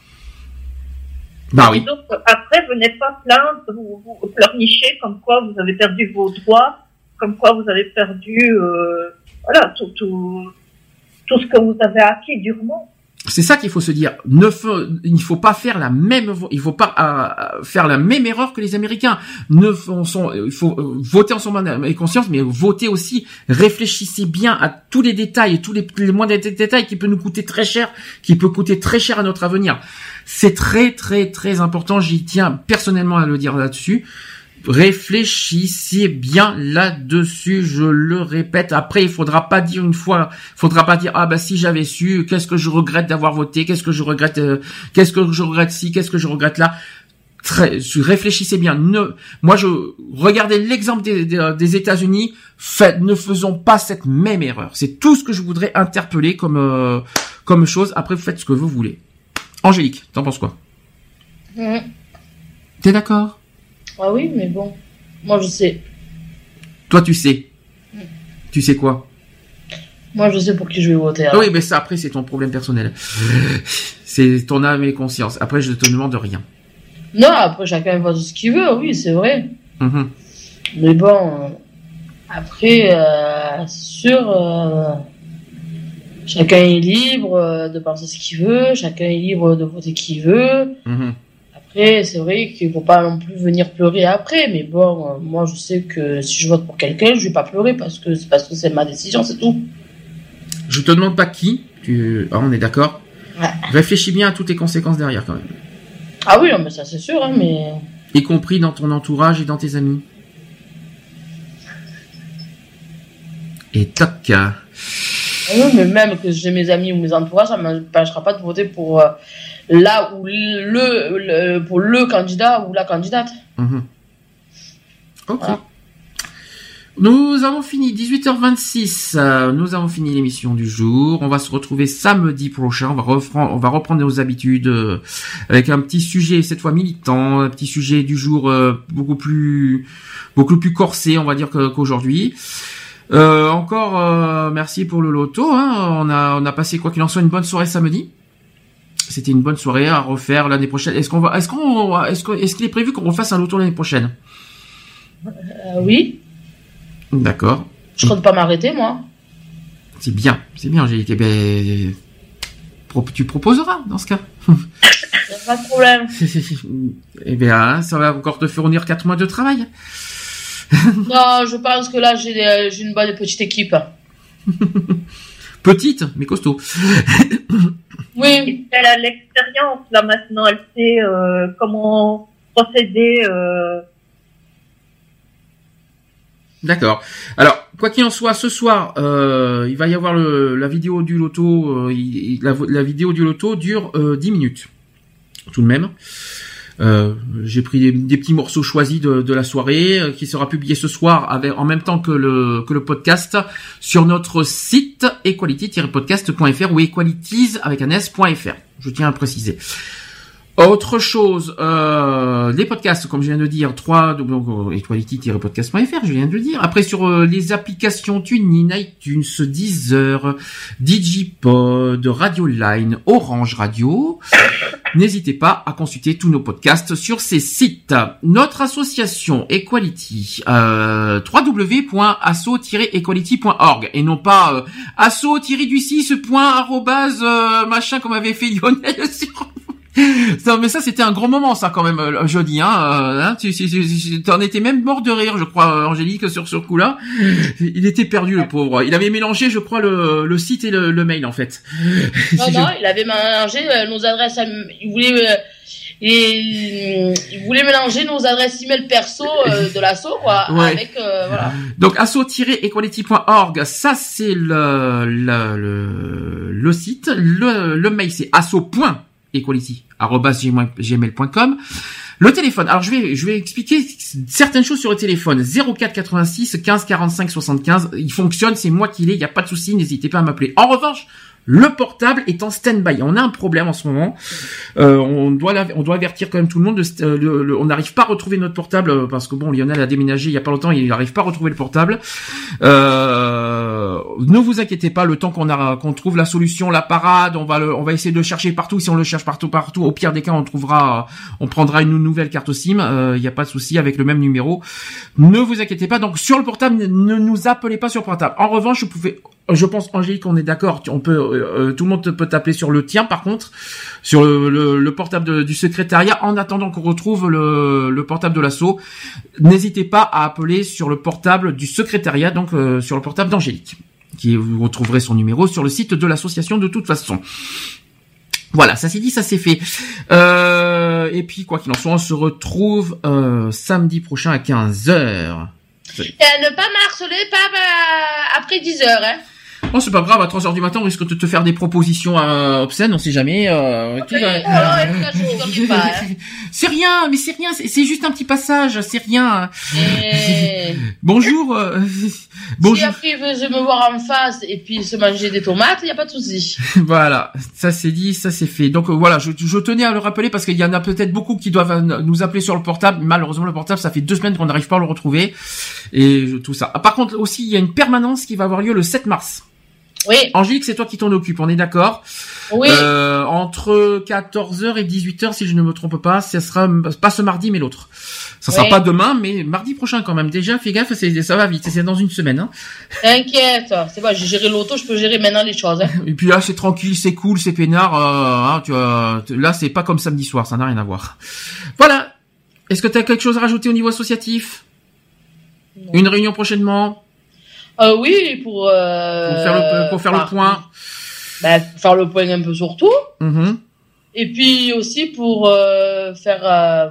Bah oui. Donc, après, venez pas plaindre, vous, vous pleurnichez comme quoi vous avez perdu vos droits, comme quoi vous avez perdu, euh, voilà, tout, tout, tout ce que vous avez acquis durement. C'est ça qu'il faut se dire. Ne il faut pas faire la même, il faut pas euh, faire la même erreur que les Américains. Ne font son- il faut euh, voter en son et conscience, mais voter aussi. Réfléchissez bien à tous les détails et tous les, les moindres dé- détails qui peut nous coûter très cher, qui peut coûter très cher à notre avenir. C'est très très très important. J'y tiens personnellement à le dire là-dessus. Réfléchissez bien là-dessus, je le répète. Après, il faudra pas dire une fois, faudra pas dire ah bah si j'avais su, qu'est-ce que je regrette d'avoir voté, qu'est-ce que je regrette, euh, qu'est-ce que je regrette ci, qu'est-ce que je regrette là. Très, réfléchissez bien. Moi je regardez l'exemple des, des États-Unis. Ne faisons pas cette même erreur. C'est tout ce que je voudrais interpeller comme euh, comme chose. Après, vous faites ce que vous voulez. Angélique, t'en penses quoi Mhm. T'es d'accord Ah oui, mais bon. Moi, je sais. Toi, tu sais. Tu sais quoi Moi, je sais pour qui je vais voter. Ah. Oui, mais ça après c'est ton problème personnel. C'est ton âme et conscience. Après, je te demande rien. Non, après, chacun vote ce qu'il veut, oui, c'est vrai. Mhm. Mais bon, euh, après, euh, sûr, euh, chacun est libre euh, de penser ce qu'il veut, chacun est libre de voter qui veut. Mhm. Après, c'est vrai qu'il faut pas non plus venir pleurer après, mais bon, euh, moi je sais que si je vote pour quelqu'un, je vais pas pleurer parce que c'est parce que c'est ma décision, c'est tout. Je te demande pas qui. Tu... Ah, on est d'accord? Ouais. Réfléchis bien à toutes les conséquences derrière quand même. Ah oui, non, mais ça c'est sûr, hein, mais Y compris dans ton entourage et dans tes amis. Et toc. Mais même que j'ai mes amis ou mes entourages, ça m'empêchera pas de voter pour euh, là ou le, le- pour le candidat ou la candidate. Mhm. Ok. Nous avons fini 18h26. euh, nous avons fini l'émission du jour. On va se retrouver samedi prochain. On va reprendre, on va reprendre nos habitudes euh, avec un petit sujet cette fois militant, un petit sujet du jour beaucoup plus beaucoup plus corsé, on va dire qu'aujourd'hui. Euh, encore euh, merci pour le loto. Hein. On a on a passé quoi qu'il en soit une bonne soirée samedi. C'était une bonne soirée à refaire l'année prochaine. Est-ce qu'on va est-ce qu'on est-ce qu'il est prévu qu'on refasse un loto l'année prochaine? Euh, oui, D'accord. je compte pas m'arrêter, moi. C'est bien, c'est bien, Angélique. Eh ben, tu proposeras dans ce cas. Pas de problème. eh bien, ça va encore te fournir quatre mois de travail. non, je pense que là, j'ai j'ai une bonne petite équipe. Petite, mais costaud. Oui. Elle a l'expérience, là, maintenant. Elle sait euh, comment procéder. Euh... D'accord. Alors, quoi qu'il en soit, ce soir, euh, il va y avoir le, la vidéo du loto. euh, il- la, la vidéo du loto dure euh, 10 minutes, tout de même. Euh, J'ai pris des, des petits morceaux choisis de, de la soirée euh, qui sera publié ce soir avec, en même temps que le, que le podcast sur notre site equality-podcast.fr ou equalities avec un s.fr. Je tiens à préciser. Autre chose, euh, les podcasts, comme je viens de dire, 3 equality-podcast.fr, je viens de le dire. Après sur euh, les applications TuneIn, iTunes, Deezer, Digipod, Radio Line, Orange Radio. N'hésitez pas à consulter tous nos podcasts sur ces sites. Notre association Equality, euh, www.asso-equality.org et non pas euh, asso-du6. euh, machin comme avait fait Lionel sur non, mais ça, c'était un gros moment, ça, quand même, euh, jeudi, hein, euh, hein, tu, tu, tu- tu- t'en étais même mort de rire, je crois, euh, Angélique, sur ce coup-là. Il était perdu, le pauvre. Il avait mélangé, je crois, le, le site et le, le mail, en fait. Non, non, il avait mélangé nos adresses. à- Il voulait, il, voulait mélanger nos adresses email perso euh, de l'assaut, quoi, Ouais. avec euh, voilà. Donc asso-equality.org, ça c'est le, le, le, le site. Le, le mail c'est asso.equality@gmail.com. Le téléphone. Alors je vais je vais expliquer certaines choses sur le téléphone. 04 86 15 45 75. Il fonctionne, c'est moi qui l'ai. Il n'y a pas de souci. N'hésitez pas à m'appeler. En revanche. Le portable est en stand-by. On a un problème en ce moment. Euh, on doit on doit avertir quand même tout le monde. euh, on n'arrive pas à retrouver notre portable euh, parce que bon, Lionel a déménagé il y a pas longtemps. Il n'arrive pas à retrouver le portable. Euh, ne vous inquiétez pas, le temps qu'on trouve la solution, la parade, on va le, on va essayer de le chercher partout. Si on le cherche partout, partout, au pire des cas, on trouvera, on prendra une nouvelle carte SIM. Il n'y a pas de souci avec le même numéro. Ne vous inquiétez pas. Donc sur le portable, ne nous appelez pas sur le portable. En revanche, vous pouvez je pense Angélique, on est d'accord. On peut, euh, tout le monde peut t'appeler sur le tien, par contre, sur le, portable du secrétariat. En attendant qu'on retrouve le, portable de l'assaut, n'hésitez pas à appeler sur le portable du secrétariat, donc euh, sur le portable d'Angélique, qui vous retrouverez son numéro sur le site de l'association de toute façon. Voilà, ça c'est dit, ça c'est fait. Euh, et puis quoi qu'il en soit, on se retrouve samedi prochain à 15h. Et ne pas marceler pas après 10h, hein. Oh, c'est pas grave, à 3h du matin, on risque de te faire des propositions euh, obscènes, on sait jamais. Euh, c'est rien, mais c'est rien, c'est juste un petit passage, c'est rien. bonjour. Euh, bonjour. Si après il veut me voir en face et puis se manger des tomates, il y a pas de souci. voilà, ça c'est dit, ça c'est fait. Donc euh, voilà, je, je, tenais à le rappeler parce qu'il y en a peut-être beaucoup qui doivent nous appeler sur le portable. Malheureusement, le portable, ça fait deux semaines qu'on n'arrive pas à le retrouver et tout ça. Par contre, aussi, il y a une permanence qui va avoir lieu le 7 mars. Oui. Angélique, c'est toi qui t'en occupe, on est d'accord Oui. Euh, entre 14h et 18h, si je ne me trompe pas, ce sera pas ce mardi, mais l'autre. Ça sera pas demain, mais mardi prochain quand même. Déjà, fais gaffe, ça va vite, c'est dans une semaine. Hein. T'inquiète, c'est bon, j'ai géré l'auto, je peux gérer maintenant les choses. Hein. Et puis là, c'est tranquille, c'est cool, c'est peinard. Euh, hein, tu vois, là, c'est pas comme samedi soir, ça n'a rien à voir. Voilà. Est-ce que tu as quelque chose à rajouter au niveau associatif? Une réunion prochainement? Euh, oui, pour, euh, pour faire le, pour faire le point. Bah, faire le point un peu sur tout. Mm-hmm. Et puis aussi pour euh, faire euh,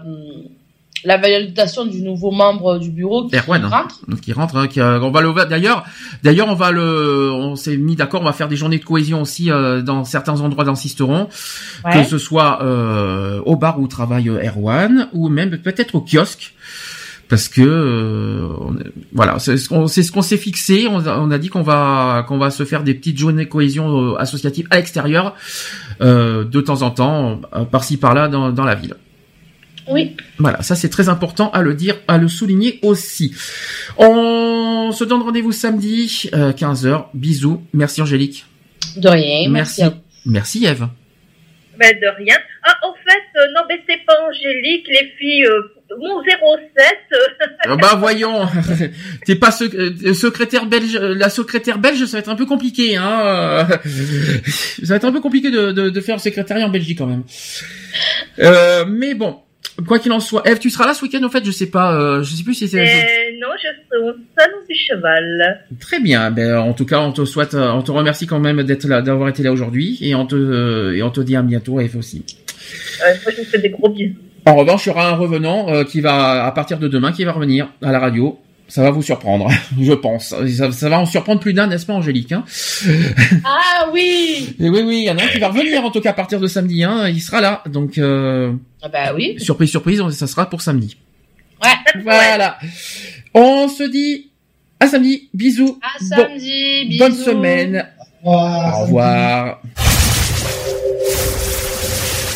la validation du nouveau membre du bureau qui Erwan, hein. rentre. qui rentre, hein, qui, on va le d'ailleurs. D'ailleurs, on va le, on s'est mis d'accord, on va faire des journées de cohésion aussi euh, dans certains endroits d'Insisteron, que ce soit euh, au bar où travaille Erwan ou même peut-être au kiosque parce que euh, voilà, c'est ce qu'on c'est ce qu'on s'est fixé. On a, on a dit qu'on va qu'on va se faire des petites journées de cohésion euh, associative à l'extérieur euh, de temps en temps, par-ci par-là dans, dans la ville. Oui. Voilà, ça c'est très important à le dire, à le souligner aussi. On se donne rendez-vous samedi 15h. Bisous. Merci Angélique. De rien. Merci. Merci, merci Eve. Ben de rien. Ah, fait, non, mais c'est pas Angélique, les filles mon 07. Ah bah voyons, t'es pas euh, secrétaire belge, la secrétaire belge, ça va être un peu compliqué, hein. ça va être un peu compliqué de, de, de faire secrétariat en Belgique quand même. Euh, mais bon, quoi qu'il en soit, Eve, tu seras là ce week-end au fait, je sais pas, euh, je sais plus si c'est. Euh, non, je serai au salon du cheval. Très bien, ben en tout cas, on te souhaite, on te remercie quand même d'être là, d'avoir été là aujourd'hui, et on te et on te dit à bientôt, Eve aussi. Euh, moi, je vous fais des gros bisous. En revanche, il y aura un revenant euh, qui va, à partir de demain, qui va revenir à la radio. Ça va vous surprendre, je pense. Ça, va en surprendre plus d'un, n'est-ce pas, Angélique hein? Ah oui Et Oui, oui, il y en a un qui va revenir, en tout cas, à partir de samedi. Hein, il sera là, donc... Euh, ah bah oui. Surprise, surprise, ça sera pour samedi. Ouais. Voilà. On se dit à samedi. Bisous. À samedi. bisous. Bonne semaine. Au revoir.